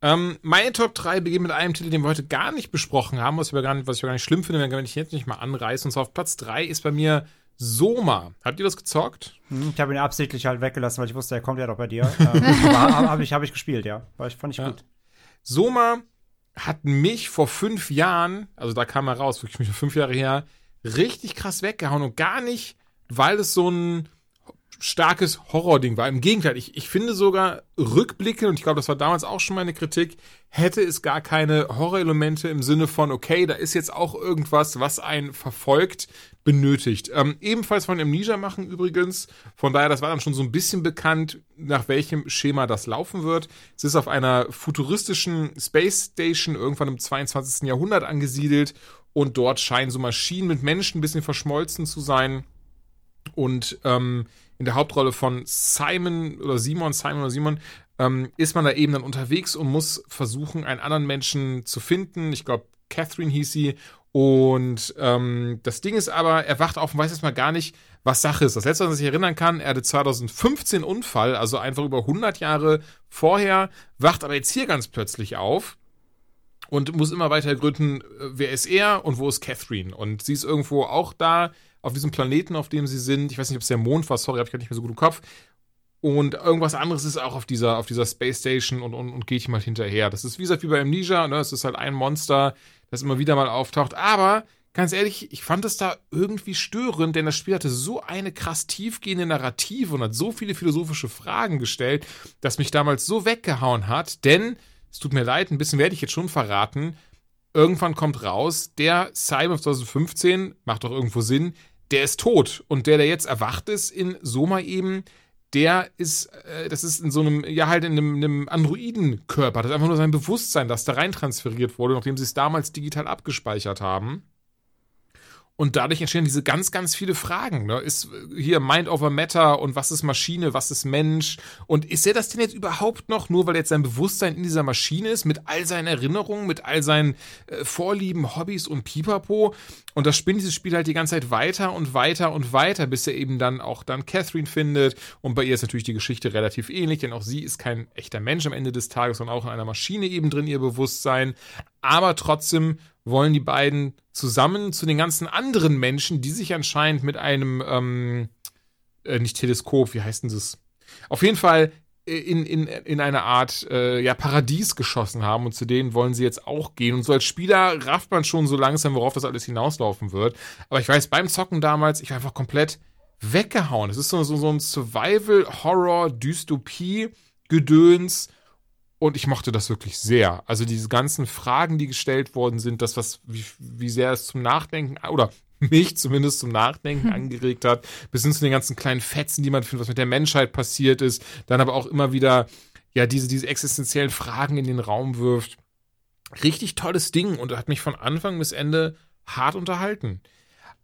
Ähm, meine Top 3 beginnen mit einem Titel, den wir heute gar nicht besprochen haben, was ich aber gar nicht, was ich gar nicht schlimm finde, wenn ich jetzt nicht mal anreiße. Und zwar auf Platz 3 ist bei mir Soma. Habt ihr das gezockt? Hm, ich habe ihn absichtlich halt weggelassen, weil ich wusste, er kommt ja doch bei dir. ähm, aber habe ich, hab ich gespielt, ja. War ich, fand ich ja. gut. Soma hat mich vor fünf Jahren, also da kam er raus, wirklich fünf Jahre her, richtig krass weggehauen und gar nicht, weil es so ein starkes Horror-Ding war. Im Gegenteil, ich, ich finde sogar Rückblicke, und ich glaube, das war damals auch schon meine Kritik, hätte es gar keine Horror-Elemente im Sinne von, okay, da ist jetzt auch irgendwas, was einen verfolgt, benötigt. Ähm, ebenfalls von Amnesia machen übrigens. Von daher, das war dann schon so ein bisschen bekannt, nach welchem Schema das laufen wird. Es ist auf einer futuristischen Space Station irgendwann im 22. Jahrhundert angesiedelt und dort scheinen so Maschinen mit Menschen ein bisschen verschmolzen zu sein. Und ähm, in der Hauptrolle von Simon oder Simon, Simon oder Simon, ähm, ist man da eben dann unterwegs und muss versuchen, einen anderen Menschen zu finden. Ich glaube, Catherine hieß sie. Und ähm, das Ding ist aber, er wacht auf und weiß erstmal gar nicht, was Sache ist. Das letzte, was er sich erinnern kann, er hatte 2015 Unfall, also einfach über 100 Jahre vorher, wacht aber jetzt hier ganz plötzlich auf und muss immer weiter gründen, äh, wer ist er und wo ist Catherine. Und sie ist irgendwo auch da auf diesem Planeten, auf dem sie sind. Ich weiß nicht, ob es der Mond war, sorry, habe ich gar nicht mehr so gut im Kopf. Und irgendwas anderes ist auch auf dieser, auf dieser Space Station und, und, und geht ihm halt hinterher. Das ist wie gesagt wie bei Amnesia, ne? Es ist halt ein Monster, das immer wieder mal auftaucht. Aber ganz ehrlich, ich fand es da irgendwie störend, denn das Spiel hatte so eine krass tiefgehende Narrative und hat so viele philosophische Fragen gestellt, dass mich damals so weggehauen hat. Denn, es tut mir leid, ein bisschen werde ich jetzt schon verraten, irgendwann kommt raus, der Cyber 2015, macht doch irgendwo Sinn, der ist tot. Und der, der jetzt erwacht ist in Soma eben, der ist, äh, das ist in so einem, ja halt in einem, einem Androidenkörper. Das ist einfach nur sein Bewusstsein, das da rein transferiert wurde, nachdem sie es damals digital abgespeichert haben. Und dadurch entstehen diese ganz, ganz viele Fragen. Ne? Ist hier Mind over Matter und was ist Maschine, was ist Mensch? Und ist er das denn jetzt überhaupt noch, nur weil jetzt sein Bewusstsein in dieser Maschine ist, mit all seinen Erinnerungen, mit all seinen äh, Vorlieben, Hobbys und Pipapo? Und das spinnt dieses Spiel halt die ganze Zeit weiter und weiter und weiter, bis er eben dann auch dann Catherine findet. Und bei ihr ist natürlich die Geschichte relativ ähnlich, denn auch sie ist kein echter Mensch am Ende des Tages, sondern auch in einer Maschine eben drin, ihr Bewusstsein. Aber trotzdem wollen die beiden zusammen zu den ganzen anderen Menschen, die sich anscheinend mit einem, ähm, äh, nicht Teleskop, wie heißt denn das? Auf jeden Fall äh, in, in, in eine Art äh, ja, Paradies geschossen haben und zu denen wollen sie jetzt auch gehen. Und so als Spieler rafft man schon so langsam, worauf das alles hinauslaufen wird. Aber ich weiß, beim Zocken damals, ich war einfach komplett weggehauen. Es ist so, so, so ein Survival-Horror-Dystopie-Gedöns und ich mochte das wirklich sehr. Also diese ganzen Fragen, die gestellt worden sind, das, was, wie, wie sehr es zum Nachdenken, oder mich zumindest zum Nachdenken angeregt hat, bis hin zu den ganzen kleinen Fetzen, die man findet, was mit der Menschheit passiert ist, dann aber auch immer wieder, ja, diese, diese existenziellen Fragen in den Raum wirft. Richtig tolles Ding und hat mich von Anfang bis Ende hart unterhalten.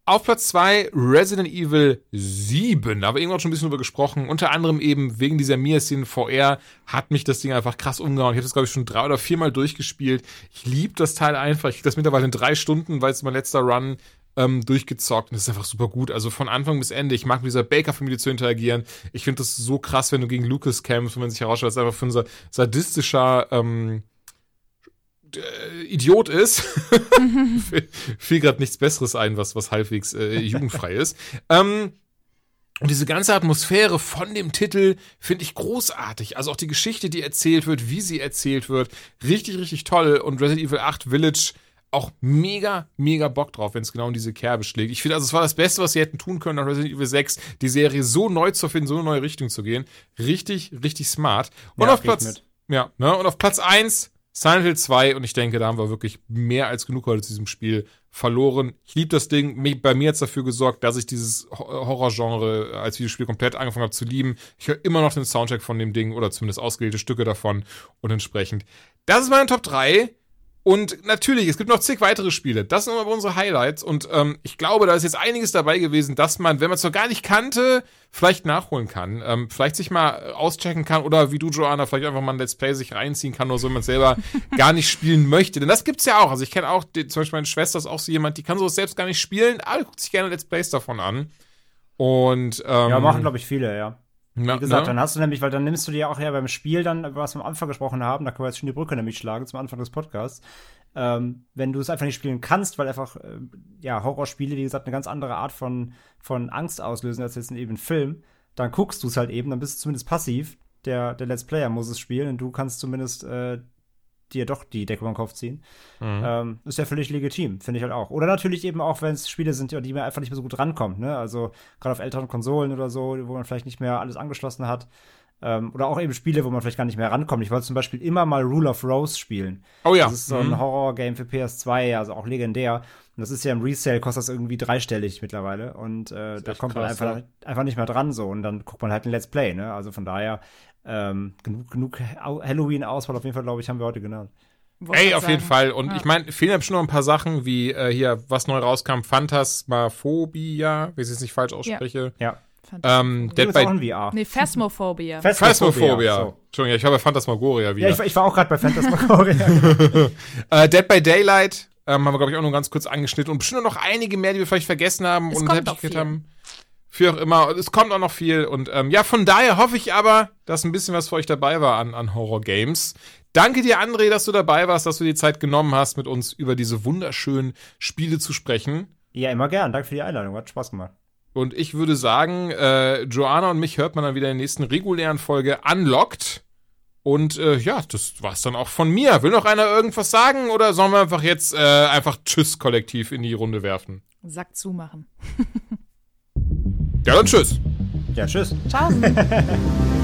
Auf Platz 2 Resident Evil 7. Da haben wir irgendwann schon ein bisschen drüber gesprochen. Unter anderem eben wegen dieser Mia-Szene VR hat mich das Ding einfach krass umgehauen. Ich habe das, glaube ich, schon drei oder viermal durchgespielt. Ich liebe das Teil einfach. Ich kriege das mittlerweile in drei Stunden, weil es mein letzter Run ähm, durchgezockt und das ist einfach super gut. Also von Anfang bis Ende. Ich mag mit dieser Baker-Familie zu interagieren. Ich finde das so krass, wenn du gegen Lucas kämpfst, wenn man sich herausstellt, dass einfach für unser sadistischer ähm, äh, Idiot ist. Fiel gerade nichts Besseres ein, was, was halbwegs äh, jugendfrei ist. Ähm, und diese ganze Atmosphäre von dem Titel finde ich großartig. Also auch die Geschichte, die erzählt wird, wie sie erzählt wird, richtig, richtig toll. Und Resident Evil 8 Village auch mega, mega Bock drauf, wenn es genau in diese Kerbe schlägt. Ich finde, also es war das Beste, was sie hätten tun können nach Resident Evil 6, die Serie so neu zu finden, so eine neue Richtung zu gehen. Richtig, richtig smart. Und Ja, auf Platz, mit. ja, ne, und auf Platz 1 Silent Hill 2 und ich denke, da haben wir wirklich mehr als genug heute zu diesem Spiel verloren. Ich liebe das Ding. Mi- Bei mir hat's dafür gesorgt, dass ich dieses Ho- Horrorgenre als Videospiel komplett angefangen habe zu lieben. Ich höre immer noch den Soundtrack von dem Ding oder zumindest ausgewählte Stücke davon und entsprechend. Das ist meine Top 3. Und natürlich, es gibt noch zig weitere Spiele. Das sind aber unsere Highlights. Und ähm, ich glaube, da ist jetzt einiges dabei gewesen, dass man, wenn man es noch gar nicht kannte, vielleicht nachholen kann. Ähm, vielleicht sich mal äh, auschecken kann oder wie du, Joanna, vielleicht einfach mal ein Let's Play sich reinziehen kann oder so, wenn man es selber gar nicht spielen möchte. Denn das gibt's ja auch. Also ich kenne auch, die, zum Beispiel meine Schwester ist auch so jemand, die kann sowas selbst gar nicht spielen, aber guckt sich gerne Let's Plays davon an. Und ähm, Ja, machen, glaube ich, viele, ja. Wie gesagt, ne? dann hast du nämlich, weil dann nimmst du dir auch ja beim Spiel dann, was wir am Anfang gesprochen haben, da können wir jetzt schon die Brücke nämlich schlagen zum Anfang des Podcasts. Ähm, wenn du es einfach nicht spielen kannst, weil einfach, äh, ja, Horrorspiele, wie gesagt, eine ganz andere Art von, von Angst auslösen als jetzt eben ein Film, dann guckst du es halt eben, dann bist du zumindest passiv. Der, der Let's Player muss es spielen und du kannst zumindest äh, dir doch die Decke über den Kopf ziehen. Mhm. Ähm, ist ja völlig legitim, finde ich halt auch. Oder natürlich eben auch, wenn es Spiele sind, die mir einfach nicht mehr so gut rankommt, ne? Also gerade auf älteren Konsolen oder so, wo man vielleicht nicht mehr alles angeschlossen hat. Ähm, oder auch eben Spiele, wo man vielleicht gar nicht mehr rankommt. Ich wollte zum Beispiel immer mal Rule of Rose spielen. Oh ja. Das ist so ein Mhm. Horror-Game für PS2, also auch legendär. Und das ist ja im Resale, kostet das irgendwie dreistellig mittlerweile. Und äh, da kommt man krass, einfach, ja. einfach nicht mehr dran so. Und dann guckt man halt ein Let's Play, ne? Also von daher, ähm, genug, genug Halloween-Auswahl auf jeden Fall, glaube ich, haben wir heute genannt. Wollte Ey, auf jeden sagen. Fall. Und Ja. ich meine, fehlen bestimmt noch ein paar Sachen, wie äh, hier, was neu rauskam, Phantasmaphobia, wenn ich es nicht falsch ausspreche. Ja. Ähm, Dead by VR. Nee, Phasmophobia. Phasmophobia. So. Entschuldigung, ich habe Phantasmagoria wieder. Ja, ich, war- ich war auch gerade bei Phantasmagoria. Äh, Dead by Daylight ähm, haben wir, glaube ich, auch nur ganz kurz angeschnitten. Und bestimmt noch einige mehr, die wir vielleicht vergessen haben Es und viel. haben. Wie auch immer. Und Es kommt auch noch viel. Und ähm, ja, von daher hoffe ich aber, dass ein bisschen was für euch dabei war an, an Horror-Games. Danke dir, André, dass du dabei warst, dass du die Zeit genommen hast, mit uns über diese wunderschönen Spiele zu sprechen. ja, immer gern. Danke für die Einladung. Hat Spaß gemacht. Und ich würde sagen, äh, Joanna und mich hört man dann wieder in der nächsten regulären Folge Unlocked. Und äh, ja, das war's dann auch von mir. Will noch einer irgendwas sagen oder sollen wir einfach jetzt äh, einfach Tschüss kollektiv in die Runde werfen? Sack zumachen. Ja, dann Tschüss. Ja, tschüss. Ciao.